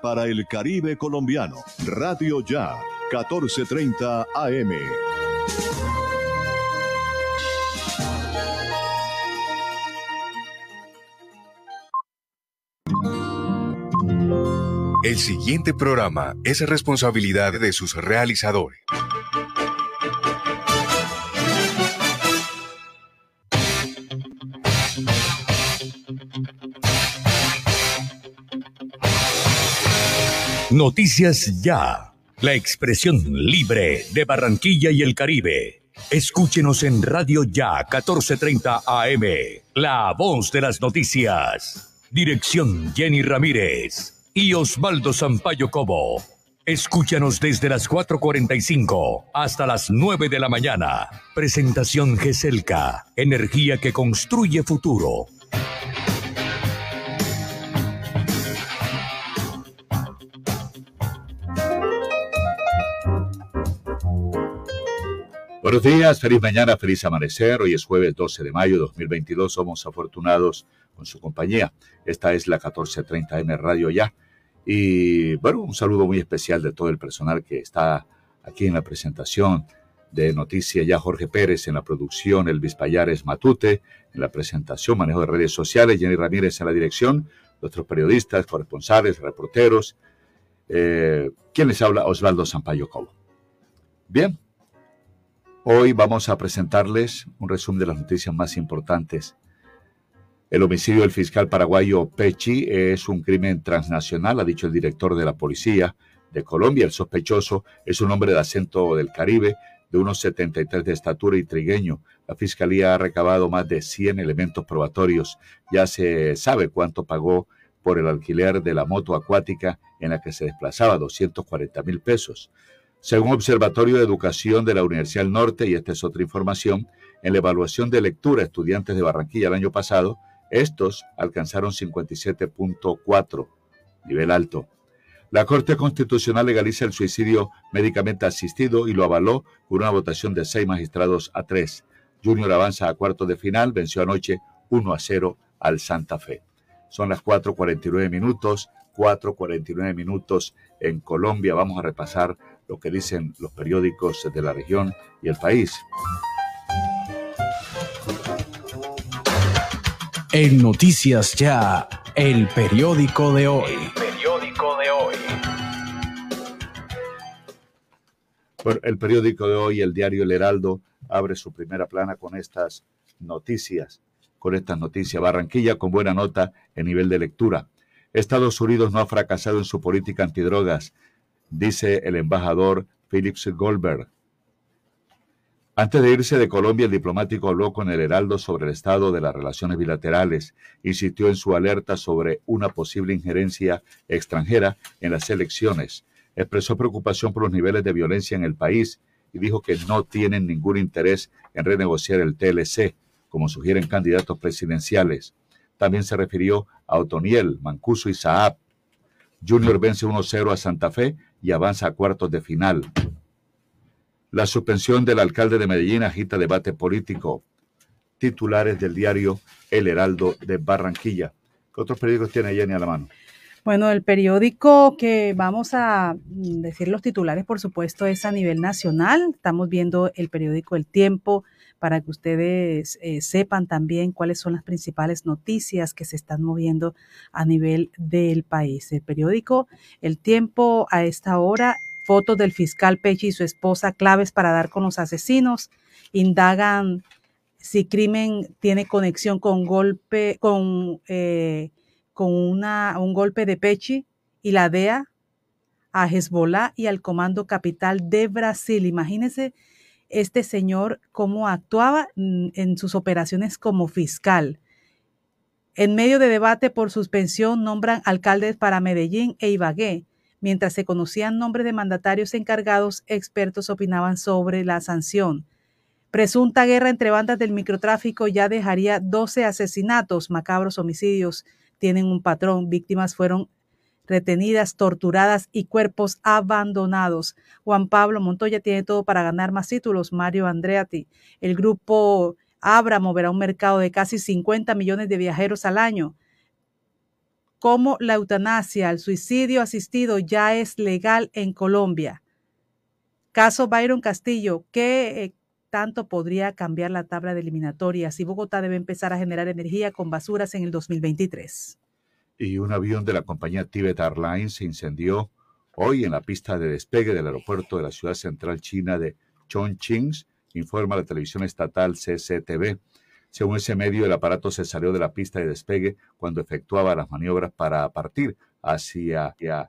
para el Caribe colombiano. Radio Ya, 1430 AM. El siguiente programa es responsabilidad de sus realizadores. Noticias Ya, la expresión libre de Barranquilla y el Caribe. Escúchenos en Radio Ya 1430 AM, la voz de las noticias. Dirección Jenny Ramírez y Osvaldo Sampaio Cobo. Escúchanos desde las 4.45 hasta las 9 de la mañana. Presentación GESELCA, energía que construye futuro. Buenos días, feliz mañana, feliz amanecer. Hoy es jueves 12 de mayo de 2022. Somos afortunados con su compañía. Esta es la 1430M Radio Ya. Y bueno, un saludo muy especial de todo el personal que está aquí en la presentación de Noticias Ya. Jorge Pérez en la producción, Elvis Payares Matute en la presentación, manejo de redes sociales, Jenny Ramírez en la dirección, nuestros periodistas, corresponsales, reporteros. Eh, ¿Quién les habla? Osvaldo Sampaio Cobo. Bien, Hoy vamos a presentarles un resumen de las noticias más importantes. El homicidio del fiscal paraguayo Pechi es un crimen transnacional, ha dicho el director de la policía de Colombia. El sospechoso es un hombre de acento del Caribe, de unos 73 de estatura y trigueño. La fiscalía ha recabado más de 100 elementos probatorios. Ya se sabe cuánto pagó por el alquiler de la moto acuática en la que se desplazaba, 240 mil pesos. Según Observatorio de Educación de la Universidad del Norte, y esta es otra información, en la evaluación de lectura estudiantes de Barranquilla el año pasado, estos alcanzaron 57.4, nivel alto. La Corte Constitucional legaliza el suicidio médicamente asistido y lo avaló con una votación de seis magistrados a tres. Junior avanza a cuarto de final, venció anoche 1 a 0 al Santa Fe. Son las 4.49 minutos, 4.49 minutos en Colombia. Vamos a repasar lo que dicen los periódicos de la región y el país. En Noticias Ya, el periódico de hoy. El periódico de hoy. Bueno, el periódico de hoy, el diario El Heraldo, abre su primera plana con estas noticias. Con estas noticias, Barranquilla con buena nota en nivel de lectura. Estados Unidos no ha fracasado en su política antidrogas dice el embajador Philips Goldberg. Antes de irse de Colombia, el diplomático habló con el Heraldo sobre el estado de las relaciones bilaterales, insistió en su alerta sobre una posible injerencia extranjera en las elecciones, expresó preocupación por los niveles de violencia en el país y dijo que no tienen ningún interés en renegociar el TLC, como sugieren candidatos presidenciales. También se refirió a Otoniel, Mancuso y Saab. Junior vence 1-0 a Santa Fe y avanza a cuartos de final. La suspensión del alcalde de Medellín agita debate político. Titulares del diario El Heraldo de Barranquilla. ¿Qué otros periódicos tiene Jenny a la mano? Bueno, el periódico que vamos a decir los titulares, por supuesto, es a nivel nacional. Estamos viendo el periódico El Tiempo para que ustedes eh, sepan también cuáles son las principales noticias que se están moviendo a nivel del país. El periódico El Tiempo a esta hora, fotos del fiscal Pechi y su esposa claves para dar con los asesinos, indagan si crimen tiene conexión con golpe, con, eh, con una, un golpe de Pechi y la DEA a Hezbollah y al Comando Capital de Brasil. Imagínense este señor cómo actuaba en sus operaciones como fiscal. En medio de debate por suspensión, nombran alcaldes para Medellín e Ibagué. Mientras se conocían nombres de mandatarios encargados, expertos opinaban sobre la sanción. Presunta guerra entre bandas del microtráfico ya dejaría 12 asesinatos, macabros homicidios. Tienen un patrón. Víctimas fueron retenidas, torturadas y cuerpos abandonados. Juan Pablo Montoya tiene todo para ganar más títulos. Mario Andreati. El grupo Abra moverá un mercado de casi 50 millones de viajeros al año. cómo la eutanasia, el suicidio asistido ya es legal en Colombia. Caso Byron Castillo, ¿qué eh, tanto podría cambiar la tabla de eliminatorias y Bogotá debe empezar a generar energía con basuras en el 2023? Y un avión de la compañía Tibet Airlines se incendió hoy en la pista de despegue del aeropuerto de la ciudad central china de Chongqing, informa la televisión estatal CCTV. Según ese medio, el aparato se salió de la pista de despegue cuando efectuaba las maniobras para partir hacia ya,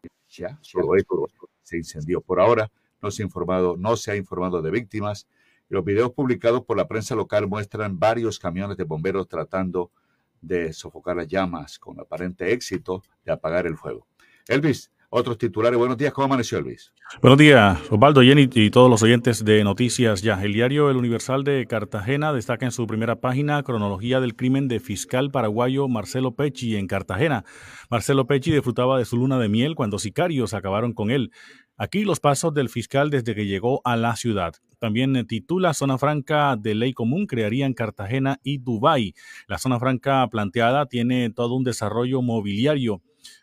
se incendió. Por ahora no se ha informado, no se ha informado de víctimas. Los videos publicados por la prensa local muestran varios camiones de bomberos tratando de sofocar las llamas con aparente éxito de apagar el fuego. Elvis, otros titulares. Buenos días, ¿cómo amaneció Luis? Buenos días, Osvaldo, Jenny y todos los oyentes de Noticias Ya. El diario El Universal de Cartagena destaca en su primera página cronología del crimen de fiscal paraguayo Marcelo Pecci en Cartagena. Marcelo Pecci disfrutaba de su luna de miel cuando sicarios acabaron con él. Aquí los pasos del fiscal desde que llegó a la ciudad. También titula Zona Franca de Ley Común crearía en Cartagena y Dubái. La zona franca planteada tiene todo un desarrollo mobiliario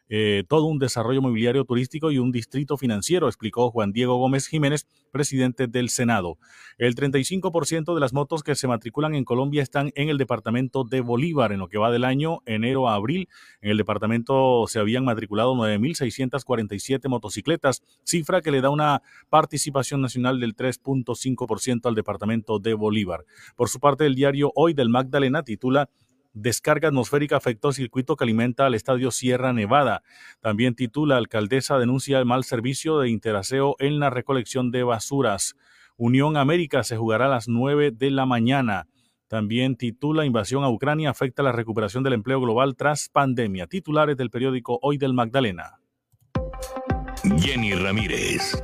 eh, todo un desarrollo mobiliario turístico y un distrito financiero, explicó Juan Diego Gómez Jiménez, presidente del Senado. El 35% de las motos que se matriculan en Colombia están en el departamento de Bolívar. En lo que va del año, enero a abril, en el departamento se habían matriculado 9.647 motocicletas, cifra que le da una participación nacional del 3.5% al departamento de Bolívar. Por su parte, el diario Hoy del Magdalena titula Descarga atmosférica afectó circuito que alimenta al estadio Sierra Nevada. También titula Alcaldesa denuncia el mal servicio de interaseo en la recolección de basuras. Unión América se jugará a las 9 de la mañana. También titula Invasión a Ucrania afecta la recuperación del empleo global tras pandemia. Titulares del periódico Hoy del Magdalena. Jenny Ramírez.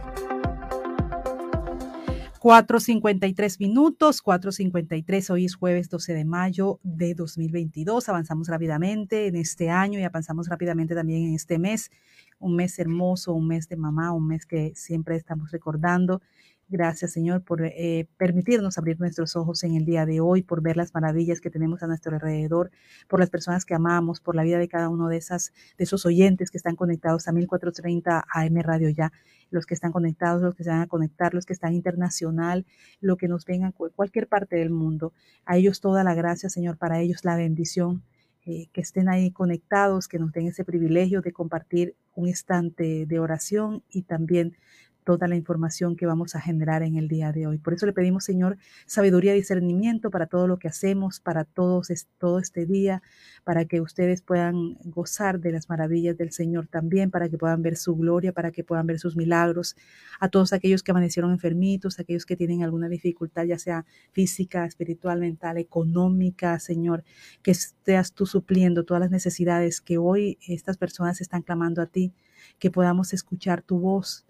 4.53 minutos, 4.53, hoy es jueves 12 de mayo de 2022, avanzamos rápidamente en este año y avanzamos rápidamente también en este mes, un mes hermoso, un mes de mamá, un mes que siempre estamos recordando. Gracias, Señor, por eh, permitirnos abrir nuestros ojos en el día de hoy, por ver las maravillas que tenemos a nuestro alrededor, por las personas que amamos, por la vida de cada uno de, esas, de esos oyentes que están conectados a 1430 AM Radio Ya, los que están conectados, los que se van a conectar, los que están internacional, lo que nos vengan cualquier parte del mundo. A ellos toda la gracia, Señor, para ellos la bendición. Eh, que estén ahí conectados, que nos den ese privilegio de compartir un instante de oración y también toda la información que vamos a generar en el día de hoy. Por eso le pedimos, Señor, sabiduría y discernimiento para todo lo que hacemos, para todos, todo este día, para que ustedes puedan gozar de las maravillas del Señor también, para que puedan ver su gloria, para que puedan ver sus milagros. A todos aquellos que amanecieron enfermitos, aquellos que tienen alguna dificultad, ya sea física, espiritual, mental, económica, Señor, que estés tú supliendo todas las necesidades que hoy estas personas están clamando a ti, que podamos escuchar tu voz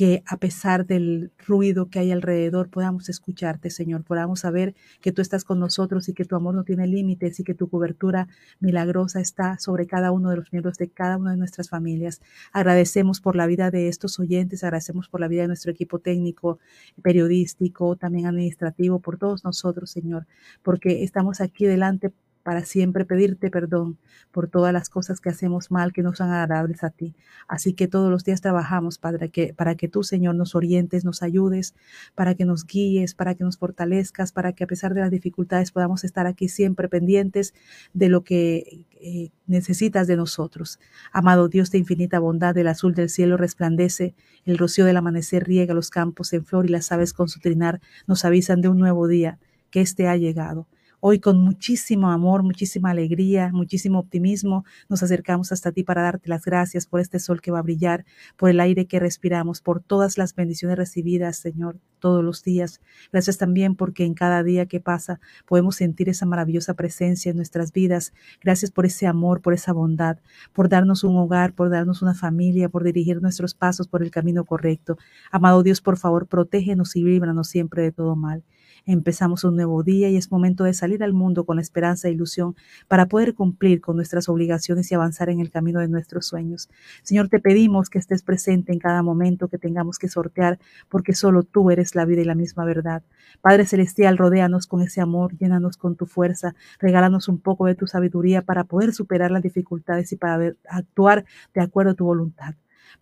que a pesar del ruido que hay alrededor podamos escucharte, Señor, podamos saber que tú estás con nosotros y que tu amor no tiene límites y que tu cobertura milagrosa está sobre cada uno de los miembros de cada una de nuestras familias. Agradecemos por la vida de estos oyentes, agradecemos por la vida de nuestro equipo técnico, periodístico, también administrativo, por todos nosotros, Señor, porque estamos aquí delante para siempre pedirte perdón por todas las cosas que hacemos mal que no son agradables a ti. Así que todos los días trabajamos, Padre, que, para que tú, Señor, nos orientes, nos ayudes, para que nos guíes, para que nos fortalezcas, para que a pesar de las dificultades podamos estar aquí siempre pendientes de lo que eh, necesitas de nosotros. Amado Dios de infinita bondad, el azul del cielo resplandece, el rocío del amanecer riega los campos en flor y las aves con su trinar nos avisan de un nuevo día, que éste ha llegado. Hoy con muchísimo amor, muchísima alegría, muchísimo optimismo nos acercamos hasta ti para darte las gracias por este sol que va a brillar, por el aire que respiramos, por todas las bendiciones recibidas, Señor, todos los días. Gracias también porque en cada día que pasa podemos sentir esa maravillosa presencia en nuestras vidas. Gracias por ese amor, por esa bondad, por darnos un hogar, por darnos una familia, por dirigir nuestros pasos por el camino correcto. Amado Dios, por favor, protégenos y líbranos siempre de todo mal. Empezamos un nuevo día y es momento de salir al mundo con esperanza e ilusión para poder cumplir con nuestras obligaciones y avanzar en el camino de nuestros sueños. Señor, te pedimos que estés presente en cada momento que tengamos que sortear, porque solo tú eres la vida y la misma verdad. Padre Celestial, rodéanos con ese amor, llénanos con tu fuerza, regálanos un poco de tu sabiduría para poder superar las dificultades y para actuar de acuerdo a tu voluntad.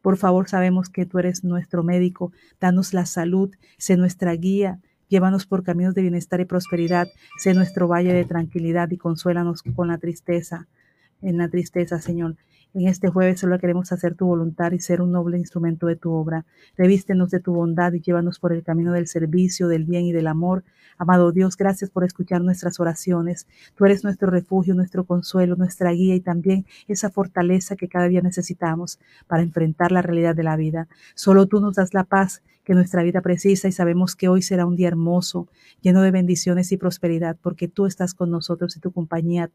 Por favor, sabemos que tú eres nuestro médico. Danos la salud, sé nuestra guía. Llévanos por caminos de bienestar y prosperidad. Sé nuestro valle de tranquilidad y consuélanos con la tristeza. En la tristeza, Señor. En este jueves solo queremos hacer tu voluntad y ser un noble instrumento de tu obra. Revístenos de tu bondad y llévanos por el camino del servicio, del bien y del amor. Amado Dios, gracias por escuchar nuestras oraciones. Tú eres nuestro refugio, nuestro consuelo, nuestra guía y también esa fortaleza que cada día necesitamos para enfrentar la realidad de la vida. Solo tú nos das la paz que nuestra vida precisa y sabemos que hoy será un día hermoso, lleno de bendiciones y prosperidad, porque tú estás con nosotros y tu compañía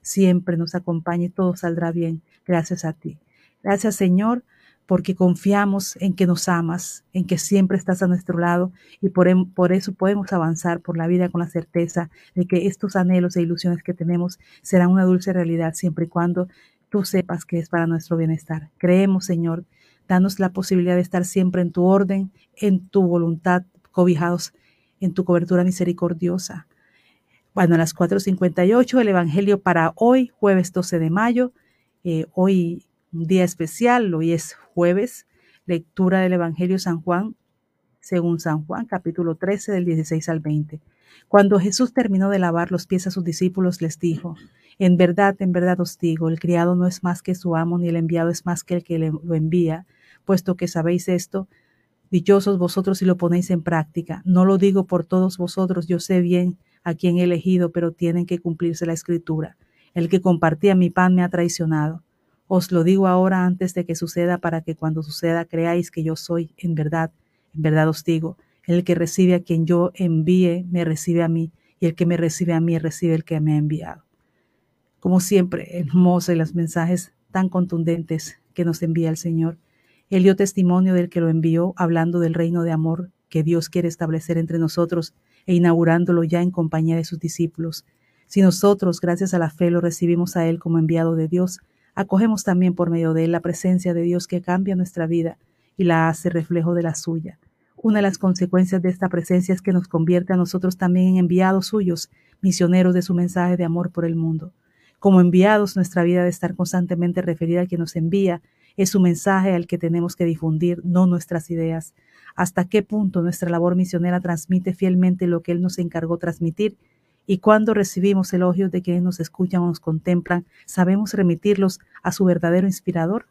siempre nos acompañe, todo saldrá bien, gracias a ti. Gracias Señor, porque confiamos en que nos amas, en que siempre estás a nuestro lado y por, em, por, eso podemos avanzar por la vida con la certeza de que estos anhelos e ilusiones que tenemos serán una dulce realidad siempre y cuando tú sepas que es para nuestro bienestar. Creemos, Señor, danos la posibilidad de estar siempre en tu orden, en tu voluntad, cobijados en tu cobertura misericordiosa. Bueno, a las 4.58 el Evangelio para hoy, jueves 12 de mayo. Eh, hoy un día especial, hoy es jueves, lectura del Evangelio San Juan, según San Juan, capítulo 13 del 16 al 20. Cuando Jesús terminó de lavar los pies a sus discípulos, les dijo, En verdad, en verdad os digo, el criado no es más que su amo, ni el enviado es más que el que lo envía, puesto que sabéis esto, dichosos vosotros si lo ponéis en práctica. No lo digo por todos vosotros, yo sé bien a quien he elegido, pero tienen que cumplirse la escritura. El que compartía mi pan me ha traicionado. Os lo digo ahora antes de que suceda, para que cuando suceda creáis que yo soy en verdad. En verdad os digo, el que recibe a quien yo envíe, me recibe a mí, y el que me recibe a mí, recibe el que me ha enviado. Como siempre, hermoso y los mensajes tan contundentes que nos envía el Señor. Él dio testimonio del que lo envió, hablando del reino de amor que Dios quiere establecer entre nosotros e inaugurándolo ya en compañía de sus discípulos. Si nosotros, gracias a la fe, lo recibimos a Él como enviado de Dios, acogemos también por medio de Él la presencia de Dios que cambia nuestra vida y la hace reflejo de la suya. Una de las consecuencias de esta presencia es que nos convierte a nosotros también en enviados suyos, misioneros de su mensaje de amor por el mundo. Como enviados, nuestra vida debe estar constantemente referida a quien nos envía, es su mensaje al que tenemos que difundir, no nuestras ideas hasta qué punto nuestra labor misionera transmite fielmente lo que Él nos encargó transmitir y cuando recibimos elogios de quienes nos escuchan o nos contemplan, sabemos remitirlos a su verdadero inspirador.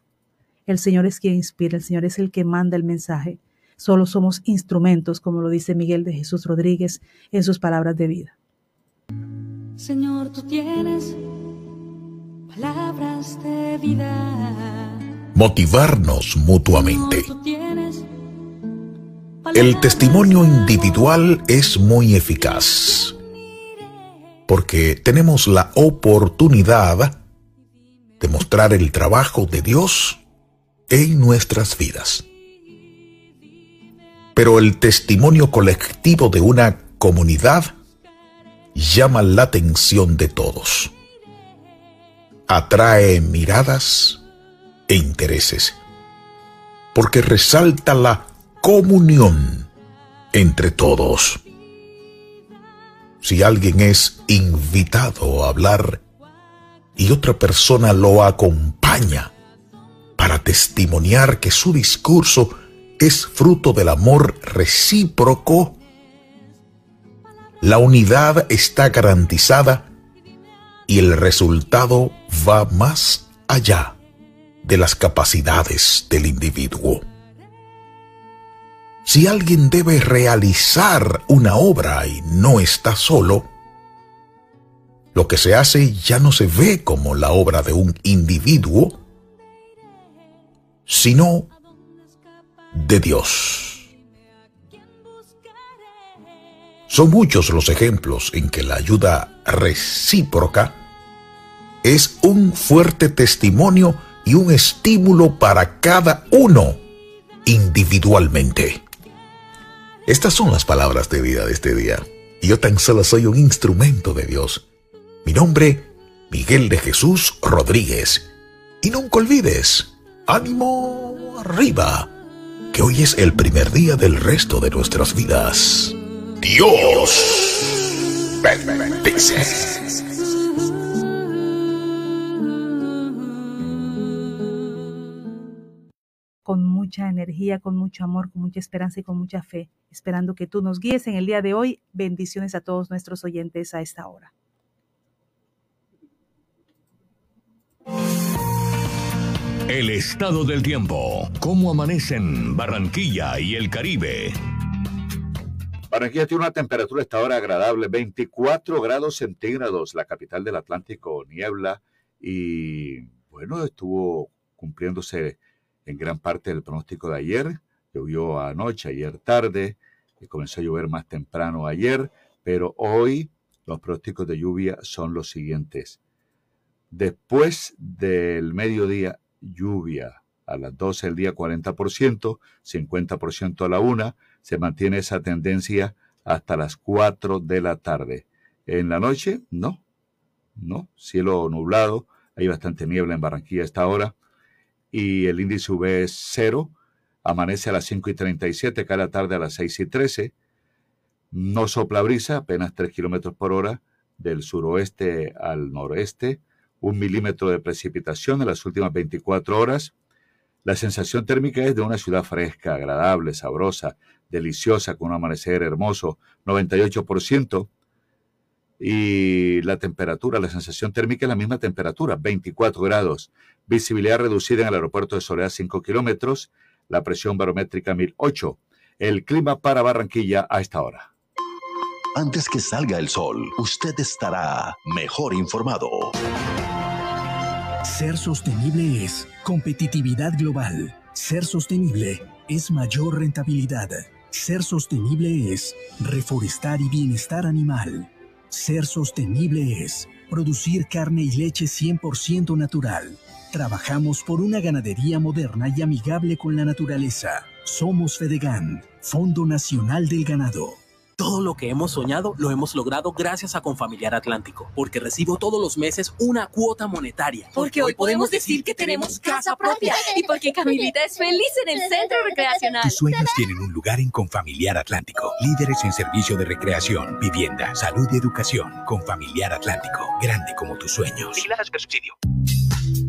El Señor es quien inspira, el Señor es el que manda el mensaje. Solo somos instrumentos, como lo dice Miguel de Jesús Rodríguez en sus palabras de vida. Señor, tú tienes palabras de vida. Motivarnos mutuamente. El testimonio individual es muy eficaz porque tenemos la oportunidad de mostrar el trabajo de Dios en nuestras vidas. Pero el testimonio colectivo de una comunidad llama la atención de todos. Atrae miradas e intereses, porque resalta la comunión entre todos. Si alguien es invitado a hablar y otra persona lo acompaña para testimoniar que su discurso es fruto del amor recíproco, la unidad está garantizada y el resultado va más allá de las capacidades del individuo. Si alguien debe realizar una obra y no está solo, lo que se hace ya no se ve como la obra de un individuo, sino de Dios. Son muchos los ejemplos en que la ayuda recíproca es un fuerte testimonio y un estímulo para cada uno individualmente. Estas son las palabras de vida de este día. y yo tan solo soy un instrumento de Dios. Mi nombre, Miguel de Jesús Rodríguez. Y nunca olvides, ánimo arriba, que hoy es el primer día del resto de nuestras vidas. Dios bendice. Con mucha energía, con mucho amor, con mucha esperanza y con mucha fe, esperando que tú nos guíes en el día de hoy. Bendiciones a todos nuestros oyentes a esta hora. El estado del tiempo. ¿Cómo amanecen Barranquilla y el Caribe? Barranquilla tiene una temperatura esta hora agradable, 24 grados centígrados, la capital del Atlántico, niebla y bueno, estuvo cumpliéndose en gran parte del pronóstico de ayer. Llovió anoche, ayer tarde, y comenzó a llover más temprano ayer, pero hoy los pronósticos de lluvia son los siguientes. Después del mediodía, lluvia. A las 12 del día 40%, 50% a la 1. Se mantiene esa tendencia hasta las 4 de la tarde. En la noche, no. No, cielo nublado. Hay bastante niebla en Barranquilla a esta hora y el índice UV es cero. Amanece a las 5 y 37, cae la tarde a las 6 y 13. No sopla brisa, apenas 3 kilómetros por hora del suroeste al noreste. Un milímetro de precipitación en las últimas 24 horas. La sensación térmica es de una ciudad fresca, agradable, sabrosa, deliciosa, con un amanecer hermoso, 98% y la temperatura, la sensación térmica es la misma temperatura, 24 grados. Visibilidad reducida en el aeropuerto de Soledad 5 kilómetros, la presión barométrica 1008. El clima para Barranquilla a esta hora. Antes que salga el sol, usted estará mejor informado. Ser sostenible es competitividad global. Ser sostenible es mayor rentabilidad. Ser sostenible es reforestar y bienestar animal. Ser sostenible es producir carne y leche 100% natural. Trabajamos por una ganadería moderna y amigable con la naturaleza. Somos Fedegan, Fondo Nacional del Ganado. Todo lo que hemos soñado lo hemos logrado gracias a Confamiliar Atlántico, porque recibo todos los meses una cuota monetaria. Porque, hoy podemos decir que tenemos casa propia y porque Camilita es feliz en el centro recreacional. Tus sueños tienen un lugar en Confamiliar Atlántico. Líderes en servicio de recreación, vivienda, salud y educación. Confamiliar Atlántico, grande como tus sueños. subsidio.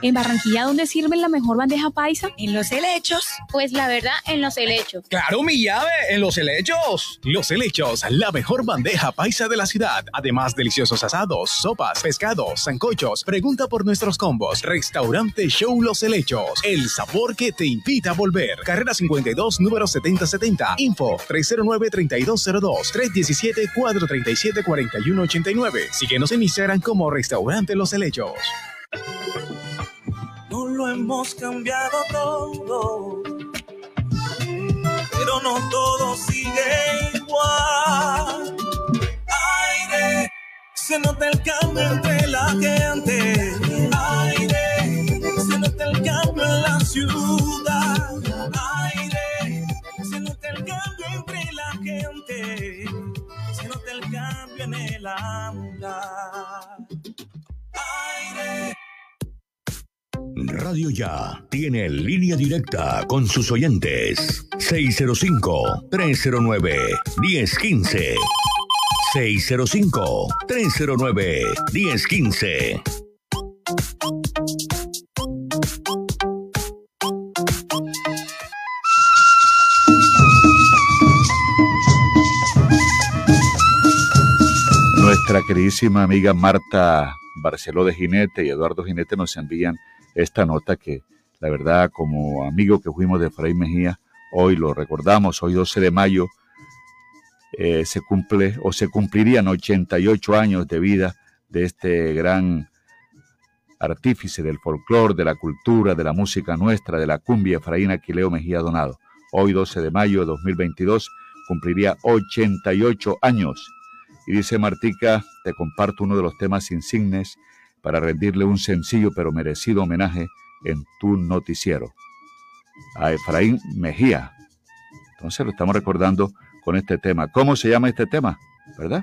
En Barranquilla, ¿dónde sirven la mejor bandeja paisa? En los helechos. Pues la verdad, en los helechos. ¡Claro, mi llave! ¡En los helechos! Los helechos, la mejor bandeja paisa de la ciudad. Además, deliciosos asados, sopas, pescados, zancochos. Pregunta por nuestros combos. Restaurante Show Los Helechos. El sabor que te invita a volver. Carrera 52, número 7070. Info 309-3202. 317-437-4189. Síguenos en Instagram como Restaurante Los Helechos no lo hemos cambiado todo, pero no todo sigue igual. Aire, se nota el cambio entre la gente. Aire, se nota el cambio en la ciudad. Aire, se nota el cambio entre la gente. Se nota el cambio en el andar. Radio Ya tiene línea directa con sus oyentes. 605-309-1015. 605-309-1015. Nuestra queridísima amiga Marta Barceló de Jinete y Eduardo Jinete nos envían esta nota que la verdad como amigo que fuimos de Fray Mejía, hoy lo recordamos, hoy 12 de mayo eh, se cumple o se cumplirían 88 años de vida de este gran artífice del folclore, de la cultura, de la música nuestra, de la cumbia, Efraín Aquileo Mejía Donado. Hoy 12 de mayo de 2022 cumpliría 88 años. Y dice Martica, te comparto uno de los temas insignes para rendirle un sencillo pero merecido homenaje en tu noticiero. A Efraín Mejía. Entonces lo estamos recordando con este tema. ¿Cómo se llama este tema? ¿Verdad?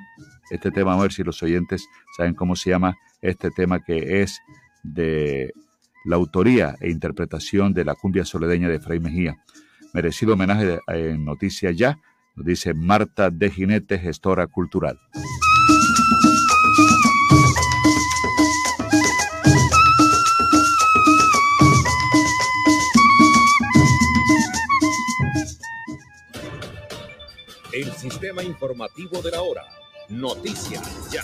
Este tema, a ver si los oyentes saben cómo se llama este tema que es de la autoría e interpretación de la cumbia soledeña de Efraín Mejía. Merecido homenaje en Noticias Ya, nos dice Marta de Jinete, gestora cultural. El sistema informativo de la hora. Noticias Ya.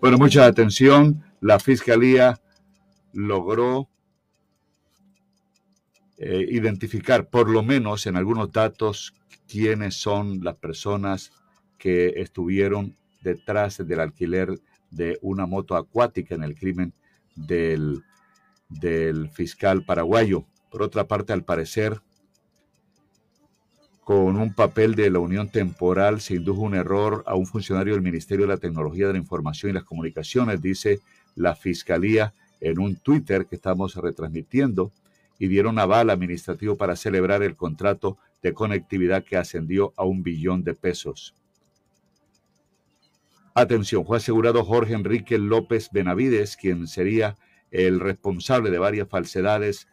Bueno, mucha atención. La Fiscalía logró eh, identificar, por lo menos en algunos datos, quiénes son las personas que estuvieron detrás del alquiler de una moto acuática en el crimen del, del fiscal paraguayo. Por otra parte, al parecer, con un papel de la Unión Temporal se indujo un error a un funcionario del Ministerio de la Tecnología de la Información y las Comunicaciones, dice la Fiscalía en un Twitter que estamos retransmitiendo, y dieron aval administrativo para celebrar el contrato de conectividad que ascendió a un billón de pesos. Atención, fue asegurado Jorge Enrique López Benavides, quien sería el responsable de varias falsedades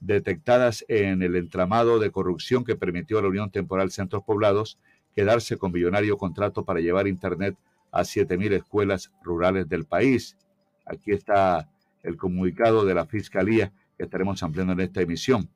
detectadas en el entramado de corrupción que permitió a la Unión Temporal Centros Poblados quedarse con millonario contrato para llevar Internet a 7.000 escuelas rurales del país. Aquí está el comunicado de la Fiscalía que estaremos ampliando en esta emisión.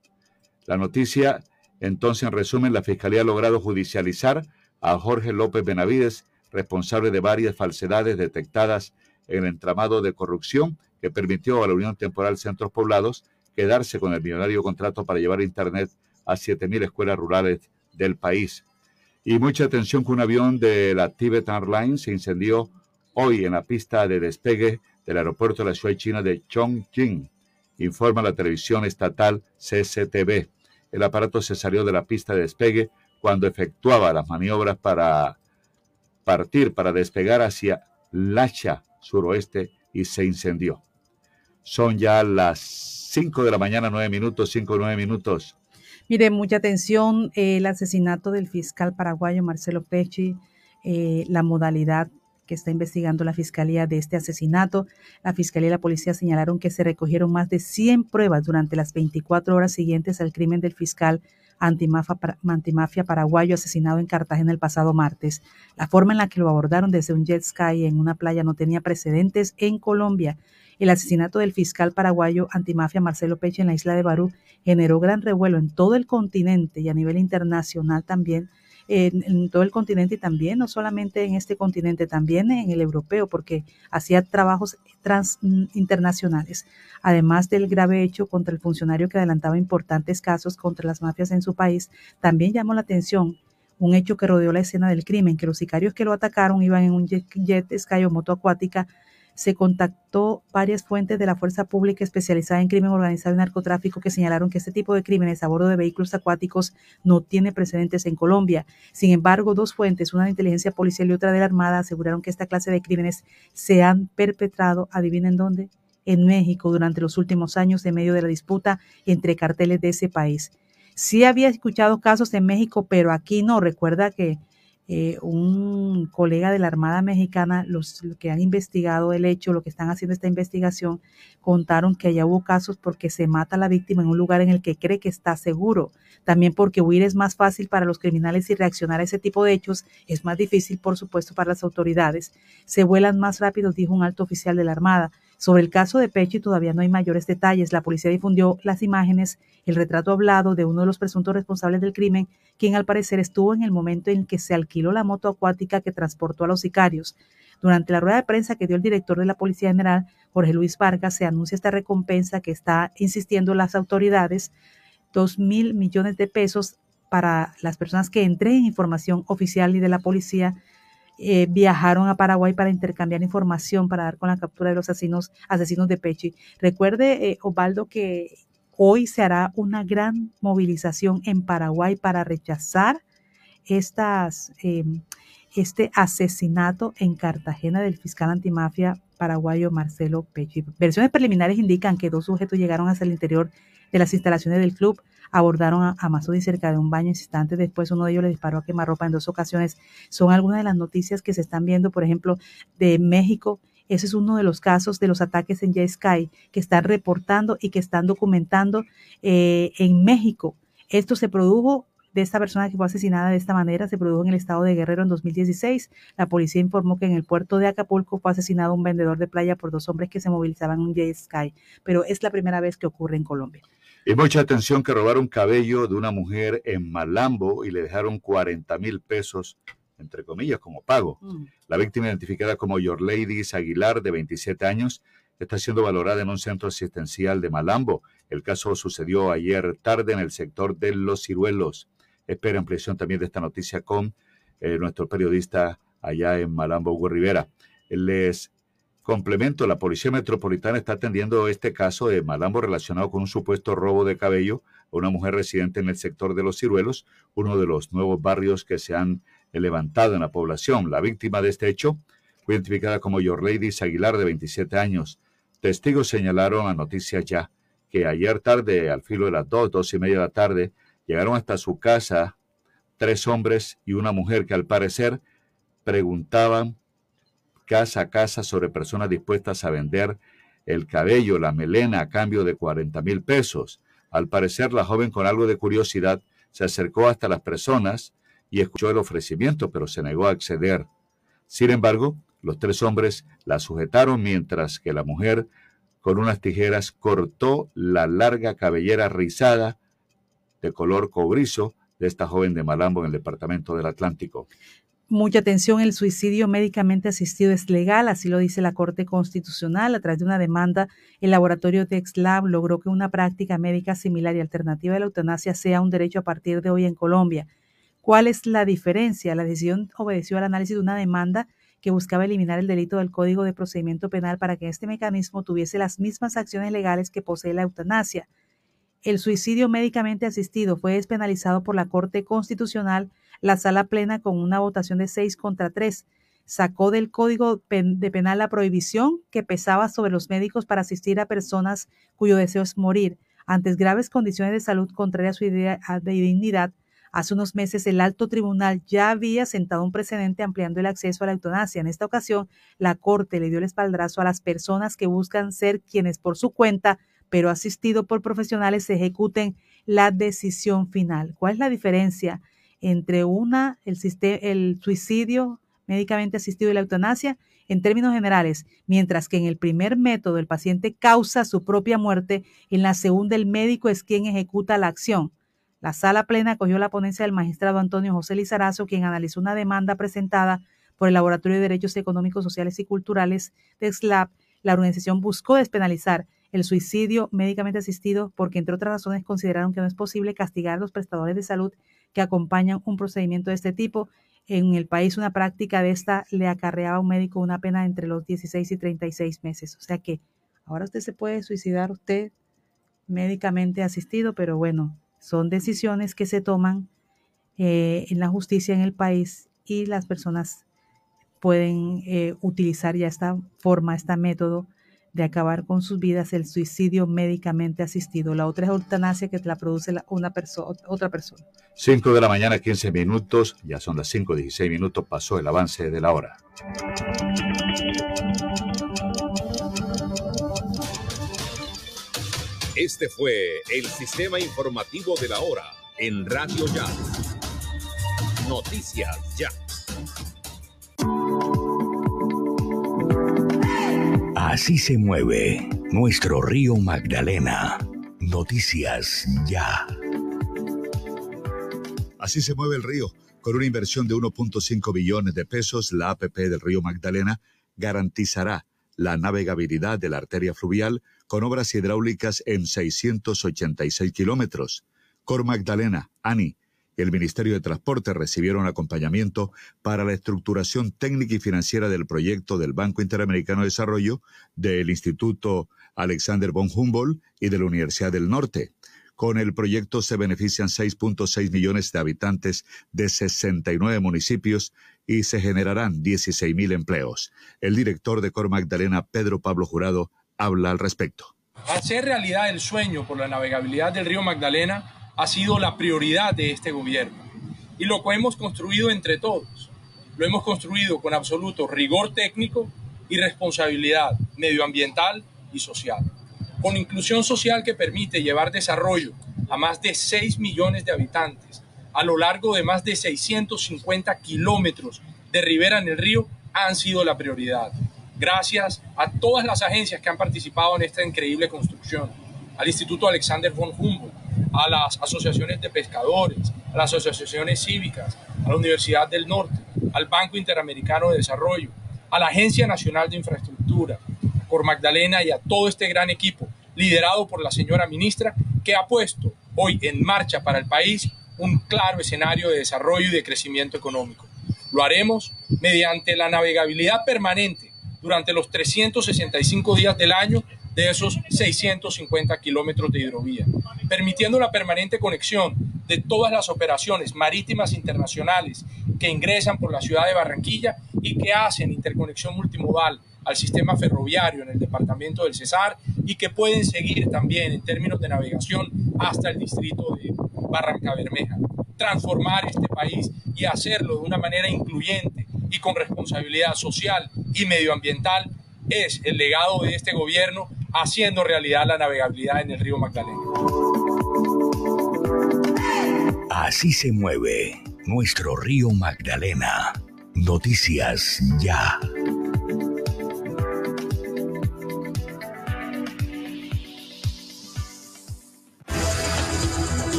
La noticia, entonces, en resumen, la Fiscalía ha logrado judicializar a Jorge López Benavides, responsable de varias falsedades detectadas en el entramado de corrupción que permitió a la Unión Temporal Centros Poblados quedarse con el millonario contrato para llevar Internet a 7.000 escuelas rurales del país. Y mucha atención que un avión de la Tibet Airlines se incendió hoy en la pista de despegue del aeropuerto de la ciudad china de Chongqing, informa la televisión estatal CCTV. El aparato se salió de la pista de despegue cuando efectuaba las maniobras para partir, para despegar hacia Lacha, suroeste, y se incendió. Son ya las 5 de la mañana, 9 minutos, 5 9 minutos. Mire, mucha atención, el asesinato del fiscal paraguayo Marcelo Pecci, eh, la modalidad que está investigando la fiscalía de este asesinato. La fiscalía y la policía señalaron que se recogieron más de 100 pruebas durante las 24 horas siguientes al crimen del fiscal antimafia, paraguayo asesinado en Cartagena el pasado martes. La forma en la que lo abordaron desde un jet sky en una playa no tenía precedentes en Colombia. El asesinato del fiscal paraguayo antimafia Marcelo Peche en la isla de Barú generó gran revuelo en todo el continente y a nivel internacional también, en, todo el continente y también, no solamente en este continente, también en el europeo, porque hacía trabajos trans, mm, internacionales. Además del grave hecho contra el funcionario que adelantaba importantes casos contra las mafias en su país, también llamó la atención un hecho que rodeó la escena del crimen, que los sicarios que lo atacaron iban en un jet, jet sky o moto acuática se contactó varias fuentes de la Fuerza Pública especializada en crimen organizado y narcotráfico que señalaron que este tipo de crímenes a bordo de vehículos acuáticos no tiene precedentes en Colombia. Sin embargo, dos fuentes, una de inteligencia policial y otra de la Armada, aseguraron que esta clase de crímenes se han perpetrado, adivinen dónde, en México durante los últimos años en medio de la disputa entre carteles de ese país. Sí había escuchado casos en México, pero aquí no. Recuerda que eh, un colega de la Armada Mexicana, los, que han investigado el hecho, lo que están haciendo esta investigación, contaron que allá hubo casos porque se mata a la víctima en un lugar en el que cree que está seguro. También porque huir es más fácil para los criminales y reaccionar a ese tipo de hechos es más difícil, por supuesto, para las autoridades. Se vuelan más rápido, dijo un alto oficial de la Armada. Sobre el caso de Pechi todavía no hay mayores detalles. La policía difundió las imágenes, el retrato hablado de uno de los presuntos responsables del crimen, quien al parecer estuvo en el momento en que se alquiló la moto acuática que transportó a los sicarios. Durante la rueda de prensa que dio el director de la Policía General, Jorge Luis Vargas, se anuncia esta recompensa que está insistiendo las autoridades, dos mil millones de pesos para las personas que entreguen información oficial y de la policía eh, viajaron a Paraguay para intercambiar información para dar con la captura de los asesinos, de Pechi. Recuerde, eh, Osvaldo, que hoy se hará una gran movilización en Paraguay para rechazar estas, em, este asesinato en Cartagena del fiscal antimafia paraguayo Marcelo Pechi. Versiones preliminares indican que dos sujetos llegaron hacia el interior de las instalaciones del club abordaron a, a cerca de un baño instantes después uno de ellos le disparó a quemarropa en dos ocasiones. Son algunas de las noticias que se están viendo, por ejemplo, de México. Ese es uno de los casos de los ataques en Sky que están reportando y que están documentando eh, en México. Esto se produjo de esta persona que fue asesinada de esta manera se produjo en el estado de Guerrero en 2016. La policía informó que en el puerto de Acapulco fue asesinado un vendedor de playa por dos hombres que se movilizaban en un J Sky, pero es la primera vez que ocurre en Colombia. Y mucha atención que robaron cabello de una mujer en Malambo y le dejaron 40 mil pesos, entre comillas, como pago. Mm. La víctima identificada como Your Ladies Aguilar, de 27 años, está siendo valorada en un centro asistencial de Malambo. El caso sucedió ayer tarde en el sector de Los Ciruelos. Espera ampliación también de esta noticia con eh, nuestro periodista allá en Malambo, Hugo Rivera. Les Complemento, la Policía Metropolitana está atendiendo este caso de Malambo relacionado con un supuesto robo de cabello a una mujer residente en el sector de Los Ciruelos, uno de los nuevos barrios que se han levantado en la población. La víctima de este hecho fue identificada como Your Ladies Aguilar, de 27 años. Testigos señalaron a Noticias Ya que ayer tarde, al filo de las dos, dos y media de la tarde, llegaron hasta su casa tres hombres y una mujer que al parecer preguntaban casa a casa sobre personas dispuestas a vender el cabello, la melena a cambio de 40 mil pesos. Al parecer, la joven con algo de curiosidad se acercó hasta las personas y escuchó el ofrecimiento, pero se negó a acceder. Sin embargo, los tres hombres la sujetaron mientras que la mujer, con unas tijeras, cortó la larga cabellera rizada de color cobrizo de esta joven de Malambo en el departamento del Atlántico. Mucha atención, el suicidio médicamente asistido es legal, así lo dice la Corte Constitucional. A través de una demanda, el laboratorio TexLab logró que una práctica médica similar y alternativa a la eutanasia sea un derecho a partir de hoy en Colombia. ¿Cuál es la diferencia? La decisión obedeció al análisis de una demanda que buscaba eliminar el delito del Código de Procedimiento Penal para que este mecanismo tuviese las mismas acciones legales que posee la eutanasia. El suicidio médicamente asistido fue despenalizado por la Corte Constitucional la sala plena con una votación de 6 contra 3 sacó del Código de Penal la prohibición que pesaba sobre los médicos para asistir a personas cuyo deseo es morir. Ante graves condiciones de salud contrarias a su idea de dignidad, hace unos meses el alto tribunal ya había sentado un precedente ampliando el acceso a la eutanasia. En esta ocasión, la Corte le dio el espaldrazo a las personas que buscan ser quienes por su cuenta, pero asistido por profesionales, ejecuten la decisión final. ¿Cuál es la diferencia? Entre una, el, suicidio médicamente asistido y la eutanasia en términos generales, mientras que en el primer método el paciente causa su propia muerte, en la segunda el médico es quien ejecuta la acción. La sala plena acogió la ponencia del magistrado Antonio José Lizarazo, quien analizó una demanda presentada por el Laboratorio de Derechos Económicos, Sociales y Culturales de SLAP. La organización buscó despenalizar el suicidio médicamente asistido porque, entre otras razones, consideraron que no es posible castigar a los prestadores de salud que acompañan un procedimiento de este tipo. En el país una práctica de esta le acarreaba a un médico una pena entre los 16 y 36 meses. O sea que ahora usted se puede suicidar usted médicamente asistido, pero bueno, son decisiones que se toman eh, en la justicia en el país y las personas pueden eh, utilizar ya esta forma, este método de acabar con sus vidas, el suicidio médicamente asistido. La otra es eutanasia que la produce una persona, otra persona. 5 de la mañana, 15 minutos, ya son las 5, 16 minutos, pasó el avance de la hora. Este fue el sistema informativo de la hora en Radio Ya. Noticias Ya. Así se mueve nuestro río Magdalena. Noticias ya. Así se mueve el río. Con una inversión de 1.5 billones de pesos, la APP del río Magdalena garantizará la navegabilidad de la arteria fluvial con obras hidráulicas en 686 kilómetros. Cor Magdalena, ANI y el Ministerio de Transporte recibieron acompañamiento para la estructuración técnica y financiera del proyecto del Banco Interamericano de Desarrollo, del Instituto Alexander von Humboldt y de la Universidad del Norte. Con el proyecto se benefician 6.6 millones de habitantes de 69 municipios y se generarán 16.000 empleos. El director de Cor Magdalena, Pedro Pablo Jurado, habla al respecto. Hacer realidad el sueño por la navegabilidad del río Magdalena ha sido la prioridad de este gobierno y lo que hemos construido entre todos. Lo hemos construido con absoluto rigor técnico y responsabilidad medioambiental y social con inclusión social que permite llevar desarrollo a más de 6 millones de habitantes a lo largo de más de 650 kilómetros de ribera en el río han sido la prioridad. Gracias a todas las agencias que han participado en esta increíble construcción, al Instituto Alexander von Humboldt, a las asociaciones de pescadores, a las asociaciones cívicas, a la Universidad del Norte, al Banco Interamericano de Desarrollo, a la Agencia Nacional de Infraestructura, por Magdalena y a todo este gran equipo liderado por la señora ministra, que ha puesto hoy en marcha para el país un claro escenario de desarrollo y de crecimiento económico. Lo haremos mediante la navegabilidad permanente durante los 365 días del año de esos 650 kilómetros de hidrovía, permitiendo la permanente conexión de todas las operaciones marítimas internacionales que ingresan por la ciudad de Barranquilla y que hacen interconexión multimodal al sistema ferroviario en el departamento del Cesar y que pueden seguir también en términos de navegación hasta el distrito de Barranca Bermeja. Transformar este país y hacerlo de una manera incluyente y con responsabilidad social y medioambiental es el legado de este gobierno haciendo realidad la navegabilidad en el río Magdalena. Así se mueve nuestro río Magdalena. Noticias ya.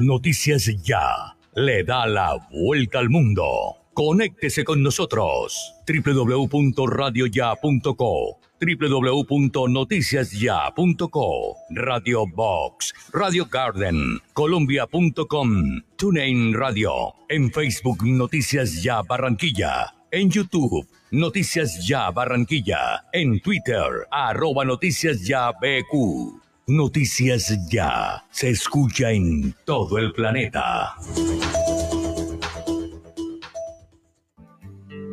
Noticias Ya le da la vuelta al mundo. Conéctese con nosotros. www.radioya.co www.noticiasya.co Radio Box, Radio Garden, Colombia.com, TuneIn Radio, en Facebook Noticias Ya Barranquilla, en YouTube Noticias Ya Barranquilla, en Twitter arroba Noticias Ya BQ. Noticias Ya se escucha en todo el planeta.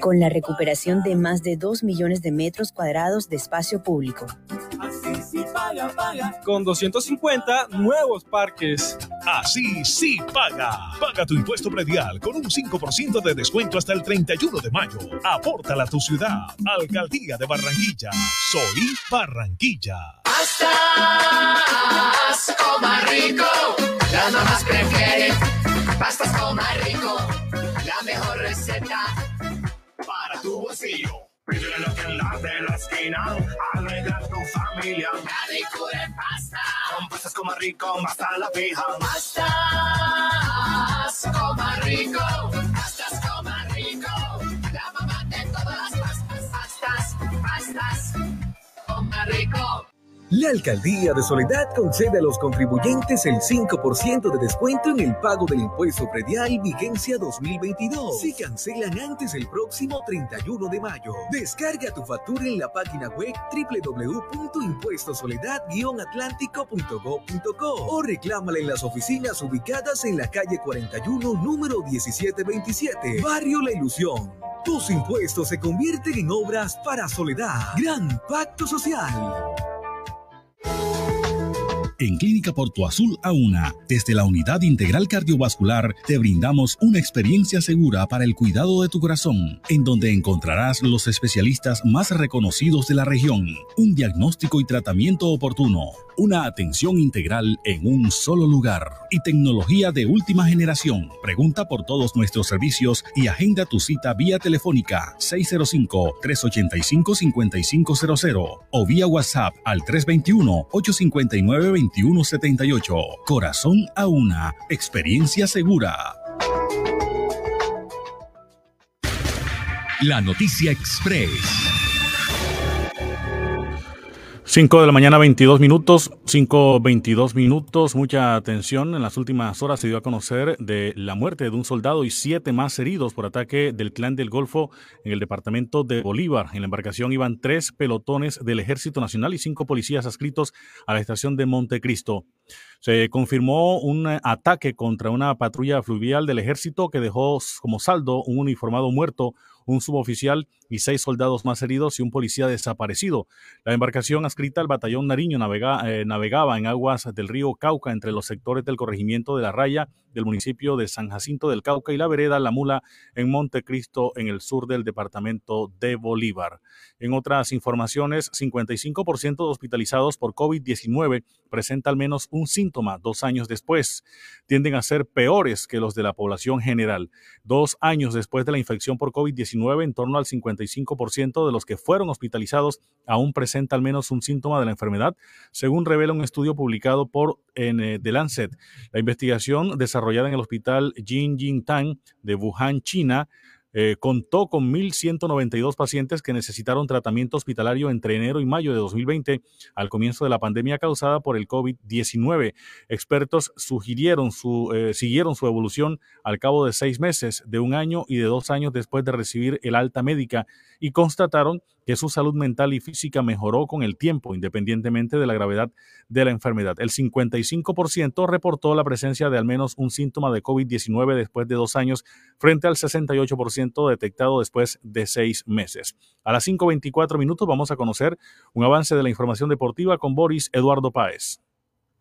Con la recuperación de más de 2 millones de metros cuadrados de espacio público. Con 250 nuevos parques. Así sí paga. Paga tu impuesto predial con un 5% de descuento hasta el 31 de mayo. Apórtala a tu ciudad. Alcaldía de Barranquilla. Soy Barranquilla. Pastas más Rico. Las mamás prefieren pastas más Rico. La mejor para tu bolsillo. Pídele lo que en de la esquina, alegra tu familia. La de pasta. Con pastas como rico, hasta la fija. Pastas como rico. Pastas como rico. La mamá de todas las pastas. Pastas, pastas como rico. La Alcaldía de Soledad concede a los contribuyentes el 5% de descuento en el pago del impuesto predial vigencia 2022 si cancelan antes el próximo 31 de mayo. Descarga tu factura en la página web www.impuestosoledad-atlántico.gov.co o reclámala en las oficinas ubicadas en la calle 41, número 1727, Barrio La Ilusión. Tus impuestos se convierten en obras para Soledad. Gran Pacto Social. En Clínica Porto Azul A1, desde la Unidad Integral Cardiovascular, te brindamos una experiencia segura para el cuidado de tu corazón, en donde encontrarás los especialistas más reconocidos de la región, un diagnóstico y tratamiento oportuno, una atención integral en un solo lugar y tecnología de última generación. Pregunta por todos nuestros servicios y agenda tu cita vía telefónica 605-385-5500 o vía WhatsApp al 321-859-2178. Corazón a una. Experiencia segura. La noticia express. 5 de la mañana, 22 minutos, 5, 22 minutos, mucha atención. En las últimas horas se dio a conocer de la muerte de un soldado y siete más heridos por ataque del clan del Golfo en el departamento de Bolívar. En la embarcación iban tres pelotones del Ejército Nacional y cinco policías adscritos a la estación de Montecristo. Se confirmó un ataque contra una patrulla fluvial del ejército que dejó como saldo un uniformado muerto, un suboficial y seis soldados más heridos y un policía desaparecido. La embarcación adscrita al batallón Nariño eh, navegaba en aguas del río Cauca entre los sectores del corregimiento de La Raya del municipio de San Jacinto del Cauca y la vereda La Mula en Montecristo en el sur del departamento de Bolívar. En otras informaciones, 55% de hospitalizados por COVID-19 presenta al menos un síntoma dos años después. Tienden a ser peores que los de la población general. Dos años después de la infección por COVID-19, en torno al 55% de los que fueron hospitalizados aún presenta al menos un síntoma de la enfermedad, según revela un estudio publicado por en, eh, The Lancet. La investigación desarrollada en el hospital Tang de Wuhan, China, eh, contó con 1.192 pacientes que necesitaron tratamiento hospitalario entre enero y mayo de 2020, al comienzo de la pandemia causada por el COVID-19. Expertos sugirieron su, eh, siguieron su evolución al cabo de seis meses, de un año y de dos años después de recibir el alta médica y constataron que su salud mental y física mejoró con el tiempo, independientemente de la gravedad de la enfermedad. El 55% reportó la presencia de al menos un síntoma de COVID-19 después de dos años, frente al 68% detectado después de seis meses. A las 5.24 minutos vamos a conocer un avance de la información deportiva con Boris Eduardo Páez.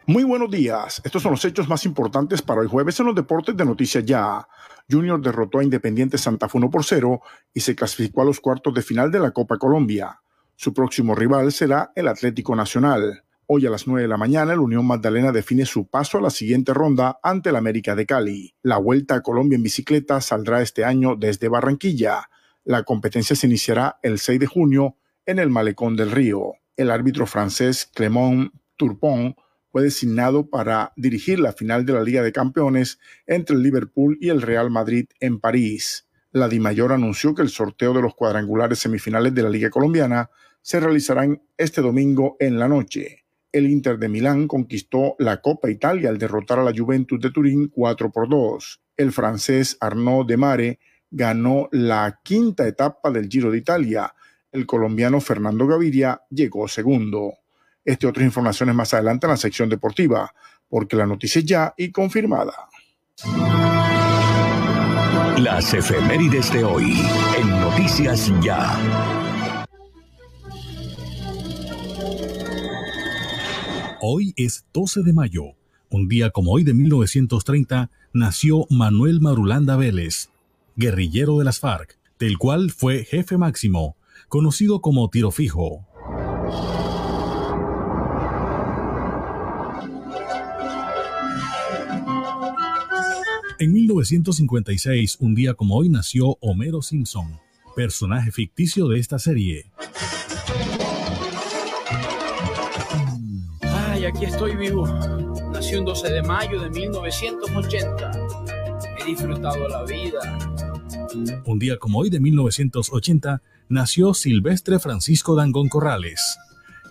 Muy buenos días. Estos son los hechos más importantes para hoy jueves en los deportes de Noticias Ya. Junior derrotó a Independiente Santa Fe 1 por 0 y se clasificó a los cuartos de final de la Copa Colombia. Su próximo rival será el Atlético Nacional. Hoy a las 9 de la mañana, el Unión Magdalena define su paso a la siguiente ronda ante el América de Cali. La Vuelta a Colombia en bicicleta saldrá este año desde Barranquilla. La competencia se iniciará el 6 de junio en el Malecón del Río. El árbitro francés Clément Turpon fue designado para dirigir la final de la Liga de Campeones entre el Liverpool y el Real Madrid en París. La Dimayor anunció que el sorteo de los cuadrangulares semifinales de la Liga Colombiana se realizarán este domingo en la noche. El Inter de Milán conquistó la Copa Italia al derrotar a la Juventus de Turín 4 por 2. El francés Arnaud Demare ganó la quinta etapa del Giro de Italia. El colombiano Fernando Gaviria llegó segundo. Este otras informaciones más adelante en la sección deportiva, porque la noticia es ya y confirmada. Las efemérides de hoy en Noticias Ya. Hoy es 12 de mayo. Un día como hoy de 1930 nació Manuel Marulanda Vélez, guerrillero de las FARC, del cual fue jefe máximo, conocido como Tiro Fijo. En 1956, un día como hoy, nació Homero Simpson, personaje ficticio de esta serie. Ay, aquí estoy vivo. Nací un 12 de mayo de 1980. He disfrutado la vida. Un día como hoy de 1980, nació Silvestre Francisco Dangón Corrales,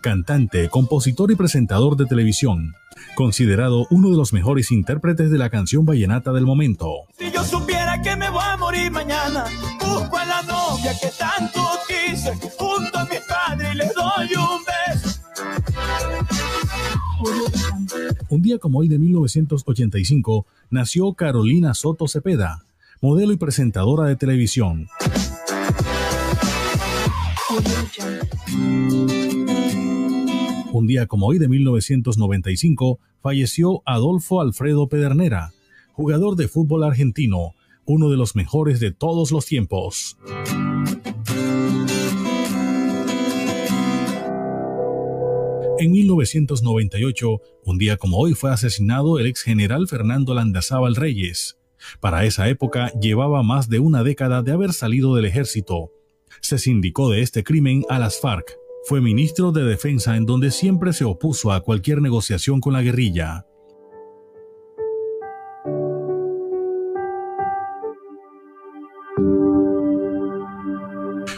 cantante, compositor y presentador de televisión, considerado uno de los mejores intérpretes de la canción vallenata del momento. Si yo supiera que me voy a morir mañana, busco a la novia que tanto quise, junto a mi padre y le doy un beso. Un día como hoy de 1985 nació Carolina Soto Cepeda, modelo y presentadora de televisión. Un día como hoy de 1995 falleció Adolfo Alfredo Pedernera, jugador de fútbol argentino, uno de los mejores de todos los tiempos. En 1998, un día como hoy, fue asesinado el ex general Fernando Landazábal Reyes. Para esa época llevaba más de una década de haber salido del ejército. Se sindicó de este crimen a las FARC. Fue ministro de Defensa en donde siempre se opuso a cualquier negociación con la guerrilla.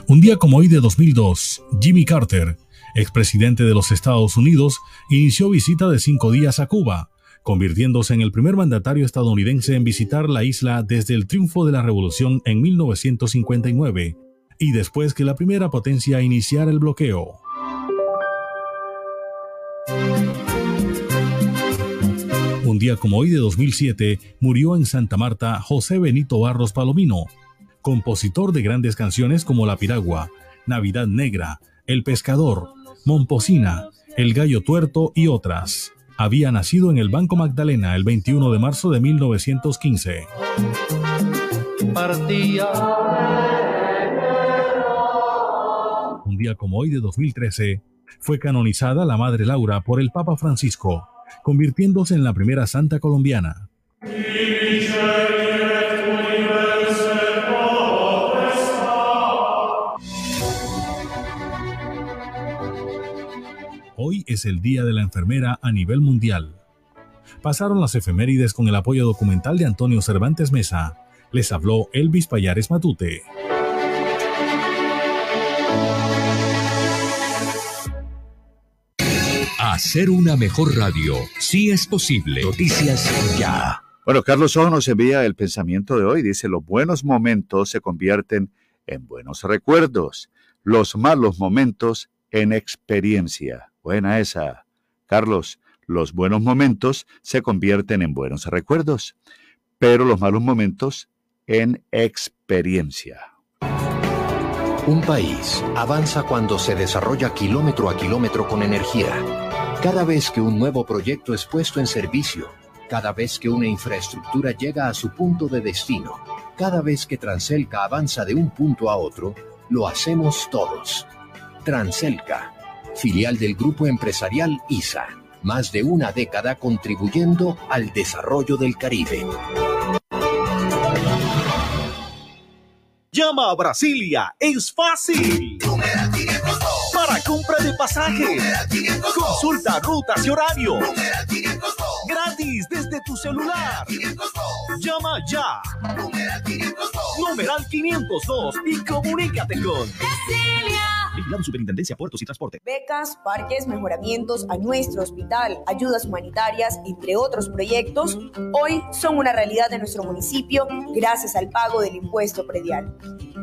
Un día como hoy de 2002, Jimmy Carter, expresidente de los Estados Unidos, inició visita de cinco días a Cuba, convirtiéndose en el primer mandatario estadounidense en visitar la isla desde el triunfo de la revolución en 1959 y después que la primera potencia iniciara el bloqueo. Un día como hoy de 2007 murió en Santa Marta José Benito Barros Palomino, compositor de grandes canciones como La Piragua, Navidad Negra, El Pescador, Momposina, El Gallo Tuerto y otras. Había nacido en el Banco Magdalena el 21 de marzo de 1915. Un como hoy de 2013, fue canonizada la Madre Laura por el Papa Francisco, convirtiéndose en la primera santa colombiana. Hoy es el Día de la Enfermera a nivel mundial. Pasaron las efemérides con el apoyo documental de Antonio Cervantes Mesa. Les habló Elvis Payares Matute. Hacer una mejor radio, sí es posible. Noticias ya. Bueno, Carlos Ojo nos envía el pensamiento de hoy. Dice, los buenos momentos se convierten en buenos recuerdos, los malos momentos en experiencia. Buena esa. Carlos, los buenos momentos se convierten en buenos recuerdos, pero los malos momentos en experiencia. Un país avanza cuando se desarrolla kilómetro a kilómetro con energía. Cada vez que un nuevo proyecto es puesto en servicio, cada vez que una infraestructura llega a su punto de destino, cada vez que Transelca avanza de un punto a otro, lo hacemos todos. Transelca filial del grupo empresarial ISA. Más de una década contribuyendo al desarrollo del Caribe. Llama a Brasilia, es fácil. Para compra de pasajes, consulta rutas y horario. Gratis desde tu celular. Llama ya. Numeral 502 y comunícate con Superintendencia Puertos y Transporte. Becas, parques, mejoramientos a nuestro hospital, ayudas humanitarias, entre otros proyectos, hoy son una realidad de nuestro municipio gracias al pago del impuesto predial.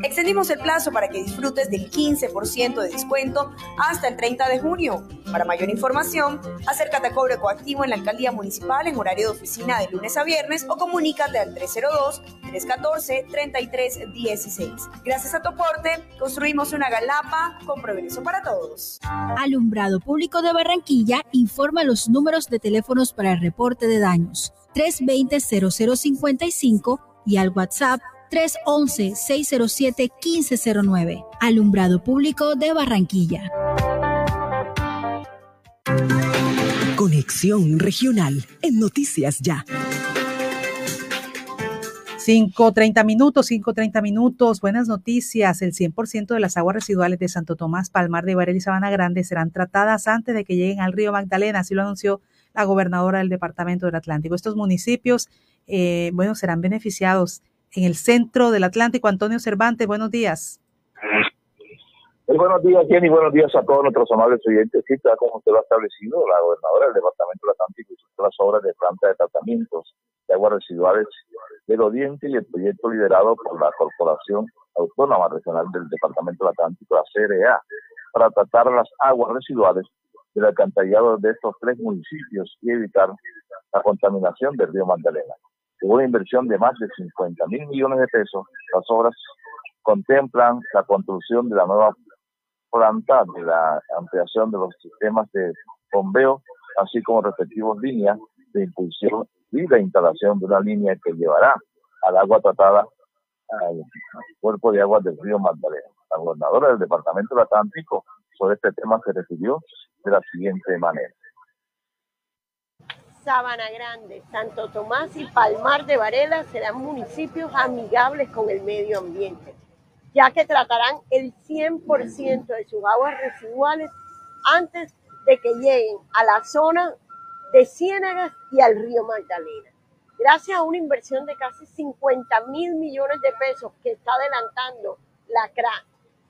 Extendimos el plazo para que disfrutes del 15% de descuento hasta el 30 de junio. Para mayor información, acércate a Cobre Coactivo en la Alcaldía Municipal en horario de oficina de lunes a viernes o comunícate al 302-314-3316. Gracias a tu aporte, construimos una galapa con progreso para todos. Alumbrado Público de Barranquilla informa los números de teléfonos para el reporte de daños 320-0055 y al WhatsApp 311-607-1509. Alumbrado Público de Barranquilla. Conexión Regional en Noticias Ya. 5.30 minutos, 5.30 minutos. Buenas noticias. El 100% de las aguas residuales de Santo Tomás, Palmar de Varela y Sabana Grande serán tratadas antes de que lleguen al río Magdalena. Así lo anunció la gobernadora del Departamento del Atlántico. Estos municipios, eh, bueno, serán beneficiados en el centro del Atlántico. Antonio Cervantes, buenos días. Muy buenos días, Jenny. Buenos días a todos nuestros amables oyentes. Sí, como usted lo ha establecido, la gobernadora del Departamento del Atlántico hizo las obras de planta de tratamientos de aguas residuales del Oriente y el proyecto liderado por la Corporación Autónoma Regional del Departamento del Atlántico, la CRA, para tratar las aguas residuales del alcantarillado de estos tres municipios y evitar la contaminación del río Magdalena. Según una inversión de más de 50 mil millones de pesos, las obras contemplan la construcción de la nueva planta de la ampliación de los sistemas de bombeo, así como respectivos líneas de impulsión y la instalación de una línea que llevará al agua tratada al cuerpo de agua del río Magdalena. La gobernadora del Departamento del Atlántico sobre este tema se refirió de la siguiente manera. Sabana Grande, Santo Tomás y Palmar de Varela serán municipios amigables con el medio ambiente, ya que tratarán el 100% de sus aguas residuales antes de que lleguen a la zona de Ciénagas y al río Magdalena. Gracias a una inversión de casi 50 mil millones de pesos que está adelantando la CRA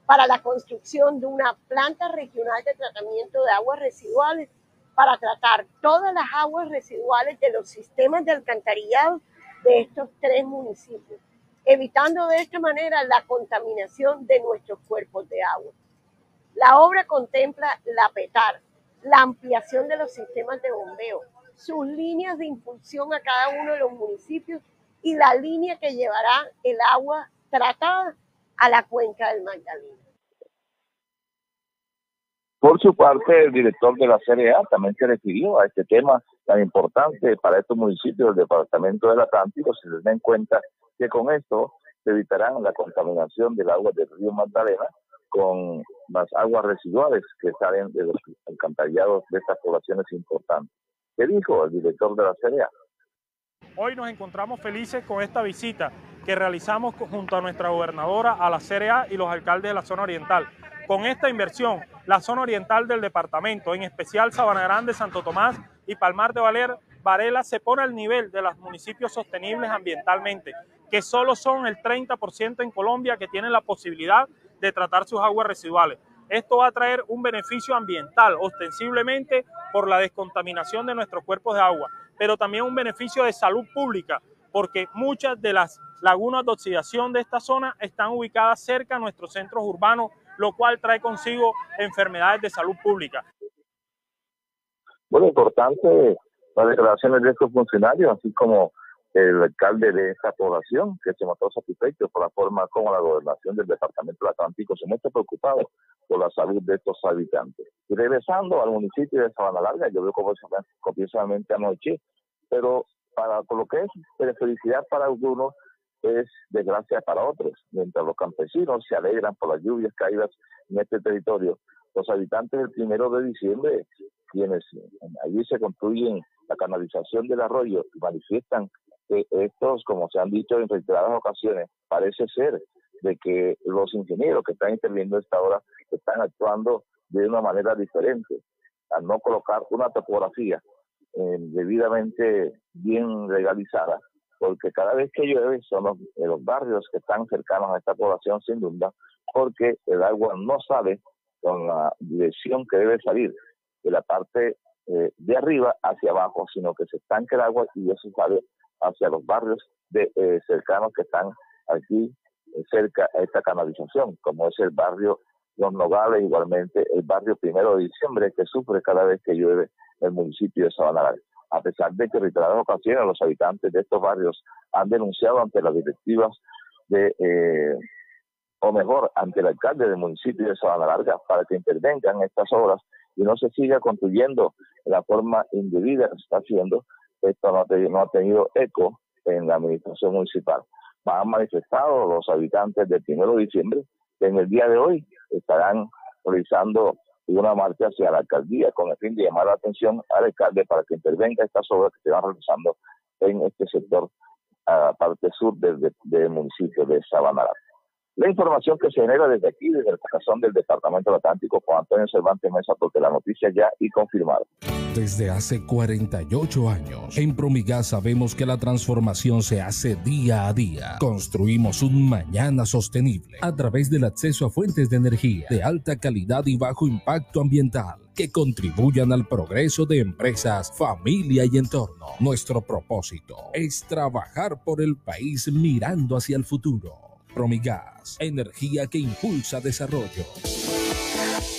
para la construcción de una planta regional de tratamiento de aguas residuales para tratar todas las aguas residuales de los sistemas de alcantarillado de estos tres municipios, evitando de esta manera la contaminación de nuestros cuerpos de agua. La obra contempla la PETAR, la ampliación de los sistemas de bombeo, sus líneas de impulsión a cada uno de los municipios y la línea que llevará el agua tratada a la cuenca del Magdalena. Por su parte, el director de la CRA también se refirió a este tema tan importante para estos municipios del Departamento del Atlántico. Se les en cuenta que con esto se evitarán la contaminación del agua del río Magdalena con las aguas residuales que salen de los alcantarillados de estas poblaciones importantes. ¿Qué dijo el director de la CRA? Hoy nos encontramos felices con esta visita que realizamos junto a nuestra gobernadora, a la CRA y los alcaldes de la zona oriental. Con esta inversión, la zona oriental del departamento, en especial Sabana Grande, Santo Tomás y Palmar de Valer, Varela, se pone al nivel de los municipios sostenibles ambientalmente, que solo son el 30% en Colombia que tienen la posibilidad de tratar sus aguas residuales. Esto va a traer un beneficio ambiental, ostensiblemente por la descontaminación de nuestros cuerpos de agua, pero también un beneficio de salud pública, porque muchas de las lagunas de oxidación de esta zona están ubicadas cerca a nuestros centros urbanos, lo cual trae consigo enfermedades de salud pública. Bueno, importante las declaraciones de estos funcionarios, así como el alcalde de esta población, que se mostró satisfecho por la forma como la gobernación del departamento del Atlántico se muestra preocupado por la salud de estos habitantes. Y regresando al municipio de Sabana Larga, yo veo como copiosamente anoche, pero para lo que es felicidad para algunos, es desgracia para otros. Mientras los campesinos se alegran por las lluvias caídas en este territorio, los habitantes del primero de diciembre, quienes allí se construyen la canalización del arroyo y manifiestan que estos, como se han dicho en reiteradas ocasiones, parece ser de que los ingenieros que están interviniendo esta hora están actuando de una manera diferente, al no colocar una topografía eh, debidamente bien legalizada, porque cada vez que llueve son los, los, barrios que están cercanos a esta población sin duda, porque el agua no sale con la dirección que debe salir de la parte eh, de arriba hacia abajo, sino que se estanca el agua y eso sale hacia los barrios de, eh, cercanos que están aquí eh, cerca a esta canalización, como es el barrio Los Nogales, igualmente el barrio Primero de Diciembre, que sufre cada vez que llueve el municipio de Sabana A pesar de que en reiteradas ocasiones los habitantes de estos barrios han denunciado ante las directivas de, eh, o mejor, ante el alcalde del municipio de Sabana Larga para que intervengan estas obras y no se siga construyendo de la forma indebida que se está haciendo, esto no ha, tenido, eco en la administración municipal. Han manifestado los habitantes del 1 de diciembre que en el día de hoy estarán realizando una marcha hacia la alcaldía con el fin de llamar la atención al alcalde para que intervenga estas obras que se van realizando en este sector, a la parte sur del, del municipio de Sabana la información que se genera desde aquí, desde el corazón del Departamento Atlántico, con Antonio Cervantes Mesa, porque la noticia ya y confirmada. Desde hace 48 años, en Promigas sabemos que la transformación se hace día a día. Construimos un mañana sostenible a través del acceso a fuentes de energía de alta calidad y bajo impacto ambiental que contribuyan al progreso de empresas, familia y entorno. Nuestro propósito es trabajar por el país mirando hacia el futuro. Promigas, energía que impulsa desarrollo.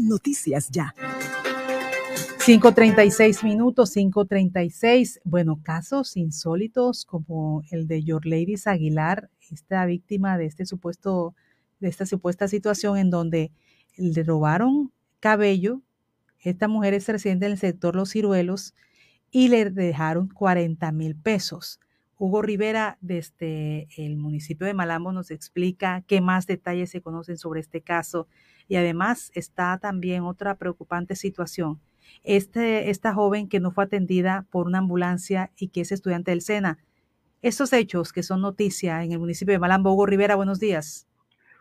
Noticias Ya. 5.36 minutos, 5.36. Bueno, casos insólitos como el de Your Ladies Aguilar, esta víctima de este supuesto, de esta supuesta situación en donde le robaron cabello. Esta mujer es residente del sector Los Ciruelos y le dejaron 40 mil pesos. Hugo Rivera, desde el municipio de Malambo, nos explica qué más detalles se conocen sobre este caso y además está también otra preocupante situación. Este, esta joven que no fue atendida por una ambulancia y que es estudiante del SENA. Estos hechos que son noticia en el municipio de Malambo, Hugo Rivera, buenos días.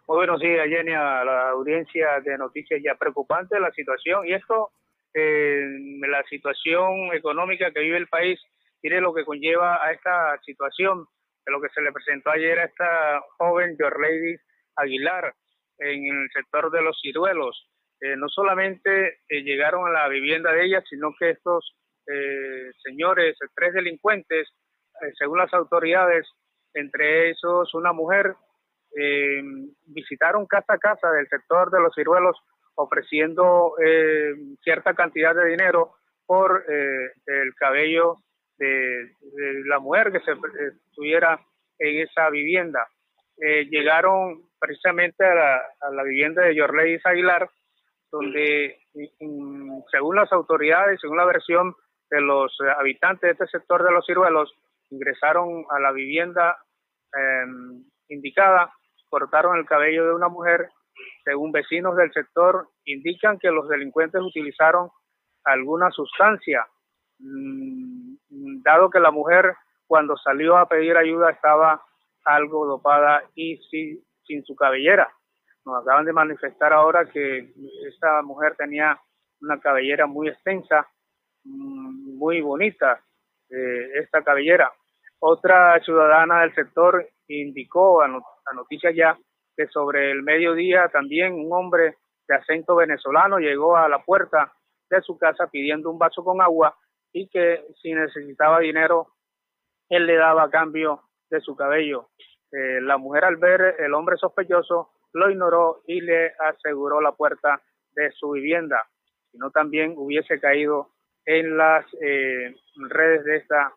Muy buenos días, Jenny, a la audiencia de noticias ya preocupante la situación y esto, eh, la situación económica que vive el país, tiene lo que conlleva a esta situación de lo que se le presentó ayer a esta joven Lady Aguilar, en el sector de los ciruelos. Eh, no solamente eh, llegaron a la vivienda de ella, sino que estos eh, señores, tres delincuentes, según las autoridades, entre esos una mujer, visitaron casa a casa del sector de los ciruelos ofreciendo cierta cantidad de dinero por el cabello de, la mujer que se estuviera en esa vivienda. Llegaron precisamente a la, vivienda de Yorleis Aguilar, donde según las autoridades, según la versión de los habitantes de este sector de los ciruelos, ingresaron a la vivienda em, indicada, cortaron el cabello de una mujer. Según vecinos del sector, indican que los delincuentes utilizaron alguna sustancia, mm, dado que la mujer cuando salió a pedir ayuda estaba algo dopada y sí sin su cabellera. Nos acaban de manifestar ahora que esta mujer tenía una cabellera muy extensa, mm, muy bonita, eh, esta cabellera. Otra ciudadana del sector indicó a, a Noticias Ya que sobre el mediodía también un hombre de acento venezolano llegó a la puerta de su casa pidiendo un vaso con agua y que si necesitaba dinero, él le daba a cambio de su cabello. Eh, la mujer al ver el hombre sospechoso lo ignoró y le aseguró la puerta de su vivienda, si no también hubiese caído en las eh, redes de esta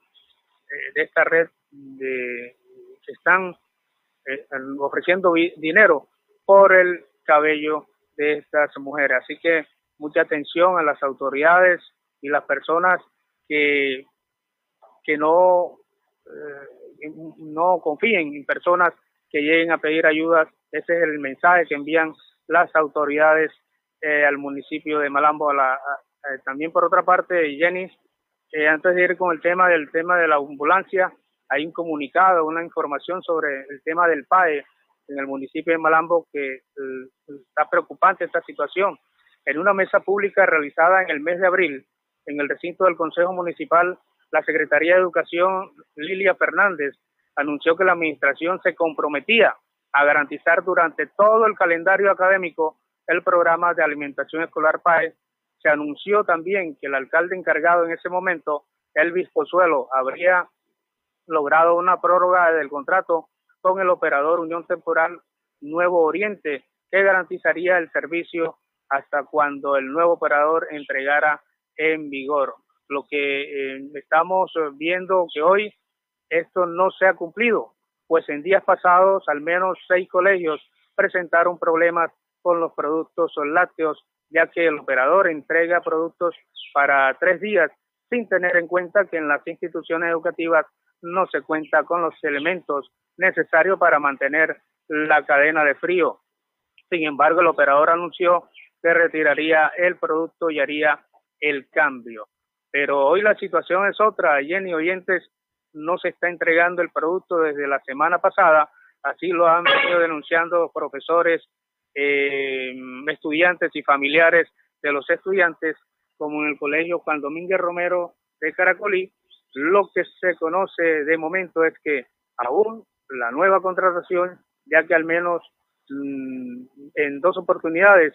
eh, de esta red de, que están ofreciendo dinero por el cabello de estas mujeres. Así que mucha atención a las autoridades y las personas que, que no no confíen en personas que lleguen a pedir ayudas. Ese es el mensaje que envían las autoridades eh, al municipio de Malambo. también por otra parte, Jenny, eh, antes de ir con el tema del tema de la ambulancia, hay un comunicado, una información sobre el tema del PAE en el municipio de Malambo que eh, está preocupante esta situación. En una mesa pública realizada en el mes de abril en el recinto del Consejo Municipal la Secretaría de Educación, Lilia Fernández, anunció que la administración se comprometía a garantizar durante todo el calendario académico el programa de alimentación escolar PAE. Se anunció también que el alcalde encargado en ese momento, Elvis Pozuelo, habría logrado una prórroga del contrato con el operador Unión Temporal Nuevo Oriente, que garantizaría el servicio hasta cuando el nuevo operador entregara en vigor lo que eh, estamos viendo que hoy esto no se ha cumplido, pues en días pasados al menos seis colegios presentaron problemas con los productos lácteos, ya que el operador entrega productos para tres días sin tener en cuenta que en las instituciones educativas no se cuenta con los elementos necesarios para mantener la cadena de frío. Sin embargo, el operador anunció que retiraría el producto y haría el cambio. Pero hoy la situación es otra, Jenny Oyentes no se está entregando el producto desde la semana pasada, así lo han venido denunciando profesores eh, estudiantes y familiares de los estudiantes, como en el colegio Juan Domínguez Romero de Caracolí. Lo que se conoce de momento es que aún la nueva contratación, ya que al menos mm, en dos oportunidades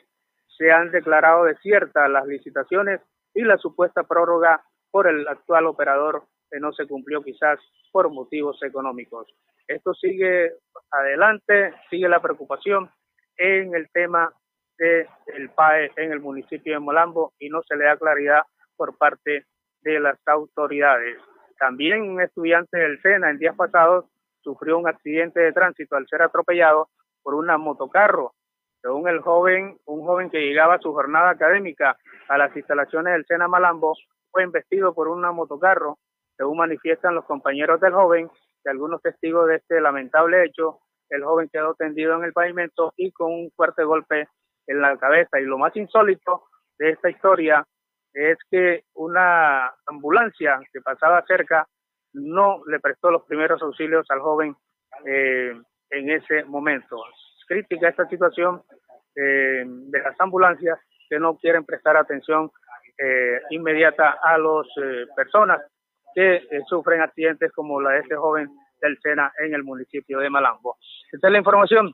se han declarado desiertas las licitaciones y la supuesta prórroga por el actual operador que no se cumplió quizás por motivos económicos. Esto sigue adelante, sigue la preocupación en el tema del PAE en el municipio de Molambo y no se le da claridad por parte de las autoridades. También un estudiante del SENA en días pasados sufrió un accidente de tránsito al ser atropellado por una motocarro. Según el joven, un joven que llegaba a su jornada académica a las instalaciones del SENA Malambo, fue investido por una motocarro. Según manifiestan los compañeros del joven y algunos testigos de este lamentable hecho, el joven quedó tendido en el pavimento y con un fuerte golpe en la cabeza. Y lo más insólito de esta historia es que una ambulancia que pasaba cerca no le prestó los primeros auxilios al joven eh, en ese momento. Crítica esta situación eh, de las ambulancias que no quieren prestar atención eh, inmediata a las personas que sufren accidentes como la de este joven del SENA en el municipio de Malambo. Esta es la información.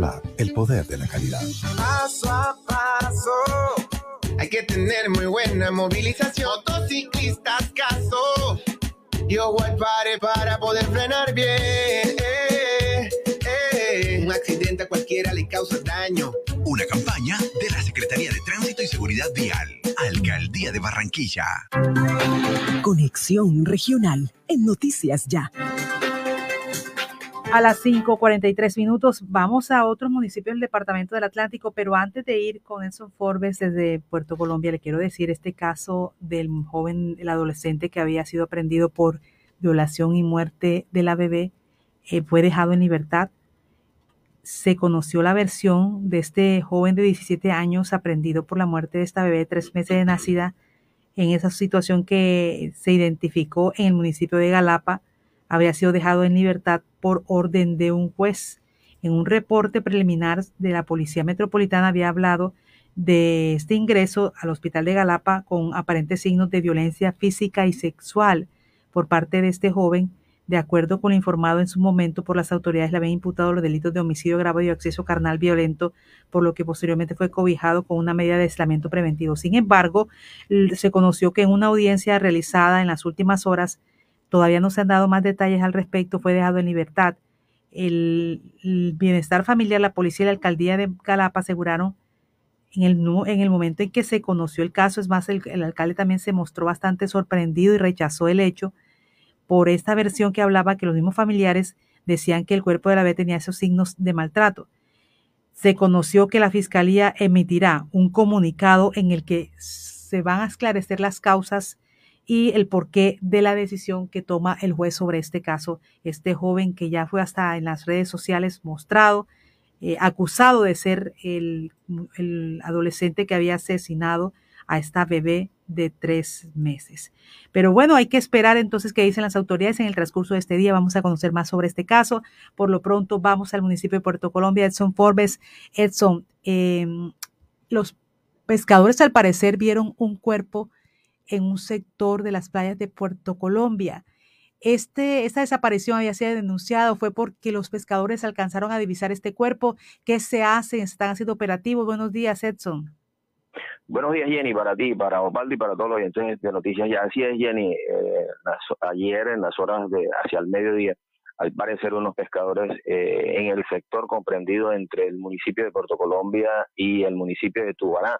el poder de la calidad. Paso a paso, hay que tener muy buena movilización. Motociclistas, caso. Yo voy pare para poder frenar bien. Eh, eh. Un accidente a cualquiera le causa daño. Una campaña de la Secretaría de Tránsito y Seguridad Vial, Alcaldía de Barranquilla. Conexión Regional en Noticias Ya. A las 5.43 minutos vamos a otros municipios del Departamento del Atlántico, pero antes de ir con Nelson Forbes desde Puerto Colombia, le quiero decir este caso del joven, el adolescente que había sido aprendido por violación y muerte de la bebé, eh, fue dejado en libertad. Se conoció la versión de este joven de 17 años aprendido por la muerte de esta bebé tres meses de nacida en esa situación que se identificó en el municipio de Galapa había sido dejado en libertad por orden de un juez. En un reporte preliminar de la Policía Metropolitana había hablado de este ingreso al hospital de Galapa con aparentes signos de violencia física y sexual por parte de este joven. De acuerdo con lo informado en su momento por las autoridades, le habían imputado los delitos de homicidio grave y acceso carnal violento, por lo que posteriormente fue cobijado con una medida de aislamiento preventivo. Sin embargo, se conoció que en una audiencia realizada en las últimas horas, Todavía no se han dado más detalles al respecto, fue dejado en libertad. El, bienestar familiar, la policía y la alcaldía de Galapa aseguraron en el, en el momento en que se conoció el caso, es más, el, el alcalde también se mostró bastante sorprendido y rechazó el hecho por esta versión que hablaba que los mismos familiares decían que el cuerpo de la bebé tenía esos signos de maltrato. Se conoció que la fiscalía emitirá un comunicado en el que se van a esclarecer las causas y el porqué de la decisión que toma el juez sobre este caso. Este joven que ya fue hasta en las redes sociales mostrado, eh, acusado de ser el, el adolescente que había asesinado a esta bebé de tres meses. Pero bueno, hay que esperar entonces qué dicen las autoridades en el transcurso de este día. Vamos a conocer más sobre este caso. Por lo pronto vamos al municipio de Puerto Colombia. Edson Forbes. Edson, em, los pescadores al parecer vieron un cuerpo en un sector de las playas de Puerto Colombia. Este, esta desaparición había sido denunciada, fue porque los pescadores alcanzaron a divisar este cuerpo. ¿Qué se hace? ¿Están haciendo operativos? Buenos días, Edson. Buenos días, Jenny, para ti, para Osvaldo y para todos los oyentes de noticias. Ya así es, Jenny. Eh, ayer, en las horas de hacia el mediodía, al parecer unos pescadores eh, en el sector comprendido entre el municipio de Puerto Colombia y el municipio de Tubará,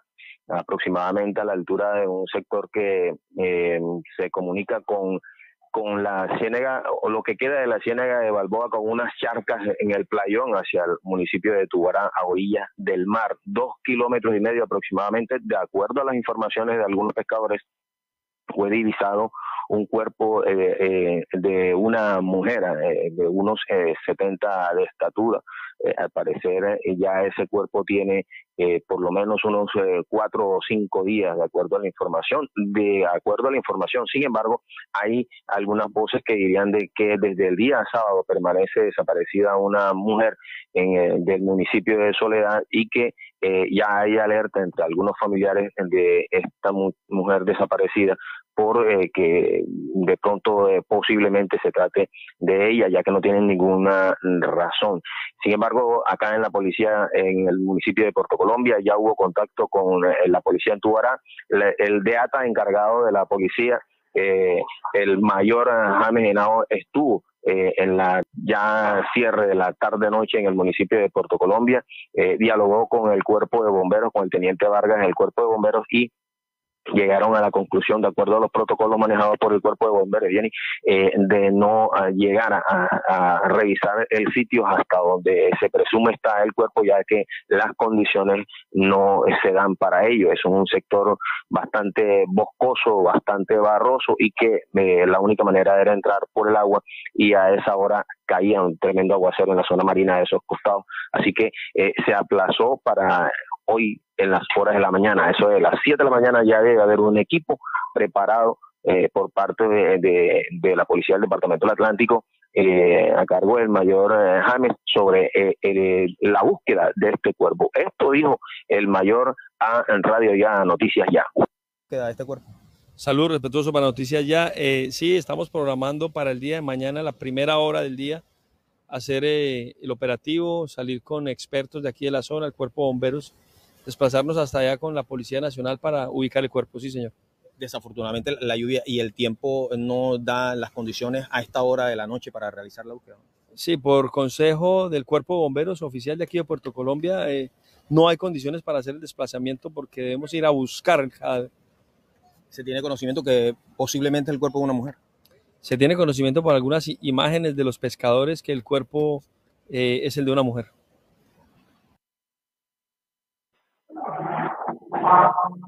aproximadamente a la altura de un sector que eh, se comunica con con la ciénaga o lo que queda de la ciénaga de Balboa con unas charcas en el playón hacia el municipio de Tubará a orillas del mar, dos kilómetros y medio aproximadamente, de acuerdo a las informaciones de algunos pescadores, fue divisado un cuerpo eh, eh, de una mujer eh, de unos 70 de estatura. Al parecer ya ese cuerpo tiene por lo menos unos cuatro o cinco días, de acuerdo a la información. De acuerdo a la información, sin embargo, hay algunas voces que dirían de que desde el día sábado permanece desaparecida una mujer en, del municipio de Soledad y que ya hay alerta entre algunos familiares de esta mujer desaparecida por eh, que de pronto eh, posiblemente se trate de ella, ya que no tienen ninguna razón. Sin embargo, acá en la policía, en el municipio de Puerto Colombia, ya hubo contacto con eh, la policía en Tubará, el DEATA encargado de la policía, el mayor James Henao estuvo en la ya cierre de la tarde-noche en el municipio de Puerto Colombia, dialogó con el cuerpo de bomberos, con el teniente Vargas en el cuerpo de bomberos y llegaron a la conclusión, de acuerdo a los protocolos manejados por el cuerpo de bomberos, eh, de no ah, llegar a, revisar el sitio hasta donde se presume está el cuerpo, ya que las condiciones no se dan para ello. Es un sector bastante boscoso, bastante barroso y que eh, la única manera era entrar por el agua y a esa hora caía un tremendo aguacero en la zona marina de esos costados. Así que eh, se aplazó para hoy en las horas de la mañana. Eso de las 7 de la mañana ya debe haber un equipo preparado eh, por parte de, de, la Policía del Departamento del Atlántico eh, a cargo del mayor eh, James sobre la búsqueda de este cuerpo. Esto dijo el mayor a en Radio Ya, Noticias Ya. Queda este cuerpo. Salud, respetuoso para Noticias Ya. sí, estamos programando para el día de mañana, la primera hora del día, hacer el operativo, salir con expertos de aquí de la zona, el cuerpo de bomberos desplazarnos hasta allá con la Policía Nacional para ubicar el cuerpo, sí señor. Desafortunadamente la lluvia y el tiempo no da las condiciones a esta hora de la noche para realizar la búsqueda. Sí, por consejo del Cuerpo de Bomberos oficial de aquí de Puerto Colombia, eh, no hay condiciones para hacer el desplazamiento porque debemos ir a buscar. ¿Se tiene conocimiento que posiblemente el cuerpo de una mujer? Se tiene conocimiento por algunas imágenes de los pescadores que el cuerpo eh, es el de una mujer.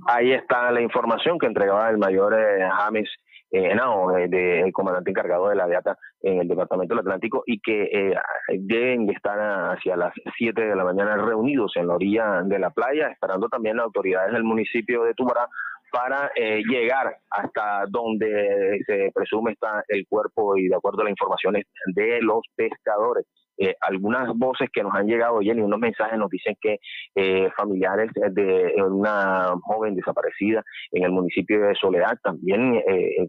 Ahí está la información que entregaba el mayor eh, James eh, el comandante encargado de la DEATA en el Departamento del Atlántico, y que eh, deben estar hacia las 7 de la mañana reunidos en la orilla de la playa, esperando también las autoridades del municipio de Tubará para eh, llegar hasta donde se presume está el cuerpo y de acuerdo a las informaciones de los pescadores. Eh, algunas voces que nos han llegado, y unos mensajes nos dicen que eh, familiares de una joven desaparecida en el municipio de Soledad también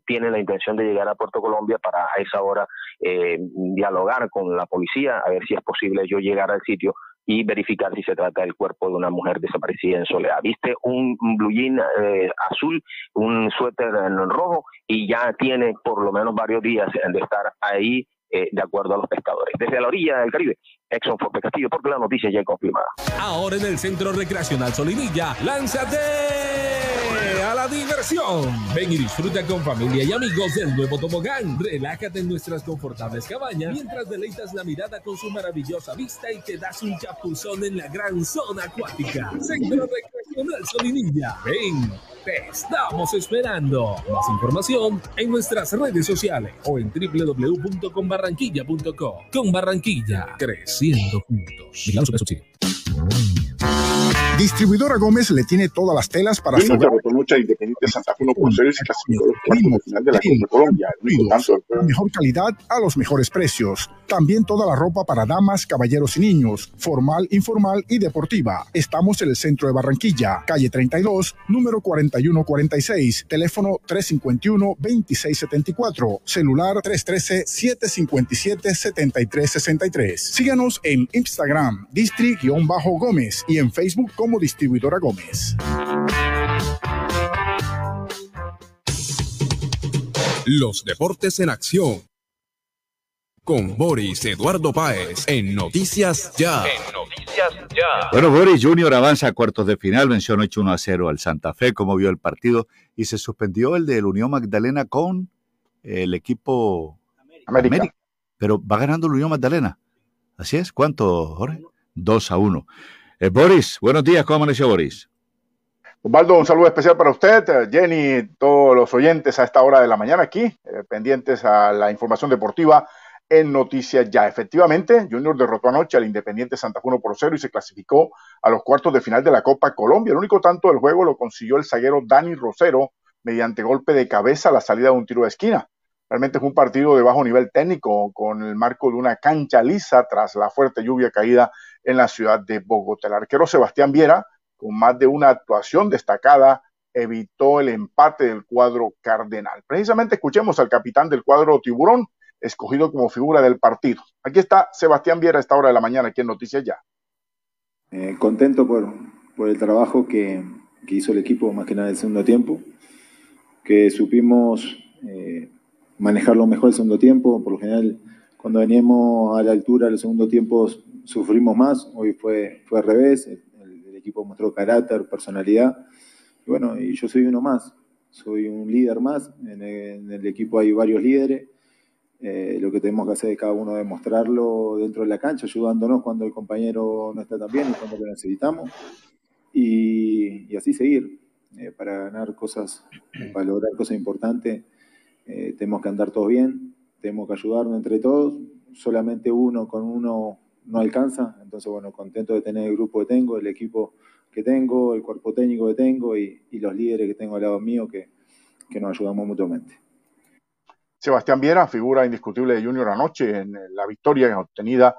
tienen la intención de llegar a Puerto Colombia para a esa hora dialogar con la policía, a ver si es posible yo llegar al sitio y verificar si se trata del cuerpo de una mujer desaparecida en soledad. Viste un blue jean eh, azul, un suéter en rojo y ya tiene por lo menos varios días de estar ahí eh, de acuerdo a los pescadores. Desde la orilla del Caribe, Exxon Forte Castillo, porque la noticia ya es confirmada. Ahora en el Centro Recreacional Solinilla, lánzate a la diversión. Ven y disfruta con familia y amigos del nuevo tobogán. Relájate en nuestras confortables cabañas mientras deleitas la mirada con su maravillosa vista y te das un chapuzón en la gran zona acuática. Centro Recreacional Solinilla. Ven te estamos esperando. Más información en nuestras redes sociales o en www.conbarranquilla.com. Con Barranquilla, creciendo juntos. Distribuidora Gómez le tiene todas las telas para su Rotonucha Independiente Santa Fe 1 por 0 se clasificó los final de la Copa Colombia. Mejor calidad a los mejores precios. También toda la ropa para damas, caballeros y niños, formal, informal y deportiva. Estamos en el centro de Barranquilla, calle 32, número 4146, teléfono 351-2674, celular 313-757-7363. Síganos en Instagram, distri-gómez y en Facebook como distribuidora Gómez. Los deportes en acción. Con Boris Eduardo Páez en Noticias Ya. En Noticias Ya. Bueno, Boris Junior avanza a cuartos de final, venció anoche 1 a 0 al Santa Fe, como vio el partido, y se suspendió el de la Unión Magdalena con el equipo América. Pero va ganando la Unión Magdalena. Así es. ¿Cuánto, Jorge? 2 a 1. Eh, Boris, buenos días. ¿Cómo amaneció Boris? Osvaldo, un saludo especial para usted, eh, Jenny, todos los oyentes a esta hora de la mañana aquí, eh, pendientes a la información deportiva en Noticias Ya. Efectivamente, Junior derrotó anoche al Independiente Santa Fe 1 por 0 y se clasificó a los cuartos de final de la Copa Colombia. El único tanto del juego lo consiguió el zaguero Dani Rosero mediante golpe de cabeza a la salida de un tiro de esquina. Realmente fue un partido de bajo nivel técnico, con el marco de una cancha lisa tras la fuerte lluvia caída en la ciudad de Bogotá. El arquero Sebastián Viera, con más de una actuación destacada, evitó el empate del cuadro cardenal. Precisamente escuchemos al capitán del cuadro Tiburón, escogido como figura del partido. Aquí está Sebastián Viera a esta hora de la mañana, aquí en Noticias Ya. Eh, contento por, por, el trabajo que, que, hizo el equipo, más que nada el segundo tiempo, que supimos eh, manejarlo mejor el segundo tiempo. Por lo general, cuando veníamos a la altura, los segundos tiempos sufrimos más. Hoy fue, fue al revés. El, equipo mostró carácter, personalidad. Y bueno, y yo soy uno más. Soy un líder más. En el, equipo hay varios líderes. Eh, lo que tenemos que hacer es cada uno demostrarlo dentro de la cancha, ayudándonos cuando el compañero no está tan bien y cuando lo necesitamos. Y, así seguir. Eh, para ganar cosas, para lograr cosas importantes eh, tenemos que andar todos bien, tenemos que ayudarnos entre todos, solamente uno con uno no alcanza, entonces bueno, contento de tener el grupo que tengo, el equipo que tengo, el cuerpo técnico que tengo y, los líderes que tengo al lado mío que, que nos ayudamos mutuamente. Sebastián Viera, figura indiscutible de Junior anoche en la victoria obtenida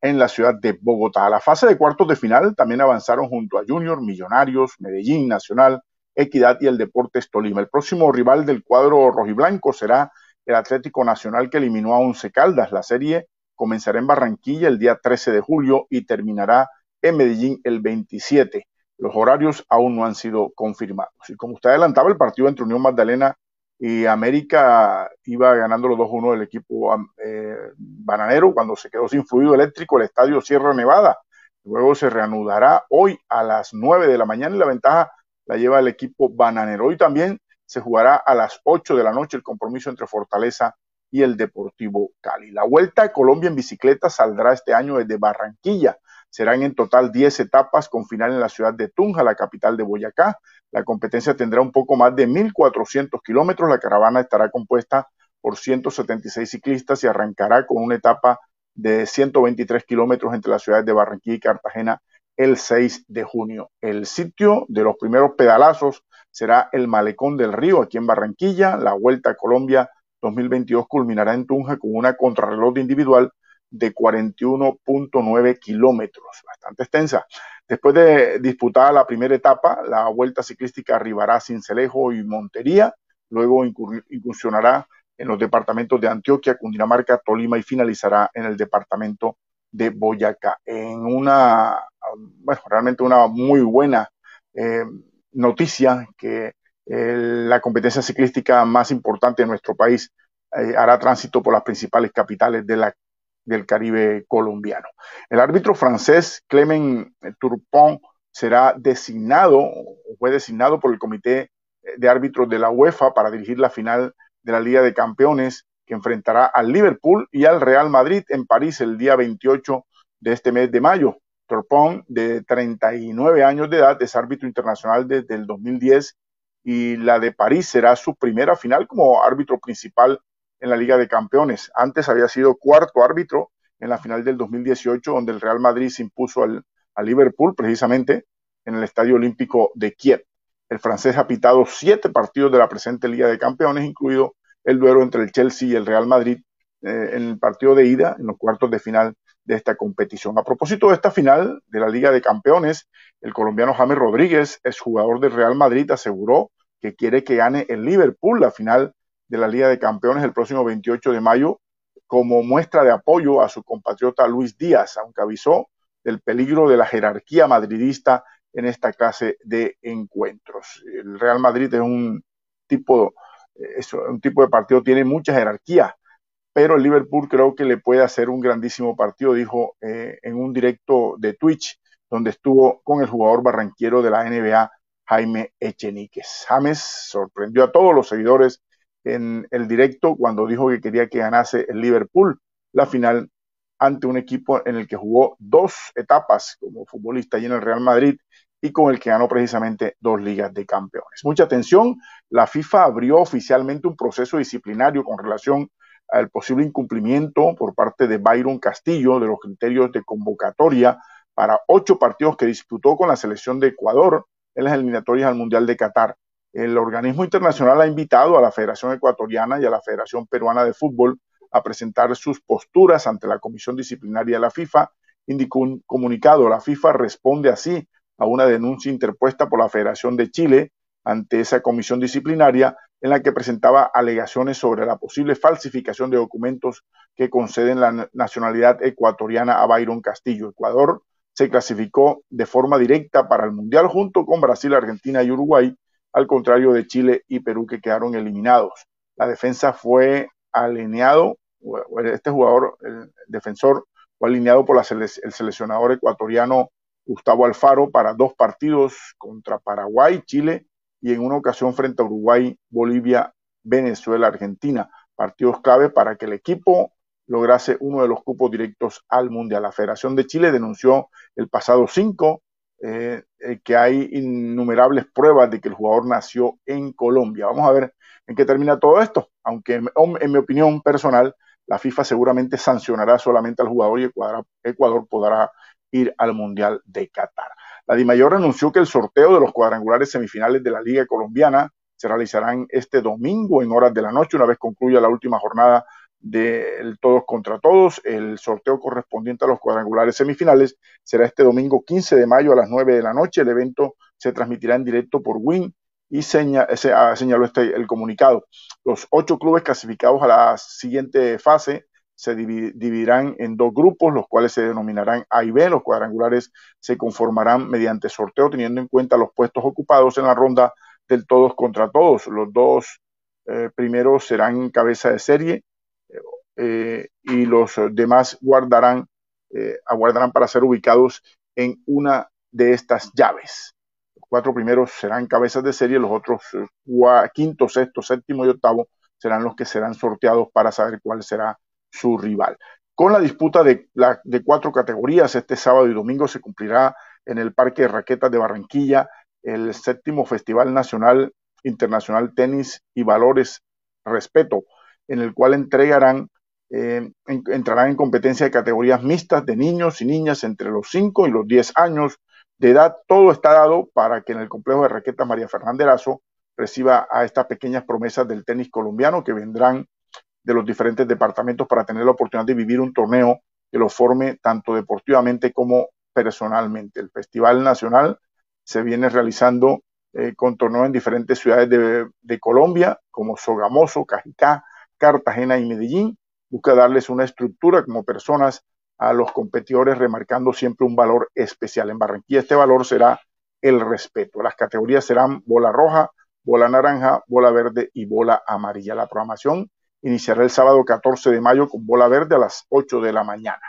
en la ciudad de Bogotá. A la fase de cuartos de final también avanzaron junto a Junior, Millonarios, Medellín, Nacional, Equidad y el Deportes Tolima. El próximo rival del cuadro rojiblanco será el Atlético Nacional que eliminó a Once Caldas. La serie comenzará en Barranquilla el día 13 de julio y terminará en Medellín el 27. Los horarios aún no han sido confirmados. Y como usted adelantaba, el partido entre Unión Magdalena y América iba ganando los 2-1 del equipo eh, bananero cuando se quedó sin fluido eléctrico el estadio Sierra Nevada. Luego se reanudará hoy a las 9 de la mañana y la ventaja la lleva el equipo bananero. Hoy también se jugará a las 8 de la noche el compromiso entre Fortaleza y el Deportivo Cali. La Vuelta a Colombia en bicicleta saldrá este año desde Barranquilla. Serán en total 10 etapas con final en la ciudad de Tunja, la capital de Boyacá. La competencia tendrá un poco más de 1.400 kilómetros. La caravana estará compuesta por 176 ciclistas y arrancará con una etapa de 123 kilómetros entre las ciudades de Barranquilla y Cartagena el 6 de junio. El sitio de los primeros pedalazos será el Malecón del Río, aquí en Barranquilla. La Vuelta a Colombia 2022 culminará en Tunja con una contrarreloj individual de 41.9 kilómetros, bastante extensa. Después de disputada la primera etapa, la vuelta ciclística arribará a Cincelejo y Montería, luego incursionará en los departamentos de Antioquia, Cundinamarca, Tolima y finalizará en el departamento de Boyacá. En una bueno, realmente una muy buena eh, noticia que la competencia ciclística más importante de nuestro país eh, hará tránsito por las principales capitales del Caribe colombiano. El árbitro francés Clement Turpin será designado o fue designado por el Comité de Árbitros de la UEFA para dirigir la final de la Liga de Campeones que enfrentará al Liverpool y al Real Madrid en París el día 28 de este mes de mayo. Torpón, de 39 años de edad, es árbitro internacional desde el 2010 y la de París será su primera final como árbitro principal en la Liga de Campeones. Antes había sido cuarto árbitro en la final del 2018, donde el Real Madrid se impuso al, Liverpool, precisamente en el Estadio Olímpico de Kiev. El francés ha pitado siete partidos de la presente Liga de Campeones, incluido el duelo entre el Chelsea y el Real Madrid eh, en el partido de ida, en los cuartos de final de esta competición. A propósito de esta final de la Liga de Campeones, el colombiano James Rodríguez, jugador del Real Madrid, aseguró que quiere que gane el Liverpool la final de la Liga de Campeones el próximo 28 de mayo como muestra de apoyo a su compatriota Luis Díaz, aunque avisó del peligro de la jerarquía madridista en esta clase de encuentros. El Real Madrid es un tipo, es un tipo de partido, tiene mucha jerarquía, pero el Liverpool creo que le puede hacer un grandísimo partido, dijo eh, en un directo de Twitch, donde estuvo con el jugador barranquero de la NBA, Jaime Echenique. James sorprendió a todos los seguidores en el directo cuando dijo que quería que ganase el Liverpool la final ante un equipo en el que jugó dos etapas como futbolista y en el Real Madrid y con el que ganó precisamente dos ligas de campeones. Mucha atención, la FIFA abrió oficialmente un proceso disciplinario con relación al posible incumplimiento por parte de Byron Castillo de los criterios de convocatoria para ocho partidos que disputó con la selección de Ecuador en las eliminatorias al Mundial de Qatar. El organismo internacional ha invitado a la Federación Ecuatoriana y a la Federación Peruana de Fútbol a presentar sus posturas ante la Comisión Disciplinaria de la FIFA. Indicó un comunicado, la FIFA responde así a una denuncia interpuesta por la Federación de Chile ante esa comisión disciplinaria en la que presentaba alegaciones sobre la posible falsificación de documentos que conceden la nacionalidad ecuatoriana a Byron Castillo. Ecuador se clasificó de forma directa para el Mundial junto con Brasil, Argentina y Uruguay, al contrario de Chile y Perú que quedaron eliminados. La defensa fue alineado este jugador, el defensor, fue alineado por el seleccionador ecuatoriano Gustavo Alfaro para dos partidos contra Paraguay, Chile y en una ocasión frente a Uruguay, Bolivia, Venezuela, Argentina. Partidos clave para que el equipo lograse uno de los cupos directos al Mundial. La Federación de Chile denunció el pasado 5 eh, eh, que hay innumerables pruebas de que el jugador nació en Colombia. Vamos a ver en qué termina todo esto, aunque en mi opinión personal la FIFA seguramente sancionará solamente al jugador y Ecuador, podrá ir al Mundial de Qatar. La DIMAYOR anunció que el sorteo de los cuadrangulares semifinales de la Liga Colombiana se realizarán este domingo en horas de la noche, una vez concluya la última jornada del todos contra todos. El sorteo correspondiente a los cuadrangulares semifinales será este domingo 15 de mayo a las 9 de la noche. El evento se transmitirá en directo por Win y seña, ah, señaló este, el comunicado. Los ocho clubes clasificados a la siguiente fase se dividirán en dos grupos, los cuales se denominarán A y B. Los cuadrangulares se conformarán mediante sorteo, teniendo en cuenta los puestos ocupados en la ronda del todos contra todos. Los dos eh, primeros serán cabeza de serie eh, y los demás guardarán, eh, aguardarán para ser ubicados en una de estas llaves cuatro primeros serán cabezas de serie, los otros eh, quinto, sexto, séptimo y octavo serán los que serán sorteados para saber cuál será su rival. Con la disputa de, de cuatro categorías, este sábado y domingo se cumplirá en el Parque de Raquetas de Barranquilla el séptimo Festival Nacional Internacional Tenis y Valores Respeto, en el cual entregarán, eh, entrarán en competencia de categorías mixtas de niños y niñas entre los 5 y los 10 años, de edad, todo está dado para que en el complejo de raquetas María Fernández Erazo reciba a estas pequeñas promesas del tenis colombiano que vendrán de los diferentes departamentos para tener la oportunidad de vivir un torneo que lo forme tanto deportivamente como personalmente. El Festival Nacional se viene realizando eh, con torneos en diferentes ciudades de, de, Colombia, como Sogamoso, Cajicá, Cartagena y Medellín. Busca darles una estructura como personas a los competidores, remarcando siempre un valor especial. En Barranquilla este valor será el respeto. Las categorías serán bola roja, bola naranja, bola verde y bola amarilla. La programación iniciará el sábado 14 de mayo con bola verde a las 8 de la mañana.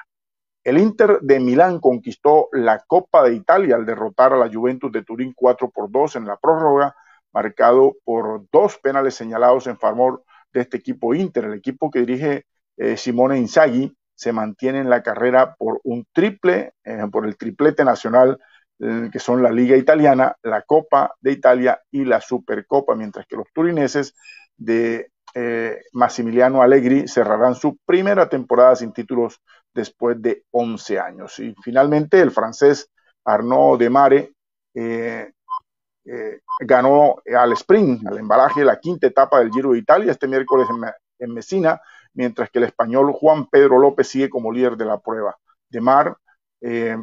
El Inter de Milán conquistó la Copa de Italia al derrotar a la Juventus de Turín 4 por 2 en la prórroga, marcado por dos penales señalados en favor de este equipo Inter, el equipo que dirige eh, Simone Inzaghi, se mantiene en la carrera por un triple, eh, por el triplete nacional, eh, que son la Liga Italiana, la Copa de Italia y la Supercopa, mientras que los turineses de eh, Massimiliano Allegri cerrarán su primera temporada sin títulos después de 11 años. Y finalmente el francés Arnaud Demare ganó al sprint, al embalaje, la quinta etapa del Giro de Italia este miércoles en, en Messina mientras que el español Juan Pedro López sigue como líder de la prueba. De Mar eh,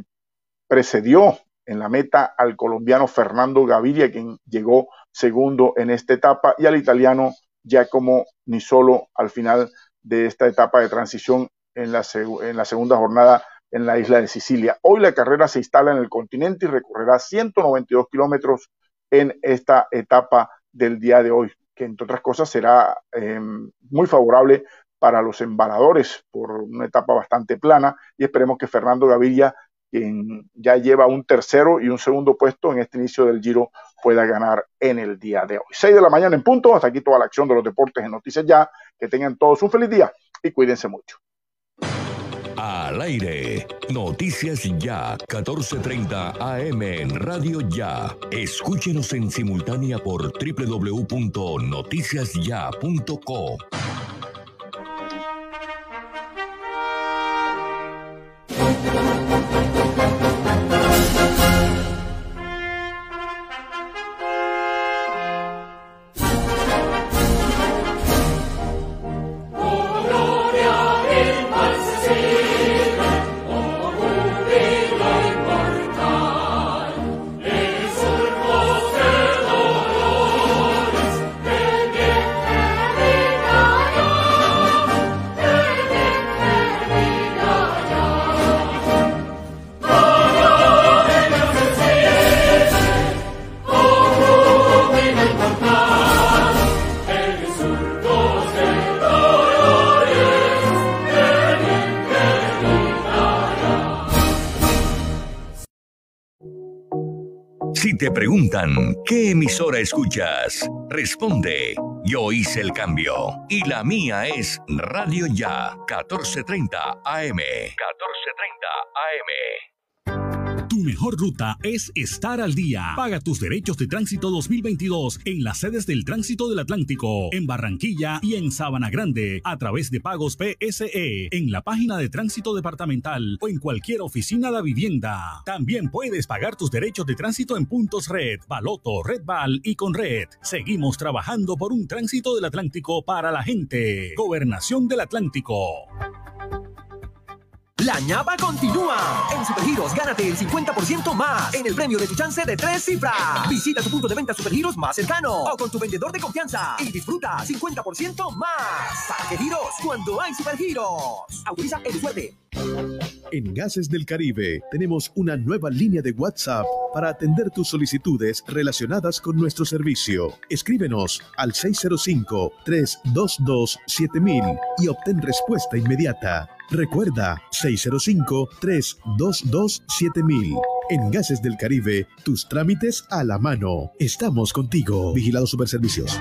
precedió en la meta al colombiano Fernando Gaviria, quien llegó segundo en esta etapa, y al italiano Giacomo Nisolo al final de esta etapa de transición en la, segunda jornada en la isla de Sicilia. Hoy la carrera se instala en el continente y recorrerá 192 kilómetros en esta etapa del día de hoy, que entre otras cosas será eh, muy favorable para los embaladores por una etapa bastante plana y esperemos que Fernando Gaviria, quien ya lleva un tercero y un segundo puesto en este inicio del Giro, pueda ganar en el día de hoy. 6 de la mañana en punto, hasta aquí toda la acción de los deportes en Noticias Ya. Que tengan todos un feliz día y cuídense mucho. Al aire, Noticias Ya, 14:30 AM en Radio Ya. Escúchenos en simultánea por www.noticiasya.co. emisora escuchas, responde, yo hice el cambio y la mía es Radio Ya 1430 AM. 1430 AM. Mejor ruta es estar al día. Paga tus derechos de tránsito 2022 en las sedes del Tránsito del Atlántico, en Barranquilla y en Sabana Grande, a través de pagos PSE, en la página de Tránsito Departamental o en cualquier oficina de vivienda. También puedes pagar tus derechos de tránsito en puntos Red, Baloto, Red Val y con Red. Seguimos trabajando por un tránsito del Atlántico para la gente. Gobernación del Atlántico. La ñapa continúa. En Supergiros, gánate el 50% más en el premio de tu chance de tres cifras. Visita tu punto de venta Supergiros más cercano o con tu vendedor de confianza y disfruta 50% más. ¿Para qué giros? Cuando hay Supergiros. Autoriza el suerte. En Gases del Caribe tenemos una nueva línea de WhatsApp para atender tus solicitudes relacionadas con nuestro servicio. Escríbenos al 605-322-7000 y obtén respuesta inmediata. Recuerda 605-322-7000. En Gases del Caribe, tus trámites a la mano. Estamos contigo. Vigilado Superservicios.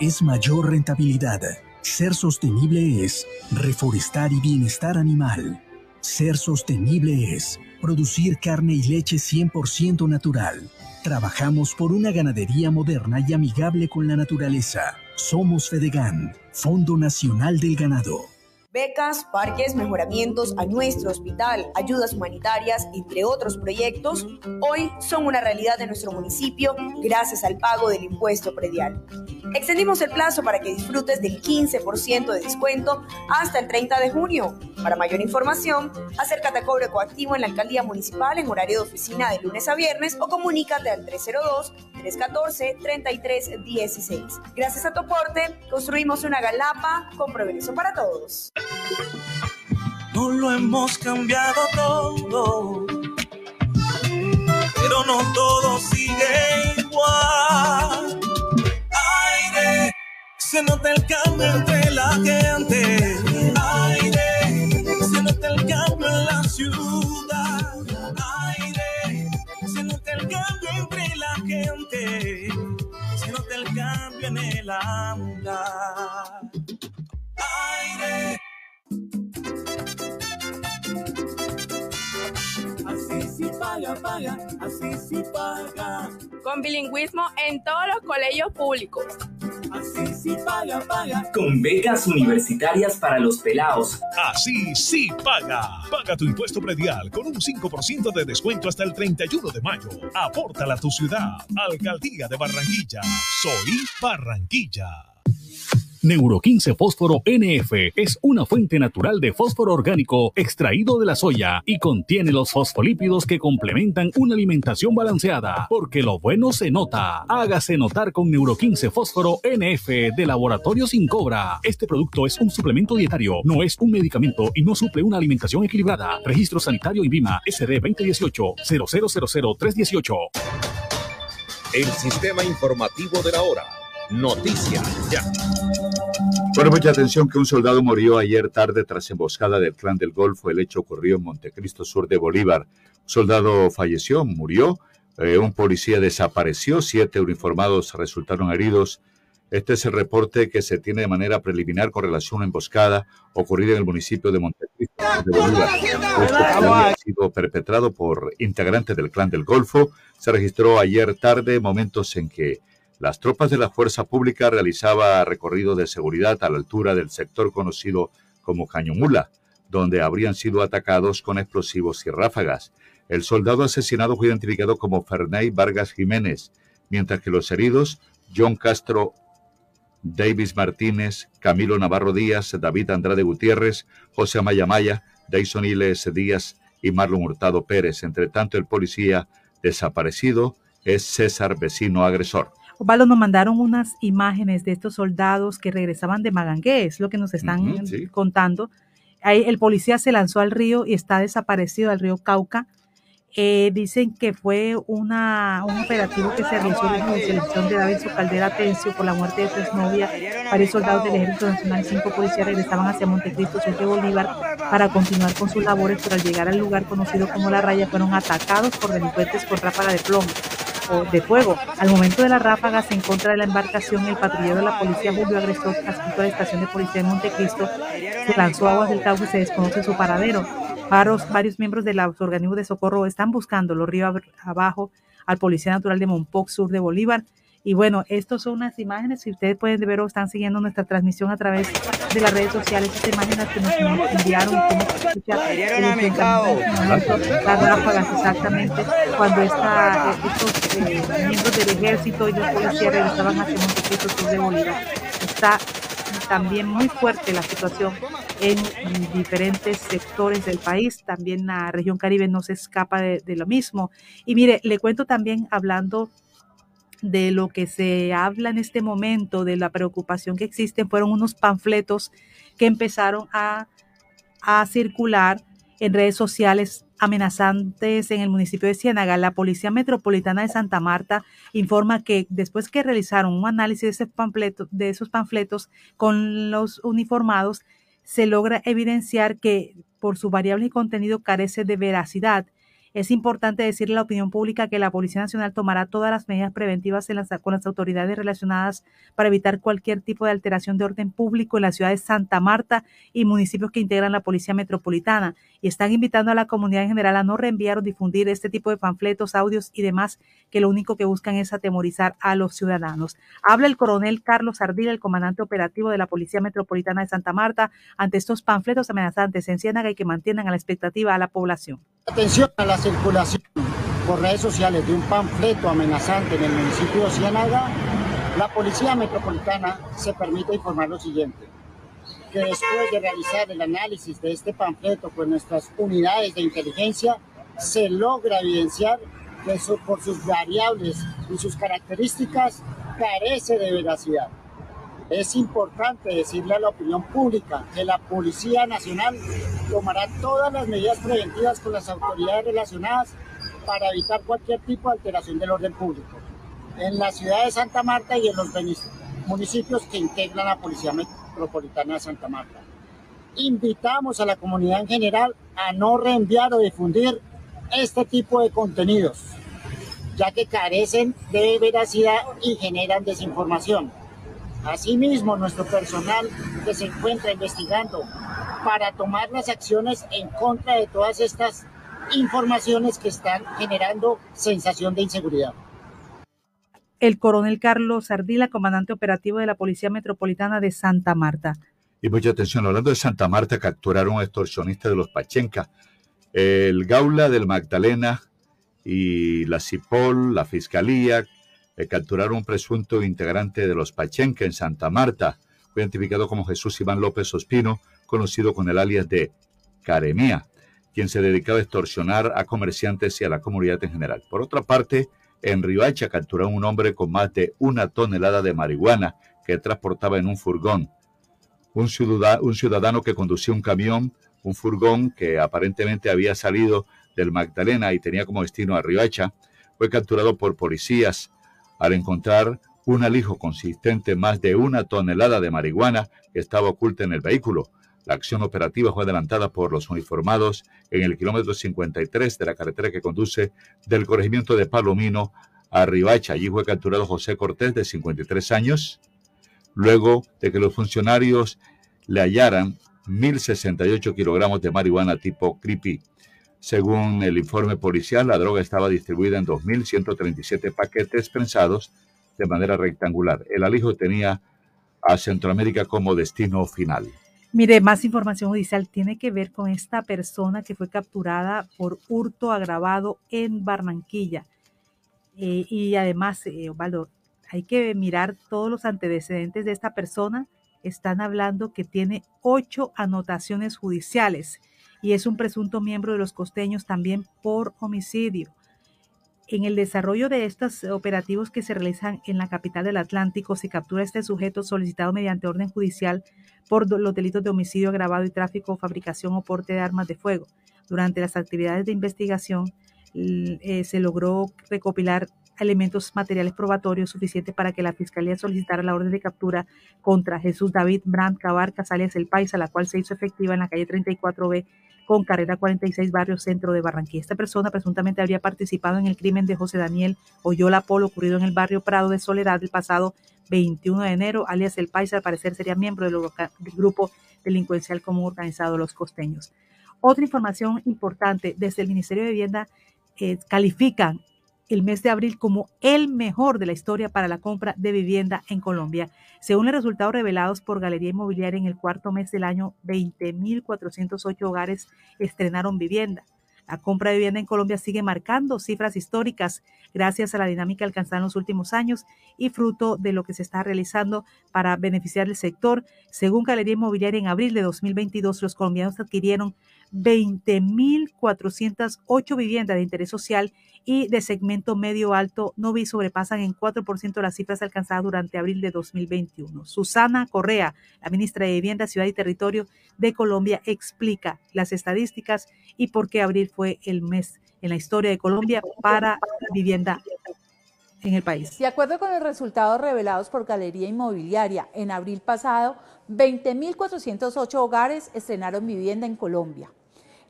es mayor rentabilidad. Ser sostenible es reforestar y bienestar animal. Ser sostenible es producir carne y leche 100% natural. Trabajamos por una ganadería moderna y amigable con la naturaleza. Somos Fedegan, Fondo Nacional del Ganado. Becas, parques, mejoramientos a nuestro hospital, ayudas humanitarias, entre otros proyectos, hoy son una realidad de nuestro municipio gracias al pago del impuesto predial. Extendimos el plazo para que disfrutes del 15% de descuento hasta el 30 de junio. Para mayor información, acércate a Cobre Coactivo en la Alcaldía Municipal en horario de oficina de lunes a viernes o comunícate al 302-314-3316. Gracias a tu aporte, construimos una galapa con progreso para todos. No lo hemos cambiado todo, pero no todo sigue igual. Aire, se nota el cambio entre la gente. Aire, se nota el cambio en la ciudad. Aire, se nota el cambio entre la gente. Se nota el cambio en el andar. Aire. Sí paga, paga, así sí paga. Con bilingüismo en todos los colegios públicos. Así sí paga, paga. Con becas universitarias para los pelados. Así sí paga. Paga tu impuesto predial con un 5% de descuento hasta el 31 de mayo. Apórtala a tu ciudad. Alcaldía de Barranquilla. Soy Barranquilla. Neuro 15 Fósforo NF es una fuente natural de fósforo orgánico extraído de la soya y contiene los fosfolípidos que complementan una alimentación balanceada, porque lo bueno se nota. Hágase notar con Neuro 15 Fósforo NF de Laboratorio Sin Cobra. Este producto es un suplemento dietario, no es un medicamento y no suple una alimentación equilibrada. Registro sanitario INVIMA SD 2018 0000318. El sistema informativo de la hora. Noticias ya. Bueno, mucha atención que un soldado murió ayer tarde tras emboscada del clan del Golfo. El hecho ocurrió en Montecristo Sur de Bolívar. Un soldado falleció, murió. Eh, un policía desapareció. Siete uniformados resultaron heridos. Este es el reporte que se tiene de manera preliminar con relación a una emboscada ocurrida en el municipio de Montecristo de Bolívar. Este ha sido perpetrado por integrantes del clan del Golfo. Se registró ayer tarde, momentos en que las tropas de la fuerza pública realizaba recorrido de seguridad a la altura del sector conocido como Cañomula, donde habrían sido atacados con explosivos y ráfagas. El soldado asesinado fue identificado como Ferney Vargas Jiménez, mientras que los heridos, John Castro Davis Martínez, Camilo Navarro Díaz, David Andrade Gutiérrez, José Amaya Maya, Dyson Iles Díaz y Marlon Hurtado Pérez. Entre tanto, el policía desaparecido es César Vecino Agresor. Osvaldo, nos mandaron unas imágenes de estos soldados que regresaban de Magangué, es lo que nos están sí. contando. Ahí el policía se lanzó al río y está desaparecido al río Cauca. Eh, dicen que fue una, un operativo que se realizó en la selección de Davidson Caldera Tencio por la muerte de su exnovia. Varios soldados del Ejército Nacional y cinco policías regresaban hacia Montecristo, sur de Bolívar, para continuar con sus labores, pero al llegar al lugar conocido como La Raya fueron atacados por delincuentes con ráfaga de plomo de fuego. Al momento de las ráfagas en contra de la embarcación, el patrullero de la policía Julio Agresor, adscrito a la estación de policía de Montecristo, se lanzó aguas del Cauca y se desconoce su paradero. Varios, varios miembros de los organismos de socorro están buscando los ríos ab- abajo al Policía Natural de Monpox, sur de Bolívar. Y bueno, estas son unas imágenes, si ustedes pueden ver o están siguiendo nuestra transmisión a través de las redes sociales, estas imágenes que nos enviaron momento, las ráfagas exactamente, cuando esta, eh, estos eh, miembros del ejército y los policías regresaban hacia Montecristo, sur de Bolívar. Está también muy fuerte la situación en diferentes sectores del país. También la región Caribe no se escapa de, de lo mismo. Y mire, le cuento también hablando de lo que se habla en este momento, de la preocupación que existe, fueron unos panfletos que empezaron a, circular en redes sociales amenazantes en el municipio de Ciénaga. La Policía Metropolitana de Santa Marta informa que después que realizaron un análisis de, de esos panfletos con los uniformados, se logra evidenciar que por su variable y contenido carece de veracidad. Es importante decirle a la opinión pública que la Policía Nacional tomará todas las medidas preventivas con las autoridades relacionadas para evitar cualquier tipo de alteración de orden público en la ciudad de Santa Marta y municipios que integran la Policía Metropolitana. Y están invitando a la comunidad en general a no reenviar o difundir este tipo de panfletos, audios y demás que lo único que buscan es atemorizar a los ciudadanos. Habla el coronel Carlos Ardila, el comandante operativo de la Policía Metropolitana de Santa Marta, ante estos panfletos amenazantes en Ciénaga y que mantienen a la expectativa a la población. Atención a la circulación por redes sociales de un panfleto amenazante en el municipio de Ciénaga, la Policía Metropolitana se permite informar lo siguiente, que después de realizar el análisis de este panfleto con nuestras unidades de inteligencia, se logra evidenciar que su- por sus variables y sus características carece de veracidad. Es importante decirle a la opinión pública que la Policía Nacional tomará todas las medidas preventivas con las autoridades relacionadas para evitar cualquier tipo de alteración del orden público en la ciudad de Santa Marta y en los municipios que integran la Policía Metropolitana de Santa Marta. Invitamos a la comunidad en general a no reenviar o difundir este tipo de contenidos, ya que carecen de veracidad y generan desinformación. Asimismo, nuestro personal que se encuentra investigando para tomar las acciones en contra de todas estas informaciones que están generando sensación de inseguridad. El coronel Carlos Ardila, comandante operativo de la Policía Metropolitana de Santa Marta. Y mucha atención, hablando de Santa Marta, capturaron a un extorsionista de los Pachenca. El Gaula del Magdalena y la CIPOL, la Fiscalía, eh, capturaron un presunto integrante de los Pachenca en Santa Marta. Fue identificado como Jesús Iván López Ospino, conocido con el alias de Caremía, quien se dedicaba a extorsionar a comerciantes y a la comunidad en general. Por otra parte, en Riohacha capturaron un hombre con más de una tonelada de marihuana que transportaba en un furgón. Un ciudadano, un ciudadano que conducía un camión, un furgón que aparentemente había salido del Magdalena y tenía como destino a Riohacha, fue capturado por policías al encontrar un alijo consistente más de una tonelada de marihuana que estaba oculta en el vehículo. La acción operativa fue adelantada por los uniformados en el kilómetro 53 de la carretera que conduce del corregimiento de Palomino a Ribacha. Allí fue capturado José Cortés, de 53 años, luego de que los funcionarios le hallaran 1.068 kilogramos de marihuana tipo creepy. Según el informe policial, la droga estaba distribuida en 2.137 paquetes prensados de manera rectangular. El alijo tenía a Centroamérica como destino final. Mire, más información judicial tiene que ver con esta persona que fue capturada por hurto agravado en Barranquilla. Eh, y además, eh, Osvaldo, hay que mirar todos los antecedentes de esta persona. Están hablando que tiene ocho anotaciones judiciales y es un presunto miembro de los costeños también por homicidio. En el desarrollo de estos operativos que se realizan en la capital del Atlántico, se captura este sujeto solicitado mediante orden judicial por los delitos de homicidio agravado y tráfico, fabricación o porte de armas de fuego. Durante las actividades de investigación eh, se logró recopilar elementos materiales probatorios suficientes para que la Fiscalía solicitara la orden de captura contra Jesús David Brandt Cabarcas, alias El Paisa, la cual se hizo efectiva en la calle 34B con carrera 46, barrio centro de Barranquilla. Esta persona presuntamente habría participado en el crimen de José Daniel Oyola Polo ocurrido en el barrio Prado de Soledad el pasado 21 de enero, alias El Paisa, al parecer sería miembro del, grupo delincuencial común organizado Los Costeños. Otra información importante, desde el Ministerio de Vivienda eh, califican el mes de abril como el mejor de la historia para la compra de vivienda en Colombia. Según los resultados revelados por Galería Inmobiliaria en el cuarto mes del año, 20.408 hogares estrenaron vivienda. La compra de vivienda en Colombia sigue marcando cifras históricas gracias a la dinámica alcanzada en los últimos años y fruto de lo que se está realizando para beneficiar el sector. Según Galería Inmobiliaria, en abril de 2022 los colombianos adquirieron 20.408 viviendas de interés social y de segmento medio alto no vi sobrepasan en 4% las cifras alcanzadas durante abril de 2021. Susana Correa, la ministra de Vivienda, Ciudad y Territorio de Colombia, explica las estadísticas y por qué abril fue el mes en la historia de Colombia para vivienda en el país. De acuerdo con los resultados revelados por Galería Inmobiliaria, en abril pasado, 20.408 hogares estrenaron vivienda en Colombia.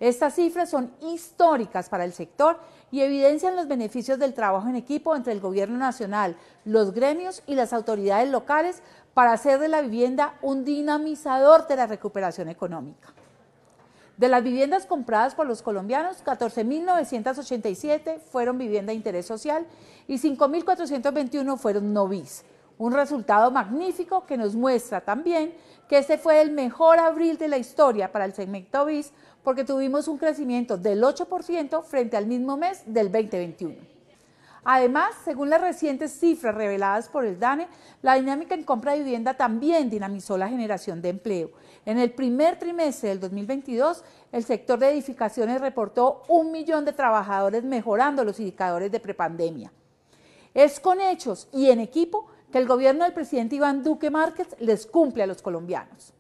Estas cifras son históricas para el sector y evidencian los beneficios del trabajo en equipo entre el Gobierno Nacional, los gremios y las autoridades locales para hacer de la vivienda un dinamizador de la recuperación económica. De las viviendas compradas por los colombianos, 14.987 fueron vivienda de interés social y 5.421 fueron novis. Un resultado magnífico que nos muestra también que este fue el mejor abril de la historia para el segmento BIS porque tuvimos un crecimiento del 8% frente al mismo mes del 2021. Además, según las recientes cifras reveladas por el DANE, la dinámica en compra de vivienda también dinamizó la generación de empleo. En el primer trimestre del 2022, el sector de edificaciones reportó un millón de trabajadores mejorando los indicadores de prepandemia. Es con hechos y en equipo que el gobierno del presidente Iván Duque Márquez les cumple a los colombianos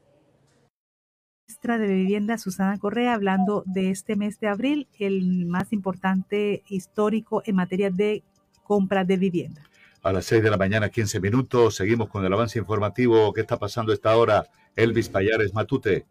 ministra de Vivienda, Susana Correa, hablando de este mes de abril, el más importante histórico en materia de compra de vivienda. A las 6 de la mañana, 15 minutos, seguimos con el avance informativo. ¿Qué está pasando esta hora? Elvis Payares Matute.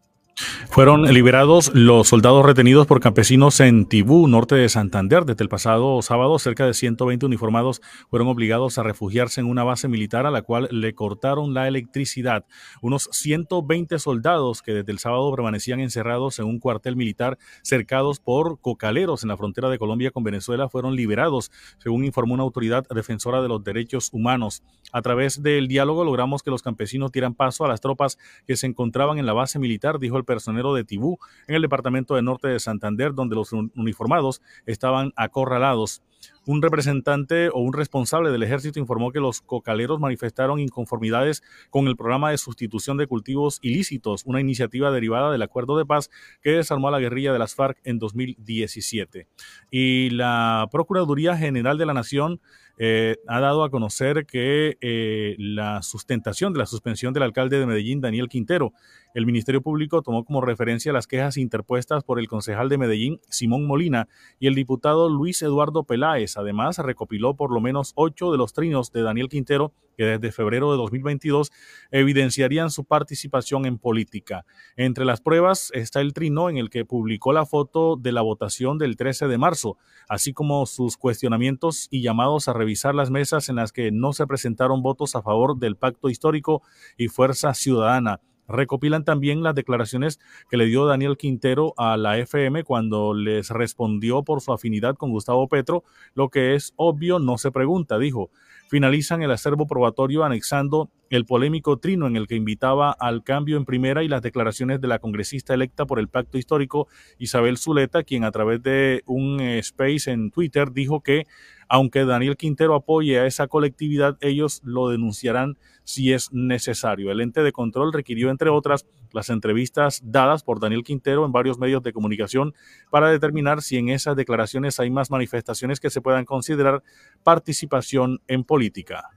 Fueron liberados los soldados retenidos por campesinos en Tibú, norte de Santander. Desde el pasado sábado, cerca de 120 uniformados fueron obligados a refugiarse en una base militar a la cual le cortaron la electricidad. Unos 120 soldados que desde el sábado permanecían encerrados en un cuartel militar cercados por cocaleros en la frontera de Colombia con Venezuela fueron liberados, según informó una autoridad defensora de los derechos humanos. A través del diálogo logramos que los campesinos dieran paso a las tropas que se encontraban en la base militar, dijo el personero de Tibú, en el departamento de norte de Santander, donde los uniformados estaban acorralados. Un representante o un responsable del ejército informó que los cocaleros manifestaron inconformidades con el programa de sustitución de cultivos ilícitos, una iniciativa derivada del acuerdo de paz que desarmó a la guerrilla de las FARC en 2017. Y la Procuraduría General de la Nación eh, ha dado a conocer que eh, la sustentación de la suspensión del alcalde de Medellín, Daniel Quintero, el Ministerio Público tomó como referencia las quejas interpuestas por el concejal de Medellín, Simón Molina, y el diputado Luis Eduardo Peláez. Además, recopiló por lo menos ocho de los trinos de Daniel Quintero que desde febrero de 2022 evidenciarían su participación en política. Entre las pruebas está el trino en el que publicó la foto de la votación del 13 de marzo, así como sus cuestionamientos y llamados a revisar las mesas en las que no se presentaron votos a favor del pacto histórico y fuerza ciudadana recopilan también las declaraciones que le dio Daniel Quintero a la FM cuando les respondió por su afinidad con Gustavo Petro, lo que es obvio no se pregunta, dijo. Finalizan el acervo probatorio anexando el polémico trino en el que invitaba al cambio en primera y las declaraciones de la congresista electa por el pacto histórico Isabel Zuleta, quien a través de un eh, space en Twitter dijo que aunque Daniel Quintero apoye a esa colectividad, ellos lo denunciarán si es necesario. El ente de control requirió, entre otras, las entrevistas dadas por Daniel Quintero en varios medios de comunicación para determinar si en esas declaraciones hay más manifestaciones que se puedan considerar participación en política.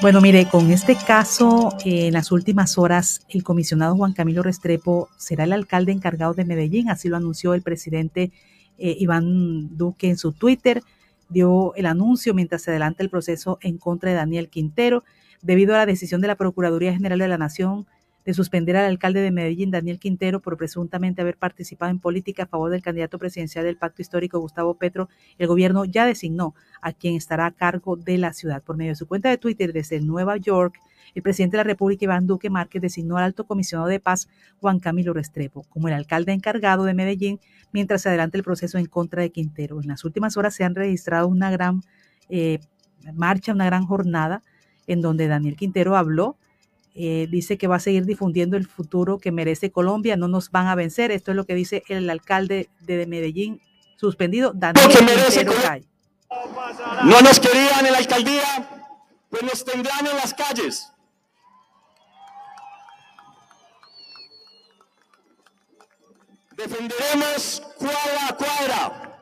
Bueno, mire, con este caso, en las últimas horas, el comisionado Juan Camilo Restrepo será el alcalde encargado de Medellín, así lo anunció el presidente eh, Iván Duque en su Twitter dio el anuncio mientras se adelanta el proceso en contra de Daniel Quintero, debido a la decisión de la Procuraduría General de la Nación de suspender al alcalde de Medellín, Daniel Quintero, por presuntamente haber participado en política a favor del candidato presidencial del Pacto Histórico, Gustavo Petro, el gobierno ya designó a quien estará a cargo de la ciudad. Por medio de su cuenta de Twitter desde Nueva York, el presidente de la República, Iván Duque Márquez, designó al alto comisionado de paz, Juan Camilo Restrepo, como el alcalde encargado de Medellín mientras se adelanta el proceso en contra de Quintero. En las últimas horas se han registrado una gran eh, marcha, una gran jornada en donde Daniel Quintero habló. Eh, dice que va a seguir difundiendo el futuro que merece Colombia, no nos van a vencer. Esto es lo que dice el alcalde de Medellín, suspendido, Daniel Quintero No nos querían en la alcaldía, pues nos tendrán en las calles. Defenderemos cuadra a cuadra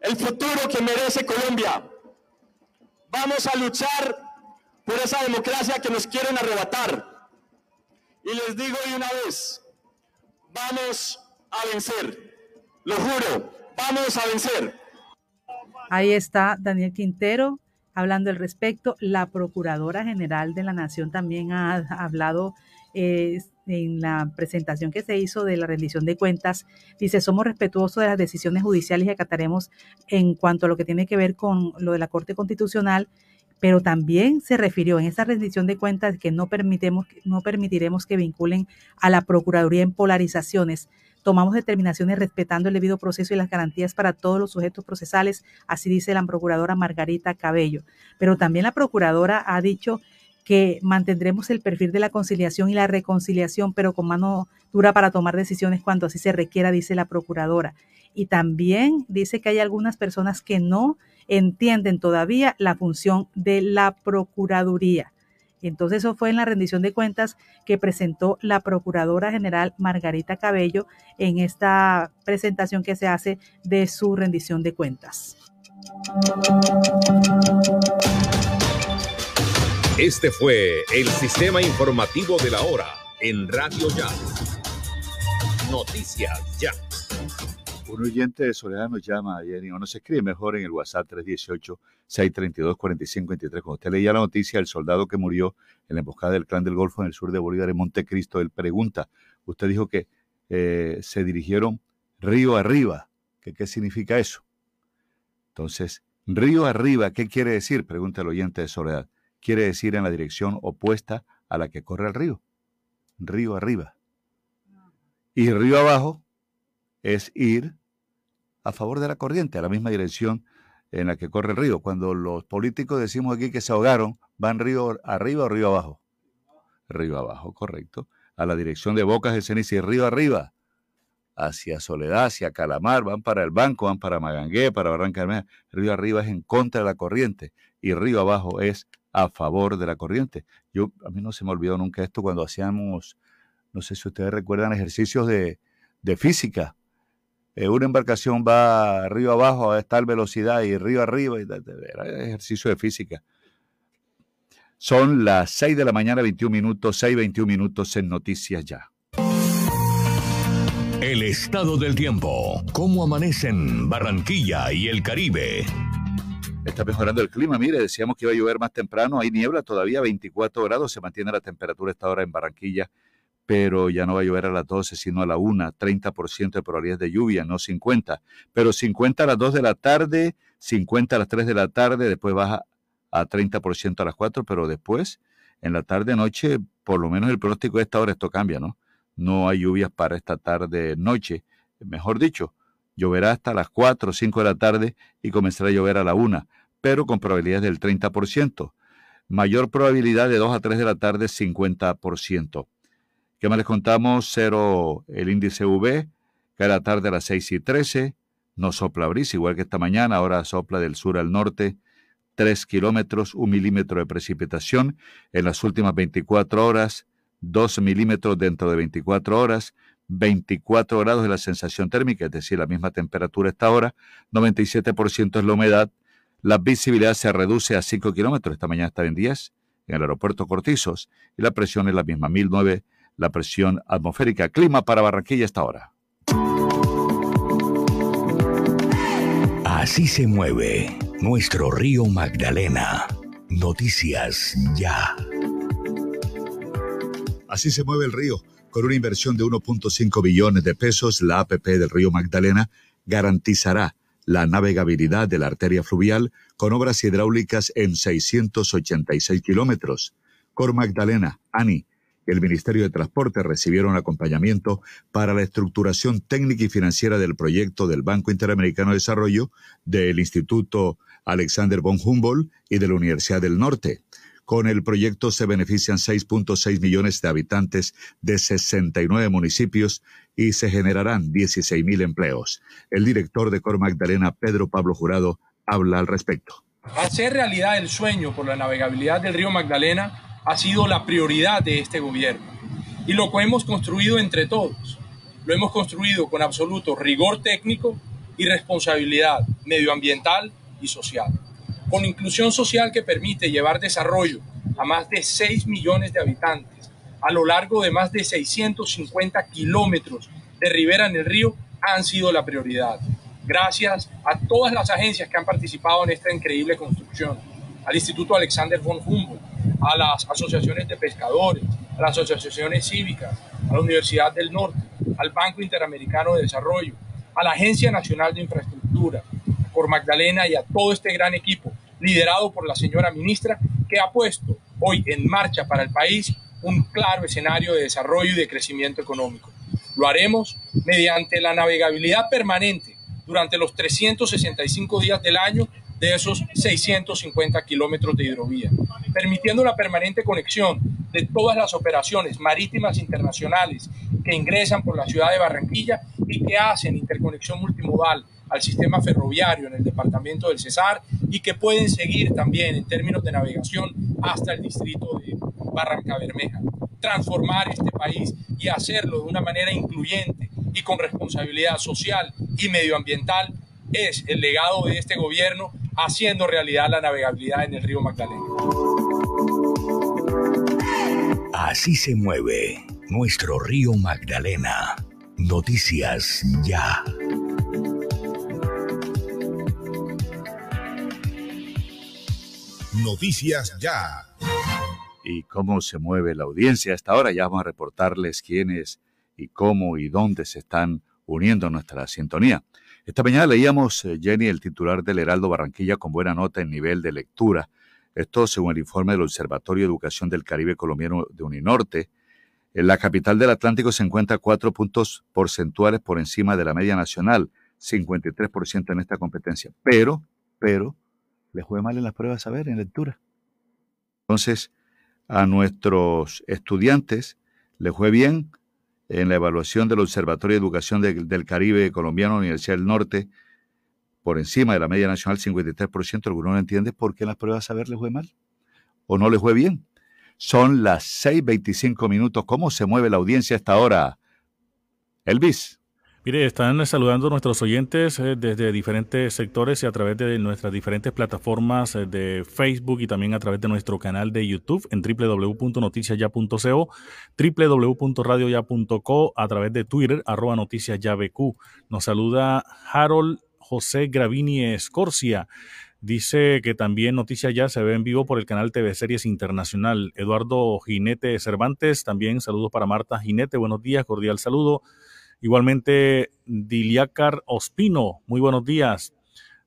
el futuro que merece Colombia. Vamos a luchar por esa democracia que nos quieren arrebatar. Y les digo de una vez, vamos a vencer. Lo juro, vamos a vencer. Ahí está Daniel Quintero hablando al respecto. La Procuradora General de la Nación también ha hablado eh, en la presentación que se hizo de la rendición de cuentas, dice, somos respetuosos de las decisiones judiciales y acataremos en cuanto a lo que tiene que ver con lo de la Corte Constitucional, pero también se refirió en esa rendición de cuentas que no, permitemos, no permitiremos que vinculen a la Procuraduría en polarizaciones. Tomamos determinaciones respetando el debido proceso y las garantías para todos los sujetos procesales, así dice la procuradora Margarita Cabello. Pero también la procuradora ha dicho que mantendremos el perfil de la conciliación y la reconciliación, pero con mano dura para tomar decisiones cuando así se requiera, dice la procuradora. Y también dice que hay algunas personas que no entienden todavía la función de la Procuraduría. Entonces eso fue en la rendición de cuentas que presentó la Procuradora General Margarita Cabello en esta presentación que se hace de su rendición de cuentas. Este fue el sistema informativo de la hora en Radio Ya. Noticias Ya. Un oyente de Soledad nos llama, Jenny, o nos escribe mejor en el WhatsApp 318-632-4523. Cuando usted leía la noticia del soldado que murió en la emboscada del clan del Golfo en el sur de Bolívar, en Montecristo, él pregunta, usted dijo que eh, se dirigieron río arriba. ¿Qué, ¿Qué significa eso? Entonces, río arriba, ¿qué quiere decir? Pregunta el oyente de Soledad. Quiere decir en la dirección opuesta a la que corre el río. Río arriba. Y río abajo es ir a favor de la corriente, a la misma dirección en la que corre el río. Cuando los políticos decimos aquí que se ahogaron, van río arriba o río abajo. Río abajo, correcto. A la dirección de Bocas de Ceniza y río arriba. Hacia Soledad, hacia Calamar, van para el banco, van para Magangué, para Barranca. Río arriba es en contra de la corriente y río abajo es a favor de la corriente. Yo, a mí no se me olvidó nunca esto cuando hacíamos, no sé si ustedes recuerdan, ejercicios de, de física eh, una embarcación va río abajo a tal velocidad y río arriba, y, era ejercicio de física. Son las 6 de la mañana, 21 minutos, 6, 21 minutos en Noticias Ya. El estado del tiempo. ¿Cómo amanecen Barranquilla y el Caribe? Está mejorando el clima. Mire, decíamos que iba a llover más temprano. Hay niebla todavía, 24 grados. Se mantiene la temperatura esta hora en Barranquilla pero ya no va a llover a las 12, sino a la 1, 30% de probabilidades de lluvia, no 50, pero 50 a las 2 de la tarde, 50 a las 3 de la tarde, después baja a 30% a las 4, pero después, en la tarde, noche, por lo menos el pronóstico de esta hora, esto cambia, ¿no? No hay lluvias para esta tarde, noche, mejor dicho, lloverá hasta las 4 o 5 de la tarde y comenzará a llover a la 1, pero con probabilidades del 30%. Mayor probabilidad de 2 a 3 de la tarde, 50%. ¿Qué más les contamos? Cero el índice V, cada tarde a las 6 y 13. No sopla brisa, igual que esta mañana, ahora sopla del sur al norte. 3 kilómetros, 1 milímetro de precipitación en las últimas 24 horas, 2 milímetros dentro de 24 horas, 24 grados de la sensación térmica, es decir, la misma temperatura esta hora, 97% es la humedad, la visibilidad se reduce a 5 kilómetros, esta mañana está en 10 en el aeropuerto Cortizos y la presión es la misma, 1009 la presión atmosférica. Clima para Barranquilla esta hora. Así se mueve nuestro río Magdalena. Noticias ya. Así se mueve el río. Con una inversión de 1.5 billones de pesos, la APP del río Magdalena garantizará la navegabilidad de la arteria fluvial con obras hidráulicas en 686 kilómetros. Cor Magdalena, ANI, el Ministerio de Transporte recibieron acompañamiento para la estructuración técnica y financiera del proyecto del Banco Interamericano de Desarrollo, del Instituto Alexander von Humboldt y de la Universidad del Norte. Con el proyecto se benefician 6.6 millones de habitantes de 69 municipios y se generarán 16 mil empleos. El director de Cor Magdalena, Pedro Pablo Jurado, habla al respecto. Hacer realidad el sueño por la navegabilidad del río Magdalena ha sido la prioridad de este gobierno y lo que hemos construido entre todos. Lo hemos construido con absoluto rigor técnico y responsabilidad medioambiental y social, con inclusión social que permite llevar desarrollo a más de 6 millones de habitantes a lo largo de más de 650 kilómetros de ribera en el río han sido la prioridad. Gracias a todas las agencias que han participado en esta increíble construcción, al Instituto Alexander von Humboldt, a las asociaciones de pescadores, a las asociaciones cívicas, a la Universidad del Norte, al Banco Interamericano de Desarrollo, a la Agencia Nacional de Infraestructura, por Magdalena y a todo este gran equipo, liderado por la señora ministra, que ha puesto hoy en marcha para el país un claro escenario de desarrollo y de crecimiento económico. Lo haremos mediante la navegabilidad permanente durante los 365 días del año de esos 650 kilómetros de hidrovía, permitiendo la permanente conexión de todas las operaciones marítimas internacionales que ingresan por la ciudad de Barranquilla y que hacen interconexión multimodal al sistema ferroviario en el departamento del Cesar y que pueden seguir también en términos de navegación hasta el distrito de Barranca Bermeja. Transformar este país y hacerlo de una manera incluyente y con responsabilidad social y medioambiental es el legado de este gobierno haciendo realidad la navegabilidad en el río Magdalena. Así se mueve nuestro río Magdalena. Noticias ya. Noticias ya. Y cómo se mueve la audiencia. Hasta ahora ya vamos a reportarles quiénes y cómo y dónde se están uniendo a nuestra sintonía. Esta mañana leíamos, eh, Jenny, el titular del Heraldo Barranquilla con buena nota en nivel de lectura. Esto según el informe del Observatorio de Educación del Caribe Colombiano de Uninorte. En la capital del Atlántico se encuentra cuatro puntos porcentuales por encima de la media nacional, 53% en esta competencia. Pero, pero, le fue mal en las pruebas a ver, en lectura. Entonces, a nuestros estudiantes le fue bien en la evaluación del Observatorio de Educación del Caribe Colombiano, Universidad del Norte, por encima de la media nacional, 53%. Algunos no entiende por qué en las pruebas a ver le fue mal o no le fue bien. Son las 6.25 minutos. ¿Cómo se mueve la audiencia a esta hora? Elvis. Mire, están saludando nuestros oyentes eh, desde diferentes sectores y a través de nuestras diferentes plataformas eh, de Facebook y también a través de nuestro canal de YouTube en www.noticiasya.co, www.radioya.co, a través de Twitter, arroba noticiasyabq. Nos saluda Harold José Gravini Escorcia. Dice que también Noticias Ya se ve en vivo por el canal TV Series Internacional. Eduardo Jinete Cervantes, también saludos para Marta Jinete. Buenos días, cordial saludo. Igualmente, Diliacar Ospino, muy buenos días.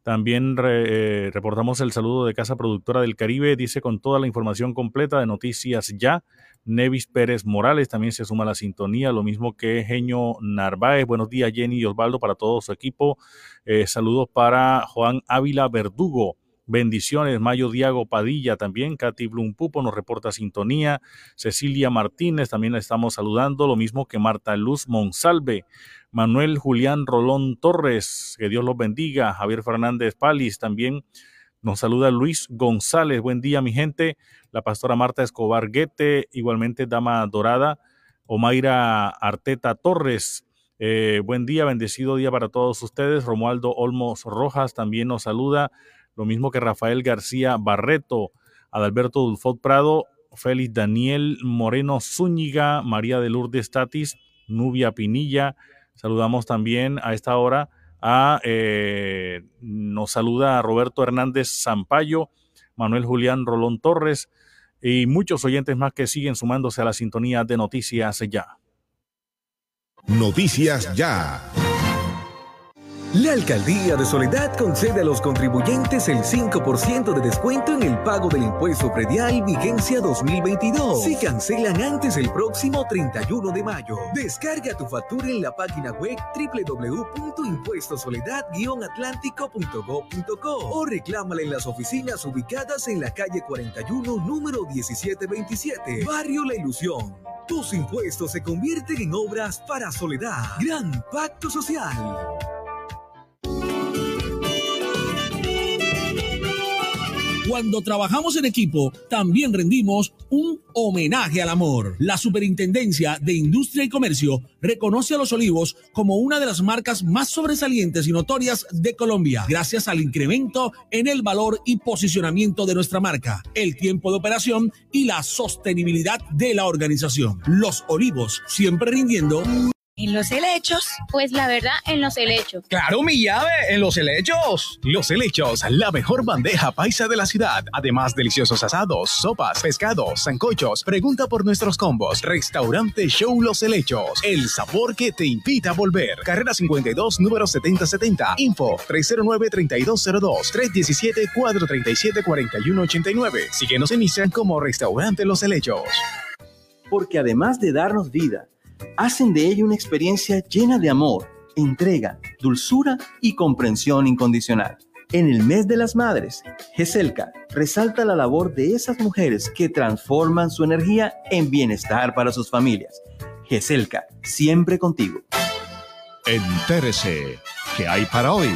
También eh, reportamos el saludo de Casa Productora del Caribe, dice con toda la información completa de Noticias Ya. Nevis Pérez Morales también se suma a la sintonía, lo mismo que Genio Narváez. Buenos días, Jenny y Osvaldo, para todo su equipo. Eh, saludos para Juan Ávila Verdugo. Bendiciones, Mayo Diago Padilla también, Katy Blum Pupo nos reporta sintonía, Cecilia Martínez también la estamos saludando, lo mismo que Marta Luz Monsalve, Manuel Julián Rolón Torres, que Dios los bendiga, Javier Fernández Palis también nos saluda Luis González, buen día mi gente, la pastora Marta Escobar Guete, igualmente Dama Dorada, Omaira Arteta Torres, eh, buen día, bendecido día para todos ustedes. Romualdo Olmos Rojas también nos saluda lo mismo que Rafael García Barreto, Adalberto Dulfot Prado, Félix Daniel Moreno Zúñiga, María de Lourdes Tatis, Nubia Pinilla. Saludamos también a esta hora a, eh, nos saluda Roberto Hernández Zampayo, Manuel Julián Rolón Torres y muchos oyentes más que siguen sumándose a la sintonía de Noticias Ya. Noticias Ya. La Alcaldía de Soledad concede a los contribuyentes el 5% de descuento en el pago del impuesto predial vigencia 2022 si cancelan antes el próximo 31 de mayo. Descarga tu factura en la página web www.impuestosoledad-atlántico.gov.co o reclámala en las oficinas ubicadas en la calle 41, número 1727, Barrio La Ilusión. Tus impuestos se convierten en obras para Soledad. Gran Pacto Social. Cuando trabajamos en equipo, también rendimos un homenaje al amor. La Superintendencia de Industria y Comercio reconoce a Los Olivos como una de las marcas más sobresalientes y notorias de Colombia, gracias al incremento en el valor y posicionamiento de nuestra marca, el tiempo de operación y la sostenibilidad de la organización. Los Olivos, siempre rindiendo ¿En los helechos? Pues la verdad, en los helechos. ¡Claro, mi llave! ¡En los helechos! Los helechos, la mejor bandeja paisa de la ciudad. Además, deliciosos asados, sopas, pescados, zancochos. Pregunta por nuestros combos. Restaurante Show Los Helechos. El sabor que te invita a volver. Carrera 52, número 7070. Info 309-3202. 317-437-4189. Síguenos en Instagram como Restaurante Los Helechos. Porque además de darnos vida, hacen de ella una experiencia llena de amor, entrega, dulzura y comprensión incondicional. En el mes de las madres, GESELCA resalta la labor de esas mujeres que transforman su energía en bienestar para sus familias. GESELCA, siempre contigo. Entérese, ¿qué hay para hoy?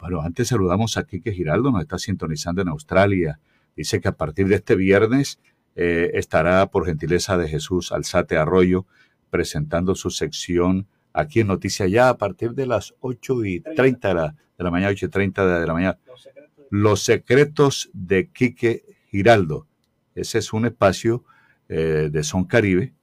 Bueno, antes saludamos a Kike Giraldo, nos está sintonizando en Australia. Dice que a partir de este viernes eh, estará, por gentileza de Jesús Alzate Arroyo, presentando su sección aquí en Noticias Ya a partir de las 8 y 30 de la, de la mañana, 8 y 30 de la mañana. Los secretos de Quique Giraldo. Ese es un espacio eh, de Son Caribe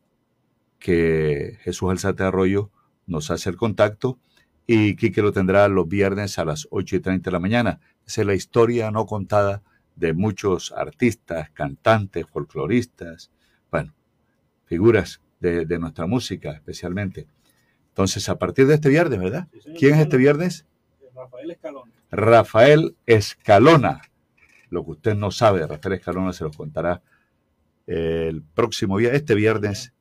que Jesús Alzate Arroyo nos hace el contacto y Quique lo tendrá los viernes a las 8 y 30 de la mañana. Esa es la historia no contada de muchos artistas, cantantes, folcloristas, bueno, figuras de, nuestra música especialmente. Entonces, a partir de este viernes, ¿verdad? ¿Quién es este viernes? Rafael Escalona. Rafael Escalona. Lo que usted no sabe de Rafael Escalona se lo contará el próximo día, este viernes.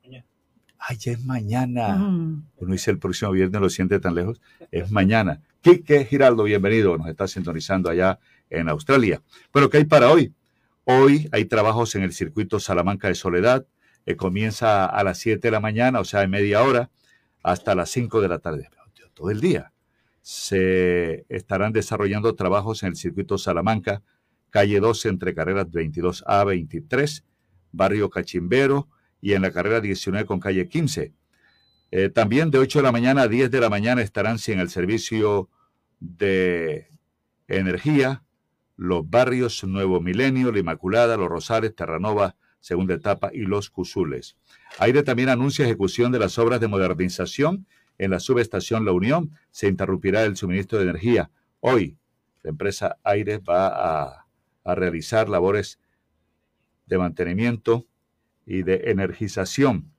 Ay, ya es mañana. Uno dice el próximo viernes, lo siente tan lejos. Es mañana. Quique Giraldo, bienvenido. Nos está sintonizando allá en Australia. Pero ¿qué hay para hoy? Hoy hay trabajos en el circuito Salamanca de Soledad. Que comienza a las 7 de la mañana, o sea, en media hora, hasta las 5 de la tarde. Todo el día. Se estarán desarrollando trabajos en el circuito Salamanca, calle 12 entre carreras 22A 23, barrio Cachimbero y en la carrera 19 con calle 15. Eh, también de 8 de la mañana a 10 de la mañana estarán en el servicio de energía los barrios Nuevo Milenio, La Inmaculada, Los Rosales, Terranova, segunda etapa y Los Cusules. Aire también anuncia ejecución de las obras de modernización en la subestación La Unión. Se interrumpirá el suministro de energía. Hoy, la empresa Aire va a, realizar labores de mantenimiento y de energización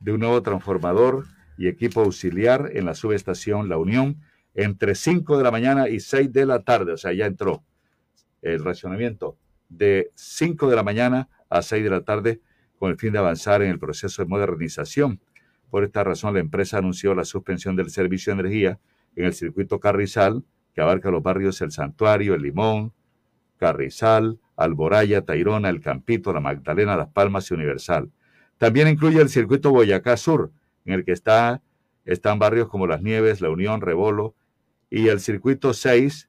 de un nuevo transformador y equipo auxiliar en la subestación La Unión entre 5 de la mañana y 6 de la tarde, o sea, ya entró el racionamiento de 5 de la mañana a 6 de la tarde con el fin de avanzar en el proceso de modernización. Por esta razón, la empresa anunció la suspensión del servicio de energía en el circuito Carrizal, que abarca los barrios El Santuario, El Limón, Carrizal, Alboraya, Tairona, El Campito, La Magdalena, Las Palmas y Universal. También incluye el circuito Boyacá Sur, en el que está, están barrios como Las Nieves, La Unión, Rebolo, y el circuito 6,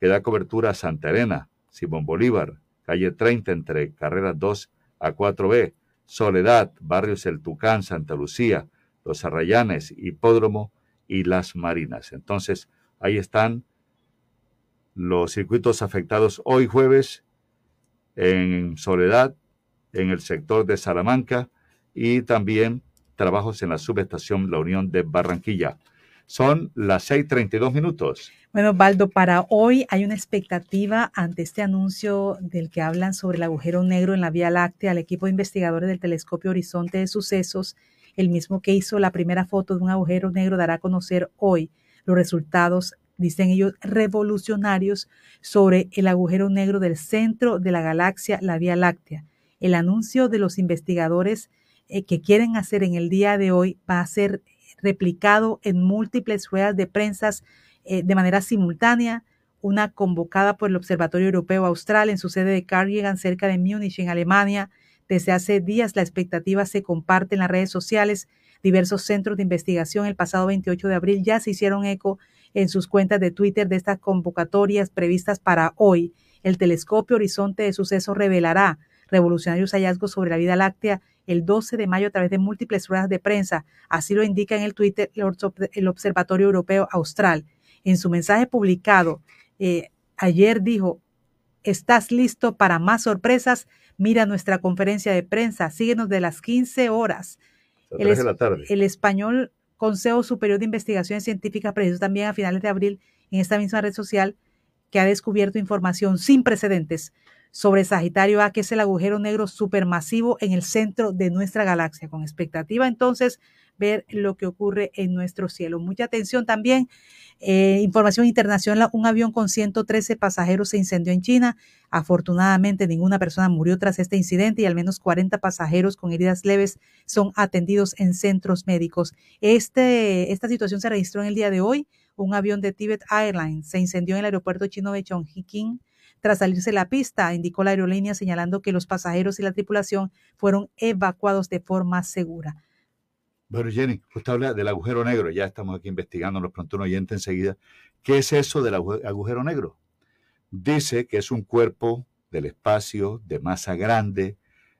que da cobertura a Santa Elena, Simón Bolívar, calle 30 entre carreras 2 a 4B, Soledad, barrios El Tucán, Santa Lucía, Los Arrayanes, Hipódromo y Las Marinas. Entonces, ahí están los circuitos afectados hoy jueves en Soledad, en el sector de Salamanca y también trabajos en la subestación La Unión de Barranquilla. Son las 6.32 minutos. Bueno, Baldo, para hoy hay una expectativa ante este anuncio del que hablan sobre el agujero negro en la Vía Láctea al equipo de investigadores del Telescopio Horizonte de Sucesos, el mismo que hizo la primera foto de un agujero negro, dará a conocer hoy los resultados, dicen ellos, revolucionarios sobre el agujero negro del centro de la galaxia, la Vía Láctea. El anuncio de los investigadores eh, que quieren hacer en el día de hoy va a ser replicado en múltiples ruedas de prensa eh, de manera simultánea, una convocada por el Observatorio Europeo Austral en su sede de Cardigan, cerca de Múnich, en Alemania. Desde hace días la expectativa se comparte en las redes sociales. Diversos centros de investigación el pasado 28 de abril ya se hicieron eco en sus cuentas de Twitter de estas convocatorias previstas para hoy. El telescopio Horizonte de Sucesos revelará revolucionarios hallazgos sobre la vida láctea el 12 de mayo a través de múltiples ruedas de prensa. Así lo indica en el Twitter el Observatorio Europeo Austral. En su mensaje publicado eh, ayer dijo, ¿estás listo para más sorpresas? Mira nuestra conferencia de prensa, síguenos de las 15 horas. El, el español Consejo Superior de Investigaciones Científicas precisó también a finales de abril en esta misma red social que ha descubierto información sin precedentes sobre Sagitario A, que es el agujero negro supermasivo en el centro de nuestra galaxia, con expectativa entonces ver lo que ocurre en nuestro cielo. Mucha atención también. Eh, información internacional, un avión con 113 pasajeros se incendió en China. Afortunadamente, ninguna persona murió tras este incidente y al menos 40 pasajeros con heridas leves son atendidos en centros médicos. Este, esta situación se registró en el día de hoy. Un avión de Tibet Airlines se incendió en el aeropuerto chino de Chongqing tras salirse la pista, indicó la aerolínea señalando que los pasajeros y la tripulación fueron evacuados de forma segura. Bueno, Jenny, usted habla del agujero negro, ya estamos aquí investigando, nos preguntó un oyente enseguida, ¿qué es eso del agujero negro? Dice que es un cuerpo del espacio de masa grande,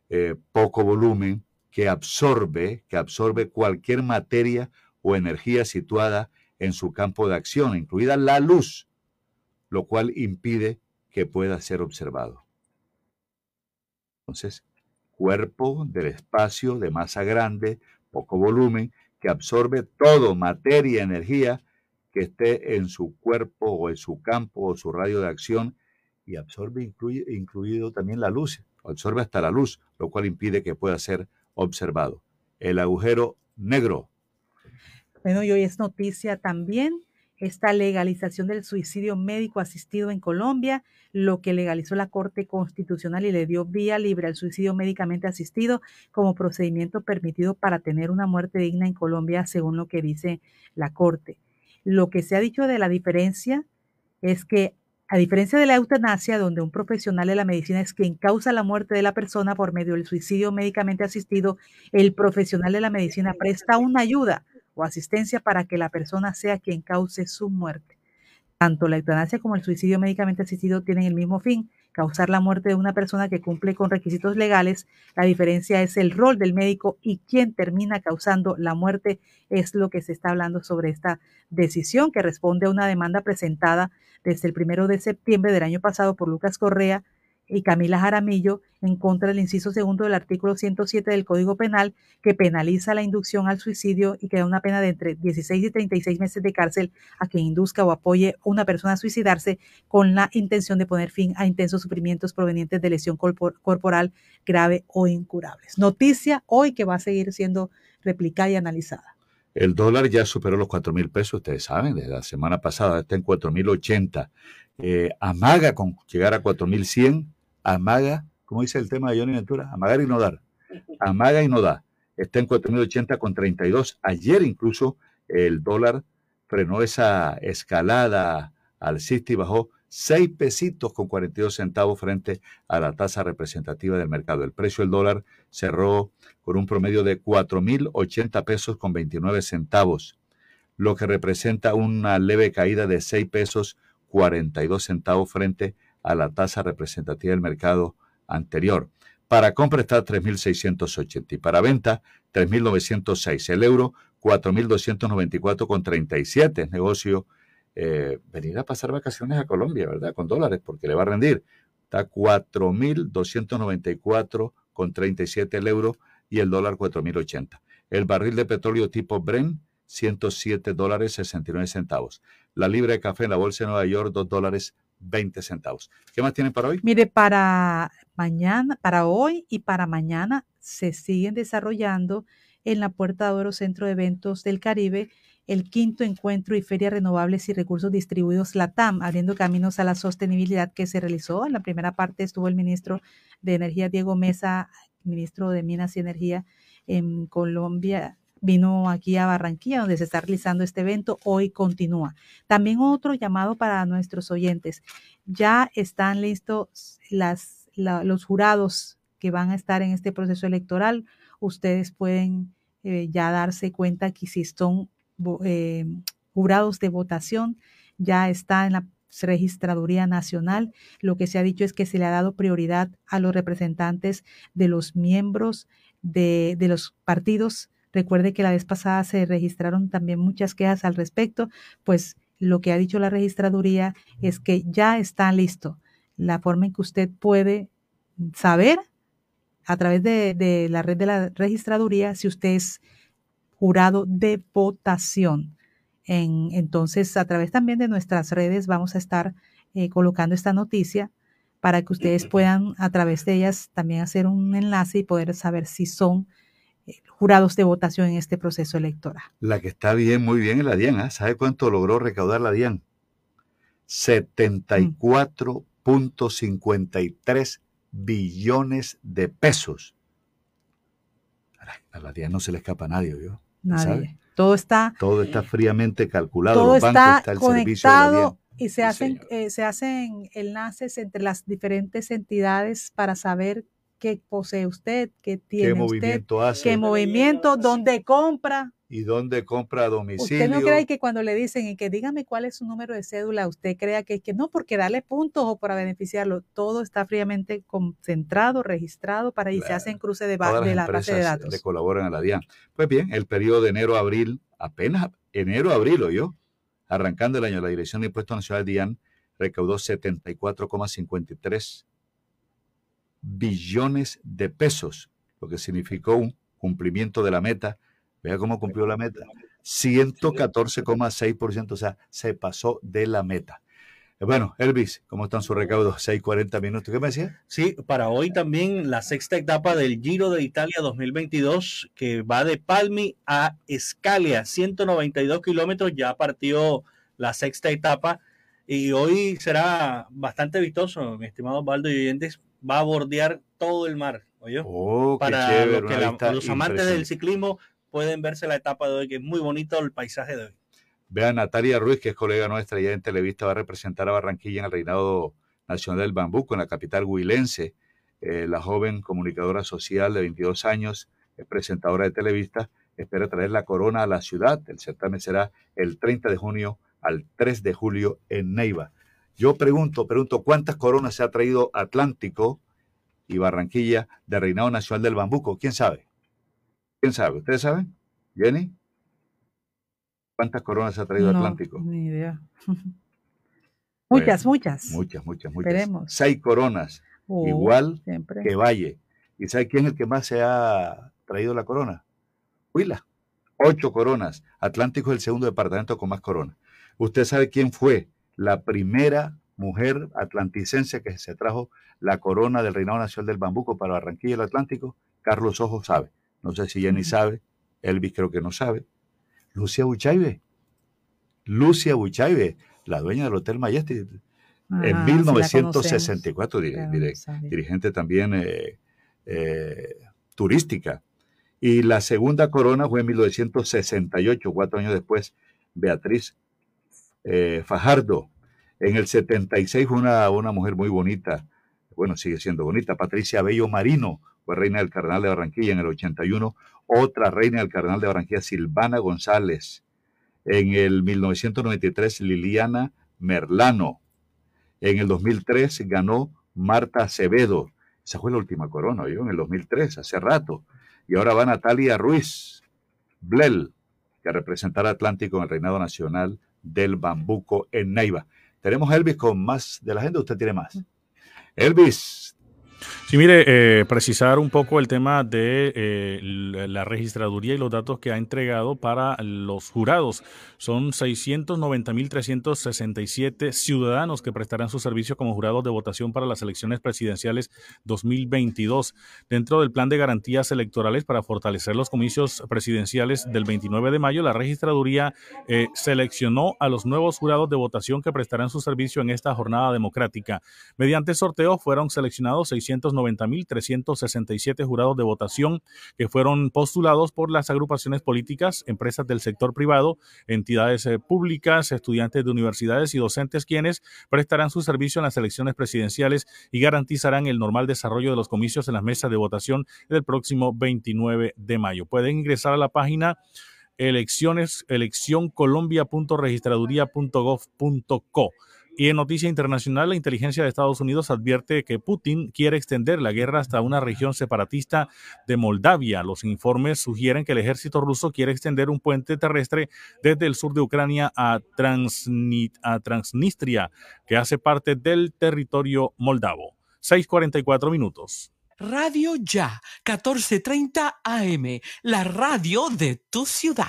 eh, poco volumen, que absorbe, que absorbe cualquier materia o energía situada en su campo de acción, incluida la luz, lo cual impide que pueda ser observado. Entonces, cuerpo del espacio de masa grande, poco volumen, que absorbe todo, materia, energía que esté en su cuerpo o en su campo o su radio de acción y absorbe incluye, incluido también la luz, absorbe hasta la luz, lo cual impide que pueda ser observado. El agujero negro. Bueno, y hoy es noticia también esta legalización del suicidio médico asistido en Colombia, lo que legalizó la Corte Constitucional y le dio vía libre al suicidio médicamente asistido como procedimiento permitido para tener una muerte digna en Colombia, según lo que dice la Corte. Lo que se ha dicho de la diferencia es que a diferencia de la eutanasia, donde un profesional de la medicina es quien causa la muerte de la persona por medio del suicidio médicamente asistido, el profesional de la medicina presta una ayuda o asistencia para que la persona sea quien cause su muerte. Tanto la eutanasia como el suicidio médicamente asistido tienen el mismo fin, causar la muerte de una persona que cumple con requisitos legales. La diferencia es el rol del médico y quien termina causando la muerte es lo que se está hablando sobre esta decisión que responde a una demanda presentada desde el primero de septiembre del año pasado por Lucas Correa y Camila Jaramillo en contra del inciso segundo del artículo 107 del Código Penal que penaliza la inducción al suicidio y que da una pena de entre 16 y 36 meses de cárcel a quien induzca o apoye a una persona a suicidarse con la intención de poner fin a intensos sufrimientos provenientes de lesión corporal grave o incurables. Noticia hoy que va a seguir siendo replicada y analizada. El dólar ya superó los 4 mil pesos, ustedes saben, desde la semana pasada está en 4 mil 80. Eh, amaga con llegar a 4 mil 100 amaga, como dice el tema de Johnny Ventura, amagar y no dar. Amaga y no da. Está en 4.080 con 32. Ayer incluso el dólar frenó esa escalada alcista y bajó 6 pesitos con 42 centavos frente a la tasa representativa del mercado. El precio del dólar cerró con un promedio de 4.080 pesos con 29 centavos, lo que representa una leve caída de 6 pesos 42 centavos frente a a la tasa representativa del mercado anterior. Para compra está 3.680 y para venta 3.906. El euro 4.294,37. Es negocio eh, venir a pasar vacaciones a Colombia, ¿verdad? Con dólares, porque le va a rendir. Está 4.294,37 el euro y el dólar 4.080. El barril de petróleo tipo Bren 107 dólares 69 centavos. La libra de café en la bolsa de Nueva York 2 dólares 20 centavos. ¿Qué más tienen para hoy? Mire, para mañana, para hoy y para mañana se siguen desarrollando en la Puerta de Oro Centro de Eventos del Caribe el quinto encuentro y Feria Renovables y Recursos Distribuidos LATAM, abriendo caminos a la sostenibilidad que se realizó. En la primera parte estuvo el ministro de Energía, Diego Mesa, ministro de Minas y Energía en Colombia, vino aquí a Barranquilla, donde se está realizando este evento. Hoy continúa. También otro llamado para nuestros oyentes. Ya están listos los jurados que van a estar en este proceso electoral. Ustedes pueden eh, ya darse cuenta que si son eh, jurados de votación, ya está en la registraduría nacional. Lo que se ha dicho es que se le ha dado prioridad a los representantes de los miembros de los partidos Recuerde que la vez pasada se registraron también muchas quejas al respecto, pues lo que ha dicho la registraduría es que ya está listo la forma en que usted puede saber a través de, la red de la registraduría si usted es jurado de votación. En, entonces, a través también de nuestras redes vamos a estar eh, colocando esta noticia para que ustedes puedan a través de ellas también hacer un enlace y poder saber si son jurados de votación en este proceso electoral. La que está bien, muy bien es la DIAN. ¿ah? ¿Sabe cuánto logró recaudar la DIAN? 74.53 billones de pesos. A la DIAN no se le escapa a nadie, ¿vio? Nadie. Todo está, todo está fríamente calculado. Todo está, conectado y se hacen, eh, se hacen enlaces entre las diferentes entidades para saber qué posee usted, qué tiene ¿Qué movimiento usted, hace? qué movimiento, dónde compra. ¿Y dónde compra a domicilio? Usted no cree que cuando le dicen y que dígame cuál es su número de cédula, usted crea que, que no, porque darle puntos o para beneficiarlo, todo está fríamente concentrado, registrado para y se hacen cruce de, de la base de datos. Le colaboran a la DIAN. Pues bien, el periodo de enero a abril, apenas enero a abril, o yo, arrancando el año, la Dirección de Impuestos Nacional DIAN recaudó 74,53 billones de pesos, lo que significó un cumplimiento de la meta. Vea cómo cumplió la meta. 114,6%, o sea, se pasó de la meta. Bueno, Elvis, ¿cómo están sus recaudos? 6:40 minutos. ¿Qué me decía? Sí, para hoy también la sexta etapa del Giro de Italia 2022 que va de Palmi a Escalia, 192 kilómetros. Ya partió la sexta etapa y hoy será bastante vistoso, mi estimado Baldo y oyentes. Va a bordear todo el mar, ¿oyó? Oh, para chévere, los, que la- los amantes del ciclismo pueden verse la etapa de hoy, que es muy bonito el paisaje de hoy. Vean, Natalia Ruiz, que es colega nuestra ya en Televista, va a representar a Barranquilla en el reinado nacional del bambuco, en la capital huilense. Eh, la joven comunicadora social de 22 años, es presentadora de Televista, espera traer la corona a la ciudad. El certamen será el 30 de junio al 3 de julio en Neiva. Yo pregunto, pregunto, ¿cuántas coronas se ha traído Atlántico y Barranquilla de reinado nacional del bambuco? ¿Quién sabe? ¿Quién sabe? ¿Ustedes saben? ¿Jenny? ¿Cuántas coronas se ha traído No, Atlántico? Ni idea. Bueno, muchas, muchas. Muchas, muchas, muchas. Esperemos. Seis coronas, Oh, igual siempre. que Valle. ¿Y sabe quién es el que más se ha traído la corona? Huila. Ocho coronas. Atlántico es el segundo departamento con más coronas. ¿Usted sabe quién fue la primera mujer atlanticense que se trajo la corona del Reinado Nacional del Bambuco para Barranquilla y el Atlántico? Carlos Ojo sabe. No sé si Jenny sabe. Elvis creo que no sabe. Lucia Buchaibe. Lucia Buchaibe, la dueña del Hotel Majestic. Ah, en sí la 1964, dir- sabía. dirigente también eh, eh, turística. Y la segunda corona fue en 1968, cuatro años después, Beatriz eh, Fajardo. En el 76 fue una, una mujer muy bonita, bueno, sigue siendo bonita, Patricia Bello Marino, fue reina del Carnaval de Barranquilla en el 81, otra reina del Carnaval de Barranquilla, Silvana González. En el 1993, Liliana Merlano. En el 2003 ganó Marta Acevedo. Esa fue la última corona, ¿oyó? En el 2003, hace rato. Y ahora va Natalia Ruiz Blel, que representará Atlántico en el Reinado Nacional del Bambuco en Neiva. Tenemos a Elvis con más de la agenda. ¿Usted tiene más? Elvis. Sí, mire, eh, precisar un poco el tema de eh, la registraduría y los datos que ha entregado para los jurados. Son 690.367 ciudadanos que prestarán su servicio como jurados de votación para las elecciones presidenciales 2022. Dentro del plan de garantías electorales para fortalecer los comicios presidenciales del 29 de mayo, la registraduría eh, seleccionó a los nuevos jurados de votación que prestarán su servicio en esta jornada democrática. Mediante sorteo fueron seleccionados 690.367 jurados de votación que fueron postulados por las agrupaciones políticas, empresas del sector privado, entidades eh, públicas, estudiantes de universidades y docentes quienes prestarán su servicio en las elecciones presidenciales y garantizarán el normal desarrollo de los comicios en las mesas de votación del próximo 29 de mayo. Pueden ingresar a la página elecciones eleccioncolombia.registraduría.gov.co. Y en noticia internacional, la inteligencia de Estados Unidos advierte que Putin quiere extender la guerra hasta una región separatista de Moldavia. Los informes sugieren que el ejército ruso quiere extender un puente terrestre desde el sur de Ucrania a, Transni- a Transnistria, que hace parte del territorio moldavo. 6:44 minutos. Radio Ya, 1430 AM, la radio de tu ciudad.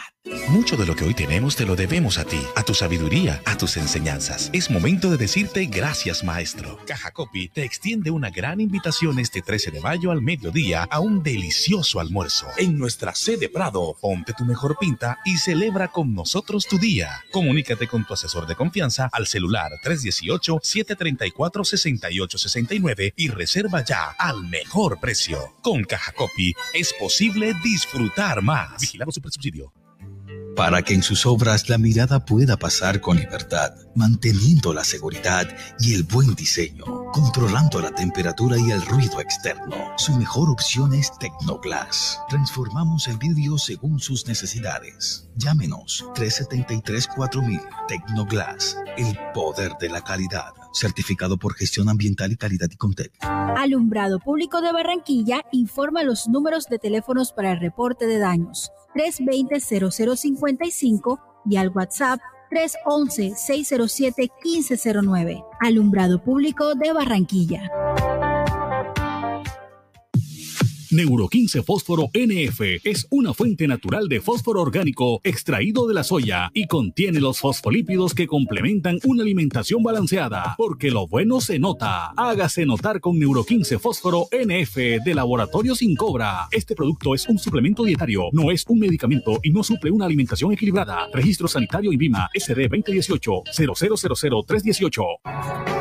Mucho de lo que hoy tenemos te lo debemos a ti, a tu sabiduría, a tus enseñanzas. Es momento de decirte gracias, maestro. Caja Copy te extiende una gran invitación este 13 de mayo al mediodía a un delicioso almuerzo en nuestra sede Prado. Ponte tu mejor pinta y celebra con nosotros tu día. Comunícate con tu asesor de confianza al celular 318-734-6869 y reserva ya al mejor precio. Con Caja Copy es posible disfrutar más. Vigilado Supersubsidio. Para que en sus obras la mirada pueda pasar con libertad, manteniendo la seguridad y el buen diseño, controlando la temperatura y el ruido externo. Su mejor opción es Tecnoglass. Transformamos el vidrio según sus necesidades. Llámenos 373-4000 Tecnoglass, el poder de la calidad. Certificado por gestión ambiental y calidad y Contec. Alumbrado Público de Barranquilla informa los números de teléfonos para el reporte de daños 320-0055 y al WhatsApp 311-607-1509. Alumbrado Público de Barranquilla. Neuro 15 Fósforo NF es una fuente natural de fósforo orgánico extraído de la soya y contiene los fosfolípidos que complementan una alimentación balanceada, porque lo bueno se nota. Hágase notar con Neuro 15 Fósforo NF de Laboratorio Sin Cobra. Este producto es un suplemento dietario, no es un medicamento y no suple una alimentación equilibrada. Registro sanitario INVIMA SD 2018 0000318.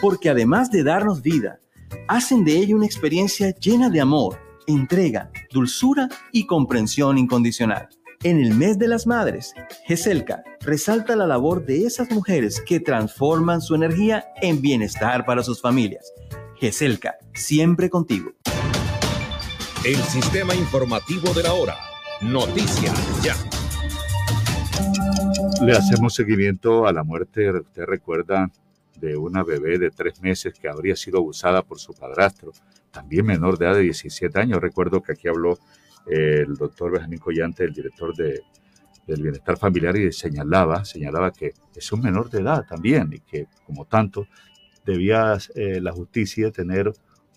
porque además de darnos vida, hacen de ella una experiencia llena de amor, entrega, dulzura y comprensión incondicional. En el mes de las madres, GESELCA resalta la labor de esas mujeres que transforman su energía en bienestar para sus familias. GESELCA, siempre contigo. El sistema informativo de la hora. Noticias ya. Le hacemos seguimiento a la muerte, usted recuerda, de una bebé de tres meses que habría sido abusada por su padrastro, también menor de edad de 17 años. Recuerdo que aquí habló eh, el doctor Benjamín Collante, el director de, del Bienestar Familiar, y señalaba, señalaba que es un menor de edad también y que, como tanto, debía eh, la justicia tener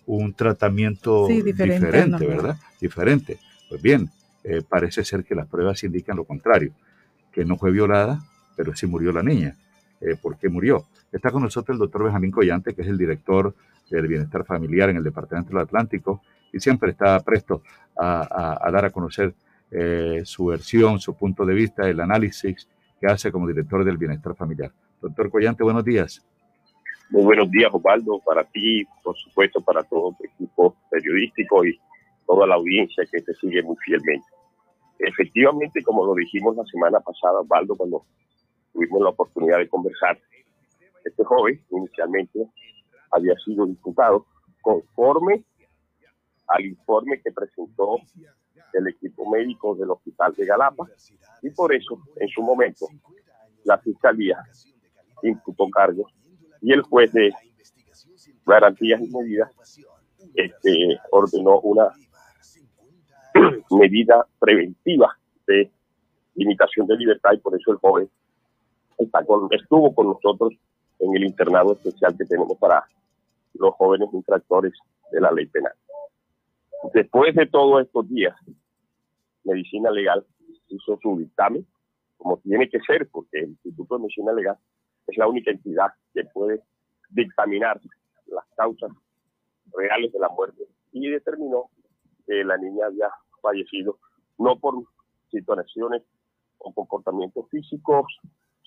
un tratamiento diferente, ¿verdad? Diferente. Pues bien, eh, parece ser que las pruebas indican lo contrario, que no fue violada, pero sí murió la niña. ¿Por qué murió? Está con nosotros el doctor Benjamín Collante, que es el director del bienestar familiar en el Departamento del Atlántico y siempre está presto a, dar a conocer eh, su versión, su punto de vista, el análisis que hace como director del bienestar familiar. Doctor Collante, buenos días. Muy buenos días, Osvaldo, para ti, por supuesto, para todo tu equipo periodístico y toda la audiencia que te sigue muy fielmente. Efectivamente, como lo dijimos la semana pasada, Osvaldo, cuando tuvimos la oportunidad de conversar, este joven inicialmente había sido diputado conforme al informe que presentó el equipo médico del hospital de Galapa y por eso en su momento la fiscalía imputó cargos y el juez de garantías y medidas este, ordenó una medida preventiva de limitación de libertad y por eso el joven estuvo con nosotros en el internado especial que tenemos para los jóvenes infractores de la ley penal. Después de todos estos días, Medicina Legal hizo su dictamen, como tiene que ser, porque el Instituto de Medicina Legal es la única entidad que puede dictaminar las causas reales de la muerte y determinó que la niña había fallecido no por situaciones o comportamientos físicos,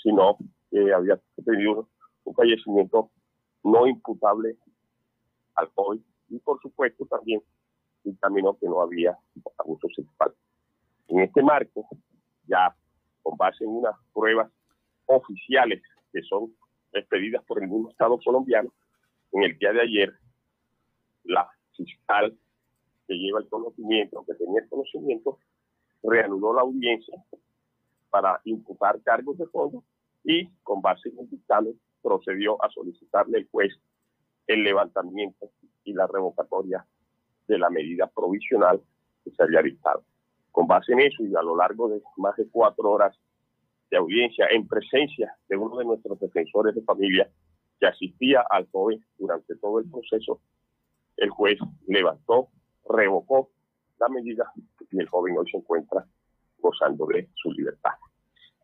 sino que había tenido un fallecimiento no imputable al COVID y por supuesto también dictaminó que no había abuso sexual. En este marco, ya con base en unas pruebas oficiales que son expedidas por el mismo Estado colombiano, en el día de ayer, la fiscal que lleva el conocimiento, que tenía el conocimiento, reanudó la audiencia para imputar cargos de fondo y con base en el dictamen procedió a solicitarle al juez el levantamiento y la revocatoria de la medida provisional que se había dictado. Con base en eso y a lo largo de más de cuatro horas de audiencia en presencia de uno de nuestros defensores de familia que asistía al joven durante todo el proceso, el juez levantó, revocó la medida y el joven hoy se encuentra gozando de su libertad.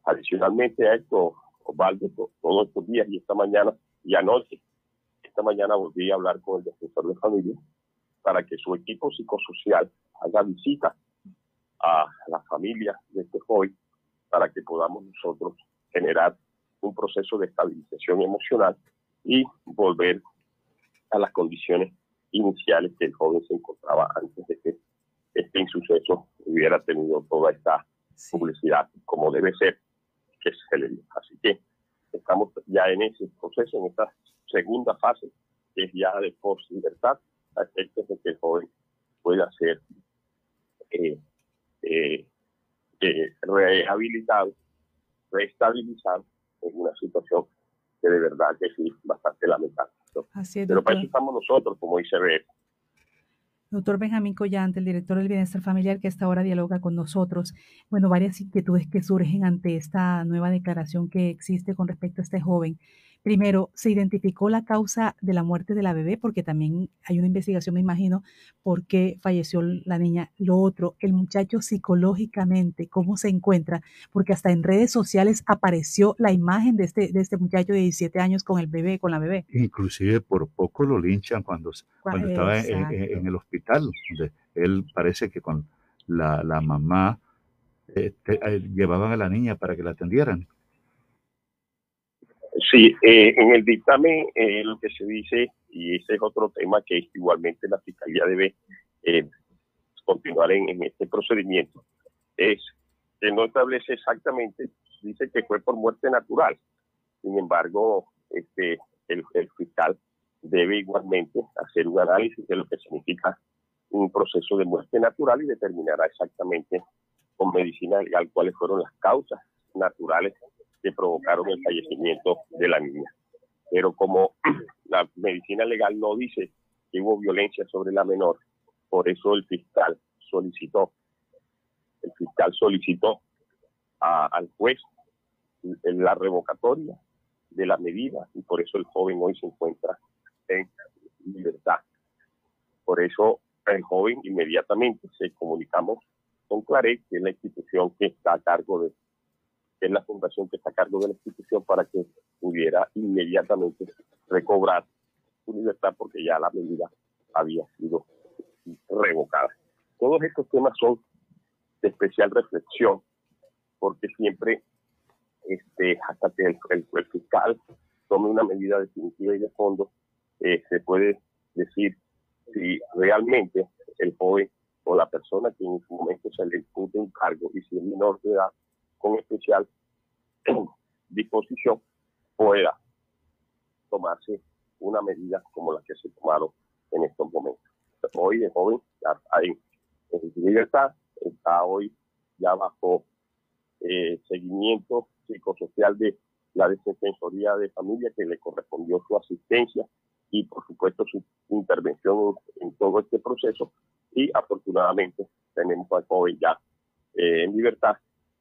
Adicionalmente a esto, Osvaldo todos estos días y esta mañana y anoche. Esta mañana volví a hablar con el defensor de familia para que su equipo psicosocial haga visita a la familia de este joven para que podamos nosotros generar un proceso de estabilización emocional y volver a las condiciones iniciales que el joven se encontraba antes de que este insuceso hubiera tenido toda esta publicidad como debe ser que se le dio. Así que estamos ya en ese proceso, en esta segunda fase, que es ya de post-libertad, a efectos de que el joven pueda ser eh, eh, eh, rehabilitado, reestabilizado en una situación que de verdad que sí, bastante lamentable. Pero para eso estamos nosotros, como dice Red. Doctor Benjamín Collante, el director del Bienestar Familiar, que hasta ahora dialoga con nosotros. Bueno, varias inquietudes que surgen ante esta nueva declaración que existe con respecto a este joven. Primero, ¿se identificó la causa de la muerte de la bebé? Porque también hay una investigación, me imagino, por qué falleció la niña. Lo otro, el muchacho psicológicamente, ¿cómo se encuentra? Porque hasta en redes sociales apareció la imagen de este, de este muchacho de 17 años con el bebé, con la bebé. Inclusive por poco lo linchan cuando, cuando estaba en, el hospital, donde él parece que con la, mamá eh, eh, llevaban a la niña para que la atendieran Sí, eh, en el dictamen eh, lo que se dice, y ese es otro tema que igualmente la Fiscalía debe eh, continuar en, este procedimiento, es que no establece exactamente, dice que fue por muerte natural. Sin embargo, este, el, fiscal debe igualmente hacer un análisis de lo que significa un proceso de muerte natural y determinará exactamente con medicina legal cuáles fueron las causas naturales que provocaron el fallecimiento de la niña. Pero como la medicina legal no dice que hubo violencia sobre la menor, por eso el fiscal solicitó, el fiscal solicitó al juez la revocatoria de la medida y por eso el joven hoy se encuentra en libertad. Por eso el joven inmediatamente se comunicamos con Claret, que es la institución que está a cargo de que es la fundación que está a cargo de la institución para que pudiera inmediatamente recobrar su libertad porque ya la medida había sido revocada. Todos estos temas son de especial reflexión porque siempre este, hasta que el, fiscal tome una medida definitiva y de fondo, eh, se puede decir si realmente el joven o la persona que en su momento se le impute un cargo y si es menor de edad con especial disposición pueda tomarse una medida como la que se tomaron en estos momentos. Hoy el joven está en, libertad, está hoy ya bajo eh, seguimiento psicosocial de la Defensoría de Familia que le correspondió su asistencia y por supuesto su intervención en todo este proceso y afortunadamente tenemos al joven ya eh, en libertad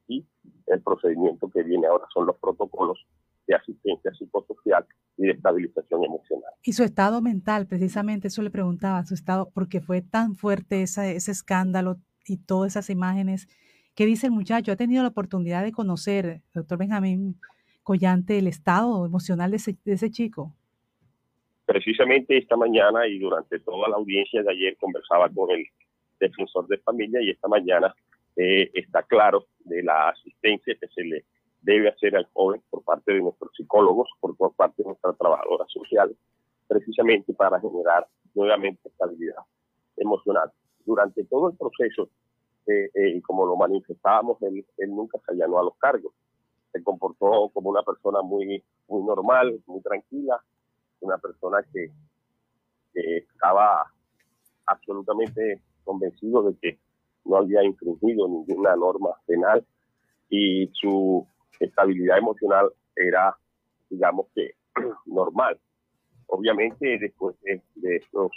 y el procedimiento que viene ahora son los protocolos de asistencia psicosocial y de estabilización emocional. Y su estado mental, precisamente eso le preguntaba, su estado, porque fue tan fuerte ese escándalo y todas esas imágenes. ¿Qué dice el muchacho? ¿Ha tenido la oportunidad de conocer, doctor Benjamín Collante, el estado emocional de ese, de ese chico? Precisamente esta mañana y durante toda la audiencia de ayer conversaba con el defensor de familia y esta mañana eh, está claro de la asistencia que se le debe hacer al joven por parte de nuestros psicólogos, por, parte de nuestras trabajadoras sociales, precisamente para generar nuevamente estabilidad emocional. Durante todo el proceso, eh, eh, como lo manifestábamos, él, nunca se allanó a los cargos. Se comportó como una persona muy, muy normal, muy tranquila, una persona que, que estaba absolutamente convencido de que no había infringido ninguna norma penal y su estabilidad emocional era, digamos que, normal. Obviamente, después de, estos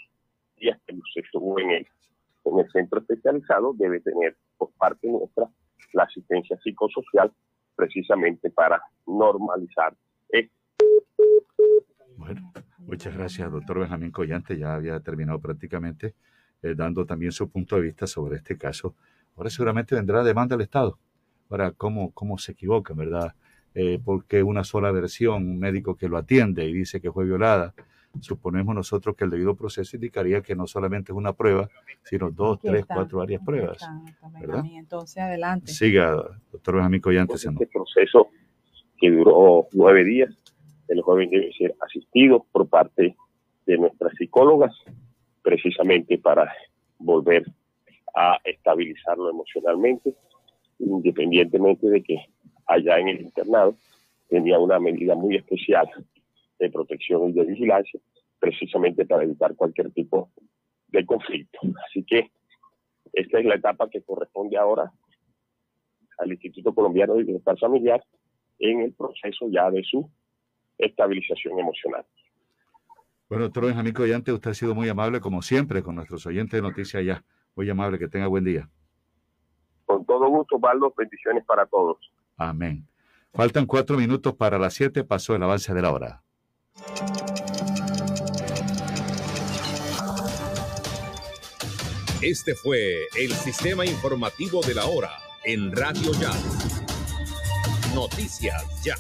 días que se estuvo en el, en el centro especializado, debe tener por parte nuestra la asistencia psicosocial precisamente para normalizar. Bueno, muchas gracias, doctor Benjamín Collante. Ya había terminado prácticamente. Eh, dando también su punto de vista sobre este caso. Ahora seguramente vendrá demanda al Estado. Ahora, ¿cómo, cómo se equivocan, verdad? Eh, porque una sola versión, un médico que lo atiende y dice que fue violada, suponemos nosotros que el debido proceso indicaría que no solamente es una prueba, sino dos, tres, cuatro varias pruebas. ¿verdad? Entonces, adelante. Siga, doctor Benjamín Collante. Este proceso que duró nueve días, el joven debe ser asistido por parte de nuestras psicólogas, precisamente para volver a estabilizarlo emocionalmente, independientemente de que allá en el internado tenía una medida muy especial de protección y de vigilancia, precisamente para evitar cualquier tipo de conflicto. Así que esta es la etapa que corresponde ahora al Instituto Colombiano de Bienestar Familiar en el proceso ya de su estabilización emocional. Bueno, doctor Benjamín Collante, usted ha sido muy amable, como siempre, con nuestros oyentes de Noticias Ya. Muy amable, que tenga buen día. Con todo gusto, Valdo, bendiciones para todos. Amén. Faltan cuatro minutos para las siete, pasó el avance de la hora. Este fue el sistema informativo de la hora en Radio Ya. Noticias Ya.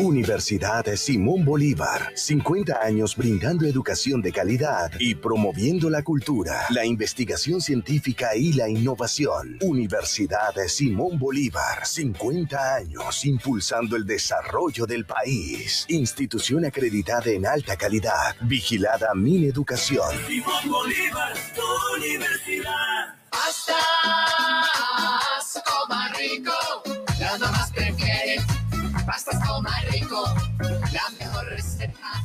Universidad Simón Bolívar, 50 años brindando educación de calidad y promoviendo la cultura, la investigación científica y la innovación. Universidad Simón Bolívar, 50 años impulsando el desarrollo del país. Institución acreditada en alta calidad, vigilada Min Educación. Simón Bolívar, tu universidad. Hasta rico, las mamás prefieren pastas rico, la mejor receta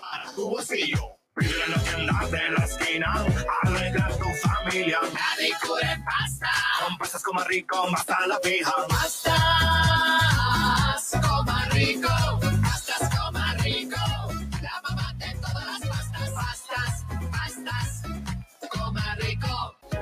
para tu bolsillo. Pide la tienda de la esquina, alegra tu familia. La de pasta. Con pastas como rico, basta la fija. Pastas como rico,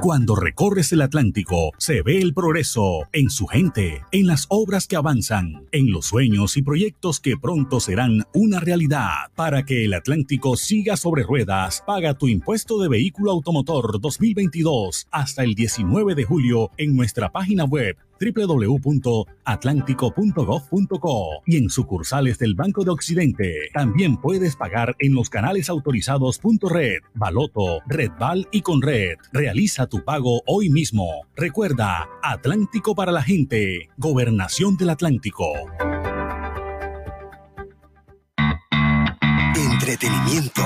Cuando recorres el Atlántico, se ve el progreso en su gente, en las obras que avanzan, en los sueños y proyectos que pronto serán una realidad. Para que el Atlántico siga sobre ruedas, paga tu impuesto de vehículo automotor 2022 hasta el 19 de julio en nuestra página web www.atlántico.gov.co y en sucursales del Banco de Occidente. También puedes pagar en los canales autorizados .red, Baloto, Redval y Conred. Realiza tu pago hoy mismo. Recuerda, Atlántico para la gente, Gobernación del Atlántico. Entretenimiento.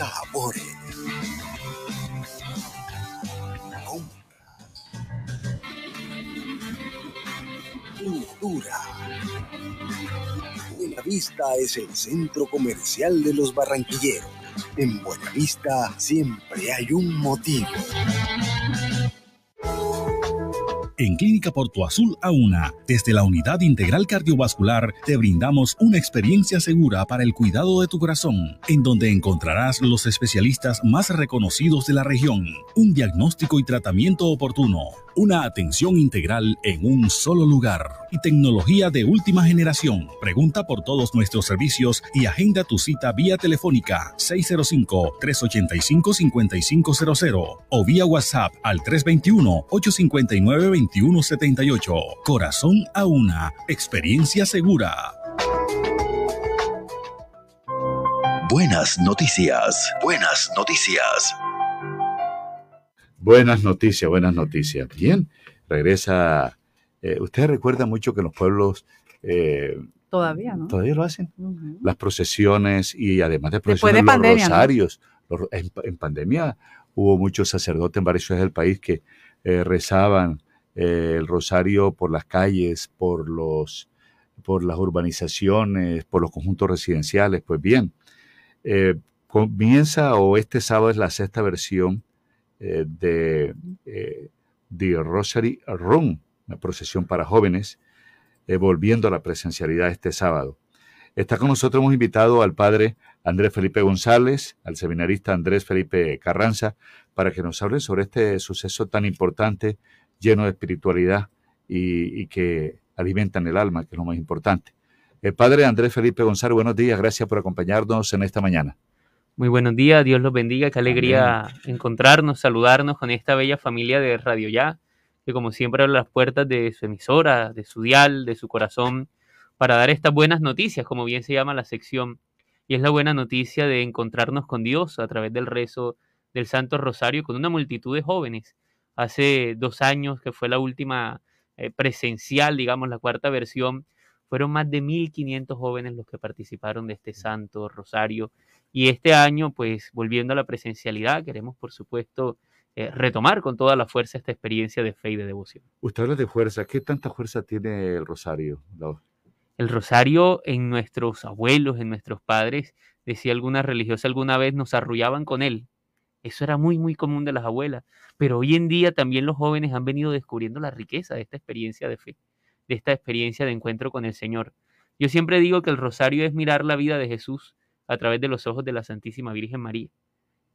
Sabores. Cultura. Buenavista es el centro comercial de los barranquilleros. En Buenavista siempre hay un motivo. En Clínica Porto Azul A1, desde la Unidad Integral Cardiovascular, te brindamos una experiencia segura para el cuidado de tu corazón, en donde encontrarás los especialistas más reconocidos de la región, un diagnóstico y tratamiento oportuno, una atención integral en un solo lugar y tecnología de última generación. Pregunta por todos nuestros servicios y agenda tu cita vía telefónica 605-385-5500 o vía WhatsApp al 321-859-2178. Corazón a una, experiencia segura. Buenas noticias. Buenas noticias. Buenas noticias, buenas noticias. Bien, regresa. Eh, Usted recuerda mucho que los pueblos eh, Todavía, ¿no? todavía lo hacen. Las procesiones y además de procesiones, de los pandemia, ¿no? rosarios. Los- en, en pandemia hubo muchos sacerdotes en varias ciudades del país que eh, rezaban eh, el rosario por las calles, por los por las urbanizaciones, por los conjuntos residenciales. Pues bien, eh, comienza o este sábado es la sexta versión eh, de The Rosary Run, una procesión para jóvenes, volviendo a la presencialidad este sábado. Está con nosotros, hemos invitado al padre Andrés Felipe González, al seminarista Andrés Felipe Carranza, para que nos hable sobre este suceso tan importante, lleno de espiritualidad y, y que alimentan el alma, que es lo más importante. El padre Andrés Felipe González, buenos días, gracias por acompañarnos en esta mañana. Muy buenos días, Dios los bendiga, qué alegría encontrarnos, saludarnos con esta bella familia de Radio Ya, que como siempre abre las puertas de su emisora, de su dial, de su corazón, para dar estas buenas noticias, como bien se llama la sección. Y es la buena noticia de encontrarnos con Dios a través del rezo del Santo Rosario con una multitud de jóvenes. Hace dos años, que fue la última eh, presencial, digamos, la cuarta versión, fueron más de 1.500 jóvenes los que participaron de este Santo Rosario. Y este año, pues volviendo a la presencialidad, queremos, por supuesto, eh, retomar con toda la fuerza esta experiencia de fe y de devoción. Usted habla de fuerza, ¿qué tanta fuerza tiene el rosario? La- El rosario en nuestros abuelos, en nuestros padres, decía alguna religiosa alguna vez, nos arrullaban con él. Eso era muy, muy común de las abuelas. Pero hoy en día también los jóvenes han venido descubriendo la riqueza de esta experiencia de fe, de esta experiencia de encuentro con el Señor. Yo siempre digo que el rosario es mirar la vida de Jesús a través de los ojos de la Santísima Virgen María.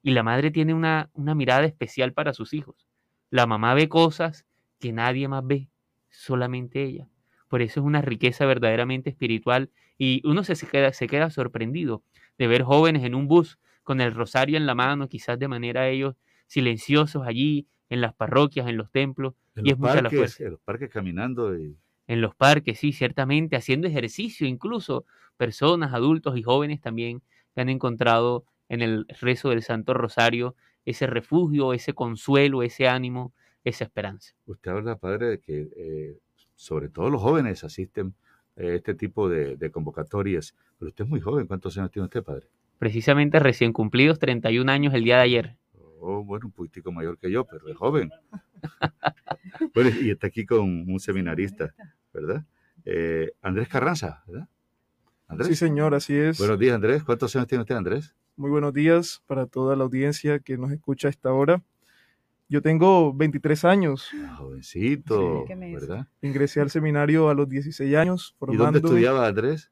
Y la madre tiene una, una mirada especial para sus hijos. La mamá ve cosas que nadie más ve, solamente ella. Por eso es una riqueza verdaderamente espiritual y uno se, queda, se queda sorprendido de ver jóvenes en un bus con el rosario en la mano, quizás de manera ellos silenciosos allí, en las parroquias, en los templos, En y los, es mucha la parques, fuerza. en los parques caminando y En los parques, sí, ciertamente, haciendo ejercicio, incluso personas, adultos y jóvenes también que han encontrado en el rezo del Santo Rosario ese refugio, ese consuelo, ese ánimo, esa esperanza. Usted habla, padre, de que eh, sobre todo los jóvenes asisten a este tipo de, de convocatorias. Pero usted es muy joven. ¿Cuántos años tiene usted, padre? Precisamente recién cumplidos 31 años el día de ayer. Oh, bueno, un poquitico mayor que yo, pero es joven. bueno, y está aquí con un seminarista, ¿verdad? Eh, Andrés Carranza, ¿verdad? Andrés. Sí, señor, así es. Buenos días, Andrés. ¿Cuántos años tiene usted, Andrés? Muy buenos días para toda la audiencia que nos escucha a esta hora. Yo tengo 23 años. Jovencito, Sí. ¿verdad? Ingresé al seminario a los 16 años. ¿Y dónde formándome. estudiaba, Andrés?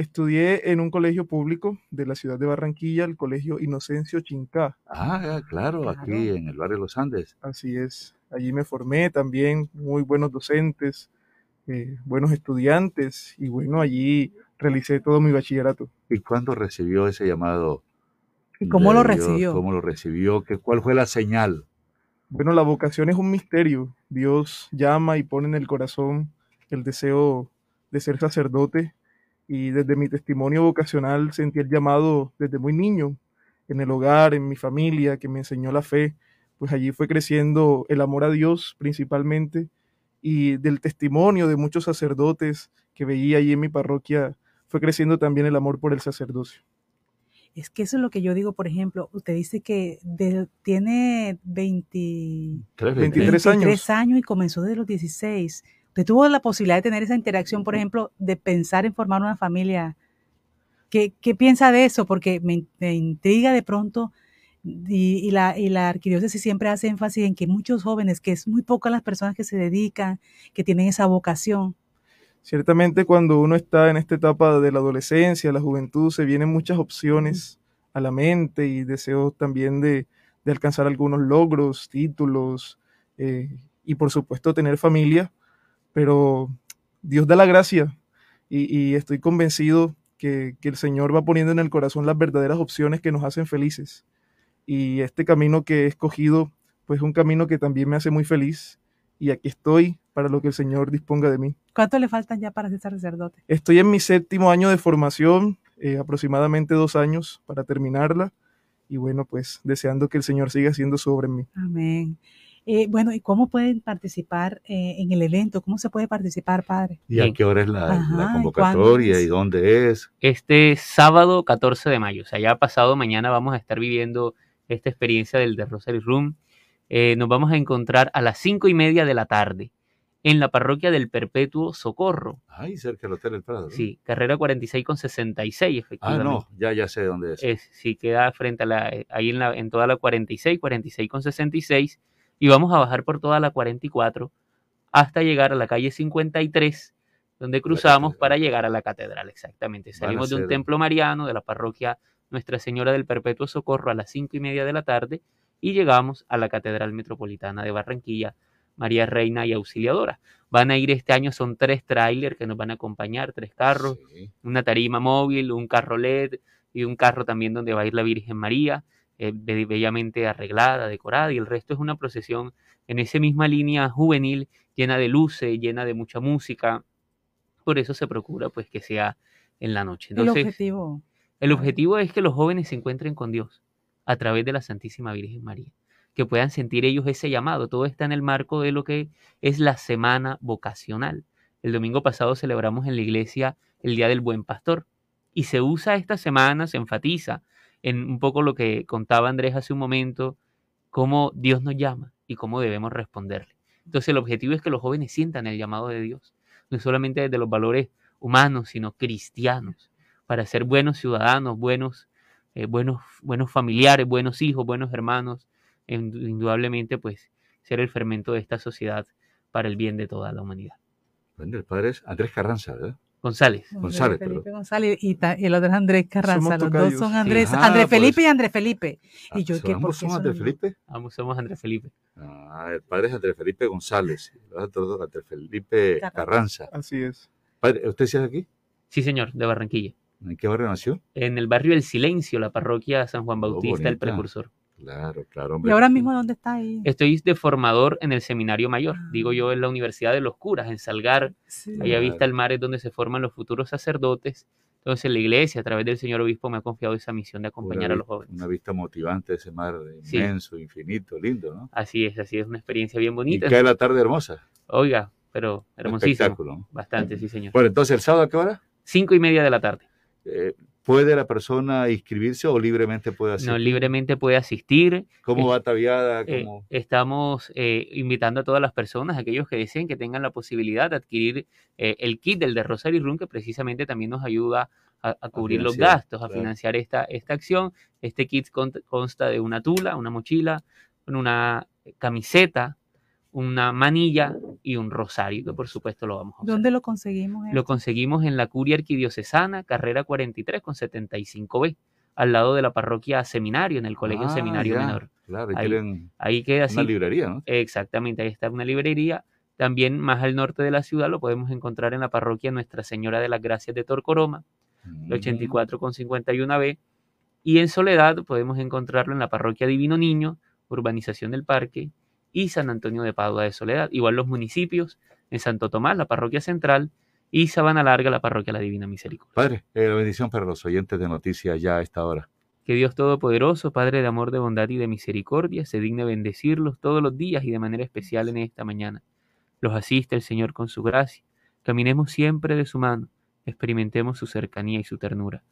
Estudié en un colegio público de la ciudad de Barranquilla, el colegio Inocencio Chincá. Ah, claro, aquí en el barrio Los Andes. Así es. Allí me formé también, muy buenos docentes, eh, buenos estudiantes y bueno, allí realicé todo mi bachillerato. ¿Y cuándo recibió ese llamado? ¿Y cómo lo Dios? recibió? ¿Cómo lo recibió? ¿Qué, ¿Cuál fue la señal? Bueno, la vocación es un misterio. Dios llama y pone en el corazón el deseo de ser sacerdote y desde mi testimonio vocacional sentí el llamado desde muy niño, en el hogar, en mi familia, que me enseñó la fe, pues allí fue creciendo el amor a Dios principalmente y del testimonio de muchos sacerdotes que veía allí en mi parroquia, fue creciendo también el amor por el sacerdocio. Es que eso es lo que yo digo, por ejemplo, usted dice que de- tiene 20 Tres, 23 años. 23 años y comenzó desde los 16. Usted tuvo la posibilidad de tener esa interacción, por ejemplo, de pensar en formar una familia. ¿Qué, qué piensa de eso? Porque me, me intriga de pronto y, y la, y la arquidiócesis siempre hace énfasis en que muchos jóvenes, que es muy pocas las personas que se dedican, que tienen esa vocación. Ciertamente cuando uno está en esta etapa de la adolescencia, la juventud, se vienen muchas opciones a la mente y deseos también de, de alcanzar algunos logros, títulos eh, y por supuesto tener familia, pero Dios da la gracia y, y estoy convencido que, que el Señor va poniendo en el corazón las verdaderas opciones que nos hacen felices. Y este camino que he escogido, pues es un camino que también me hace muy feliz y aquí estoy para lo que el Señor disponga de mí. ¿Cuánto le faltan ya para ser sacerdote? Estoy en mi séptimo año de formación, eh, aproximadamente dos años para terminarla. Y bueno, pues deseando que el Señor siga haciendo en mí. Amén. Eh, bueno, ¿y cómo pueden participar eh, en el evento? ¿Cómo se puede participar, padre? ¿Y a qué hora es la, la Ajá, ¿y cuándo convocatoria es? y dónde es? Este sábado 14 de mayo, o sea, ya pasado mañana vamos a estar viviendo esta experiencia del The Rosary Room. Eh, nos vamos a encontrar a las cinco y media de la tarde en la parroquia del Perpetuo Socorro. Ahí cerca del Hotel El Prado. ¿no? Sí, carrera 46 con 66, Ah, efectivamente. no, ya, ya sé dónde es. Es, sí, queda frente a la, eh, ahí en, la, en toda la 46, 46 con 66, y vamos a bajar por toda la 44 hasta llegar a la calle 53, donde cruzamos para llegar a la catedral, exactamente. Salimos de un templo mariano de la parroquia Nuestra Señora del Perpetuo Socorro a las cinco y media de la tarde y llegamos a la Catedral Metropolitana de Barranquilla, María Reina y Auxiliadora. Van a ir este año, son tres trailers que nos van a acompañar, tres carros, una tarima móvil, un carro LED y un carro también donde va a ir la Virgen María, eh, be- bellamente arreglada, decorada, y el resto es una procesión en esa misma línea juvenil, llena de luces, llena de mucha música. Por eso se procura pues que sea en la noche. el Entonces, objetivo. el objetivo es que los jóvenes se encuentren con Dios a través de la Santísima Virgen María, que puedan sentir ellos ese llamado. Todo está en el marco de lo que es la semana vocacional. El domingo pasado celebramos en la iglesia el Día del Buen Pastor y se usa esta semana, se enfatiza en un poco lo que contaba Andrés hace un momento, cómo Dios nos llama y cómo debemos responderle. Entonces el objetivo es que los jóvenes sientan el llamado de Dios, no solamente desde los valores humanos, sino cristianos, para ser buenos ciudadanos, buenos, eh, buenos, buenos familiares, buenos hijos, buenos hermanos, indu- indudablemente pues ser el fermento de esta sociedad para el bien de toda la humanidad. El padre es Andrés Carranza, ¿verdad? González. González, Felipe perdón. González y, ta- y el otro es Andrés Carranza. Los dos son Sí. Andrés, Ah, Andrés por Felipe y Andrés Felipe. Y yo, Ah, ¿qué? ¿Por ¿Ambos son Andrés Felipe? Ambos somos Andrés Felipe. Ah, el padre es Andrés Felipe González. y Los otros dos, Andrés Felipe Carranza. Carranza. Así es. Padre, ¿usted sí es de aquí? Sí, señor, de Barranquilla. ¿En qué barrio nació? En el barrio El Silencio, la parroquia San Juan Oh, Bautista, el bonita. precursor. Claro, claro, ¿Y hombre. ahora mismo dónde está ahí? Estoy de formador en el seminario mayor, digo yo, en la Universidad de los Curas, en Salgar, Sí. allá Claro. vista el mar es donde se forman los futuros sacerdotes. Entonces la iglesia, a través del señor obispo, me ha confiado esa misión de acompañar Una a los jóvenes. Una vista motivante de ese mar Sí. inmenso, infinito, lindo, ¿no? Así es, así es, una experiencia bien Y bonita. cae la tarde hermosa. Oiga, pero hermosísimo. espectáculo. Bastante, sí, señor. Bueno, entonces, ¿el sábado a qué hora? Cinco y media de la tarde. Eh, ¿Puede la persona inscribirse o libremente puede hacer? No, libremente puede asistir. ¿Cómo va ataviada? Eh, estamos eh, invitando a todas las personas, aquellos que deseen que tengan la posibilidad de adquirir eh, el kit del de Rosary Room, que precisamente también nos ayuda a, a cubrir los gastos, a claro. financiar esta, esta acción. Este kit consta de una tula, una mochila, una camiseta, una manilla y un rosario, que por supuesto lo vamos a usar. ¿Dónde lo conseguimos? Lo conseguimos en la Curia Arquidiocesana, carrera 43 con 75B, al lado de la parroquia Seminario, en el Colegio Ah, Seminario ya, Menor. Claro, Ahí, ahí queda así. una librería, ¿no? Exactamente, ahí está una librería. También más al norte de la ciudad lo podemos encontrar en la parroquia Nuestra Señora de las Gracias de Torcoroma, Mm. el 84 con 51B. Y en Soledad podemos encontrarlo en la parroquia Divino Niño, Urbanización del Parque y San Antonio de Padua de Soledad. Igual los municipios, en Santo Tomás, la parroquia central, y Sabana Larga, la parroquia La Divina Misericordia. Padre, eh, la bendición para los oyentes de noticias ya a esta hora. Que Dios Todopoderoso, Padre de amor, de bondad y de misericordia, se digne bendecirlos todos los días y de manera especial en esta mañana. Los asiste el Señor con su gracia. Caminemos siempre de su mano, experimentemos su cercanía y su ternura.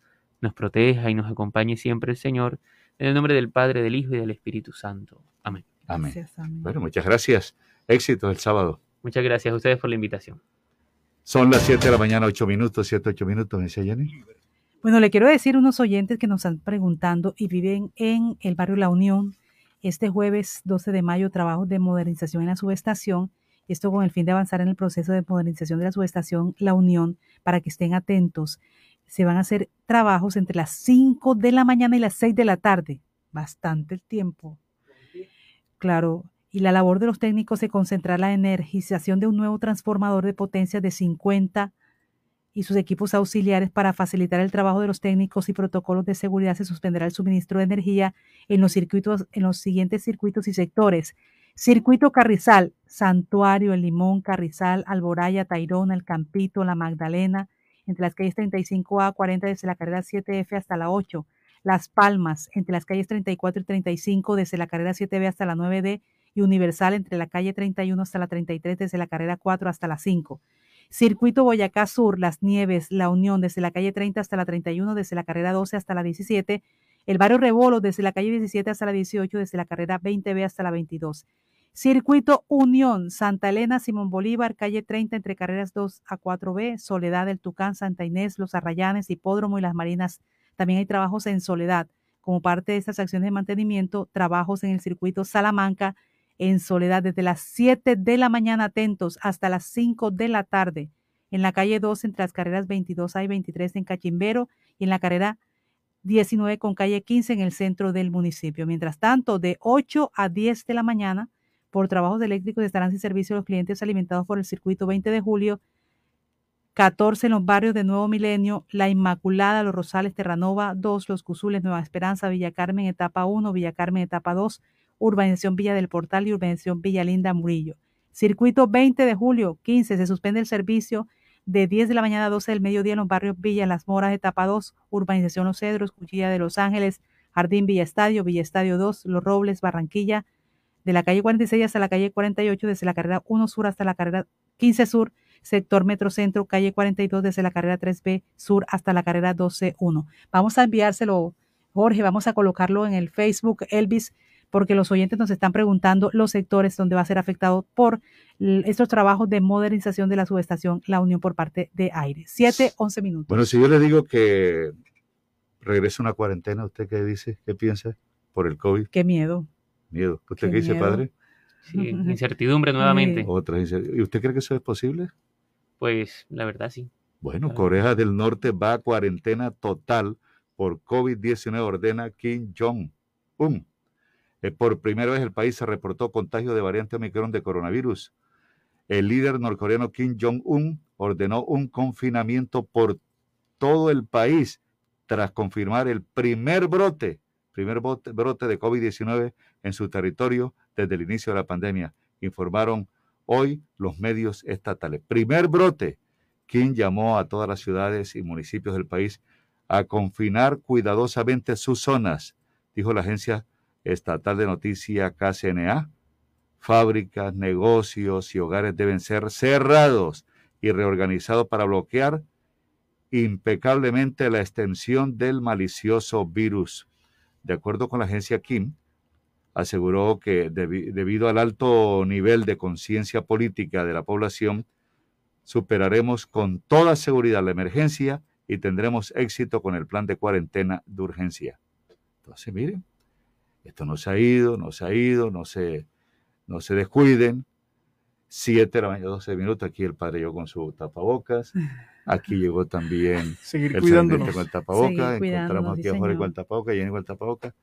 Nos proteja y nos acompañe siempre el Señor, en el nombre del Padre, del Hijo y del Espíritu Santo. Amén. Amén. Gracias, amén. Bueno, muchas gracias. Éxito el sábado. Muchas gracias a ustedes por la invitación. Son las 7 de la mañana, 8 minutos, 7, 8 minutos, decía Jenny. Bueno, le quiero decir a unos oyentes que nos están preguntando y viven en el barrio La Unión. Este jueves 12 de mayo, trabajos de modernización en la subestación. Esto con el fin de avanzar en el proceso de modernización de la subestación La Unión, para que estén atentos. Se van a hacer trabajos entre las 5 de la mañana y las 6 de la tarde. Bastante el tiempo. Claro, y la labor de los técnicos se concentrará en la energización de un nuevo transformador de potencia de 50 y sus equipos auxiliares para facilitar el trabajo de los técnicos y protocolos de seguridad se suspenderá el suministro de energía en los circuitos en los siguientes circuitos y sectores. Circuito Carrizal, Santuario, El Limón, Carrizal, Alboraya, Tairona, El Campito, La Magdalena, entre las calles 35A, 40 desde la carrera 7F hasta la 8. Las Palmas, entre las calles 34 y 35 desde la carrera 7B hasta la 9D y Universal entre la calle 31 hasta la 33 desde la carrera 4 hasta la 5. Circuito Boyacá Sur, Las Nieves, La Unión desde la calle 30 hasta la 31, desde la carrera 12 hasta la 17. El barrio Rebolo desde la calle 17 hasta la 18, desde la carrera 20B hasta la 22. Circuito Unión, Santa Elena, Simón Bolívar, calle 30 entre carreras 2 a 4B, Soledad del Tucán, Santa Inés, Los Arrayanes, Hipódromo y Las Marinas. También hay trabajos en Soledad. Como parte de estas acciones de mantenimiento, trabajos en el circuito Salamanca, en Soledad desde las 7 de la mañana atentos hasta las 5 de la tarde. En la calle 2 entre las carreras 22A y 23 en Cachimbero y en la carrera 19 con calle 15 en el centro del municipio. Mientras tanto, de 8 a 10 de la mañana, por trabajos eléctricos estarán sin servicio los clientes alimentados por el circuito 20 de julio, 14 en los barrios de Nuevo Milenio, La Inmaculada, Los Rosales, Terranova 2, Los Cusules, Nueva Esperanza, Villa Carmen, etapa 1, Villa Carmen, etapa 2, Urbanización Villa del Portal y Urbanización Villa Linda Murillo. Circuito 20 de julio, 15, se suspende el servicio de 10 de la mañana a 12 del mediodía en los barrios Villa Las Moras, etapa 2, Urbanización Los Cedros, Cuchilla de Los Ángeles, Jardín Villa Estadio, Villa Estadio 2, Los Robles, Barranquilla, de la calle 46 hasta la calle 48, desde la carrera 1 Sur hasta la carrera 15 Sur, sector Metrocentro, calle 42, desde la carrera 3B Sur hasta la carrera 12-1. Vamos a enviárselo, Jorge, vamos a colocarlo en el Facebook, Elvis, porque los oyentes nos están preguntando los sectores donde va a ser afectado por estos trabajos de modernización de la subestación La Unión por parte de Aire. Siete, once minutos. Bueno, si yo le digo que regrese una cuarentena, ¿usted qué dice? ¿Qué piensa por el COVID? Qué miedo. Miedo. ¿Usted qué, dice, padre? Sí, incertidumbre nuevamente. Otra ¿Y usted cree que eso es posible? Pues la verdad sí. Bueno, Corea del Norte va a cuarentena total por COVID-19, ordena Kim Jong-un. Eh, por primera vez el país se reportó contagio de variante Omicron de coronavirus. El líder norcoreano Kim Jong-un ordenó un confinamiento por todo el país tras confirmar el primer brote, primer brote de COVID-19 en su territorio desde el inicio de la pandemia, informaron hoy los medios estatales. Primer brote. Kim llamó a todas las ciudades y municipios del país a confinar cuidadosamente sus zonas, dijo la agencia estatal de noticias KCNA. Fábricas, negocios y hogares deben ser cerrados y reorganizados para bloquear impecablemente la extensión del malicioso virus. De acuerdo con la agencia Kim, aseguró que debido al alto nivel de conciencia política de la población, superaremos con toda seguridad la emergencia y tendremos éxito con el plan de cuarentena de urgencia. Entonces, miren, esto no se ha ido, no se ha ido, no se, no se descuiden. Siete de la mañana, 12 minutos, aquí el padre llegó con su tapabocas. Aquí llegó también Seguir el cuidándonos. con el tapabocas. Encontramos aquí a Jorge con el tapabocas, Jenny con el tapabocas.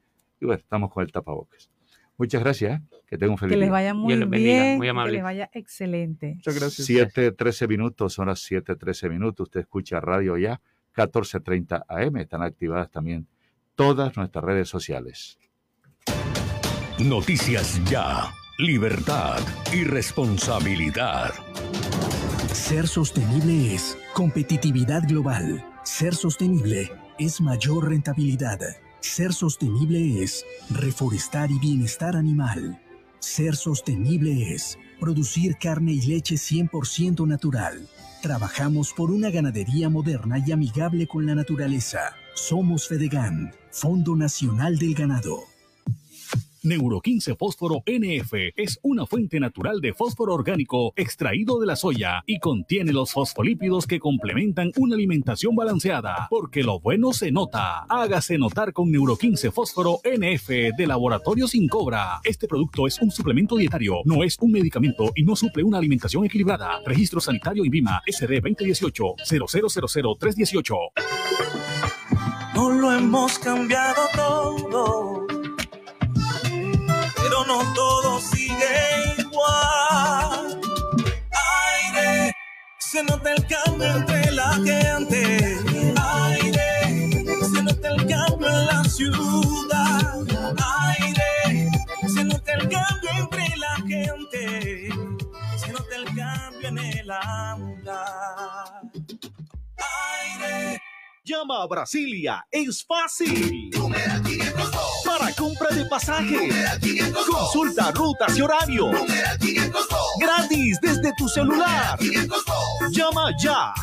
Y bueno, estamos con el tapabocas. Muchas gracias. Que tengan un feliz Que les día. vaya muy bendiga, bien, muy que amable. les vaya excelente. Muchas gracias. 7, 13 minutos, son las 7, 13 minutos. Usted escucha radio ya, 14.30 AM. Están activadas también todas nuestras redes sociales. Noticias Ya. Libertad y responsabilidad. Ser sostenible es competitividad global. Ser sostenible es mayor rentabilidad. Ser sostenible es reforestar y bienestar animal. Ser sostenible es producir carne y leche 100% natural. Trabajamos por una ganadería moderna y amigable con la naturaleza. Somos Fedegan, Fondo Nacional del Ganado. Neuro 15 Fósforo NF es una fuente natural de fósforo orgánico extraído de la soya y contiene los fosfolípidos que complementan una alimentación balanceada, porque lo bueno se nota. Hágase notar con Neuro 15 Fósforo NF de Laboratorio Sin Cobra. Este producto es un suplemento dietario, no es un medicamento y no suple una alimentación equilibrada. Registro sanitario INVIMA SD 2018 0000318. No lo hemos cambiado todo, no todo sigue igual. Aire, se nota el cambio entre la gente. Aire, se nota el cambio en la ciudad. Aire, se nota el cambio entre la gente. Se nota el cambio en el andar. Aire. Llama a Brasilia, es fácil. Para compra de pasajes, consulta rutas y horario. Gratis desde tu celular. Llama ya.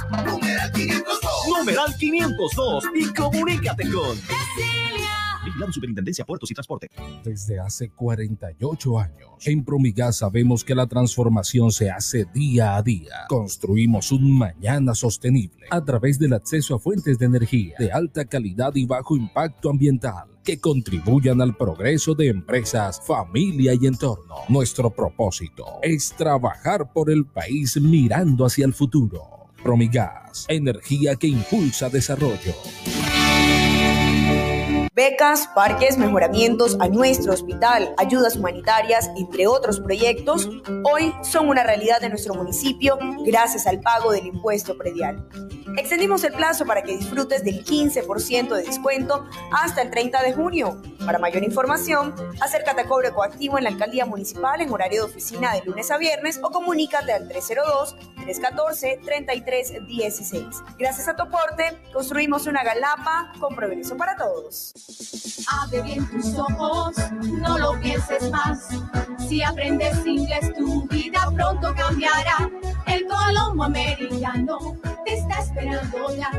Numeral 502 y comunícate con Vigilado Superintendencia Puertos y Transporte. Desde hace 48 años, en Promigas sabemos que la transformación se hace día a día. Construimos un mañana sostenible a través del acceso a fuentes de energía de alta calidad y bajo impacto ambiental que contribuyan al progreso de empresas, familia y entorno. Nuestro propósito es trabajar por el país mirando hacia el futuro. Promigas, energía que impulsa desarrollo. Becas, parques, mejoramientos a nuestro hospital, ayudas humanitarias, entre otros proyectos, hoy son una realidad de nuestro municipio gracias al pago del impuesto predial. Extendimos el plazo para que disfrutes del 15% de descuento hasta el 30 de junio. Para mayor información, acércate a Cobre Coactivo en la Alcaldía Municipal en horario de oficina de lunes a viernes o comunícate al 302-314-3316. Gracias a tu aporte, construimos una galapa con progreso para todos. Abre bien tus ojos, no lo pienses más. Si aprendes inglés, tu vida pronto cambiará. El Colombo Americano te está esperando ya,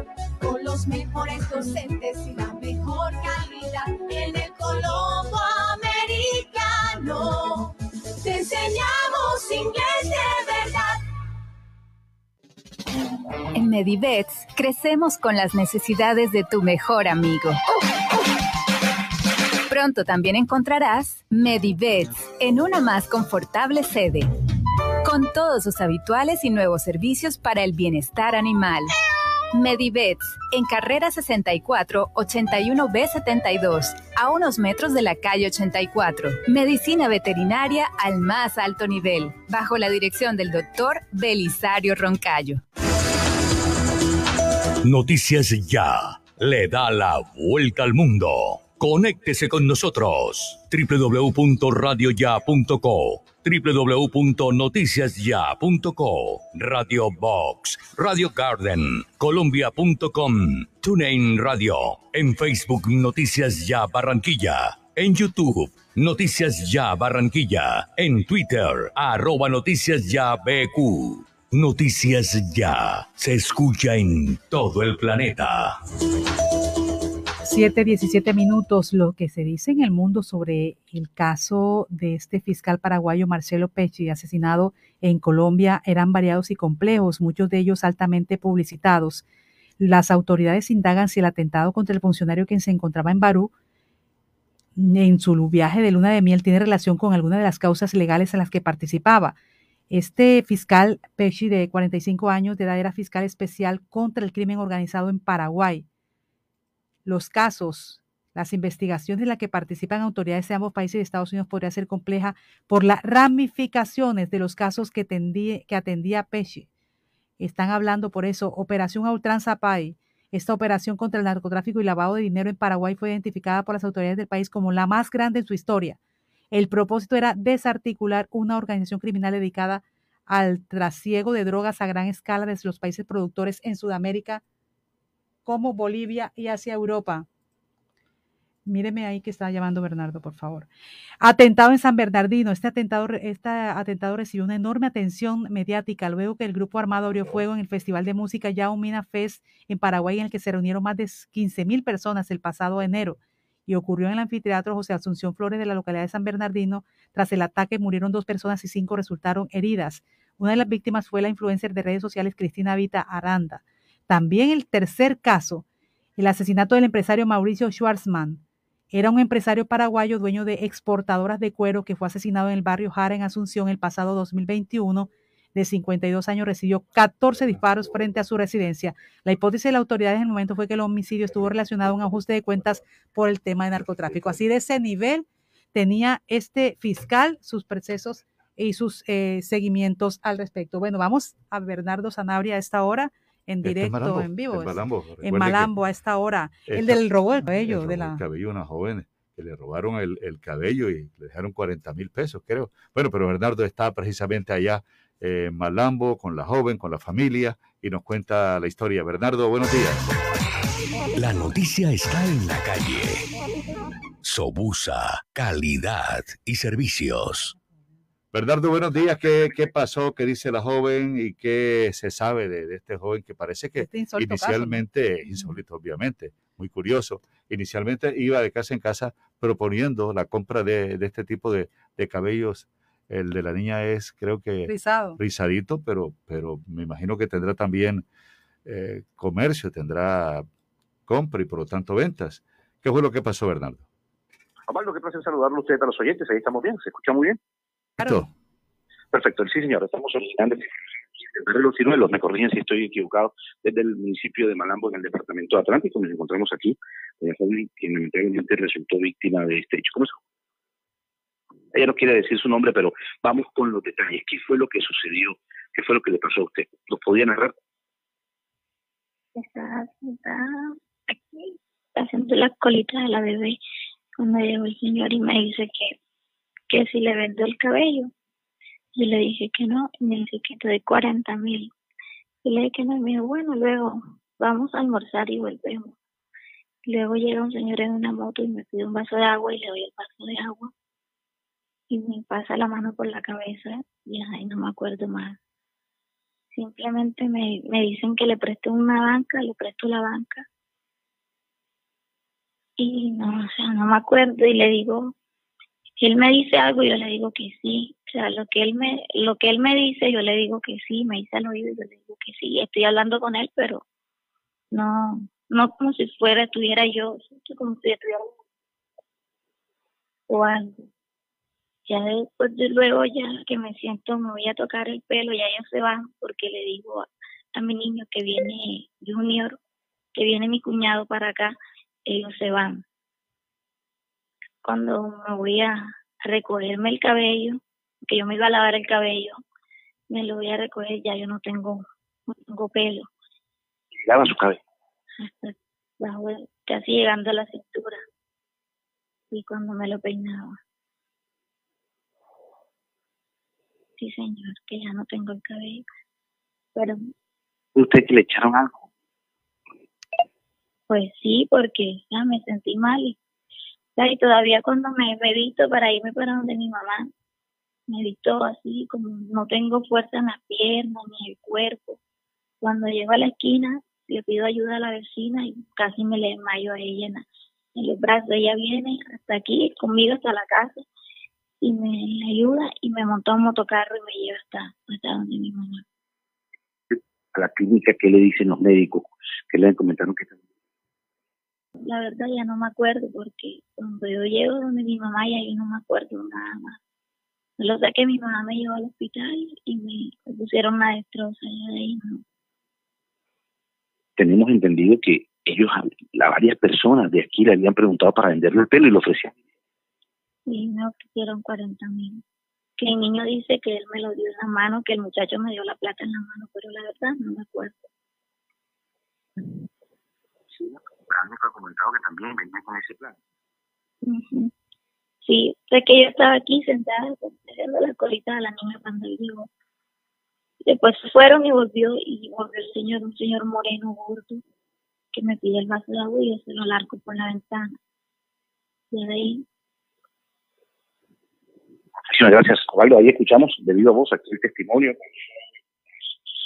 con los mejores docentes y la mejor calidad. En el Colombo Americano te enseñamos inglés de. En Medivets crecemos con las necesidades de tu mejor amigo. Pronto también encontrarás Medivets en una más confortable sede, con todos sus habituales y nuevos servicios para el bienestar animal. Medivets, en carrera 64, 81B72, a unos metros de la calle 84. Medicina veterinaria al más alto nivel, bajo la dirección del doctor Belisario Roncayo. Noticias Ya le da la vuelta al mundo. Conéctese con nosotros. www.radioya.co www.noticiasya.co Radio Box, Radio Garden, Colombia.com, TuneIn Radio, en Facebook Noticias Ya Barranquilla, en YouTube Noticias Ya Barranquilla, en Twitter arroba Noticias Ya BQ. Noticias Ya se escucha en todo el planeta. 7, 17 minutos, lo que se dice en el mundo sobre el caso de este fiscal paraguayo Marcelo Pecci, asesinado en Colombia, eran variados y complejos, muchos de ellos altamente publicitados. Las autoridades indagan si el atentado contra el funcionario quien se encontraba en Barú en su viaje de luna de miel tiene relación con alguna de las causas legales en las que participaba. Este fiscal Pecci, de 45 años de edad, era fiscal especial contra el crimen organizado en Paraguay los casos, las investigaciones en las que participan autoridades de ambos países y Estados Unidos podría ser compleja por las ramificaciones de los casos que, atendía Pesci. Están hablando por eso, Operación Ultranza Pay. Esta operación contra el narcotráfico y lavado de dinero en Paraguay fue identificada por las autoridades del país como la más grande en su historia. El propósito era desarticular una organización criminal dedicada al trasiego de drogas a gran escala desde los países productores en Sudamérica como Bolivia y hacia Europa. Míreme ahí que está llamando Bernardo, por favor. Atentado en San Bernardino. Este atentado, este recibió una enorme atención mediática luego que el grupo armado abrió fuego en el Festival de Música Yaumina Fest en Paraguay, en el que se reunieron más de 15 mil personas el pasado enero. Y ocurrió en el anfiteatro José Asunción Flores de la localidad de San Bernardino. Tras el ataque murieron dos personas y cinco resultaron heridas. Una de las víctimas fue la influencer de redes sociales Cristina Vita Aranda. También el tercer caso, el asesinato del empresario Mauricio Schwarzman. Era un empresario paraguayo dueño de exportadoras de cuero que fue asesinado en el barrio Jara en Asunción el pasado 2021. De 52 años recibió 14 disparos frente a su residencia. La hipótesis de las autoridades en el momento fue que el homicidio estuvo relacionado a un ajuste de cuentas por el tema de narcotráfico. Así de ese nivel tenía este fiscal sus procesos y sus eh, seguimientos al respecto. Bueno, vamos a Bernardo Sanabria a esta hora en directo, en vivo. En Malambo, en Malambo a esta hora. el del robo del cabello. de la... El cabello de una joven que le robaron el, el, cabello y le dejaron 40 mil pesos, creo. Bueno, pero Bernardo está precisamente allá en Malambo con la joven, con la familia y nos cuenta la historia. Bernardo, buenos días. La noticia está en la calle. Sobusa, calidad y servicios. Bernardo, buenos días. ¿Qué, ¿Qué, pasó? ¿Qué dice la joven? ¿Y qué se sabe de, de este joven que parece que este inicialmente, caso, insólito, obviamente, muy curioso, inicialmente iba de casa en casa proponiendo la compra de, de este tipo de, de, cabellos. El de la niña es, creo que, Rizado. rizadito, pero, pero me imagino que tendrá también eh, comercio, tendrá compra y por lo tanto ventas. ¿Qué fue lo que pasó, Bernardo? Amaldo, qué placer saludarlo a usted a los oyentes. Ahí estamos bien, se escucha muy bien. Claro. Perfecto, sí señor, estamos originando desde los ciruelos, me corrigen si estoy equivocado, desde el municipio de Malambo en el departamento Atlántico, nos encontramos aquí, doña joven que lamentablemente resultó víctima de este hecho. ¿Cómo es? Ella no quiere decir su nombre, pero vamos con los detalles. ¿Qué fue lo que sucedió? ¿Qué fue lo que le pasó a usted? ¿Lo podía narrar? Estaba sentada aquí, haciendo las colitas de la bebé, cuando llegó el señor y me dice que que si le vendo el cabello. Yo le dije que no, y me dice que te doy 40 mil. Y le dije que no, y me dijo, bueno, luego vamos a almorzar y volvemos. Luego llega un señor en una moto y me pide un vaso de agua y le doy el vaso de agua. Y me pasa la mano por la cabeza y ay, no me acuerdo más. Simplemente me, me dicen que le presto una banca, le presto la banca. Y no, o sea, no me acuerdo y le digo, si él me dice algo, yo le digo que sí. O sea, lo que él me, lo que él me dice, yo le digo que sí. Me dice al oído, yo le digo que sí. Estoy hablando con él, pero no, no como si fuera, estuviera yo, como si estuviera o algo. Ya después de luego, ya que me siento, me voy a tocar el pelo, ya ellos se van, porque le digo a, a mi niño que viene Junior, que viene mi cuñado para acá, ellos se van cuando me voy a recogerme el cabello, que yo me iba a lavar el cabello, me lo voy a recoger, ya yo no tengo, no tengo pelo. Lava su cabello. Hasta bajo, casi llegando a la cintura. Y cuando me lo peinaba. Sí, señor, que ya no tengo el cabello. Pero. ¿Usted que le echaron algo? Pues sí, porque ya me sentí mal y y todavía cuando me, me para irme para donde mi mamá, me visto así como no tengo fuerza en las piernas ni en el cuerpo. Cuando llego a la esquina, le pido ayuda a la vecina y casi me le desmayo a ella en, en los brazos. Ella viene hasta aquí, conmigo hasta la casa y me ayuda y me montó un motocarro y me lleva hasta, hasta donde mi mamá. A la clínica, ¿qué le dicen los médicos? que le comentaron que la verdad ya no me acuerdo porque cuando yo llego donde mi mamá ya yo no me acuerdo nada más. Lo sé que mi mamá me llevó al hospital y me pusieron una destroza y de ahí no. Tenemos entendido que ellos, la varias personas de aquí le habían preguntado para venderle el pelo y lo ofrecían. Sí, me ofrecieron 40 mil. Que el niño dice que él me lo dio en la mano, que el muchacho me dio la plata en la mano, pero la verdad no me acuerdo. Sí, ha comentado que también venía con ese plan. Sí, sé que yo estaba aquí sentada haciendo la colita a la niña cuando él llegó. Después fueron y volvió y volvió el señor, un señor moreno gordo, que me pide el vaso de agua y yo se lo largo por la ventana. Y de ahí. Muchísimas gracias, Osvaldo. Ahí escuchamos, debido a vos, aquí el testimonio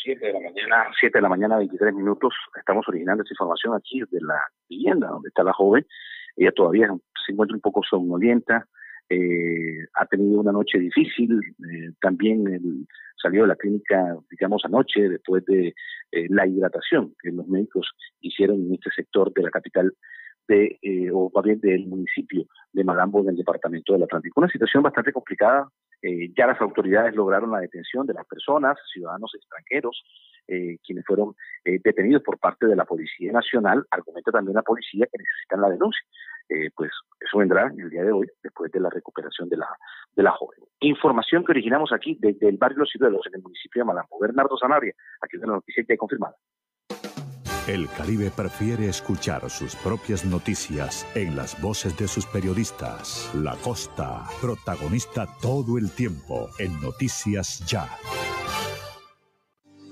7 de la mañana, 7 de la mañana, 23 minutos. Estamos originando esta información aquí de la vivienda donde está la joven. Ella todavía se encuentra un poco somnolienta, eh, ha tenido una noche difícil, eh, también el, salió de la clínica, digamos, anoche, después de eh, la hidratación que los médicos hicieron en este sector de la capital de, eh, o más bien del municipio de Malambo, en el departamento del Atlántico. Una situación bastante complicada. Eh, ya las autoridades lograron la detención de las personas, ciudadanos extranjeros, eh, quienes fueron eh, detenidos por parte de la Policía Nacional. Argumenta también la policía que necesitan la denuncia. Pues eso vendrá el día de hoy, después de la recuperación de la, de la joven. Información que originamos aquí desde el barrio Los Ciruelos, en el municipio de Malambo. Bernardo Sanabria, aquí la noticia ya confirmada. El Caribe prefiere escuchar sus propias noticias en las voces de sus periodistas. La costa, protagonista todo el tiempo en Noticias Ya.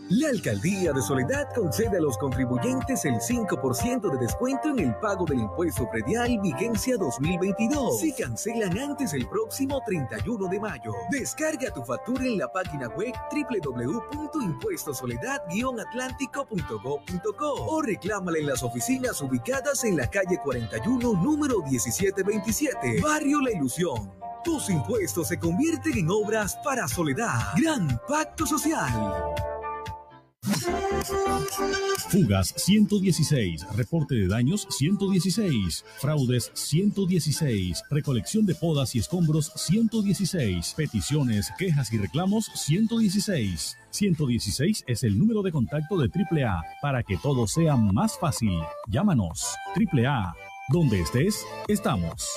La Alcaldía de Soledad concede a los contribuyentes el 5% de descuento en el pago del impuesto predial vigencia 2022 si cancelan antes el próximo 31 de mayo. Descarga tu factura en la página web www.impuestosoledad-atlántico.gov.co o reclámala en las oficinas ubicadas en la calle 41, número 1727, Barrio La Ilusión. Tus impuestos se convierten en obras para Soledad. Gran Pacto Social. Fugas 116, reporte de daños 116, fraudes 116, recolección de podas y escombros 116, peticiones, quejas y reclamos 116. 116 es el número de contacto de AAA para que todo sea más fácil. Llámanos AAA. Donde estés, estamos.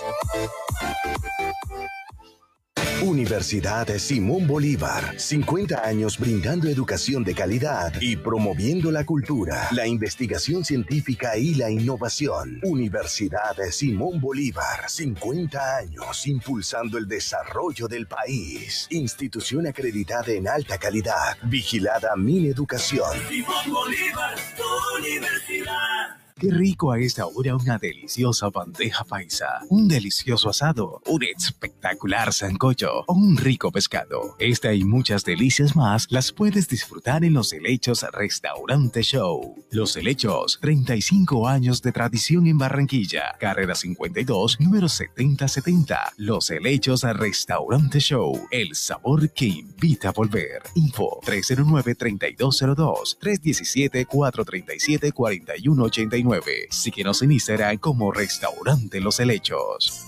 Universidad Simón Bolívar, 50 años brindando educación de calidad y promoviendo la cultura, la investigación científica y la innovación. Universidad Simón Bolívar, 50 años impulsando el desarrollo del país. Institución acreditada en alta calidad, vigilada Mineducación. Simón Bolívar, tu universidad. Qué rico a esta hora una deliciosa bandeja paisa, un delicioso asado, un espectacular sancocho o un rico pescado. Esta y muchas delicias más las puedes disfrutar en Los Helechos Restaurante Show. Los Helechos, 35 años de tradición en Barranquilla. Carrera 52, número 7070. Los Helechos Restaurante Show. El sabor que invita a volver. Info 309-3202, 317-437-4189. Síguenos en Instagram como Restaurante Los Helechos.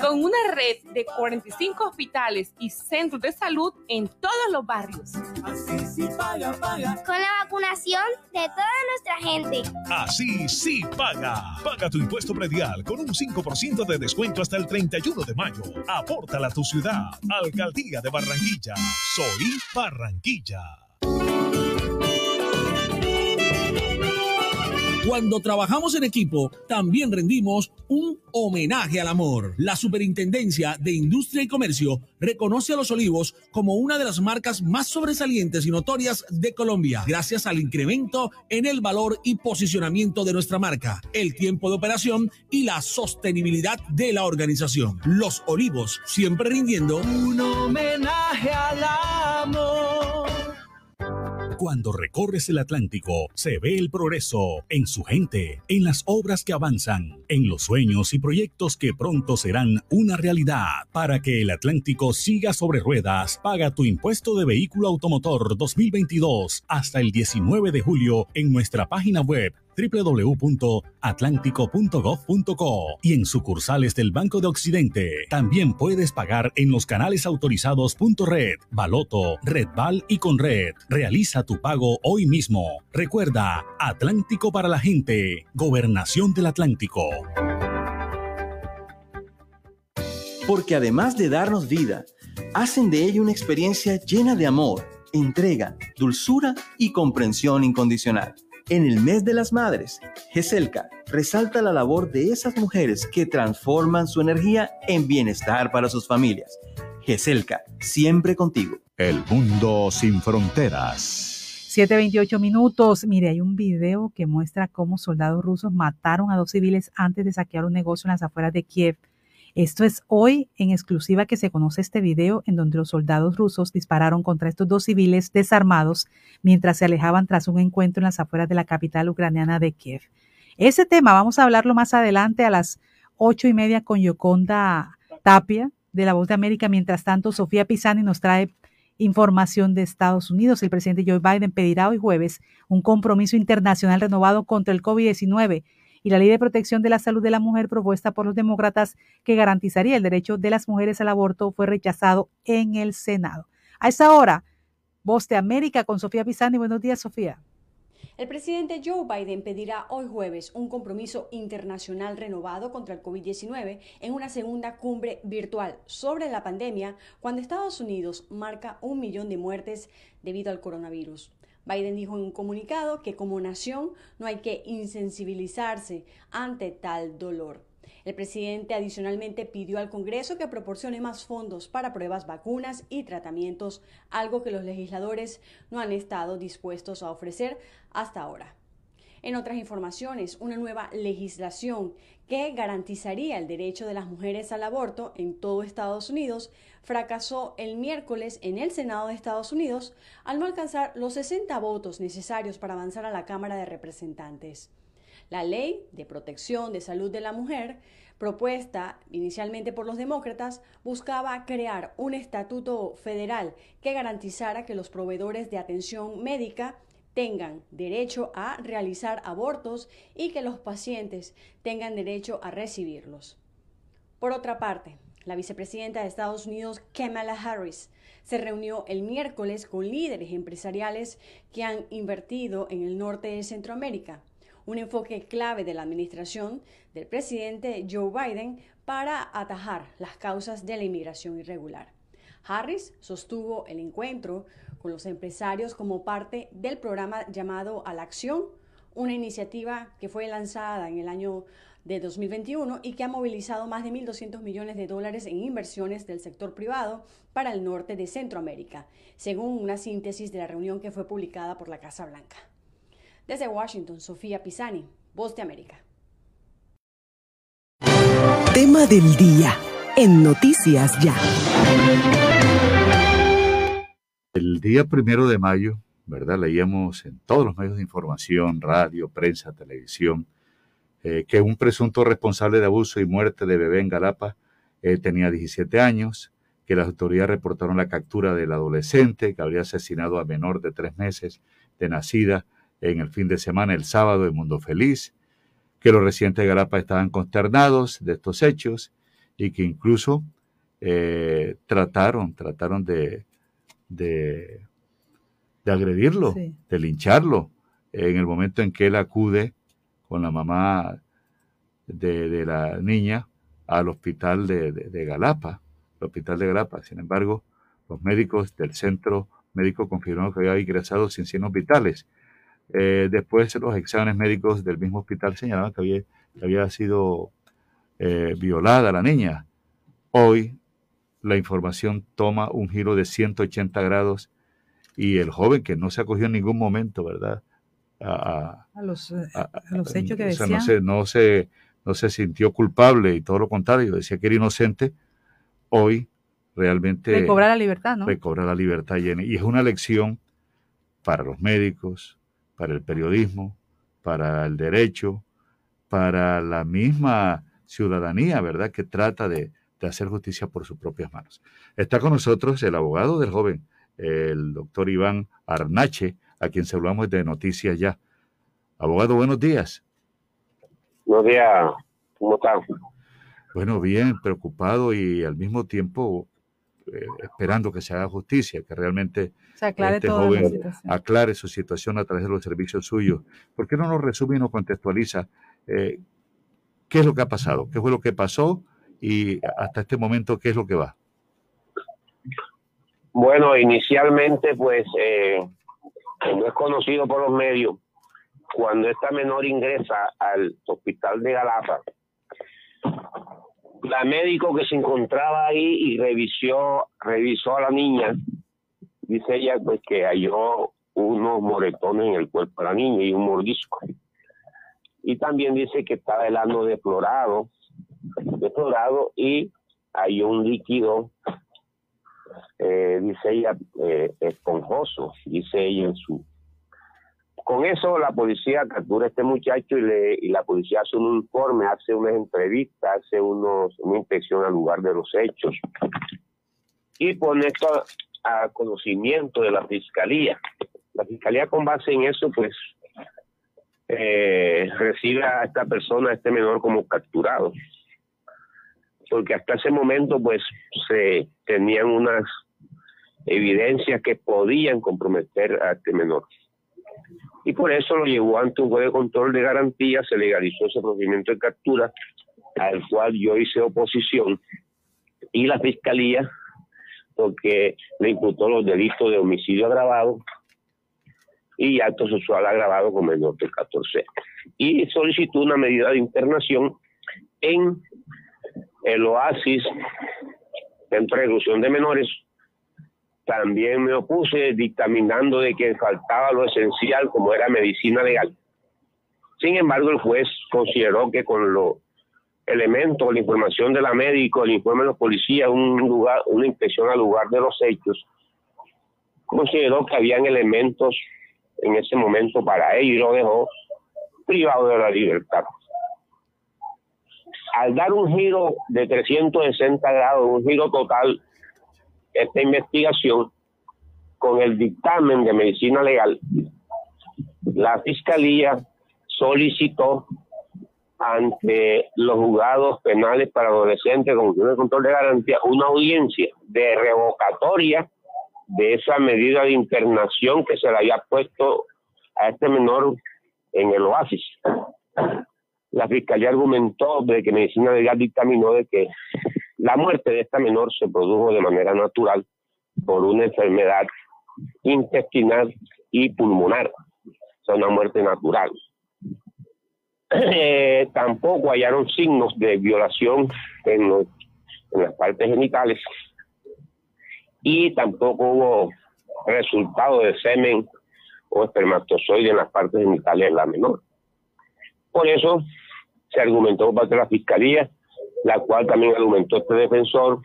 Con una red de 45 hospitales y centros de salud en todos los barrios. Con la vacunación de toda nuestra gente. Así sí paga. Paga tu impuesto predial con un 5% de descuento hasta el 31 de mayo. Apórtala a tu ciudad. Alcaldía de Barranquilla. Soy Barranquilla. Cuando trabajamos en equipo, también rendimos un homenaje al amor. La Superintendencia de Industria y Comercio reconoce a Los Olivos como una de las marcas más sobresalientes y notorias de Colombia, gracias al incremento en el valor y posicionamiento de nuestra marca, el tiempo de operación y la sostenibilidad de la organización. Los Olivos, siempre rindiendo Un homenaje al amor. Cuando recorres el Atlántico, se ve el progreso en su gente, en las obras que avanzan, en los sueños y proyectos que pronto serán una realidad. Para que el Atlántico siga sobre ruedas, paga tu impuesto de vehículo automotor 2022 hasta el 19 de julio en nuestra página web www.atlántico.gov.co y en sucursales del Banco de Occidente. También puedes pagar en los canales autorizados Red, Baloto, Redval y Conred. Realiza tu pago hoy mismo. Recuerda, Atlántico para la gente, Gobernación del Atlántico. Porque además de darnos vida, hacen de ella una experiencia llena de amor, entrega, dulzura y comprensión incondicional. En el mes de las madres, GESELCA resalta la labor de esas mujeres que transforman su energía en bienestar para sus familias. GESELCA, siempre contigo. El mundo sin fronteras. 7.28 minutos. Mire, hay un video que muestra cómo soldados rusos mataron a dos civiles antes de saquear un negocio en las afueras de Kiev. Esto es hoy en exclusiva que se conoce este video en donde los soldados rusos dispararon contra estos dos civiles desarmados mientras se alejaban tras un encuentro en las afueras de la capital ucraniana de Kiev. Ese tema vamos a hablarlo más adelante a las ocho y media con Yoconda Tapia de La Voz de América. Mientras tanto, Sofía Pisani nos trae información de Estados Unidos. El presidente Joe Biden pedirá hoy jueves un compromiso internacional renovado contra el COVID-19 y la Ley de Protección de la Salud de la Mujer propuesta por los demócratas que garantizaría el derecho de las mujeres al aborto fue rechazado en el Senado. A esa hora, Voz de América con Sofía Pisani. Buenos días, Sofía. El presidente Joe Biden pedirá hoy jueves un compromiso internacional renovado contra el COVID-19 en una segunda cumbre virtual sobre la pandemia cuando Estados Unidos marca un millón de muertes debido al coronavirus. Biden dijo en un comunicado que como nación no hay que insensibilizarse ante tal dolor. El presidente adicionalmente pidió al Congreso que proporcione más fondos para pruebas, vacunas y tratamientos, algo que los legisladores no han estado dispuestos a ofrecer hasta ahora. En otras informaciones, una nueva legislación que garantizaría el derecho de las mujeres al aborto en todo Estados Unidos fracasó el miércoles en el Senado de Estados Unidos al no alcanzar los 60 votos necesarios para avanzar a la Cámara de Representantes. La Ley de Protección de Salud de la Mujer, propuesta inicialmente por los demócratas, buscaba crear un estatuto federal que garantizara que los proveedores de atención médica tengan derecho a realizar abortos y que los pacientes tengan derecho a recibirlos. Por otra parte, la vicepresidenta de Estados Unidos, Kamala Harris, se reunió el miércoles con líderes empresariales que han invertido en el norte de Centroamérica un enfoque clave de la administración del presidente Joe Biden para atajar las causas de la inmigración irregular. Harris sostuvo el encuentro con los empresarios como parte del programa llamado A la Acción, una iniciativa que fue lanzada en el año de 2021 y que ha movilizado más de 1.200 millones de dólares en inversiones del sector privado para el norte de Centroamérica, según una síntesis de la reunión que fue publicada por la Casa Blanca. Desde Washington, Sofía Pisani, Voz de América. Tema del día en Noticias Ya. El día primero de mayo, ¿verdad? Leíamos en todos los medios de información, radio, prensa, televisión, eh, que un presunto responsable de abuso y muerte de bebé en Galapa eh, tenía 17 años, que las autoridades reportaron la captura del adolescente que habría asesinado a menor de tres meses de nacida en el fin de semana, el sábado, en Mundo Feliz, que los residentes de Galapa estaban consternados de estos hechos y que incluso eh, trataron, trataron de, de, agredirlo, de lincharlo, en el momento en que él acude con la mamá de, la niña al hospital de, de, Galapa, el hospital de Galapa. Sin embargo, los médicos del centro médico confirmaron que había ingresado sin signos vitales eh, después los exámenes médicos del mismo hospital señalaban que había, había sido eh, violada la niña. Hoy la información toma un giro de 180 grados y el joven que no se acogió en ningún momento, ¿verdad? A, los, eh, hechos que decían. no, se, no, se, no se sintió culpable y todo lo contrario, decía que era inocente. Hoy realmente... Recobra la libertad, ¿no? Recobra la libertad y es una lección para los médicos, para el periodismo, para el derecho, para la misma ciudadanía, ¿verdad?, que trata de, hacer justicia por sus propias manos. Está con nosotros el abogado del joven, el doctor Iván Arnache, a quien saludamos de Noticias Ya. Abogado, buenos días. Buenos días, ¿cómo está? Bueno, bien, preocupado y al mismo tiempo eh, esperando que se haga justicia, que realmente este joven aclare su situación a través de los servicios suyos. ¿Por qué no nos resume y nos contextualiza eh, qué es lo que ha pasado, qué fue lo que pasó y hasta este momento qué es lo que va? Bueno, inicialmente pues eh, no es conocido por los medios. Cuando esta menor ingresa al hospital de Galapa, la médico que se encontraba ahí y revisó, revisó a la niña, dice ella pues que halló unos moretones en el cuerpo de la niña y un mordisco. Y también dice que estaba el ano deplorado, deplorado y halló un líquido, eh, dice ella, eh, esponjoso, dice ella en su con eso la policía captura a este muchacho y, le, y la policía hace un informe, hace unas entrevistas, hace unos, una inspección al lugar de los hechos y pone esto a, conocimiento de la fiscalía. La fiscalía con base en eso pues eh, reciba a esta persona, a este menor, como capturado. Porque hasta ese momento, pues, se tenían unas evidencias que podían comprometer a este menor. Y por eso lo llevó ante un juez de control de garantía, se legalizó ese procedimiento de captura, al cual yo hice oposición, y la fiscalía, porque le imputó los delitos de homicidio agravado, y acto sexual agravado con menor de 14 Y solicitó una medida de internación en el oasis en preclusión de menores. También me opuse dictaminando de que faltaba lo esencial como era medicina legal. Sin embargo, el juez consideró que con los elementos, la información de la médico, el informe de los policías, una inspección al lugar de los hechos, consideró que habían elementos en ese momento para él y lo dejó privado de la libertad. Al dar un giro de 360 grados, un giro total, esta investigación, con el dictamen de medicina legal, la fiscalía solicitó ante los juzgados penales para adolescentes con de control de garantía una audiencia de revocatoria de esa medida de internación que se le había puesto a este menor en el oasis. La fiscalía argumentó de que medicina legal dictaminó de que la muerte de esta menor se produjo de manera natural por una enfermedad intestinal y pulmonar, o sea, una muerte natural. Eh, tampoco hallaron signos de violación en, en las partes genitales y tampoco hubo resultado de semen o espermatozoide en las partes genitales de la menor. Por eso se argumentó por parte de la fiscalía, la cual también argumentó este defensor,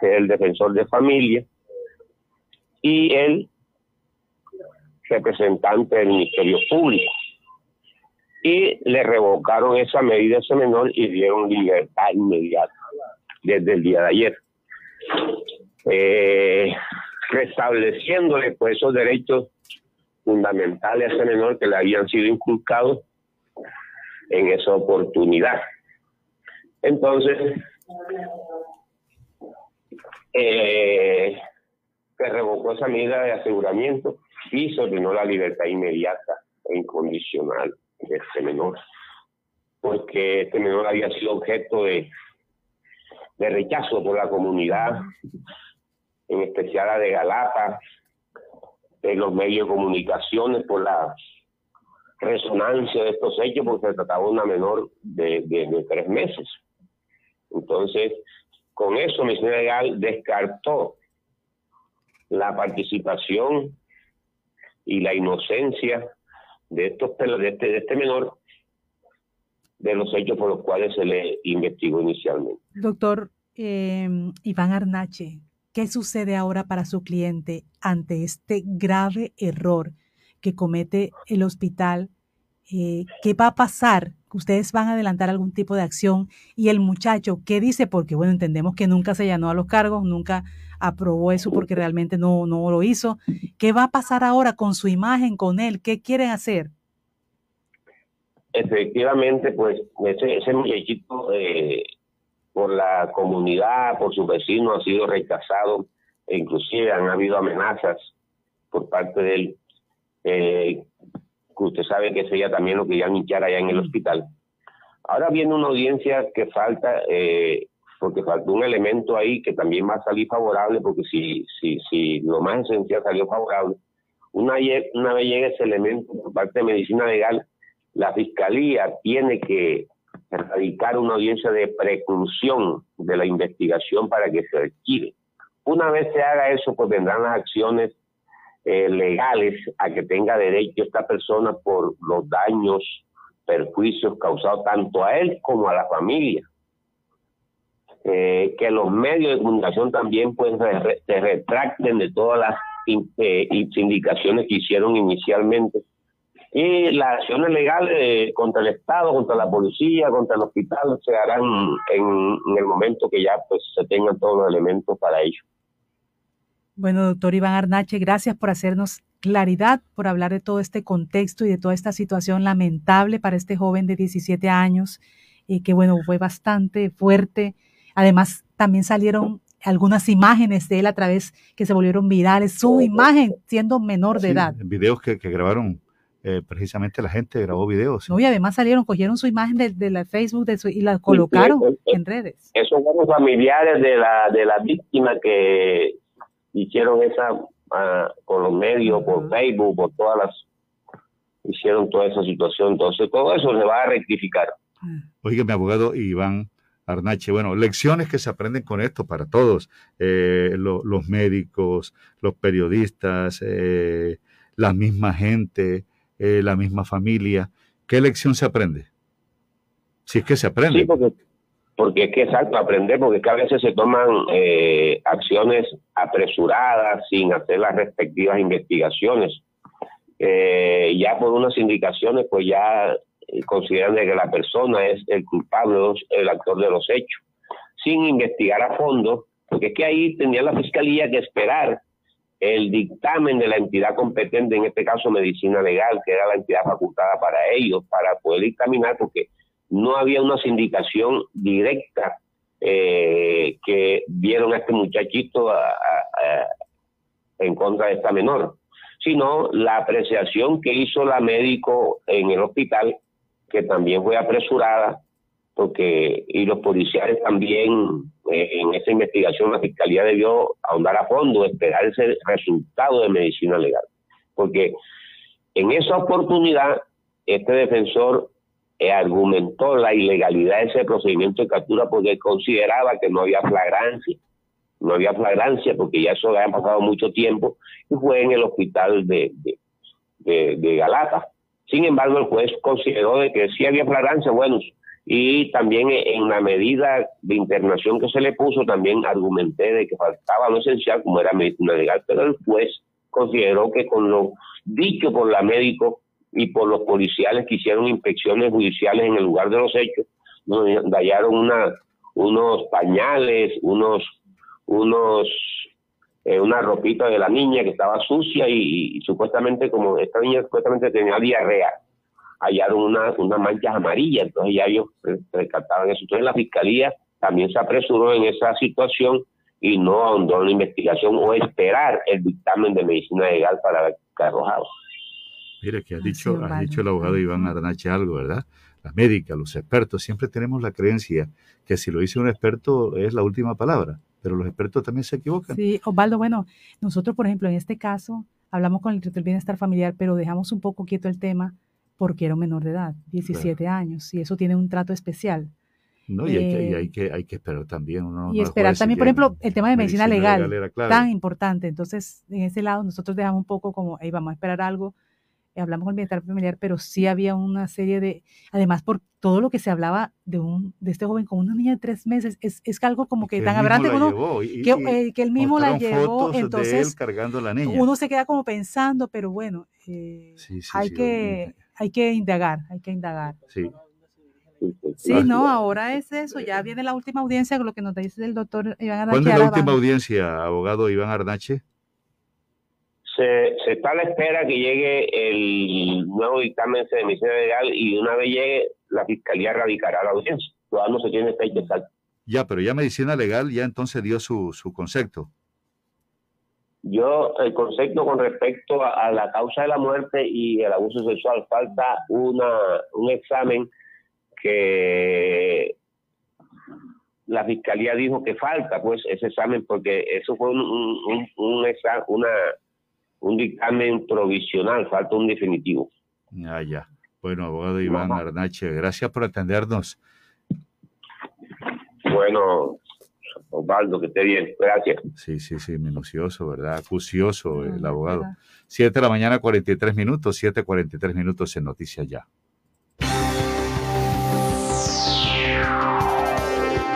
que es el defensor de familia, y el representante del Ministerio Público. Y le revocaron esa medida a ese menor y dieron libertad inmediata desde el día de ayer eh, restableciéndole pues, esos derechos fundamentales a ese menor que le habían sido inculcados en esa oportunidad. Entonces, eh, se revocó esa medida de aseguramiento y se ordenó la libertad inmediata e incondicional de este menor, porque este menor había sido objeto de, de rechazo por la comunidad, en especial a de Galata, en los medios de comunicaciones por la resonancia de estos hechos, porque se trataba de una menor de, tres meses. Entonces, con eso, Misión Legal descartó la participación y la inocencia de estos de este, de este menor de los hechos por los cuales se le investigó inicialmente. Doctor eh, Iván Arnache, ¿Qué sucede ahora para su cliente ante este grave error que comete el hospital? Eh, ¿Qué va a pasar? ¿Ustedes van a adelantar algún tipo de acción? Y el muchacho, ¿qué dice? Porque, bueno, entendemos que nunca se llenó a los cargos, nunca aprobó eso porque realmente no, no lo hizo. ¿Qué va a pasar ahora con su imagen, con él? ¿Qué quieren hacer? Efectivamente, pues ese, ese muchachito eh, por la comunidad, por sus vecinos, ha sido rechazado e inclusive han habido amenazas por parte de él, eh, que usted sabe que sería también lo que iban a allá en el hospital. Ahora viene una audiencia que falta, eh, porque falta un elemento ahí que también va a salir favorable, porque si, si, si lo más esencial salió favorable, una, una vez llegue ese elemento por parte de medicina legal, la fiscalía tiene que radicar una audiencia de preclusión de la investigación para que se adquiere. Una vez se haga eso, pues vendrán las acciones eh, legales a que tenga derecho esta persona por los daños, perjuicios causados tanto a él como a la familia. Eh, que los medios de comunicación también pues se retracten de todas las eh, indicaciones que hicieron inicialmente y las acciones legales contra el Estado, contra la policía, contra el hospital se harán en, el momento que ya pues se tengan todos los elementos para ello. Bueno, doctor Iván Arnache, gracias por hacernos claridad, por hablar de todo este contexto y de toda esta situación lamentable para este joven de 17 años, y que bueno, fue bastante fuerte. Además, también salieron algunas imágenes de él a través que se volvieron virales, su imagen siendo menor de edad. Videos que, que grabaron eh, precisamente la gente grabó videos. No, y además salieron, cogieron su imagen de, la Facebook de su, y la colocaron en redes. Esos fueron familiares de la, de la víctima que hicieron esa, uh, por los medios, por Facebook, por todas las, hicieron toda esa situación. Entonces todo eso se va a rectificar. Oiga, mi abogado Iván Arnache, bueno, lecciones que se aprenden con esto para todos, eh, los médicos, los periodistas, eh, la misma gente, eh, la misma familia. ¿Qué lección se aprende? Si es que se aprende. Sí, porque, porque es que exacto, aprender, porque que a veces se toman acciones apresuradas sin hacer las respectivas investigaciones. ya por unas indicaciones, pues ya consideran que la persona es el culpable, el actor de los hechos, sin investigar a fondo, porque es que ahí tenía la fiscalía que esperar el dictamen de la entidad competente, en este caso medicina legal, que era la entidad facultada para ellos, para poder dictaminar, porque no había una sindicación directa eh, que vieron a este muchachito en contra de esta menor, sino la apreciación que hizo la médico en el hospital que también fue apresurada, porque y los policiales también eh, en esa investigación la fiscalía debió ahondar a fondo, esperar ese resultado de medicina legal, porque en esa oportunidad este defensor eh, argumentó la ilegalidad de ese procedimiento de captura porque consideraba que no había flagrancia, no había flagrancia porque ya eso había pasado mucho tiempo y fue en el hospital de, de, Galata. Sin embargo, el juez consideró de que sí había flagrancia, bueno, y también en la medida de internación que se le puso, también argumenté de que faltaba lo esencial, como era medicina legal, pero el juez consideró que con lo dicho por la médico y por los policiales que hicieron inspecciones judiciales en el lugar de los hechos, nos hallaron una, unos pañales, unos, unos eh, una ropita de la niña que estaba sucia y, supuestamente como esta niña supuestamente tenía diarrea, hallaron unas una manchas amarillas, entonces ya ellos rescataban eso. Entonces la fiscalía también se apresuró en esa situación y no ahondó en la investigación o esperar el dictamen de medicina legal para ver qué arrojado. Mire, que ha dicho, ha dicho el abogado Iván Arnache algo, ¿verdad? La médica, los expertos, siempre tenemos la creencia que si lo dice un experto es la última palabra pero los expertos también se equivocan. Sí, Osvaldo, bueno, nosotros, por ejemplo, en este caso, hablamos con el director del bienestar familiar, pero dejamos un poco quieto el tema porque era un menor de edad, 17 años, y eso tiene un trato especial. No, y, hay, que, eh, hay, que, hay que esperar también. y esperar también, por ejemplo, el tema de medicina, legal, tan importante. Entonces, en ese lado, nosotros dejamos un poco como, ahí vamos a esperar algo hablamos con el bienestar familiar, pero sí había una serie de, además por todo lo que se hablaba de un de este joven con una niña de tres meses, es, es algo como que, tan abrante uno, que, eh, que, él mismo la llevó, entonces cargando la niña. uno se queda como pensando, pero bueno, eh, hay que hay que indagar, hay que indagar. Sí. Sí, no, ahora es eso, ya viene la última audiencia, con lo que nos dice el doctor Iván Arnache. ¿Cuándo es la última audiencia, abogado Iván Arnache? Se, se, está a la espera que llegue el nuevo dictamen de medicina legal y una vez llegue, la fiscalía radicará la audiencia. Todavía no se tiene fecha exacta. Ya, pero ya medicina legal ya entonces dio su, su concepto. Yo, el concepto con respecto a, la causa de la muerte y el abuso sexual, falta una, un examen que la fiscalía dijo que falta, pues, ese examen, porque eso fue un, un, un, una un dictamen provisional, falta un definitivo. Ah, ya. Bueno, abogado Iván Arnache, gracias por atendernos. Bueno, Osvaldo, que esté bien, gracias. Sí, sí, sí, minucioso, ¿verdad? Acucioso el abogado. Siete de la mañana, 43 minutos, 7.43 minutos en Noticias Ya.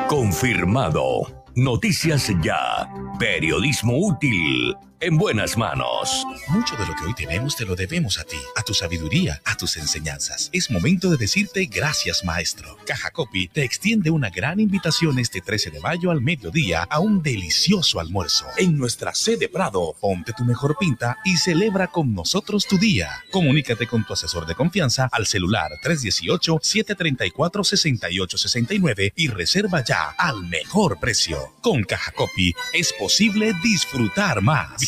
Confirmado. Noticias Ya. Periodismo útil en buenas manos. Mucho de lo que hoy tenemos te lo debemos a ti, a tu sabiduría, a tus enseñanzas. Es momento de decirte gracias, maestro. Caja Copy te extiende una gran invitación este 13 de mayo al mediodía a un delicioso almuerzo en nuestra sede Prado. Ponte tu mejor pinta y celebra con nosotros tu día. Comunícate con tu asesor de confianza al celular 318-734-6869 y reserva ya al mejor precio. Con Caja Copy es posible disfrutar más.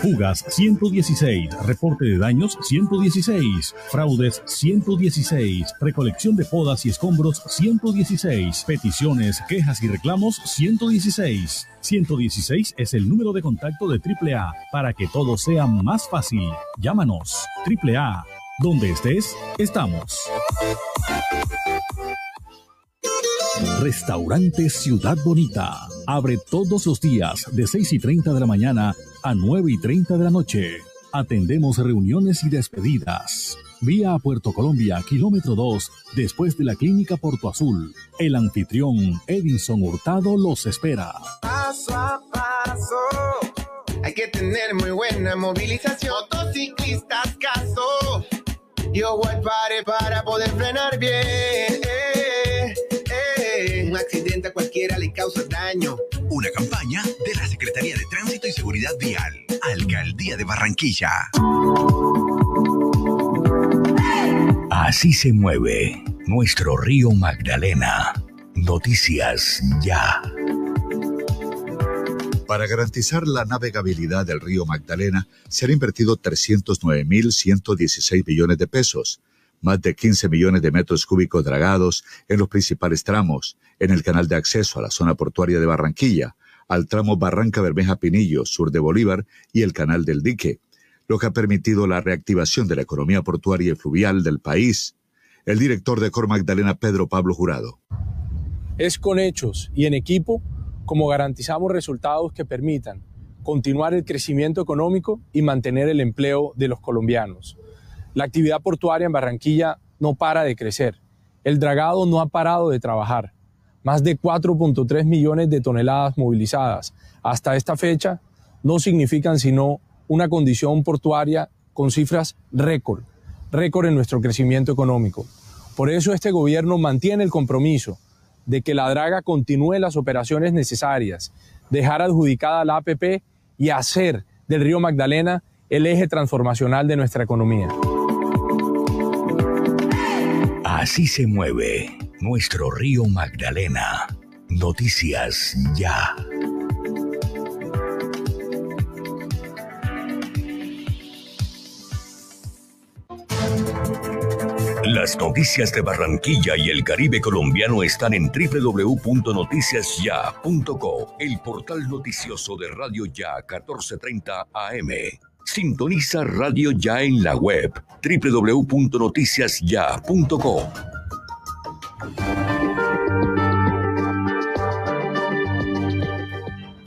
Fugas 116, reporte de daños 116, fraudes 116, recolección de podas y escombros 116, peticiones, quejas y reclamos 116. 116 es el número de contacto de AAA para que todo sea más fácil. Llámanos. AAA. Donde estés, estamos. Restaurante Ciudad Bonita. Abre todos los días de 6 y 30 de la mañana a 9 y 30 de la noche. Atendemos reuniones y despedidas. Vía a Puerto Colombia, kilómetro 2, después de la clínica Porto Azul. El anfitrión Edison Hurtado los espera. Paso a paso, hay que tener muy buena movilización. Motociclistas, caso. Yo voy pare para poder frenar bien. Eh, eh. Un accidente a cualquiera le causa daño. Una campaña de la Secretaría de Tránsito y Seguridad Vial, Alcaldía de Barranquilla. Así se mueve nuestro río Magdalena. Noticias ya. Para garantizar la navegabilidad del río Magdalena, se han invertido 309.116 millones de pesos, más de 15 millones de metros cúbicos dragados en los principales tramos, en el canal de acceso a la zona portuaria de Barranquilla, al tramo Barranca Bermeja Pinillo, sur de Bolívar, y el canal del dique, lo que ha permitido la reactivación de la economía portuaria y fluvial del país. El director de Cor Magdalena, Pedro Pablo Jurado. Es con hechos y en equipo como garantizamos resultados que permitan continuar el crecimiento económico y mantener el empleo de los colombianos. La actividad portuaria en Barranquilla no para de crecer. El dragado no ha parado de trabajar. Más de 4.3 millones de toneladas movilizadas hasta esta fecha no significan sino una condición portuaria con cifras récord, récord en nuestro crecimiento económico. Por eso este gobierno mantiene el compromiso de que la draga continúe las operaciones necesarias, dejar adjudicada la APP y hacer del río Magdalena el eje transformacional de nuestra economía. Así se mueve nuestro río Magdalena. Noticias ya. Las noticias de Barranquilla y el Caribe colombiano están en www.noticiasya.co, el portal noticioso de Radio Ya 1430 AM. Sintoniza Radio Ya en la web www.noticiasya.co.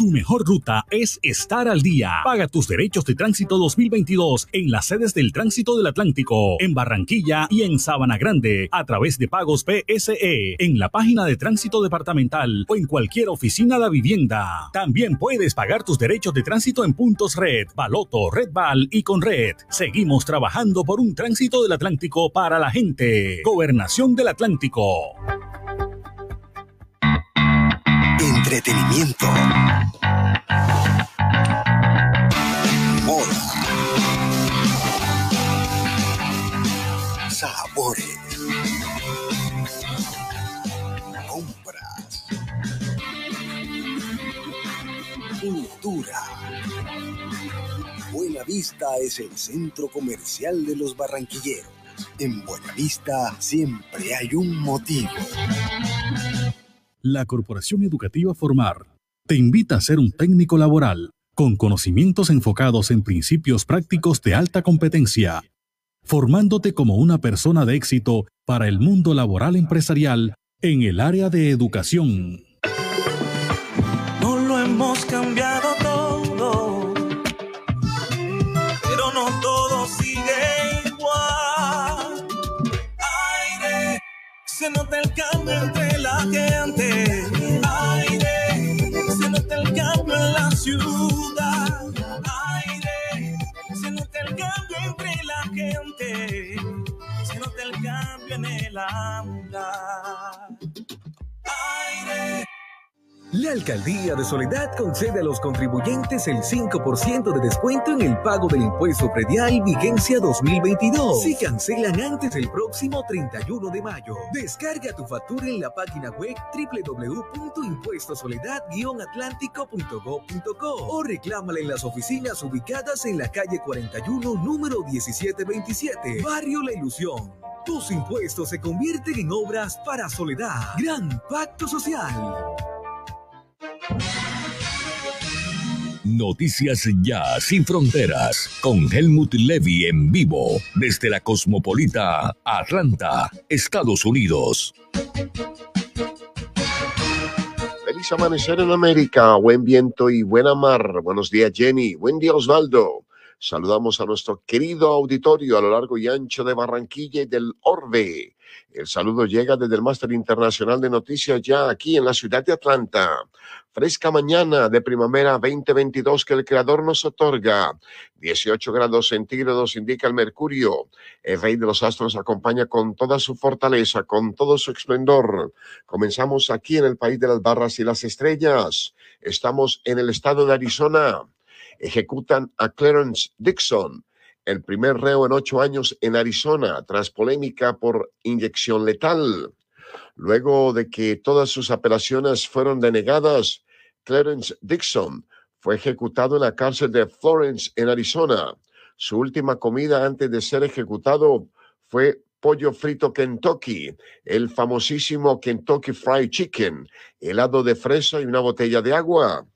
Tu mejor ruta es estar al día. Paga tus derechos de tránsito 2022 en las sedes del Tránsito del Atlántico, en Barranquilla y en Sabana Grande, a través de pagos PSE, en la página de Tránsito Departamental o en cualquier oficina de vivienda. También puedes pagar tus derechos de tránsito en puntos Red, Baloto, Red Val y con Red. Seguimos trabajando por un tránsito del Atlántico para la gente. Gobernación del Atlántico entretenimiento, moda, sabores, compras, cultura. Buena Vista es el centro comercial de los barranquilleros. En Buenavista siempre hay un motivo. La Corporación Educativa Formar te invita a ser un técnico laboral con conocimientos enfocados en principios prácticos de alta competencia, formándote como una persona de éxito para el mundo laboral empresarial en el área de educación. No lo hemos cambiado todo, pero no todo sigue igual. Aire, se nota el cambio entre la gente. El. La Alcaldía de Soledad concede a los contribuyentes el 5% de descuento en el pago del impuesto predial vigencia 2022 si cancelan antes del próximo 31 de mayo. Descarga tu factura en la página web www.impuestosoledad-atlántico.gov.co o reclámala en las oficinas ubicadas en la calle 41, número 1727, Barrio La Ilusión. Tus impuestos se convierten en obras para Soledad. Gran Pacto Social. Noticias Ya Sin Fronteras con Helmut Levy en vivo desde la cosmopolita Atlanta, Estados Unidos. Feliz amanecer en América, buen viento y buena mar. Buenos días Jenny, buen día Osvaldo. Saludamos a nuestro querido auditorio a lo largo y ancho de Barranquilla y del Orbe. El saludo llega desde el Máster Internacional de Noticias ya aquí en la ciudad de Atlanta. Fresca mañana de primavera 2022 que el Creador nos otorga. 18 grados centígrados indica el mercurio. El Rey de los Astros acompaña con toda su fortaleza, con todo su esplendor. Comenzamos aquí en el país de las barras y las estrellas. Estamos en el estado de Arizona. Ejecutan a Clarence Dixon, el primer reo en ocho años en Arizona, tras polémica por inyección letal. Luego de que todas sus apelaciones fueron denegadas, Clarence Dixon fue ejecutado en la cárcel de Florence, en Arizona. Su última comida antes de ser ejecutado fue pollo frito Kentucky, el famosísimo Kentucky Fried Chicken, helado de fresa y una botella de agua.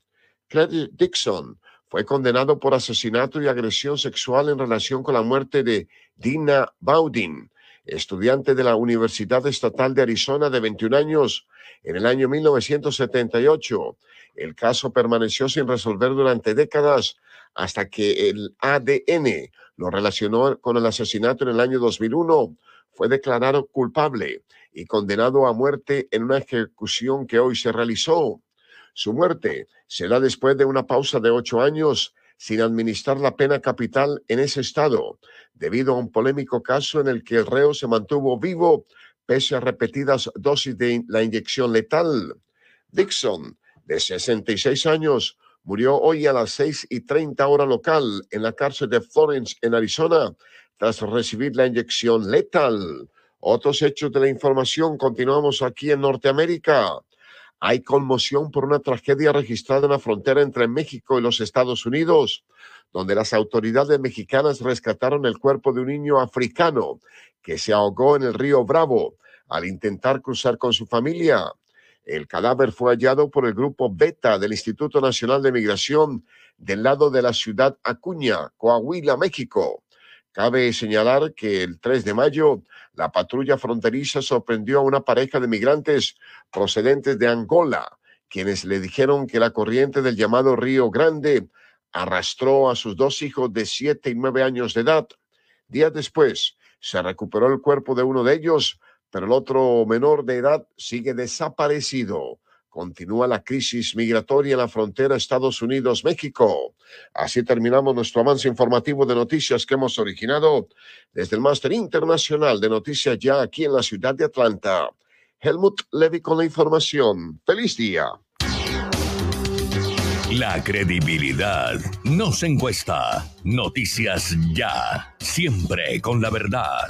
Clarence Dixon fue condenado por asesinato y agresión sexual en relación con la muerte de Dina Baudin, estudiante de la Universidad Estatal de Arizona de 21 años en el año 1978. El caso permaneció sin resolver durante décadas hasta que el ADN lo relacionó con el asesinato en el año 2001. Fue declarado culpable y condenado a muerte en una ejecución que hoy se realizó. Su muerte se da después de una pausa de ocho años sin administrar la pena capital en ese estado, debido a un polémico caso en el que el reo se mantuvo vivo pese a repetidas dosis de la inyección letal. Dixon, de 66 años, murió hoy a las 6 y 30 hora local en la cárcel de Florence, en Arizona, tras recibir la inyección letal. Otros hechos de la información, continuamos aquí en Norteamérica. Hay conmoción por una tragedia registrada en la frontera entre México y los Estados Unidos, donde las autoridades mexicanas rescataron el cuerpo de un niño africano que se ahogó en el río Bravo al intentar cruzar con su familia. El cadáver fue hallado por el grupo Beta del Instituto Nacional de Migración del lado de la ciudad Acuña, Coahuila, México. Cabe señalar que el 3 de mayo la patrulla fronteriza sorprendió a una pareja de migrantes procedentes de Angola, quienes le dijeron que la corriente del llamado Río Grande arrastró a sus dos hijos de siete y nueve años de edad. Días después, se recuperó el cuerpo de uno de ellos, pero el otro menor de edad sigue desaparecido. Continúa la crisis migratoria en la frontera Estados Unidos-México. Así terminamos nuestro avance informativo de noticias que hemos originado desde el Máster Internacional de Noticias ya aquí en la ciudad de Atlanta. Helmut Levy con la información. Feliz día. La credibilidad no se encuesta. Noticias ya, siempre con la verdad.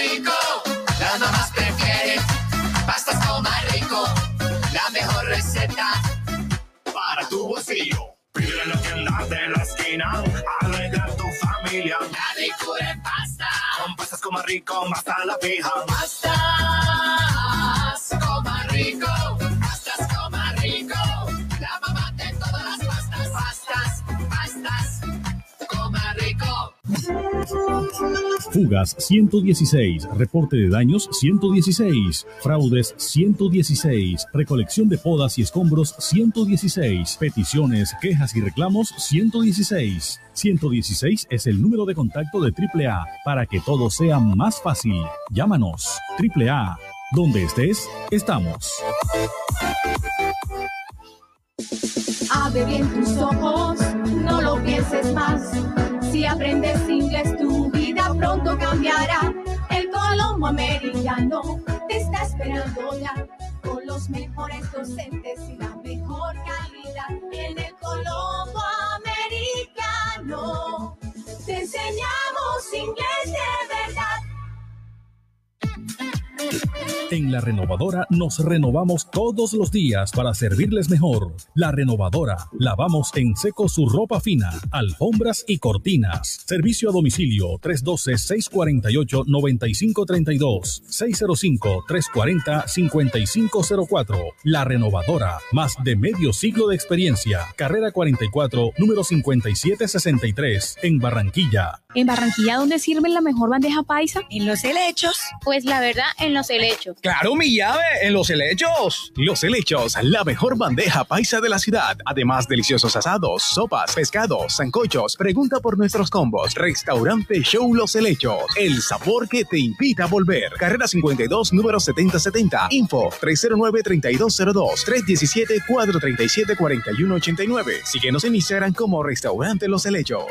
Rico, la mamás prefieren. Pastas Coma Rico, la mejor receta para tu bolsillo. Pide la tienda de la esquina, alegra tu familia. La ricura en pasta, Con pastas como rico, más a la fija. pastas Coma Rico, Fugas 116, reporte de daños 116, fraudes 116, recolección de podas y escombros 116, peticiones, quejas y reclamos 116. 116 es el número de contacto de AAA para que todo sea más fácil. Llámanos AAA. Donde estés, estamos. Abre bien tus ojos, no lo pienses más. Si aprendes inglés, pronto cambiará. El Colombo Americano te está esperando ya. Con los mejores docentes y la mejor calidad. En el Colombo Americano te enseñamos inglés de verdad. En la renovadora nos renovamos todos los días para servirles mejor. La renovadora. Lavamos en seco su ropa fina, alfombras y cortinas. Servicio a domicilio 312-648-9532. 605-340-5504. La renovadora. Más de medio siglo de experiencia. Carrera 44, número 5763. En Barranquilla. ¿En Barranquilla dónde sirven la mejor bandeja paisa? En los helechos. Pues la verdad, en los helechos. Claro, mi llave, en los helechos. Los helechos, la mejor bandeja paisa de la ciudad. Además, deliciosos asados, sopas, pescados, zancochos. Pregunta por nuestros combos. Restaurante Show Los Helechos. El sabor que te invita a volver. Carrera 52, número 7070. Info 309-3202. 317-437-4189. Síguenos en Instagram como Restaurante Los Helechos.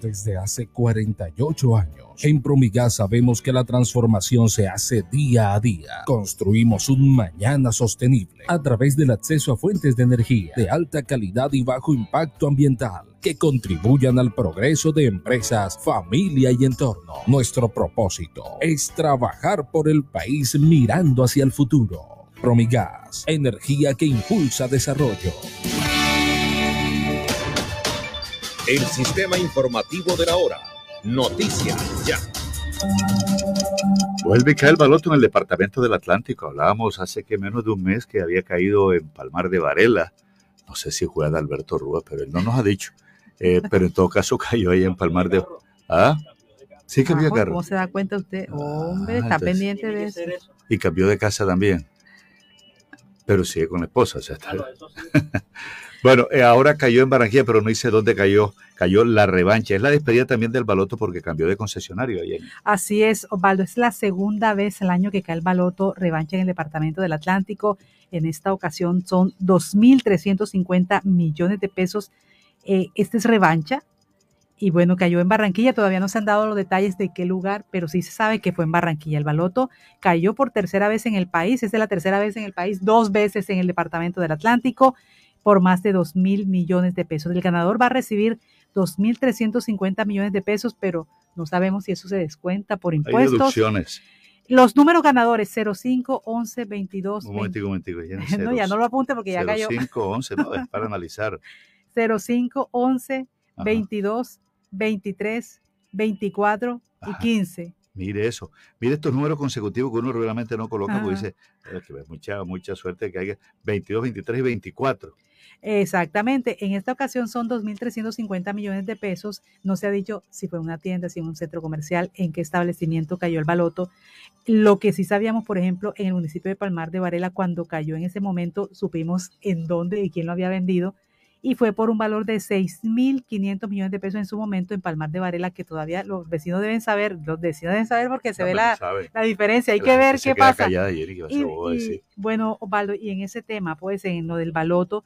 Desde hace 48 años, en Promigas sabemos que la transformación se hace día a día. Construimos un mañana sostenible a través del acceso a fuentes de energía de alta calidad y bajo impacto ambiental que contribuyan al progreso de empresas, familia y entorno. Nuestro propósito es trabajar por el país mirando hacia el futuro. Promigas, energía que impulsa desarrollo. El sistema informativo de la hora. Noticias ya. Vuelve y cae el baloto en el departamento del Atlántico. Hablábamos hace que menos de un mes que había caído en Palmar de Varela. No sé si juega Alberto Rúa, pero él no nos ha dicho. Eh, pero en todo caso cayó ahí en Palmar de... ¿Ah? Sí cambió de carro. ¿Cómo se da cuenta usted? Hombre, Ah, está entonces- pendiente de eso. Y cambió de casa también. Pero sigue con la esposa. o sea, está- bueno, eh, ahora cayó en Barranquilla, pero no dice dónde cayó. Cayó la revancha. Es la despedida también del baloto porque cambió de concesionario. en- Así es, Osvaldo, es la segunda vez el año que cae el baloto revancha en el departamento del Atlántico. En esta ocasión son 2.350 millones de pesos. Eh, este es revancha. Y bueno, cayó en Barranquilla. Todavía no se han dado los detalles de qué lugar, pero sí se sabe que fue en Barranquilla. El baloto cayó por tercera vez en el país. Es de la tercera vez en el país, dos veces en el departamento del Atlántico, por más de 2 mil millones de pesos. El ganador va a recibir 2.350 millones de pesos, pero no sabemos si eso se descuenta por Hay impuestos. deducciones. Los números ganadores 05, 11, 22, Un momentico, un momentico. Ya, No, ya no lo apunte porque ya cayó. 05, 11, no, es para analizar. 05, 11, Ajá. 22, 23, 24 y 15. Mire eso. Mire estos números consecutivos que uno realmente no coloca porque Ajá. dice "Eh, mucha, mucha suerte que haya 22, 23 y 24. Exactamente. En esta ocasión son 2.350 millones de pesos. No se ha dicho si fue una tienda, si en un centro comercial, en qué establecimiento cayó el baloto. Lo que sí sabíamos, por ejemplo, en el municipio de Palmar de Varela, cuando cayó en ese momento, supimos en dónde y quién lo había vendido. y fue por un valor de 6.500 millones de pesos en su momento en Palmar de Varela, que todavía los vecinos deben saber, los vecinos deben saber porque se ve la, la, diferencia, hay que ver qué pasa. Y, bueno, Osvaldo, y en ese tema, pues en lo del baloto,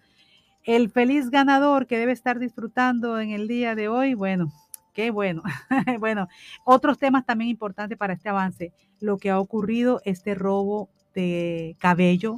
el feliz ganador que debe estar disfrutando en el día de hoy, bueno, qué bueno. bueno, otros temas también importantes para este avance, lo que ha ocurrido, este robo de cabello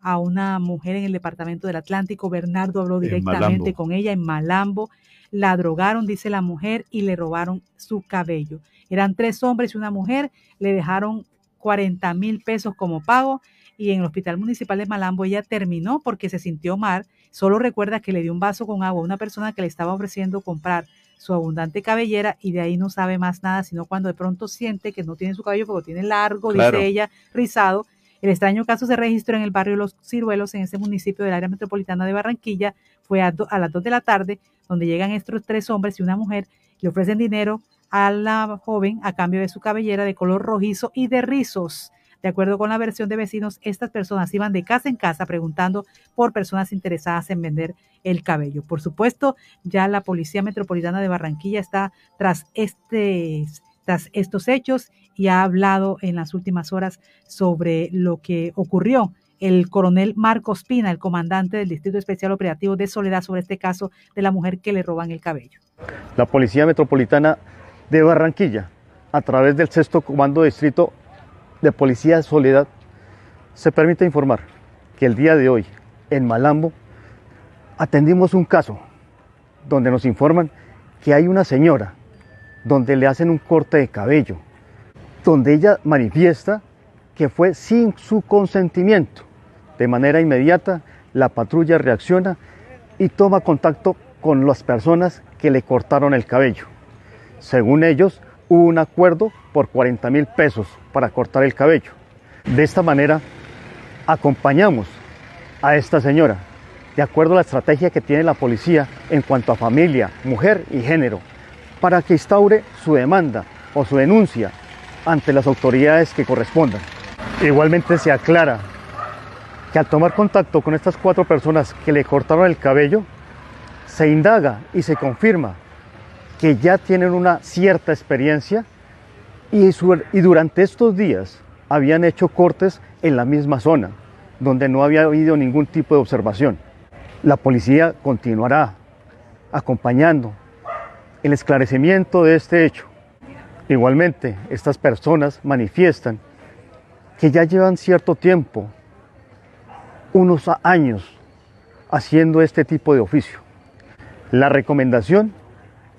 a una mujer en el departamento del Atlántico. Bernardo habló directamente con ella en Malambo. La drogaron, dice la mujer, y le robaron su cabello. Eran tres hombres y una mujer, le dejaron 40 mil pesos como pago y en el Hospital Municipal de Malambo ella terminó porque se sintió mal. Solo recuerda que le dio un vaso con agua a una persona que le estaba ofreciendo comprar su abundante cabellera y de ahí no sabe más nada, sino cuando de pronto siente que no tiene su cabello porque lo tiene largo, dice ella, rizado, el extraño caso se registró en el barrio Los Ciruelos, en ese municipio del área metropolitana de Barranquilla. Fue a, las 2 de la tarde, donde llegan estos tres hombres y una mujer, le ofrecen dinero a la joven a cambio de su cabellera de color rojizo y de rizos. De acuerdo con la versión de vecinos, estas personas iban de casa en casa preguntando por personas interesadas en vender el cabello. Por supuesto, ya la Policía Metropolitana de Barranquilla está tras este estos hechos y ha hablado en las últimas horas sobre lo que ocurrió. El coronel Marcos Pina, el comandante del Distrito Especial Operativo de Soledad, sobre este caso de la mujer que le roban el cabello. La Policía Metropolitana de Barranquilla, a través del sexto Comando Distrito de Policía Soledad, se permite informar que el día de hoy, en Malambo, atendimos un caso donde nos informan que hay una señora donde le hacen un corte de cabello, donde ella manifiesta que fue sin su consentimiento. De manera inmediata, la patrulla reacciona y toma contacto con las personas que le cortaron el cabello. Según ellos, hubo un acuerdo por 40 mil pesos para cortar el cabello. De esta manera, acompañamos a esta señora, de acuerdo a la estrategia que tiene la policía en cuanto a familia, mujer y género para que instaure su demanda o su denuncia ante las autoridades que correspondan. Igualmente se aclara que al tomar contacto con estas cuatro personas que le cortaron el cabello, se indaga y se confirma que ya tienen una cierta experiencia y, durante estos días habían hecho cortes en la misma zona, donde no había habido ningún tipo de observación. La policía continuará acompañando el esclarecimiento de este hecho. Igualmente, estas personas manifiestan que ya llevan cierto tiempo, unos años, haciendo este tipo de oficio. La recomendación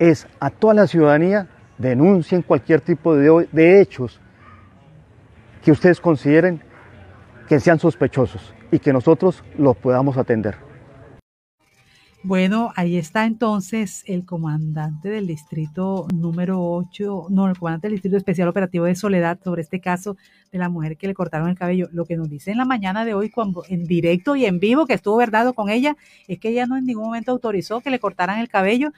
es a toda la ciudadanía denuncien cualquier tipo de, hechos que ustedes consideren que sean sospechosos y que nosotros los podamos atender. Bueno, ahí está entonces el comandante del distrito número 8, no, el comandante del distrito especial operativo de Soledad sobre este caso de la mujer que le cortaron el cabello. Lo que nos dice en la mañana de hoy, cuando en directo y en vivo, que estuvo verdad con ella, es que ella no en ningún momento autorizó que le cortaran el cabello,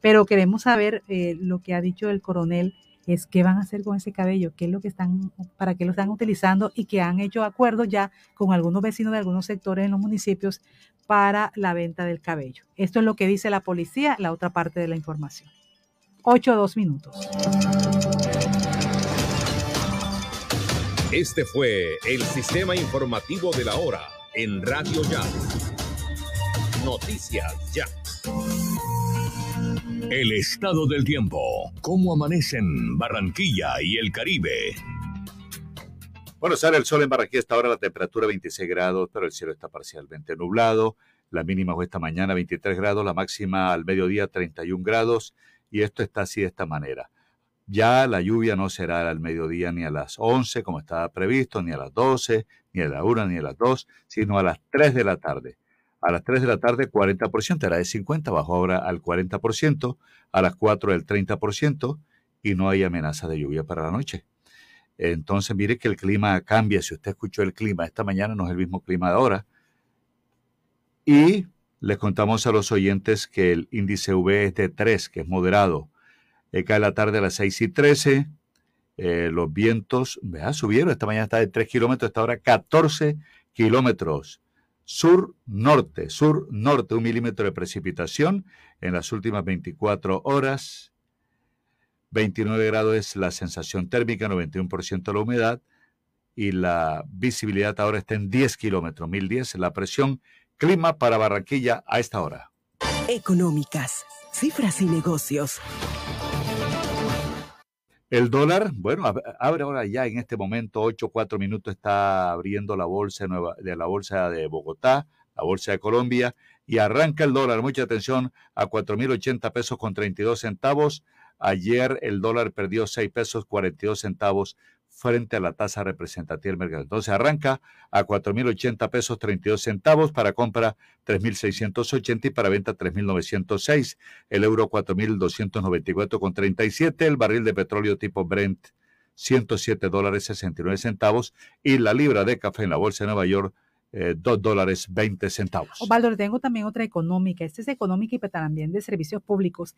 pero queremos saber eh, lo que ha dicho el coronel es qué van a hacer con ese cabello, qué es lo que están, para qué lo están utilizando y que han hecho acuerdos ya con algunos vecinos de algunos sectores en los municipios para la venta del cabello. Esto es lo que dice la policía, la otra parte de la información. 8 o 2 minutos. Este fue el sistema informativo de la hora en Radio Ya. Noticias Ya. El estado del tiempo. ¿Cómo amanecen Barranquilla y el Caribe? Bueno, sale el sol en Barranquilla esta hora, la temperatura 26 grados, pero el cielo está parcialmente nublado. La mínima fue esta mañana 23 grados, la máxima al mediodía 31 grados, y esto está así de esta manera. Ya la lluvia no será al mediodía ni a las 11 como estaba previsto, ni a las 12, ni a la 1, ni a las 2, sino a las 3 de la tarde. A las 3 de la tarde 40%, era de 50, bajó ahora al 40%, a las 4 del 30% y no hay amenaza de lluvia para la noche. Entonces mire que el clima cambia, si usted escuchó el clima esta mañana no es el mismo clima de ahora. Y les contamos a los oyentes que el índice V es de 3, que es moderado. Eh, cae la tarde a las 6 y 13. Eh, los vientos, vea, subieron. Esta mañana está de 3 kilómetros, esta hora 14 kilómetros sur-norte, sur-norte, un milímetro de precipitación en las últimas 24 horas. 29 grados es la sensación térmica, 91% la humedad y la visibilidad ahora está en 10 kilómetros, 1010 la presión. Clima para Barranquilla a esta hora. Económicas, cifras y negocios. El dólar, bueno, abre ahora ya en este momento, 8, 4 minutos, está abriendo la bolsa nueva, de la bolsa de Bogotá, la bolsa de Colombia, y arranca el dólar, mucha atención, a 4.080 pesos con 32 centavos. Ayer el dólar perdió 6 pesos 42 centavos frente a la tasa representativa del mercado. Entonces arranca a 4.080 pesos 32 centavos, para compra 3.680 y para venta 3.906. El euro 4.294 con 37. El barril de petróleo tipo Brent 107 dólares 69 centavos. Y la libra de café en la bolsa de Nueva York eh, dos dólares 20 centavos. Osvaldo, tengo también otra económica. Esta es económica y también de servicios públicos.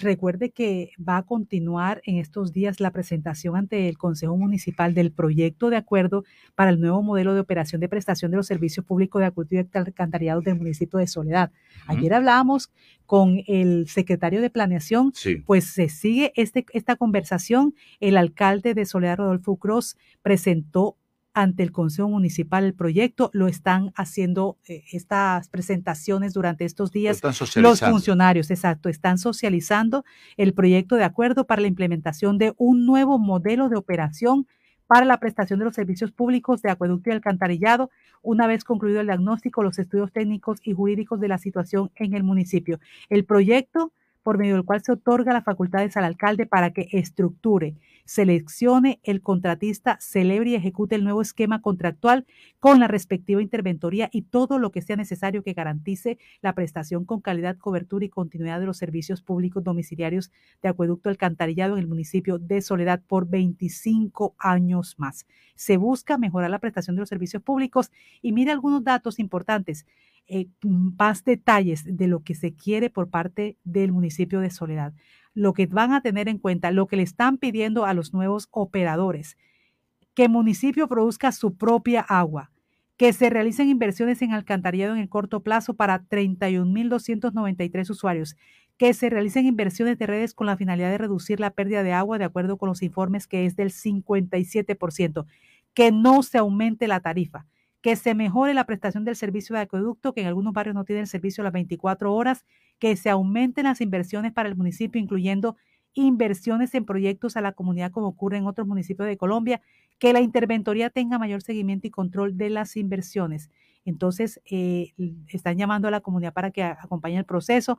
Recuerde que va a continuar en estos días la presentación ante el Consejo Municipal del proyecto de acuerdo para el nuevo modelo de operación de prestación de los servicios públicos de acueducto y alcantarillado del municipio de Soledad. Ayer hablábamos con el secretario de Planeación, pues se sigue este, esta conversación. El alcalde de Soledad, Rodolfo Cruz, presentó ante el Consejo Municipal el proyecto. Lo están haciendo eh, estas presentaciones durante estos días. Los funcionarios, exacto, están socializando el proyecto de acuerdo para la implementación de un nuevo modelo de operación para la prestación de los servicios públicos de acueducto y alcantarillado, una vez concluido el diagnóstico, los estudios técnicos y jurídicos de la situación en el municipio. El proyecto por medio del cual se otorga las facultades al alcalde para que estructure, seleccione el contratista, celebre y ejecute el nuevo esquema contractual con la respectiva interventoría y todo lo que sea necesario que garantice la prestación con calidad, cobertura y continuidad de los servicios públicos domiciliarios de acueducto alcantarillado en el municipio de Soledad por 25 años más. Se busca mejorar la prestación de los servicios públicos y mire algunos datos importantes eh, más detalles de lo que se quiere por parte del municipio de Soledad, lo que van a tener en cuenta, lo que le están pidiendo a los nuevos operadores, que el municipio produzca su propia agua, que se realicen inversiones en alcantarillado en el corto plazo para 31.293 usuarios, que se realicen inversiones de redes con la finalidad de reducir la pérdida de agua de acuerdo con los informes que es del 57%, que no se aumente la tarifa, que se mejore la prestación del servicio de acueducto, que en algunos barrios no tienen servicio a las 24 horas, que se aumenten las inversiones para el municipio, incluyendo inversiones en proyectos a la comunidad como ocurre en otros municipios de Colombia, que la interventoría tenga mayor seguimiento y control de las inversiones. Entonces, eh, están llamando a la comunidad para que acompañe el proceso.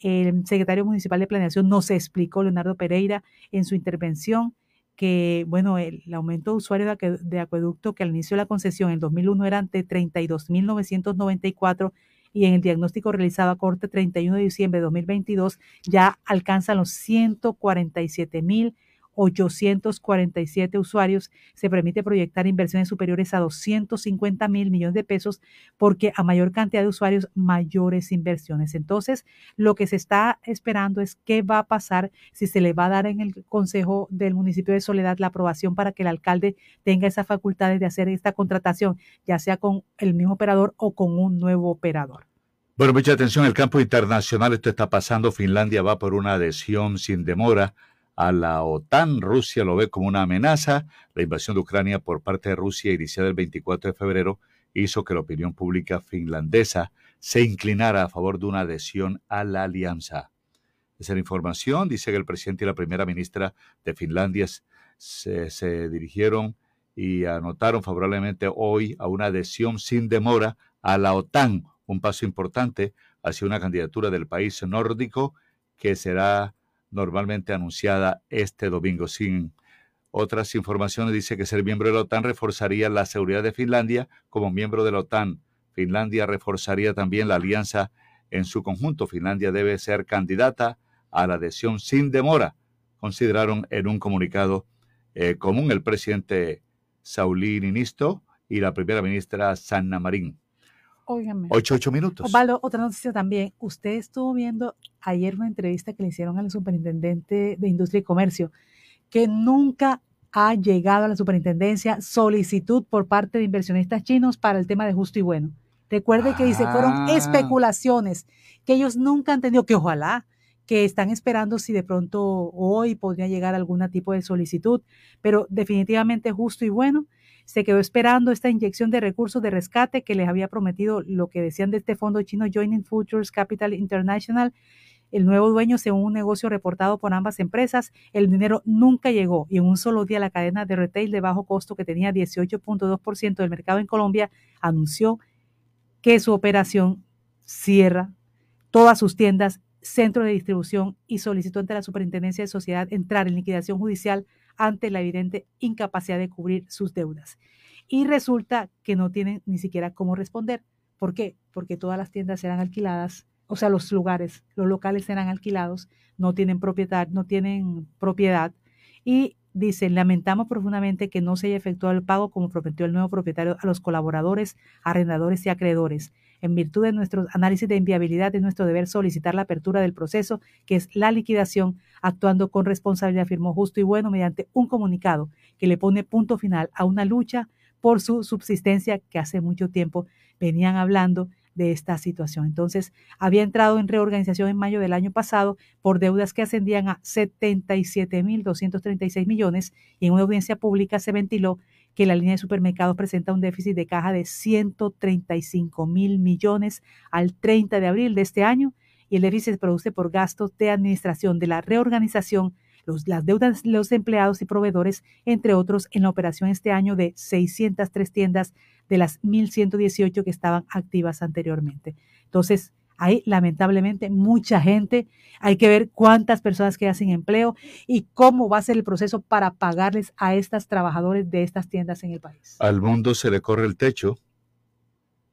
El secretario municipal de planeación nos explicó, Leonardo Pereira, en su intervención, que, bueno, el, aumento de usuarios de, acueducto que al inicio de la concesión en 2001 eran de 32.994 y en el diagnóstico realizado a corte 31 de diciembre de 2022 ya alcanzan los 147.000 847 usuarios, se permite proyectar inversiones superiores a 250 mil millones de pesos porque a mayor cantidad de usuarios, mayores inversiones. Entonces, lo que se está esperando es qué va a pasar si se le va a dar en el Consejo del municipio de Soledad la aprobación para que el alcalde tenga esa facultad de hacer esta contratación, ya sea con el mismo operador o con un nuevo operador. Bueno, mucha atención, el campo internacional, esto está pasando, Finlandia va por una adhesión sin demora a la OTAN. Rusia lo ve como una amenaza. La invasión de Ucrania por parte de Rusia, iniciada el 24 de febrero, hizo que la opinión pública finlandesa se inclinara a favor de una adhesión a la alianza. Esa información. Dice que el presidente y la primera ministra de Finlandia se, se dirigieron y anotaron favorablemente hoy a una adhesión sin demora a la OTAN, un paso importante hacia una candidatura del país nórdico que será normalmente anunciada este domingo. Sin otras informaciones, dice que ser miembro de la OTAN reforzaría la seguridad de Finlandia como miembro de la OTAN. Finlandia reforzaría también la alianza en su conjunto. Finlandia debe ser candidata a la adhesión sin demora, consideraron en un comunicado eh, común el presidente Saulín Inisto y la primera ministra Sanna Marín. Óigame. Ocho, ocho minutos. Osvaldo, otra noticia también. Usted estuvo viendo ayer una entrevista que le hicieron al superintendente de Industria y Comercio, que nunca ha llegado a la superintendencia solicitud por parte de inversionistas chinos para el tema de justo y bueno. Recuerde que dice, fueron Ah. especulaciones que ellos nunca han tenido, que ojalá, que están esperando si de pronto hoy podría llegar algún tipo de solicitud, pero definitivamente justo y bueno. Se quedó esperando esta inyección de recursos de rescate que les había prometido lo que decían de este fondo chino Joining Futures Capital International. El nuevo dueño, según un negocio reportado por ambas empresas, el dinero nunca llegó y en un solo día la cadena de retail de bajo costo que tenía 18.2% del mercado en Colombia anunció que su operación cierra todas sus tiendas, centros de distribución y solicitó ante la Superintendencia de Sociedad entrar en liquidación judicial ante la evidente incapacidad de cubrir sus deudas. Y resulta que no tienen ni siquiera cómo responder. ¿Por qué? Porque todas las tiendas serán alquiladas, o sea, los lugares, los locales serán alquilados, no tienen propiedad, no tienen propiedad y dicen, lamentamos profundamente que no se haya efectuado el pago como prometió el nuevo propietario a los colaboradores, arrendadores y acreedores. En virtud de nuestro análisis de inviabilidad, es nuestro deber solicitar la apertura del proceso, que es la liquidación, actuando con responsabilidad, afirmó justo y bueno, mediante un comunicado que le pone punto final a una lucha por su subsistencia que hace mucho tiempo venían hablando de esta situación. Entonces, había entrado en reorganización en mayo del año pasado por deudas que ascendían a 77.236 millones y en una audiencia pública se ventiló que la línea de supermercados presenta un déficit de caja de 135 mil millones al 30 de abril de este año y el déficit se produce por gastos de administración de la reorganización, los, las deudas de los empleados y proveedores, entre otros, en la operación este año de 603 tiendas de las 1.118 que estaban activas anteriormente. Entonces, hay lamentablemente mucha gente, hay que ver cuántas personas quedan sin empleo y cómo va a ser el proceso para pagarles a estas trabajadores de estas tiendas en el país. Al mundo se le corre el techo.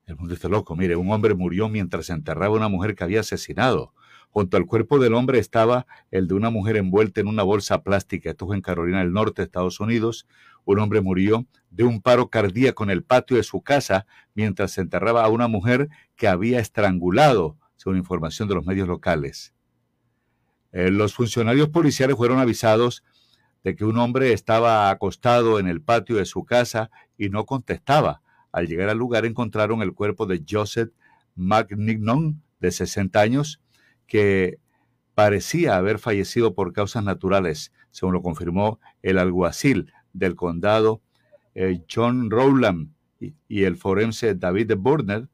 El mundo está loco. Mire, un hombre murió mientras se enterraba una mujer que había asesinado. Junto al cuerpo del hombre estaba el de una mujer envuelta en una bolsa plástica. Esto fue en Carolina del Norte, Estados Unidos. Un hombre murió de un paro cardíaco en el patio de su casa mientras se enterraba a una mujer que había estrangulado, según información de los medios locales. Eh, los funcionarios policiales fueron avisados de que un hombre estaba acostado en el patio de su casa y no contestaba. Al llegar al lugar encontraron el cuerpo de Joseph McNignon, de 60 años, que parecía haber fallecido por causas naturales, según lo confirmó el alguacil del condado eh, John Rowland y, el forense David Burner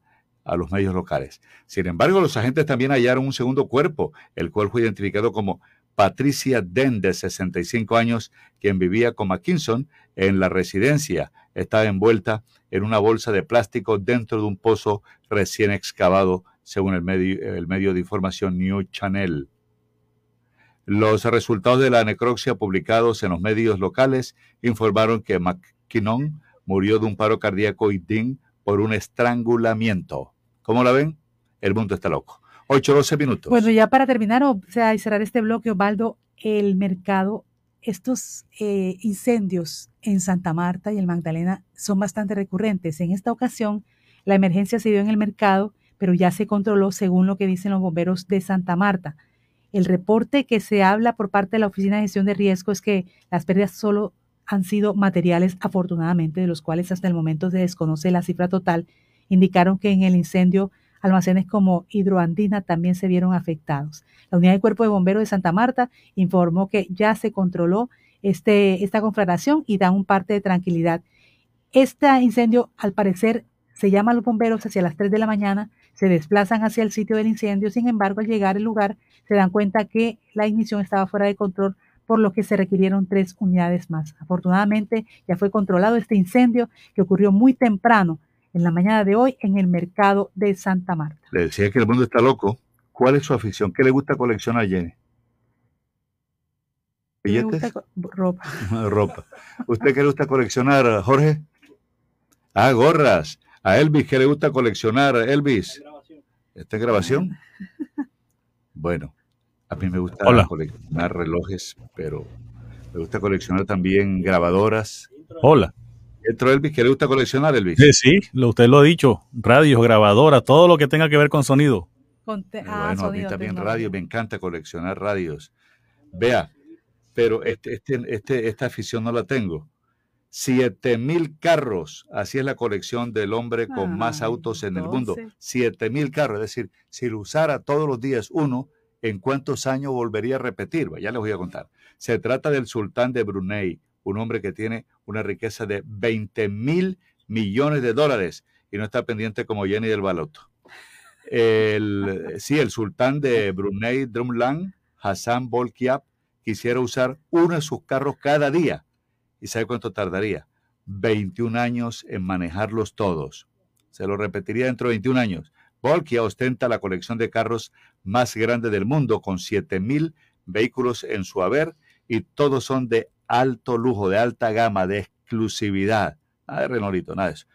a los medios locales. Sin embargo, los agentes también hallaron un segundo cuerpo, el cual fue identificado como Patricia Den, de 65 años, quien vivía con McKinson en la residencia. Estaba envuelta en una bolsa de plástico dentro de un pozo recién excavado, según el medio, el medio de información New Channel. Los resultados de la necropsia publicados en los medios locales informaron que McKinnon murió de un paro cardíaco y Dean por un estrangulamiento. ¿Cómo la ven? El mundo está loco. 8, 12 minutos. Bueno, ya para terminar, o sea, y cerrar este bloque, Osvaldo, el mercado, estos eh, incendios en Santa Marta y el Magdalena son bastante recurrentes. En esta ocasión, la emergencia se dio en el mercado, pero ya se controló según lo que dicen los bomberos de Santa Marta. El reporte que se habla por parte de la Oficina de Gestión de Riesgo es que las pérdidas solo han sido materiales, afortunadamente, de los cuales hasta el momento se desconoce la cifra total, indicaron que en el incendio almacenes como hidroandina también se vieron afectados. La unidad de cuerpo de bomberos de Santa Marta informó que ya se controló este, esta conflagración y da un parte de tranquilidad. Este incendio, al parecer, se llama a los bomberos hacia las 3 de la mañana, se desplazan hacia el sitio del incendio, sin embargo, al llegar al lugar se dan cuenta que la ignición estaba fuera de control, por lo que se requirieron tres unidades más. Afortunadamente, ya fue controlado este incendio que ocurrió muy temprano en la mañana de hoy en el mercado de Santa Marta. Le decía que el mundo está loco. ¿Cuál es su afición? ¿Qué le gusta coleccionar, Jenny? ¿Billetes? ropa. ropa. ¿Usted qué le gusta coleccionar, Jorge? Ah, gorras. A Elvis, ¿qué le gusta coleccionar, Elvis? ¿Esta es grabación? Bueno, a mí me gusta Hola. coleccionar relojes, pero me gusta coleccionar también grabadoras. Hola. ¿Entro Elvis? ¿Qué le gusta coleccionar, Elvis? Sí, sí, lo, usted lo ha dicho. Radios, grabadoras, todo lo que tenga que ver con sonido. Con te- ah, bueno, a mí también radio, me encanta coleccionar radios. Vea, pero este, este, este, esta afición no la tengo. Siete mil carros. Así es la colección del hombre con más autos en el mundo. Siete mil carros. Es decir, si lo usara todos los días uno, ¿en cuántos años volvería a repetir? Ya les voy a contar. Se trata del sultán de Brunei, un hombre que tiene una riqueza de 20 mil millones de dólares y no está pendiente como Jenny del Baloto. El, sí, el sultán de Brunei Drumlan, Hassan Bolkiap, quisiera usar uno de sus carros cada día ¿Y sabe cuánto tardaría? 21 años en manejarlos todos. Se lo repetiría dentro de 21 años. Volkia ostenta la colección de carros más grande del mundo, con 7.000 vehículos en su haber y todos son de alto lujo, de alta gama, de exclusividad. Nada de Renolito, nada de eso.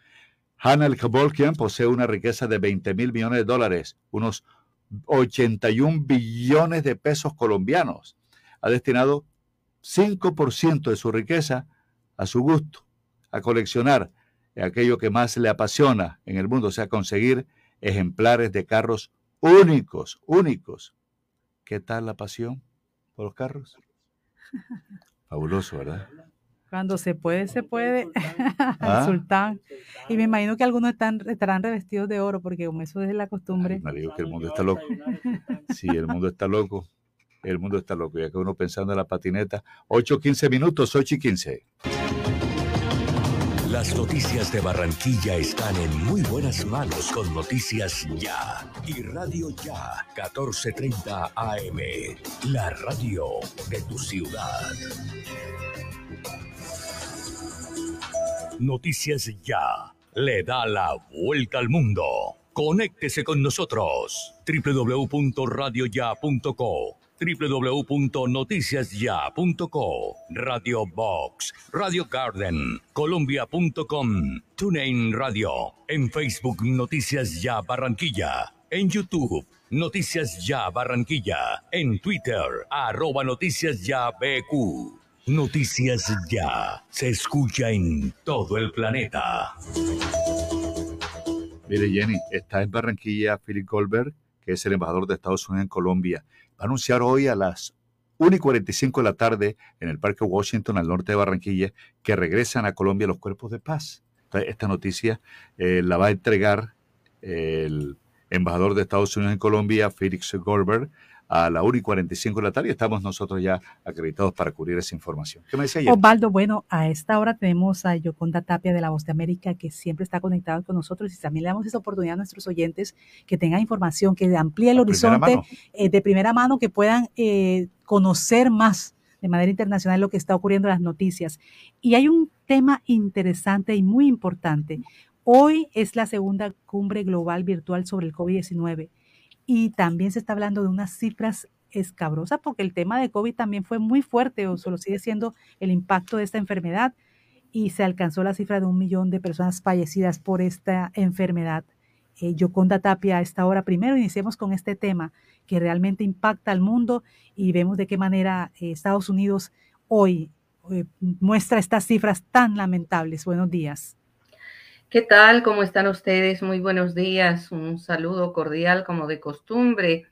Hanel Volkian posee una riqueza de 20 mil millones de dólares, unos 81 billones de pesos colombianos. Ha destinado 5% de su riqueza a su gusto, a coleccionar aquello que más le apasiona en el mundo, o sea, conseguir ejemplares de carros únicos, únicos. ¿Qué tal la pasión por los carros? Fabuloso, ¿verdad? Cuando se puede, se puede. ¿Ah? sultán. Y me imagino que algunos están, estarán revestidos de oro, porque como eso es la costumbre. me digo que el mundo está loco. Sí, el mundo está loco. El mundo está loco. Ya que uno pensando en la patineta. 8, 15 minutos, 8 y 15. Las noticias de Barranquilla están en muy buenas manos con Noticias Ya y Radio Ya 1430 AM, la radio de tu ciudad. Noticias Ya le da la vuelta al mundo. Conéctese con nosotros www.radioya.co www.noticiasya.co, Radio Box, Radio Garden, Colombia.com, TuneIn Radio, en Facebook Noticias Ya Barranquilla, en YouTube Noticias Ya Barranquilla, en Twitter arroba Noticias Ya BQ. Noticias Ya se escucha en todo el planeta. Mire Jenny, está en Barranquilla Philip Goldberg, que es el embajador de Estados Unidos en Colombia va a anunciar hoy a las 1 y 45 de la tarde en el Parque Washington, al norte de Barranquilla, que regresan a Colombia los cuerpos de paz. Esta noticia eh, la va a entregar el embajador de Estados Unidos en Colombia, Felix Goldberg, a la 1 y 45 de la tarde y estamos nosotros ya acreditados para cubrir esa información. ¿Qué me decía ayer? Osvaldo, bueno, a esta hora tenemos a Yoconda Tapia de la Voz de América que siempre está conectado con nosotros y también le damos esa oportunidad a nuestros oyentes que tengan información, que amplíe el horizonte eh, de primera mano, que puedan eh, conocer más de manera internacional lo que está ocurriendo en las noticias. Y hay un tema interesante y muy importante. Hoy es la segunda cumbre global virtual sobre el COVID-19 y también se está hablando de unas cifras escabrosas porque el tema de COVID también fue muy fuerte o solo sigue siendo el impacto de esta enfermedad y se alcanzó la cifra de un millón de personas fallecidas por esta enfermedad. Eh, Yoconda Tapia, a esta hora primero iniciemos con este tema que realmente impacta al mundo y vemos de qué manera eh, Estados Unidos hoy eh, muestra estas cifras tan lamentables. Buenos días. ¿Qué tal? ¿Cómo están ustedes? Muy buenos días. Un saludo cordial como de costumbre.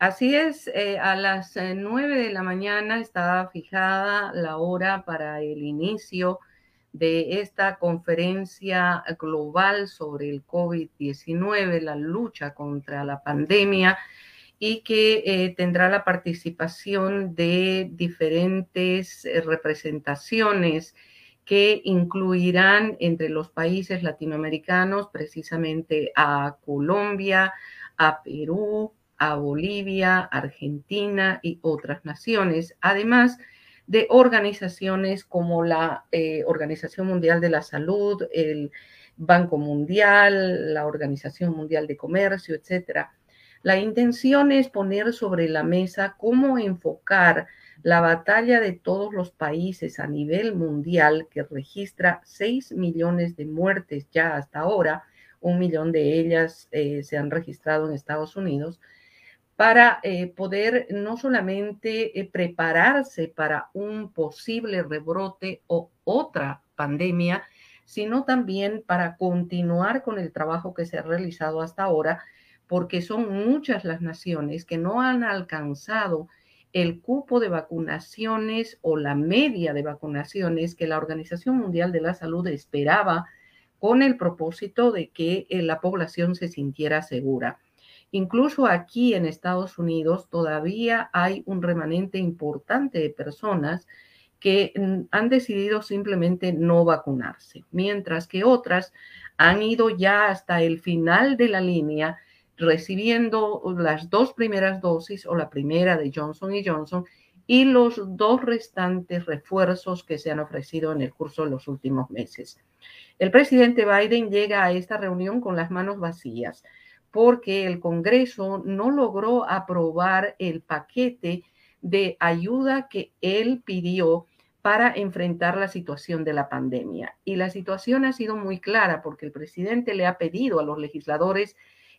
Así es, eh, a las eh, nueve de la mañana estaba fijada la hora para el inicio de esta conferencia global sobre el COVID-19, la lucha contra la pandemia, y que eh, tendrá la participación de diferentes representaciones que incluirán entre los países latinoamericanos precisamente a Colombia, a Perú, a Bolivia, Argentina y otras naciones, además de organizaciones como la eh, Organización Mundial de la Salud, el Banco Mundial, la Organización Mundial de Comercio, etc. La intención es poner sobre la mesa cómo enfocar la batalla de todos los países a nivel mundial que registra 6 millones de muertes ya hasta ahora, un millón de ellas eh, se han registrado en Estados Unidos, para eh, poder no solamente eh, prepararse para un posible rebrote o otra pandemia, sino también para continuar con el trabajo que se ha realizado hasta ahora, porque son muchas las naciones que no han alcanzado el cupo de vacunaciones o la media de vacunaciones que la Organización Mundial de la Salud esperaba con el propósito de que eh, la población se sintiera segura. Incluso aquí en Estados Unidos todavía hay un remanente importante de personas que mm, han decidido simplemente no vacunarse, mientras que otras han ido ya hasta el final de la línea recibiendo las dos primeras dosis o la primera de Johnson y Johnson y los dos restantes refuerzos que se han ofrecido en el curso de los últimos meses. El presidente Biden llega a esta reunión con las manos vacías porque el Congreso no logró aprobar el paquete de ayuda que él pidió para enfrentar la situación de la pandemia. Y la situación ha sido muy clara porque el presidente le ha pedido a los legisladores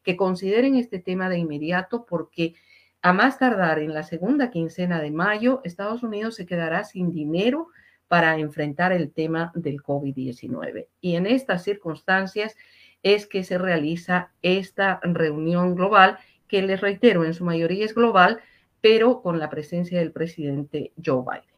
que consideren este tema de inmediato porque a más tardar en la segunda quincena de mayo, Estados Unidos se quedará sin dinero para enfrentar el tema del COVID-19. Y en estas circunstancias es que se realiza esta reunión global, que les reitero, en su mayoría es global, pero con la presencia del presidente Joe Biden.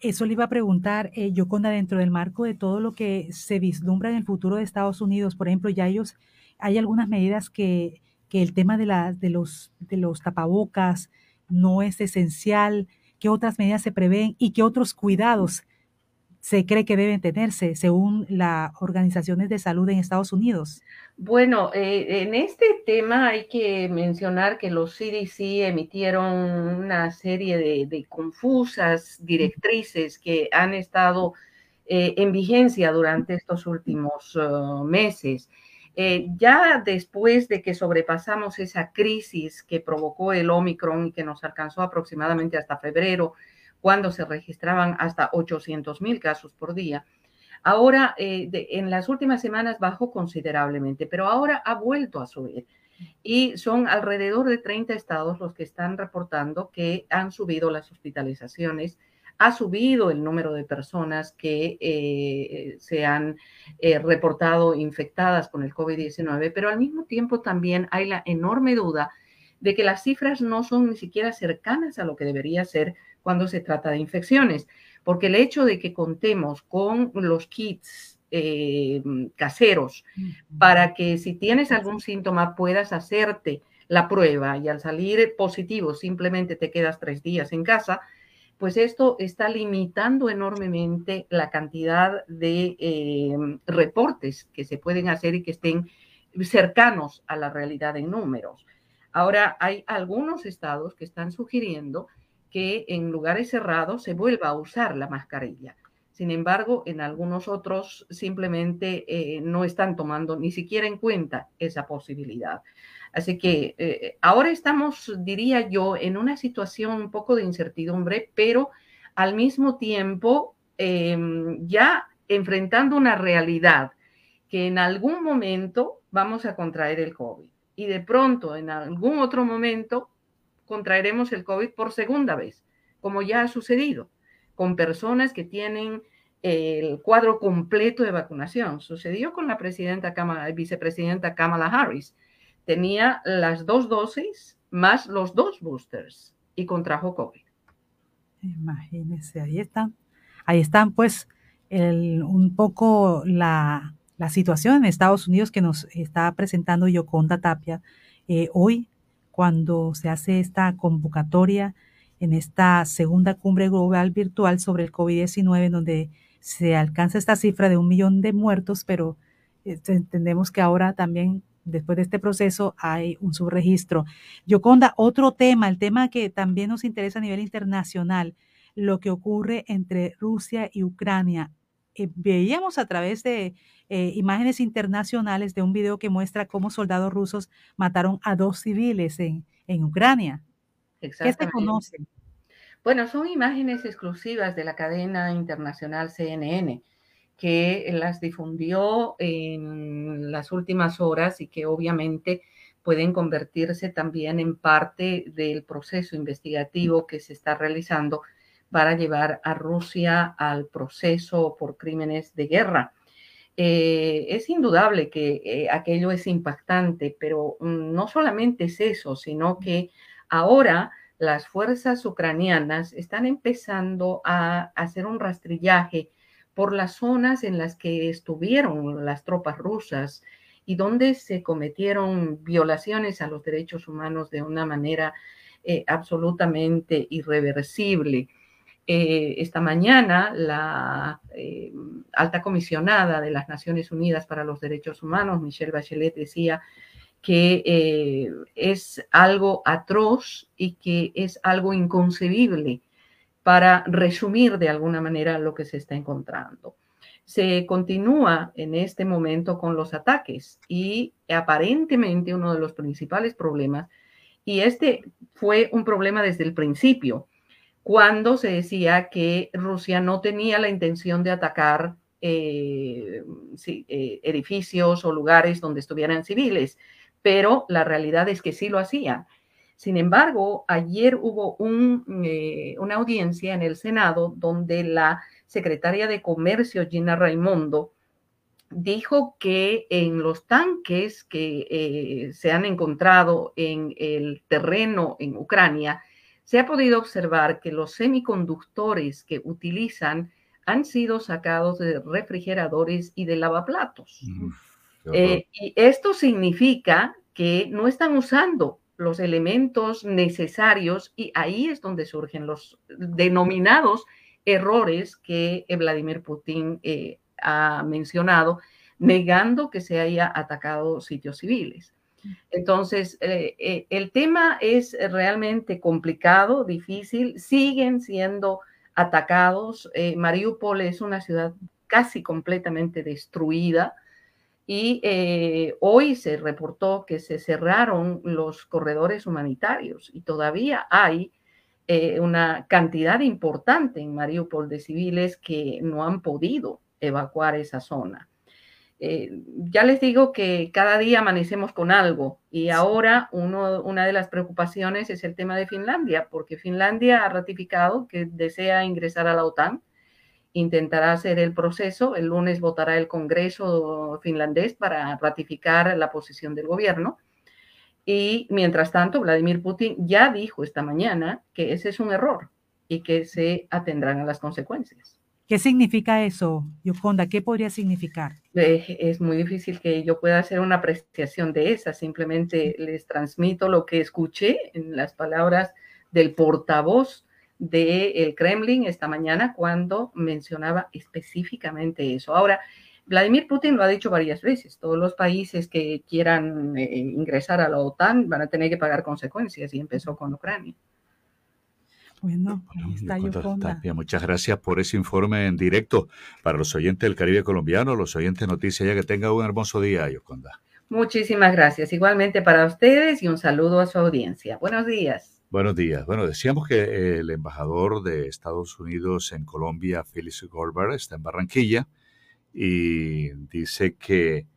Eso le iba a preguntar, eh, Yoconda, dentro del marco de todo lo que se vislumbra en el futuro de Estados Unidos, por ejemplo, ya ellos, hay algunas medidas que, el tema de, de, los, de los tapabocas no es esencial, qué otras medidas se prevén y qué otros cuidados se cree que deben tenerse según las organizaciones de salud en Estados Unidos? Bueno, eh, en este tema hay que mencionar que los CDC emitieron una serie de, confusas directrices que han estado eh, en vigencia durante estos últimos uh, meses. Eh, ya después de que sobrepasamos esa crisis que provocó el Omicron y que nos alcanzó aproximadamente hasta febrero, cuando se registraban hasta 800 mil casos por día. Ahora, eh, en las últimas semanas bajó considerablemente, pero ahora ha vuelto a subir. Y son alrededor de 30 estados los que están reportando que han subido las hospitalizaciones, ha subido el número de personas que eh, se han eh, reportado infectadas con el COVID-19, pero al mismo tiempo también hay la enorme duda de que las cifras no son ni siquiera cercanas a lo que debería ser cuando se trata de infecciones, porque el hecho de que contemos con los kits eh, caseros para que si tienes algún síntoma puedas hacerte la prueba y al salir positivo simplemente te quedas tres días en casa, pues esto está limitando enormemente la cantidad de eh, reportes que se pueden hacer y que estén cercanos a la realidad en números. Ahora, hay algunos estados que están sugiriendo que en lugares cerrados se vuelva a usar la mascarilla. Sin embargo, en algunos otros simplemente eh, no están tomando ni siquiera en cuenta esa posibilidad. Así que eh, ahora estamos, diría yo, en una situación un poco de incertidumbre, pero al mismo tiempo em, ya enfrentando una realidad que en algún momento vamos a contraer el COVID y de pronto en algún otro momento contraeremos el COVID por segunda vez, como ya ha sucedido con personas que tienen el cuadro completo de vacunación. Sucedió con la presidenta Kamala, vicepresidenta Kamala Harris. Tenía las dos dosis más los dos boosters y contrajo COVID. Imagínense, ahí están. Ahí están, pues, un poco la, situación en Estados Unidos que nos está presentando Yoconda Tapia eh, hoy cuando se hace esta convocatoria en esta segunda cumbre global virtual sobre el COVID-19, donde se alcanza esta cifra de un millón de muertos, pero este, entendemos que ahora también, después de este proceso, hay un subregistro. Yoconda, otro tema, el tema que también nos interesa a nivel internacional, lo que ocurre entre Rusia y Ucrania. Eh, veíamos a través de eh, imágenes internacionales de un video que muestra cómo soldados rusos mataron a dos civiles en, en Ucrania. ¿Qué se conoce? Bueno, son imágenes exclusivas de la cadena internacional CNN que las difundió en las últimas horas y que obviamente pueden convertirse también en parte del proceso investigativo que se está realizando para llevar a Rusia al proceso por crímenes de guerra. Eh, es indudable que eh, aquello es impactante, pero mm, no solamente es eso, sino que ahora las fuerzas ucranianas están empezando a hacer un rastrillaje por las zonas en las que estuvieron las tropas rusas y donde se cometieron violaciones a los derechos humanos de una manera eh, absolutamente irreversible. Eh, esta mañana la eh, alta comisionada de las Naciones Unidas para los Derechos Humanos, Michelle Bachelet, decía que es algo atroz y que es algo inconcebible para resumir de alguna manera lo que se está encontrando se continúa en este momento con los ataques y aparentemente uno de los principales problemas, y este fue un problema desde el principio, cuando se decía que Rusia no tenía la intención de atacar eh, eh, edificios o lugares donde estuvieran civiles, pero la realidad es que sí lo hacían. Sin embargo, ayer hubo eh, una audiencia en el Senado donde la secretaria de Comercio, Gina Raimondo, dijo que en los tanques que eh, se han encontrado en el terreno en Ucrania, se ha podido observar que los semiconductores que utilizan han sido sacados de refrigeradores y de lavaplatos. Eh, y esto significa que no están usando los elementos necesarios y ahí es donde surgen los denominados errores que eh, Vladimir Putin eh, ha mencionado, negando que se haya atacado sitios civiles. Entonces, eh, el tema es realmente complicado, difícil, siguen siendo atacados. Mariupol es una ciudad casi completamente destruida y hoy se reportó que se cerraron los corredores humanitarios y todavía hay eh, una cantidad importante en Mariupol de civiles que no han podido evacuar esa zona. Eh, ya les digo que cada día amanecemos con algo y ahora uno, una de las preocupaciones es el tema de Finlandia, porque Finlandia ha ratificado que desea ingresar a la OTAN, intentará hacer el proceso, el lunes votará el Congreso finlandés para ratificar la posición del gobierno y mientras tanto, Vladimir Putin ya dijo esta mañana que ese es un error y que se atendrán a las consecuencias. ¿Qué significa eso, Yoconda? ¿Qué podría significar? Eh, es muy difícil que yo pueda hacer una apreciación de esa. Simplemente les transmito lo que escuché en las palabras del portavoz del Kremlin esta mañana cuando mencionaba específicamente eso. Ahora, Vladimir Putin lo ha dicho varias veces, todos los países que quieran eh, ingresar a la OTAN van a tener que pagar consecuencias y empezó con Ucrania. Bueno, ahí está Yoconda. Muchas gracias por ese informe en directo para los oyentes del Caribe colombiano, los oyentes Noticias, ya que tenga un hermoso día, Yoconda. Muchísimas gracias. Igualmente para ustedes y un saludo a su audiencia. Buenos días. Buenos días. Bueno, decíamos que el embajador de Estados Unidos en Colombia, Phyllis Goldberg, está en Barranquilla y dice que,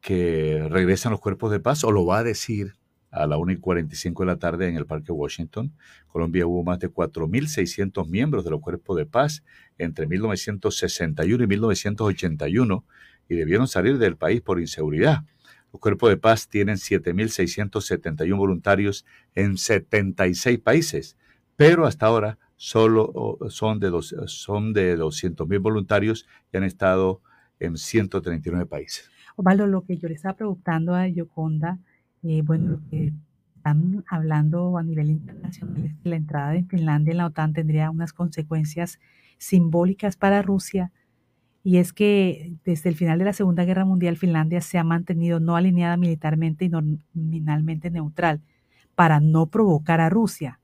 que regresan los cuerpos de paz, o lo va a decir a la 1 y 45 de la tarde en el Parque Washington. Colombia hubo más de 4.600 miembros de los cuerpos de paz entre 1961 y 1981 y debieron salir del país por inseguridad. Los cuerpos de paz tienen 7.671 voluntarios en 76 países, pero hasta ahora solo son de, dos, son de 200 mil voluntarios y han estado en 139 países. Osvaldo, lo que yo le estaba preguntando a Yoconda, eh, bueno, están hablando a nivel internacional es que la entrada de Finlandia en la OTAN tendría unas consecuencias simbólicas para Rusia. Y es que desde el final de la Segunda Guerra Mundial Finlandia se ha mantenido no alineada militarmente y nominalmente neutral para no provocar a Rusia.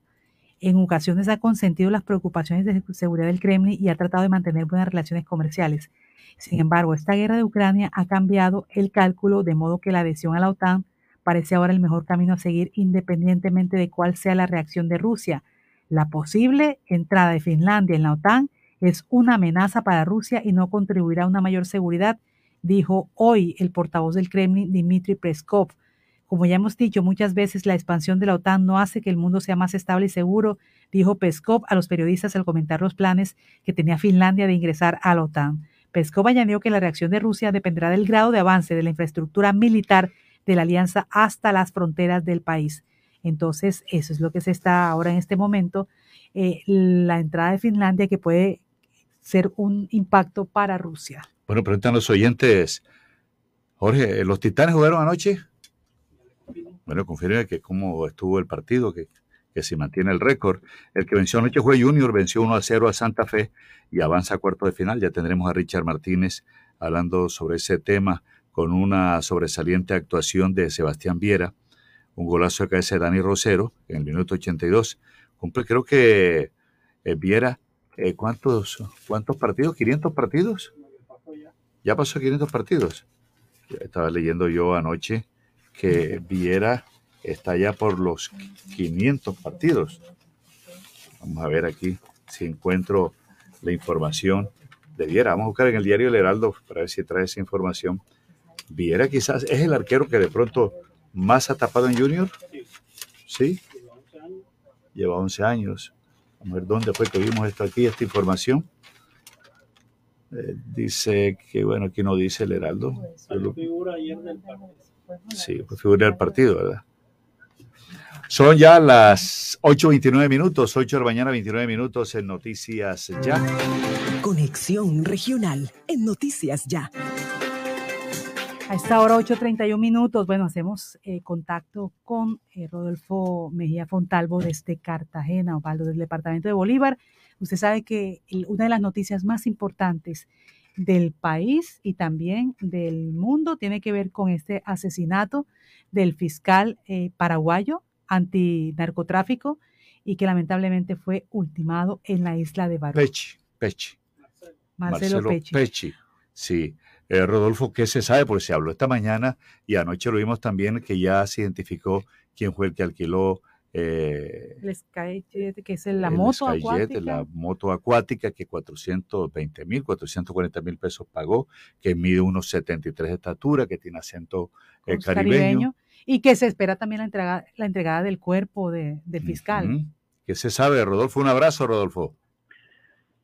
En ocasiones ha consentido las preocupaciones de seguridad del Kremlin y ha tratado de mantener buenas relaciones comerciales. Sin embargo, esta guerra de Ucrania ha cambiado el cálculo de modo que la adhesión a la OTAN parece ahora el mejor camino a seguir independientemente de cuál sea la reacción de Rusia. La posible entrada de Finlandia en la OTAN es una amenaza para Rusia y no contribuirá a una mayor seguridad, dijo hoy el portavoz del Kremlin, Dmitry Peskov, como ya hemos dicho muchas veces, la expansión de la OTAN no hace que el mundo sea más estable y seguro, dijo Peskov a los periodistas al comentar los planes que tenía Finlandia de ingresar a la OTAN. Peskov añadió que la reacción de Rusia dependerá del grado de avance de la infraestructura militar de la alianza hasta las fronteras del país. Entonces, eso es lo que se está ahora en este momento. Eh, la entrada de Finlandia que puede ser un impacto para Rusia. Bueno, preguntan los oyentes, Jorge, ¿los Titanes jugaron anoche? Bueno, confirme que cómo estuvo el partido, que, que se mantiene el récord. El que venció anoche fue Junior, venció 1 a 0 a Santa Fe y avanza a cuarto de final. Ya tendremos a Richard Martínez hablando sobre ese tema con una sobresaliente actuación de Sebastián Viera, un golazo cabeza de Dani Rosero en el minuto 82. Cumple, creo que eh, Viera, eh, ¿cuántos, ¿cuántos partidos? ¿500 partidos? Ya pasó 500 partidos. Estaba leyendo yo anoche que Viera está ya por los 500 partidos. Vamos a ver aquí si encuentro la información de Viera. Vamos a buscar en el diario El Heraldo para ver si trae esa información. Viera quizás es el arquero que de pronto más ha tapado en Junior. Sí. Lleva 11 años. A ver dónde fue que vimos esto aquí, esta información. Eh, dice que, bueno, aquí no dice el Heraldo. figura ayer del partido. Sí, pues figura del partido, ¿verdad? Son ya las 8.29 minutos, 8 de la mañana, 29 minutos en Noticias Ya. Conexión Regional en Noticias Ya. A esta hora, 8.31 minutos, bueno, hacemos eh, contacto con eh, Rodolfo Mejía Fontalvo desde Cartagena, Osvaldo, del departamento de Bolívar. Usted sabe que una de las noticias más importantes del país y también del mundo tiene que ver con este asesinato del fiscal eh, paraguayo antinarcotráfico y que lamentablemente fue ultimado en la isla de Barú. Pechi, Pechi. Marcelo, Pechi. Sí, eh, Rodolfo, ¿qué se sabe? Porque se habló esta mañana y anoche lo vimos también que ya se identificó quién fue el que alquiló. Eh, el Skyjet, que es la moto acuática. La moto acuática que 420 mil, 440 mil pesos pagó, que mide unos 73 de estatura, que tiene acento eh, caribeño. Y que se espera también la, entrega, la entregada del cuerpo de, del fiscal. ¿Qué se sabe, Rodolfo? Un abrazo, Rodolfo.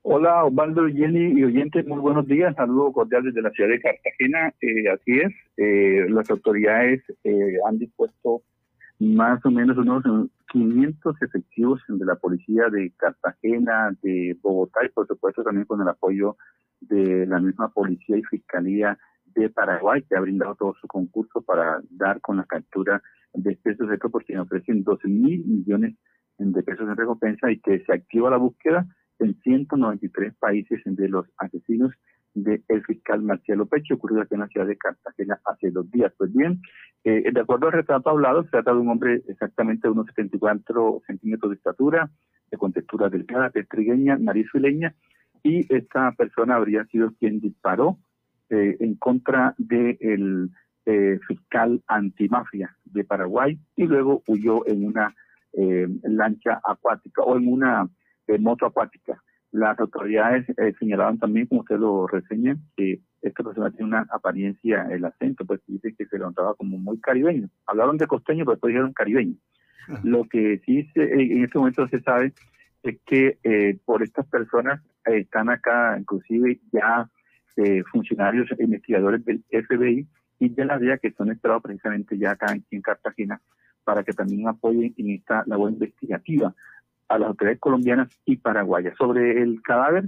Hola, Osvaldo, Jenny y oyentes, muy buenos días. Saludos cordiales desde la ciudad de Cartagena. Eh, así es, eh, las autoridades eh, han dispuesto más o menos unos 500 efectivos de la policía de Cartagena, de Bogotá y por supuesto también con el apoyo de la misma policía y fiscalía de Paraguay que ha brindado todo su concurso para dar con la captura de este sujeto porque ofrecen 12 mil millones de pesos en recompensa y que se activa la búsqueda en 193 países de los asesinos del fiscal Marcelo Pecho, ocurrido aquí en la ciudad de Cartagena hace dos días. Pues bien, eh, de acuerdo al retrato hablado, se trata de un hombre exactamente de unos 74 centímetros de estatura, de contextura delgada, de trigueña, nariz fileña, y esta persona habría sido quien disparó eh, en contra del eh, fiscal antimafia de Paraguay y luego huyó en una lancha acuática o en una de moto acuática. Las autoridades eh, señalaban también, como usted lo reseña, que esta persona tiene una apariencia, el acento, pues dice que se levantaba como muy caribeño. Hablaron de costeño, pero después dijeron caribeño. Lo que sí en este momento se sabe es que eh, por estas personas eh, están acá, inclusive ya funcionarios investigadores del FBI y de la DEA que son esperados precisamente ya acá en Cartagena para que también apoyen en esta labor investigativa a las autoridades colombianas y paraguayas sobre el cadáver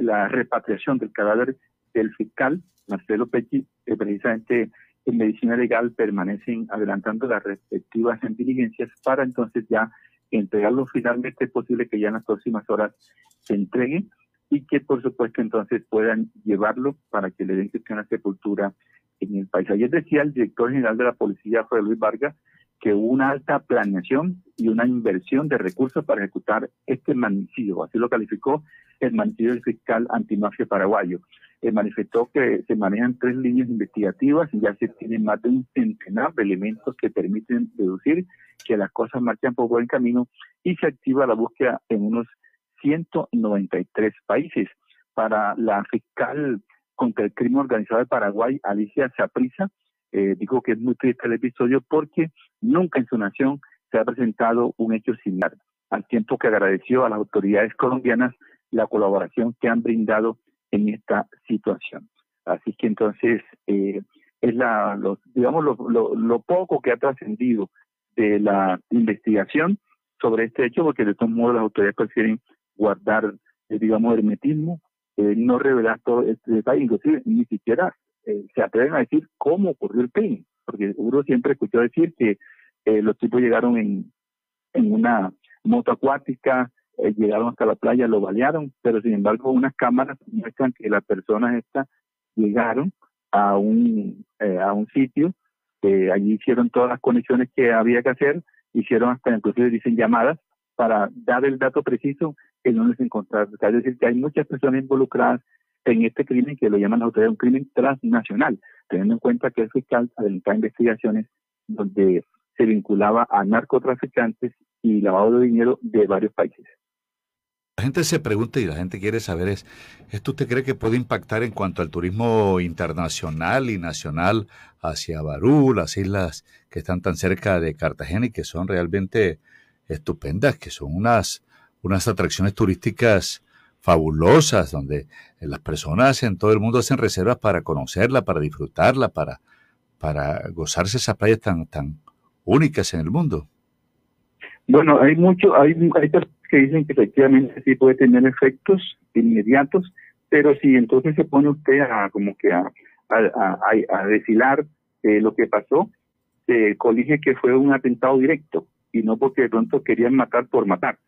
la, repatriación del cadáver del fiscal Marcelo Pechi, eh, precisamente en medicina legal permanecen adelantando las respectivas diligencias para entonces ya entregarlo finalmente es posible que ya en las próximas horas se entregue y que por supuesto entonces puedan llevarlo para que le den gestión a sepultura en el país. Ayer decía el director general de la policía, José Luis Vargas, que hubo una alta planeación y una inversión de recursos para ejecutar este magnicidio, así lo calificó el magnicidio del fiscal antimafia paraguayo. Él manifestó que se manejan tres líneas investigativas y ya se tienen más de un centenar de elementos que permiten deducir que las cosas marchan por buen camino y se activa la búsqueda en unos 193 países. Para la fiscal contra el crimen organizado de Paraguay, Alicia Saprisa, eh, dijo que es muy triste el episodio porque nunca en su nación se ha presentado un hecho similar, al tiempo que agradeció a las autoridades colombianas la colaboración que han brindado en esta situación. Así que entonces eh, es la, digamos lo, lo, poco que ha trascendido de la investigación sobre este hecho, porque de todos modos las autoridades prefieren guardar, eh, digamos, hermetismo, eh, no revelar todo este detalle, inclusive ni siquiera eh, se atreven a decir cómo ocurrió el crimen, porque uno siempre escuchó decir que los tipos llegaron en, en una moto acuática, llegaron hasta la playa, lo balearon, pero sin embargo unas cámaras muestran que las personas estas llegaron a un, a un sitio, allí hicieron todas las conexiones que había que hacer, hicieron hasta inclusive dicen llamadas para dar el dato preciso que no les encontraron. Es decir, que hay muchas personas involucradas en este crimen que lo llaman las autoridades un crimen transnacional, teniendo en cuenta que el fiscal adelantaba investigaciones donde se vinculaba a narcotraficantes y lavado de dinero de varios países. La gente se pregunta y la gente quiere saber es, ¿esto usted cree que puede impactar en cuanto al turismo internacional y nacional hacia Barú, las islas que están tan cerca de Cartagena y que son realmente estupendas, que son unas, unas atracciones turísticas fabulosas, donde las personas en todo el mundo hacen reservas para conocerla, para disfrutarla, para, para gozarse esas playas tan, tan únicas en el mundo. Bueno, hay mucho, hay, hay que dicen que efectivamente sí puede tener efectos inmediatos, pero si entonces se pone usted a como que a, a, a, eh, lo que pasó, se colige que fue un atentado directo y no porque de pronto querían matar por matar.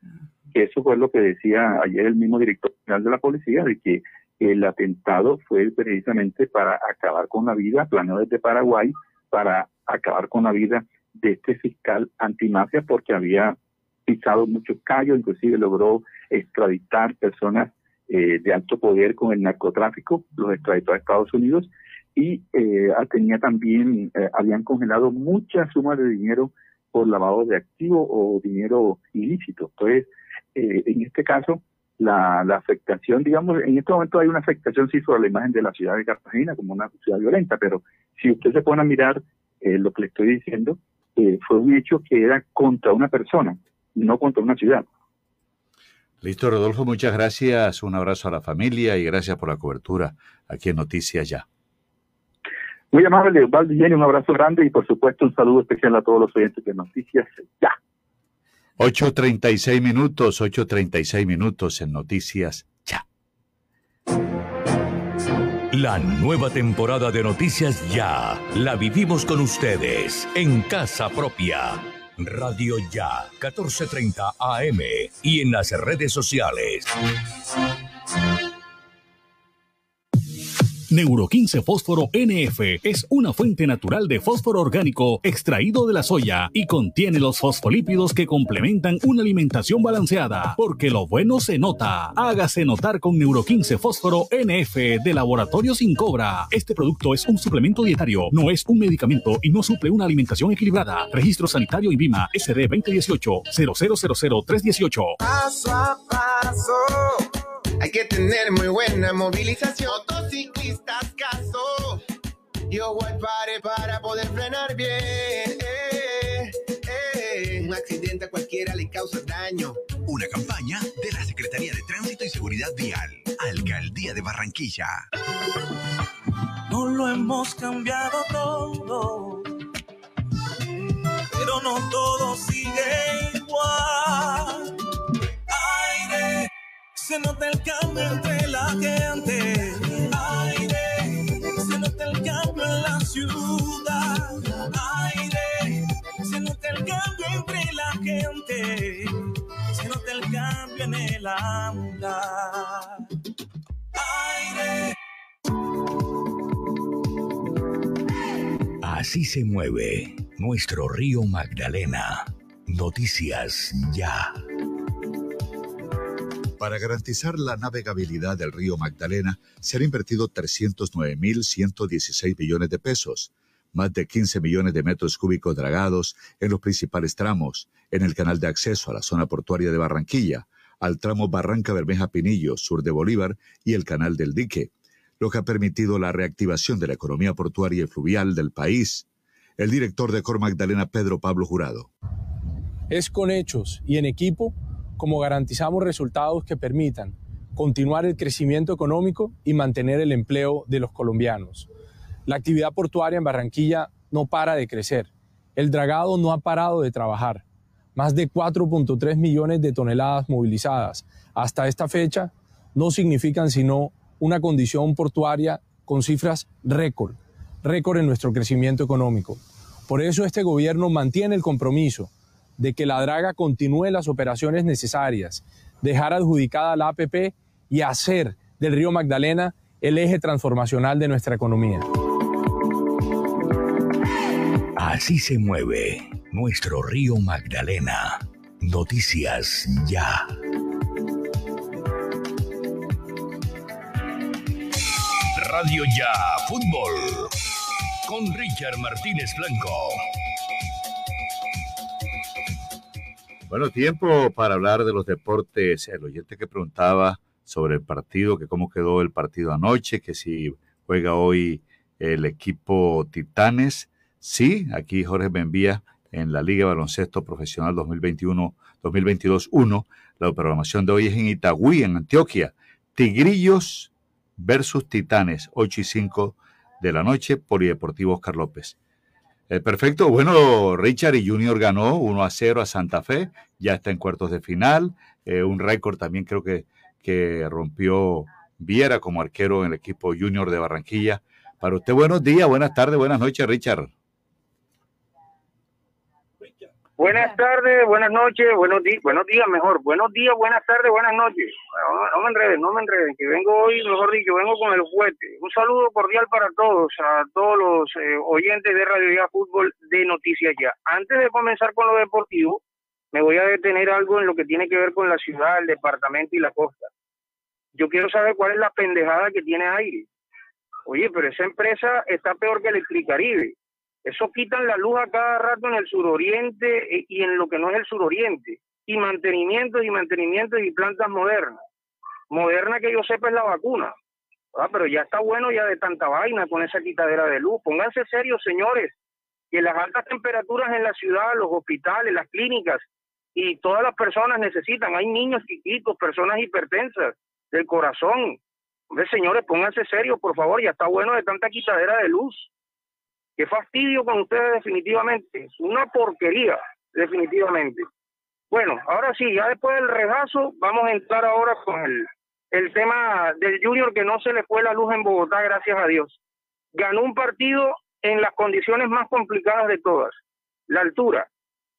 Que eso fue lo que decía ayer el mismo director general de la policía, de que el atentado fue precisamente para acabar con la vida, planeado desde Paraguay, para acabar con la vida de este fiscal antimafia porque había pisado muchos callos, inclusive logró extraditar personas eh, de alto poder con el narcotráfico, los extraditó a Estados Unidos y eh, tenía también, eh, habían congelado muchas sumas de dinero por lavado de activos o dinero ilícito. Entonces, en este caso, la, afectación, digamos, en este momento hay una afectación sí sobre la imagen de la ciudad de Cartagena como una ciudad violenta, pero si usted se pone a mirar lo que le estoy diciendo, fue un hecho que era contra una persona no contra una ciudad. Listo, Rodolfo, muchas gracias. Un abrazo a la familia y gracias por la cobertura aquí en Noticias Ya. Muy amable, Osvaldo un abrazo grande y por supuesto un saludo especial a todos los oyentes de Noticias Ya. 8.36 minutos, 8.36 minutos en Noticias Ya. La nueva temporada de Noticias Ya la vivimos con ustedes en casa propia Radio Ya, 1430 AM y en las redes sociales. Neuro 15 Fósforo NF es una fuente natural de fósforo orgánico extraído de la soya y contiene los fosfolípidos que complementan una alimentación balanceada, porque lo bueno se nota. Hágase notar con Neuro 15 Fósforo NF de Laboratorio Sin Cobra. Este producto es un suplemento dietario, no es un medicamento y no suple una alimentación equilibrada. Registro sanitario INVIMA SD 2018 0000318. Paso a paso hay que tener muy buena movilización. Motociclistas, caso. Yo voy pare para poder frenar bien. Eh, eh. Un accidente a cualquiera le causa daño. Una campaña de la Secretaría de Tránsito y Seguridad Vial. Alcaldía de Barranquilla. No lo hemos cambiado todo. Pero no todo sigue igual se nota el cambio entre la gente. Aire, se nota el cambio en la ciudad. Aire, se nota el cambio entre la gente. Se nota el cambio en el andar. Aire. Así se mueve nuestro río Magdalena. Noticias ya. Para garantizar la navegabilidad del río Magdalena, se han invertido 309.116 millones de pesos, más de 15 millones de metros cúbicos dragados en los principales tramos, en el canal de acceso a la zona portuaria de Barranquilla, al tramo Barranca Bermeja Pinillo, sur de Bolívar, y el canal del dique, lo que ha permitido la reactivación de la economía portuaria y fluvial del país. El director de Cor Magdalena, Pedro Pablo Jurado. Es con hechos y en equipo como garantizamos resultados que permitan continuar el crecimiento económico y mantener el empleo de los colombianos. La actividad portuaria en Barranquilla no para de crecer El dragado no ha parado de trabajar. Más de 4.3 millones de toneladas movilizadas hasta esta fecha no significan sino una condición portuaria con cifras récord, récord en nuestro crecimiento económico. Por eso este gobierno mantiene el compromiso de que la draga continúe las operaciones necesarias, dejar adjudicada la APP y hacer del río Magdalena el eje transformacional de nuestra economía. Así se mueve nuestro río Magdalena. Noticias ya. Radio Ya Fútbol con Richard Martínez Blanco. Bueno, tiempo para hablar de los deportes. El oyente que preguntaba sobre el partido, que cómo quedó el partido anoche, que si juega hoy el equipo Titanes. Sí, aquí Jorge me envía en la Liga Baloncesto Profesional 2021-2022-1. La programación de hoy es en Itagüí, en Antioquia. Tigrillos versus Titanes, 8 y 5 de la noche, Polideportivo Oscar López. Eh, perfecto, bueno, Richard y Junior ganó 1 a 0 a Santa Fe, ya está en cuartos de final, eh, un récord también creo que, que rompió Viera como arquero en el equipo Junior de Barranquilla. Para usted, buenos días, buenas tardes, buenas noches, Richard. Buenas tardes, buenas noches, buenos días, buenos días mejor, buenos días, buenas tardes, buenas noches. No, no, me enreden, no me enreden, que vengo hoy, mejor dicho, vengo con el fuerte. Un saludo cordial para todos, a todos los eh, oyentes de Radio Ya Fútbol de Noticias Ya. Antes de comenzar con lo deportivo, me voy a detener algo en lo que tiene que ver con la ciudad, el departamento y la costa. Yo quiero saber cuál es la pendejada que tiene aire. Oye, pero esa empresa está peor que Electricaribe eso quitan la luz a cada rato en el suroriente eh, y en lo que no es el suroriente. Y mantenimiento y mantenimiento y plantas modernas. Moderna que yo sepa es la vacuna. Ah, pero ya está bueno ya de tanta vaina con esa quitadera de luz. Pónganse serios, señores, que las altas temperaturas en la ciudad, los hospitales, las clínicas y todas las personas necesitan. Hay niños chiquitos, personas hipertensas del corazón. Hombre, señores, pónganse serios, por favor, ya está bueno de tanta quitadera de luz. Qué fastidio con ustedes definitivamente. Es una porquería, definitivamente. Bueno, ahora sí, ya después del regazo, vamos a entrar ahora con el, el tema del Junior que no se le fue la luz en Bogotá, gracias a Dios. Ganó un partido en las condiciones más complicadas de todas. La altura,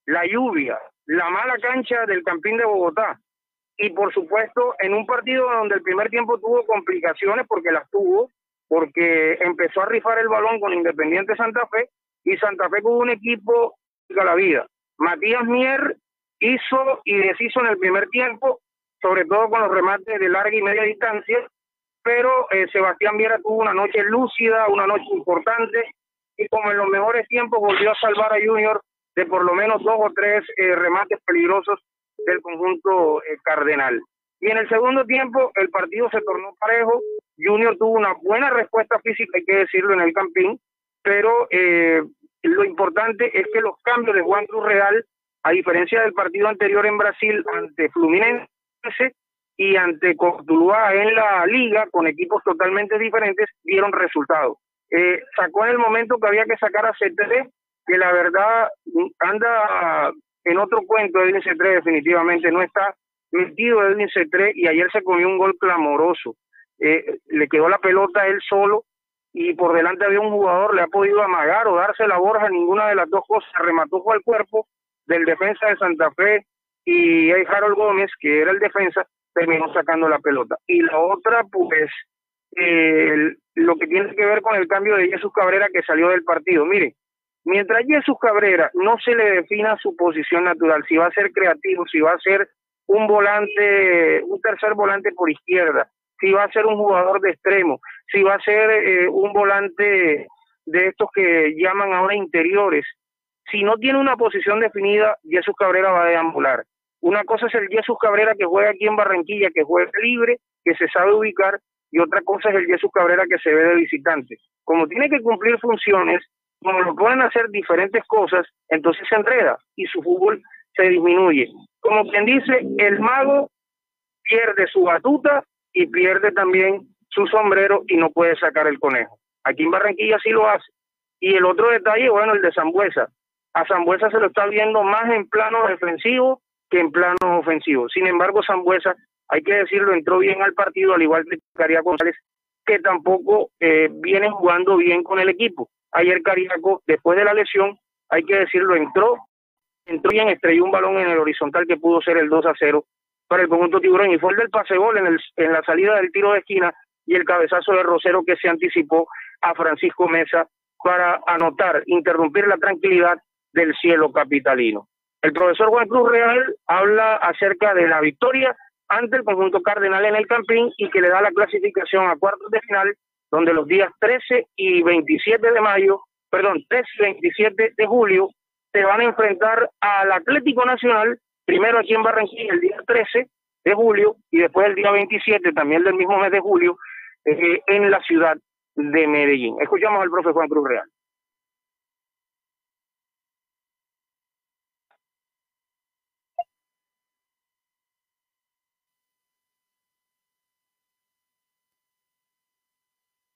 la lluvia, la mala cancha del Campín de Bogotá. Y por supuesto, en un partido donde el primer tiempo tuvo complicaciones, porque las tuvo, porque empezó a rifar el balón con Independiente Santa Fe y Santa Fe con un equipo de la vida. Matías Mier hizo y deshizo en el primer tiempo, sobre todo con los remates de larga y media distancia, pero eh, Sebastián Viera tuvo una noche lúcida, una noche importante, y como en los mejores tiempos volvió a salvar a Junior de por lo menos dos o tres eh, remates peligrosos del conjunto eh, cardenal. Y en el segundo tiempo el partido se tornó parejo. Junior tuvo una buena respuesta física, hay que decirlo, en el campín, pero eh, lo importante es que los cambios de Juan Cruz Real, a diferencia del partido anterior en Brasil ante Fluminense y ante Cortuluá en la liga, con equipos totalmente diferentes, dieron resultados. Eh, sacó en el momento que había que sacar a CTD, que la verdad anda en otro cuento, Edwin C3 definitivamente no está metido Edwin C3 y ayer se comió un gol clamoroso. Eh, le quedó la pelota él solo y por delante había un jugador, le ha podido amagar o darse la borja, ninguna de las dos cosas, remató al cuerpo del defensa de Santa Fe y Harold Gómez, que era el defensa, terminó sacando la pelota. Y la otra, pues, eh, lo que tiene que ver con el cambio de Jesús Cabrera que salió del partido. Mire, mientras Jesús Cabrera no se le defina su posición natural, si va a ser creativo, si va a ser un volante, un tercer volante por izquierda, si va a ser un jugador de extremo, si va a ser eh, un volante de estos que llaman ahora interiores. Si no tiene una posición definida, Jesús Cabrera va a deambular. Una cosa es el Jesús Cabrera que juega aquí en Barranquilla, que juega libre, que se sabe ubicar, y otra cosa es el Jesús Cabrera que se ve de visitante. Como tiene que cumplir funciones, como lo pueden hacer diferentes cosas, entonces se enreda y su fútbol se disminuye. Como quien dice, el mago pierde su batuta y pierde también su sombrero y no puede sacar el conejo. Aquí en Barranquilla sí lo hace. Y el otro detalle, bueno, el de Zambuesa. a Zambuesa se lo está viendo más en plano defensivo que en plano ofensivo. Sin embargo, Zambuesa, hay que decirlo, entró bien al partido, al igual que Caria González, que tampoco eh, viene jugando bien con el equipo. Ayer Cariaco, después de la lesión, hay que decirlo, entró, entró bien, estrelló un balón en el horizontal que pudo ser el 2 a 0 para el conjunto tiburón y fue el del pasebol en, el, en la salida del tiro de esquina y el cabezazo de Rosero que se anticipó a Francisco Mesa para anotar, interrumpir la tranquilidad del cielo capitalino. El profesor Juan Cruz Real habla acerca de la victoria ante el conjunto cardenal en el Campín y que le da la clasificación a cuartos de final, donde los días 13 y 27 de mayo, perdón, 13 y 27 de julio, se van a enfrentar al Atlético Nacional, primero aquí en Barranquilla el día 13 de julio y después el día 27, también del mismo mes de julio, eh, en la ciudad de Medellín. Escuchamos al profe Juan Cruz Real.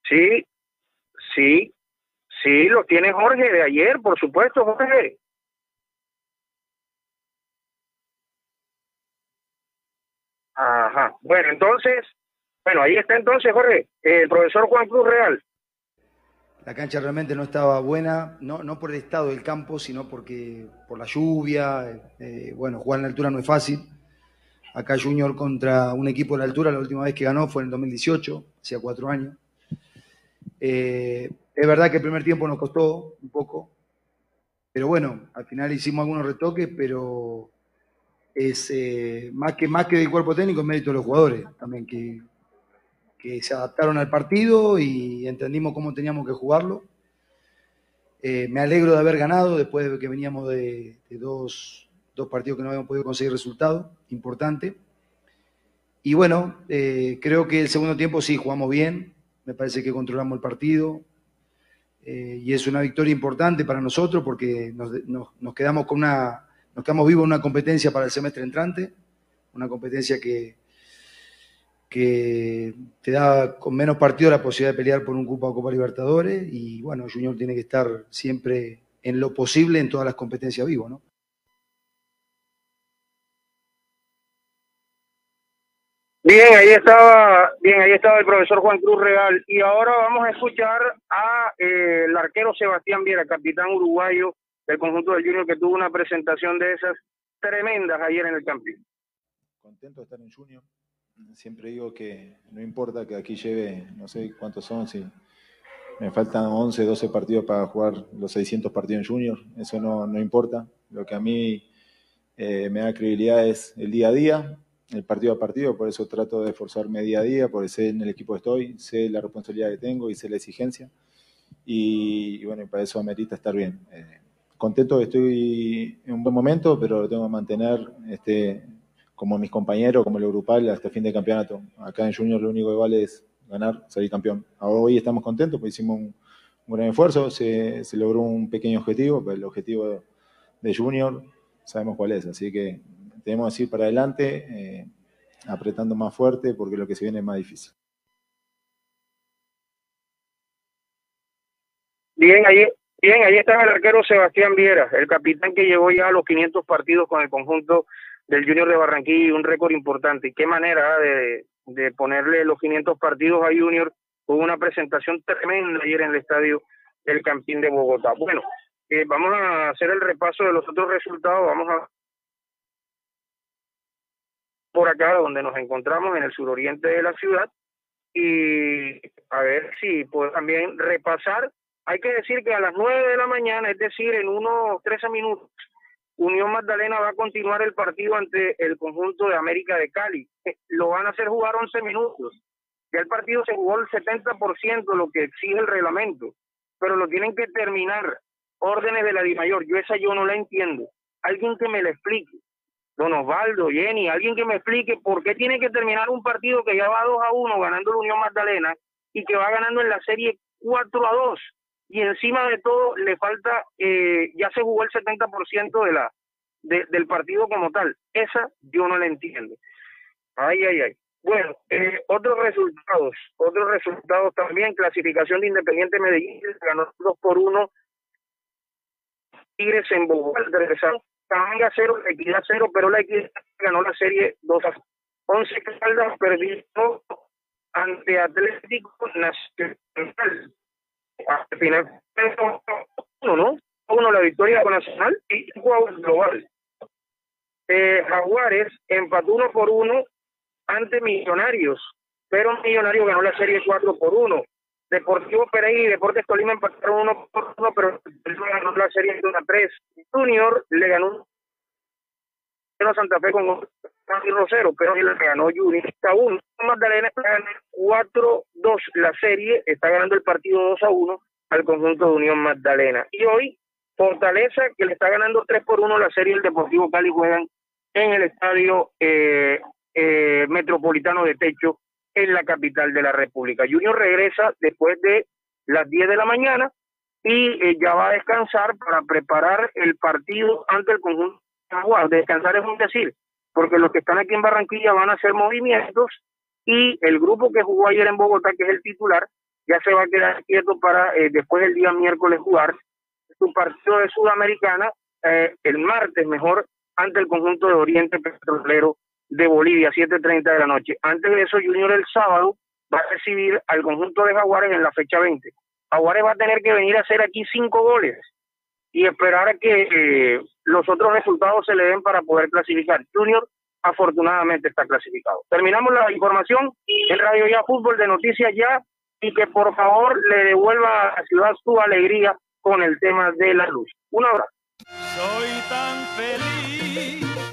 Sí, sí, sí, lo tiene Jorge de ayer, por supuesto, Jorge. Ajá. Bueno, entonces, bueno, ahí está entonces, Jorge, el profesor Juan Cruz Real. La cancha realmente no estaba buena, no, no por el estado del campo, sino porque por la lluvia. Eh, bueno, jugar en la altura no es fácil. Acá Junior contra un equipo de la altura, la última vez que ganó fue en el 2018, hacía cuatro años. Eh, es verdad que el primer tiempo nos costó un poco, pero bueno, al final hicimos algunos retoques, pero es eh, más, que, más que del cuerpo técnico, es mérito de los jugadores también, que, que se adaptaron al partido y entendimos cómo teníamos que jugarlo. Eh, me alegro de haber ganado después de que veníamos de, dos, dos, partidos que no habíamos podido conseguir resultados importante. Y bueno, creo que el segundo tiempo sí jugamos bien, me parece que controlamos el partido eh, y es una victoria importante para nosotros porque nos, quedamos con una, nos quedamos vivos en una competencia para el semestre entrante, una competencia que, que te da con menos partidos la posibilidad de pelear por un Copa o Copa Libertadores y bueno, Junior tiene que estar siempre en lo posible en todas las competencias vivo, ¿no? Bien, ahí estaba, bien, ahí estaba el profesor Juan Cruz Real. Y ahora vamos a escuchar a eh, el arquero Sebastián Viera, capitán uruguayo del conjunto del Junior, que tuvo una presentación de esas tremendas ayer en el camping. Contento de estar en Junior. Siempre digo que no importa que aquí lleve, no sé cuántos son, si me faltan 11, 12 partidos para jugar los 600 partidos en Junior, eso no, no importa. Lo que a mí eh, me da credibilidad es el día a día, el partido a partido, por eso trato de esforzarme día a día, porque sé en el equipo que estoy, sé la responsabilidad que tengo y sé la exigencia. Y, bueno, para eso amerita estar bien. Eh, contento estoy en un buen momento, pero lo tengo que mantener este, como mis compañeros, como el grupal, hasta el fin de campeonato. Acá en Junior lo único que vale es ganar, salir campeón. Hoy estamos contentos porque hicimos un, un gran esfuerzo, se, se, logró un pequeño objetivo, pero el objetivo de Junior sabemos cuál es, así que tenemos que ir para adelante, eh, apretando más fuerte, porque lo que se viene es más difícil. Bien, ahí, bien, ahí está el arquero Sebastián Viera, el capitán que llegó ya a los 500 partidos con el conjunto del Junior de Barranquilla y un récord importante. qué manera de, de ponerle los 500 partidos a Junior. Hubo una presentación tremenda ayer en el estadio El Campín de Bogotá. Bueno, eh, vamos a hacer el repaso de los otros resultados. Vamos a por acá donde nos encontramos en el suroriente de la ciudad y a ver si puedo también repasar. Hay que decir que a las 9 de la mañana, es decir, en unos 13 minutos, Unión Magdalena va a continuar el partido ante el conjunto de América de Cali. Eh, lo van a hacer jugar 11 minutos. Ya el partido se jugó el 70%, lo que exige el reglamento, pero lo tienen que terminar. Órdenes de la DIMAYOR, yo esa yo no la entiendo. Alguien que me la explique don Osvaldo, Jenny, alguien que me explique por qué tiene que terminar un partido que ya va 2 a 1 ganando la Unión Magdalena y que va ganando en la serie 4 a 2 y encima de todo le falta, eh, ya se jugó el 70% de la, del partido como tal. Esa yo no la entiendo. Ay, ay, ay. Bueno, eh, otros resultados, otros resultados también, clasificación de Independiente Medellín, ganó 2 por 1 Tigres en Bogotá, regresaron Tanga 0, la Equidad 0, pero la Equidad ganó la serie 2 a 11 Caldas perdió ante Atlético Nacional. Al final, uno, ¿no? Uno la victoria nacional y un global. Eh, Jaguares empató uno por uno ante Millonarios, pero Millonarios ganó la serie 4 por 1. Deportivo Pereira y Deportes Tolima empataron uno por uno, pero ganó la serie 1 a 3. Junior le ganó a Santa Fe con Santi Rosero, pero le ganó Junior 1. Magdalena gana 4-2 la serie, está ganando el partido 2 a 1 al conjunto de Unión Magdalena. Y hoy, Fortaleza, que le está ganando 3 por 1 la serie, el Deportivo Cali juegan en el estadio eh, eh, metropolitano de Techo en la capital de la República. Junior regresa después de las 10 de la mañana y eh, ya va a descansar para preparar el partido ante el conjunto de Descansar es un decir, porque los que están aquí en Barranquilla van a hacer movimientos y el grupo que jugó ayer en Bogotá, que es el titular, ya se va a quedar quieto para eh, después del día miércoles jugar su partido de Sudamericana el martes mejor ante el conjunto de Oriente Petrolero de Bolivia, 7.30 de la noche. Antes de eso, Junior el sábado va a recibir al conjunto de Jaguares en la fecha 20. Jaguares va a tener que venir a hacer aquí cinco goles y esperar a que eh, los otros resultados se le den para poder clasificar. Junior afortunadamente está clasificado. Terminamos la información en Radio Ya Fútbol de Noticias Ya y que por favor le devuelva a Ciudad su alegría con el tema de la luz. Un abrazo. Soy tan feliz.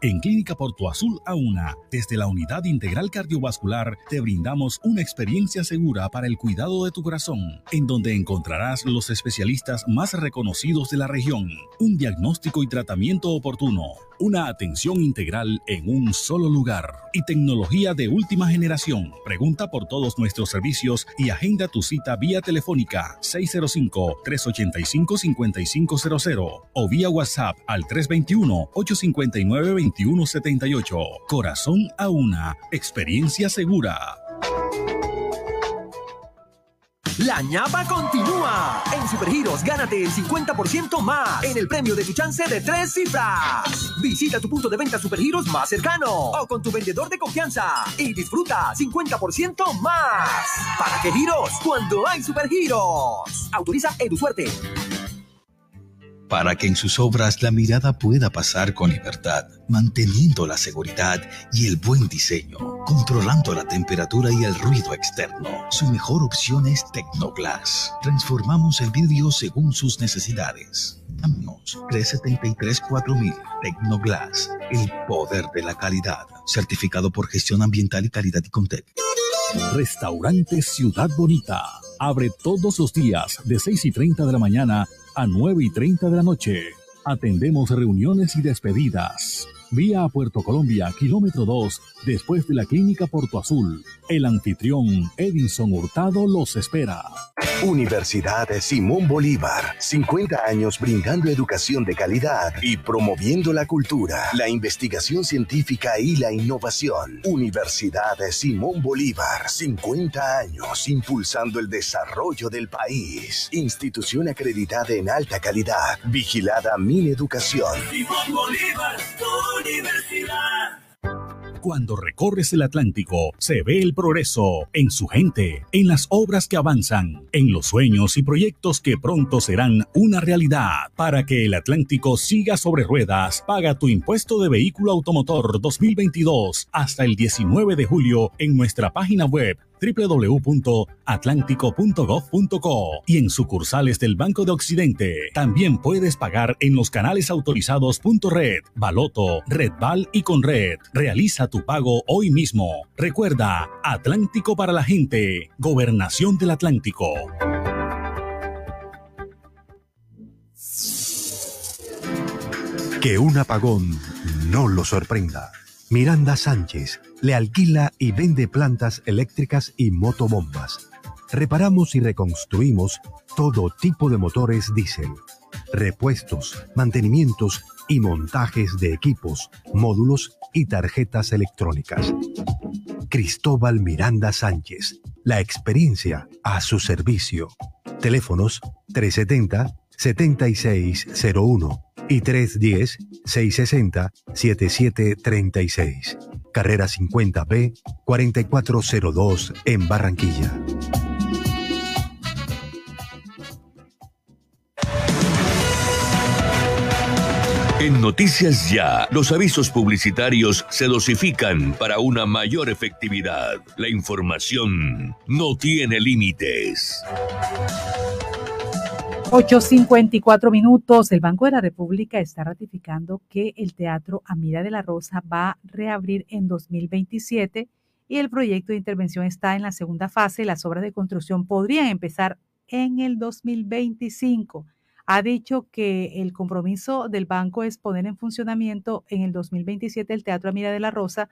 En Clínica Porto Azul A1, desde la Unidad Integral Cardiovascular, te brindamos una experiencia segura para el cuidado de tu corazón, en donde encontrarás los especialistas más reconocidos de la región, un diagnóstico y tratamiento oportuno, una atención integral en un solo lugar y tecnología de última generación. Pregunta por todos nuestros servicios y agenda tu cita vía telefónica 605-385-5500 o vía WhatsApp al 321 859 2178. Corazón a una. Experiencia segura. La ñapa continúa. En Supergiros, gánate el 50% más en el premio de tu chance de tres cifras. Visita tu punto de venta Supergiros más cercano o con tu vendedor de confianza y disfruta 50% más. ¿Para qué giros? Cuando hay Supergiros. Autoriza EduSuerte. Para que en sus obras la mirada pueda pasar con libertad, manteniendo la seguridad y el buen diseño, controlando la temperatura y el ruido externo. Su mejor opción es Tecnoglass. Transformamos el vidrio según sus necesidades. Llámenos 373-4000 Tecnoglass, el poder de la calidad. Certificado por gestión ambiental y calidad y Contec. Restaurante Ciudad Bonita. Abre todos los días de 6 y 30 de la mañana a 9 y 30 de la noche. Atendemos reuniones y despedidas. Vía a Puerto Colombia, kilómetro 2, después de la clínica Porto Azul. El anfitrión Edison Hurtado los espera. Universidad Simón Bolívar, 50 años brindando educación de calidad y promoviendo la cultura, la investigación científica y la innovación. Universidad Simón Bolívar, 50 años impulsando el desarrollo del país. Institución acreditada en alta calidad, vigilada Min Educación. Simón Bolívar, tu Cuando recorres el Atlántico, se ve el progreso en su gente, en las obras que avanzan, en los sueños y proyectos que pronto serán una realidad. Para que el Atlántico siga sobre ruedas, paga tu impuesto de vehículo automotor 2022 hasta el 19 de julio en nuestra página web www.atlántico.gov.co y en sucursales del Banco de Occidente. También puedes pagar en los canales autorizados Red, Baloto, Redval y Conred. Realiza tu pago hoy mismo. Recuerda, Atlántico para la gente, Gobernación del Atlántico. Que un apagón no lo sorprenda. Miranda Sánchez le alquila y vende plantas eléctricas y motobombas. Reparamos y reconstruimos todo tipo de motores diésel, repuestos, mantenimientos y montajes de equipos, módulos y tarjetas electrónicas. Cristóbal Miranda Sánchez, la experiencia a su servicio. Teléfonos 370-7601 y 310-660-7736. Carrera 50B 4402 en Barranquilla. En Noticias Ya, los avisos publicitarios se dosifican para una mayor efectividad. La información no tiene límites. 8.54 minutos. El Banco de la República está ratificando que el Teatro Amira de la Rosa va a reabrir en 2027 y el proyecto de intervención está en la segunda fase. Las obras de construcción podrían empezar en el 2025 ha dicho que el compromiso del banco es poner en funcionamiento en el 2027 el Teatro Amira de la Rosa.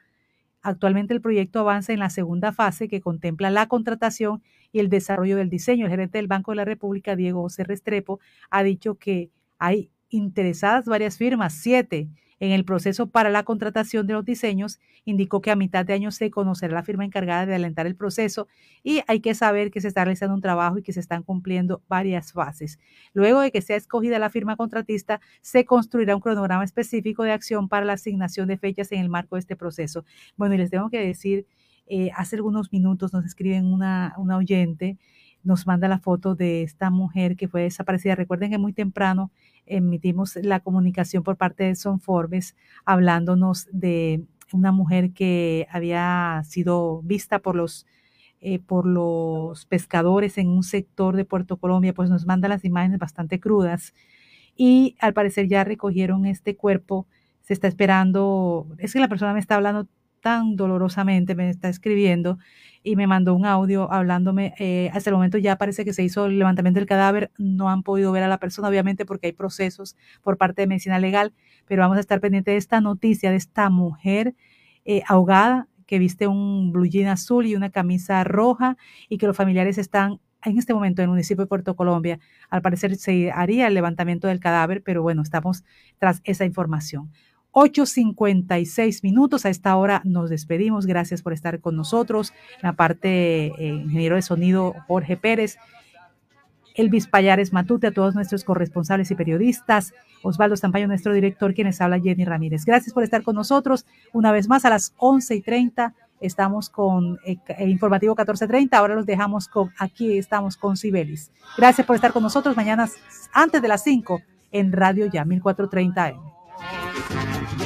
Actualmente el proyecto avanza en la segunda fase que contempla la contratación el desarrollo del diseño. El gerente del Banco de la República, Diego José Restrepo, ha dicho que hay interesadas varias firmas, siete, en el proceso para la contratación de los diseños, indicó que a mitad de año se conocerá la firma encargada de alentar el proceso y hay que saber que se está realizando un trabajo y que se están cumpliendo varias fases. Luego de que sea escogida la firma contratista, se construirá un cronograma específico de acción para la asignación de fechas en el marco de este proceso. Bueno, y les tengo que decir, eh, hace algunos minutos nos escriben una, una oyente, nos manda la foto de esta mujer que fue desaparecida. Recuerden que muy temprano emitimos la comunicación por parte de Son Forbes hablándonos de una mujer que había sido vista por los eh, por los pescadores en un sector de Puerto Colombia, pues nos manda las imágenes bastante crudas y al parecer ya recogieron este cuerpo, se está esperando, es que la persona me está hablando tan dolorosamente, me está escribiendo y me mandó un audio hablándome. Eh, hasta el momento ya parece que se hizo el levantamiento del cadáver. No han podido ver a la persona, obviamente, porque hay procesos por parte de medicina legal, pero vamos a estar pendientes de esta noticia de esta mujer eh, ahogada que viste un blue jean azul y una camisa roja y que los familiares están en este momento en el municipio de Puerto Colombia. Al parecer se haría el levantamiento del cadáver, pero bueno, estamos tras esa información. 8.56 minutos. A esta hora nos despedimos. Gracias por estar con nosotros. la parte eh, ingeniero de sonido Jorge Pérez. Elvis Payares Matute, a todos nuestros corresponsales y periodistas, Osvaldo Zampayo, nuestro director, quienes habla Jenny Ramírez. Gracias por estar con nosotros. Una vez más, a las 11 y 30 estamos con eh, eh, informativo 14.30. Ahora los dejamos con, aquí estamos con Cibelis. Gracias por estar con nosotros. Mañana, antes de las 5, en Radio Ya, 1430 M. Cantemos fuerte.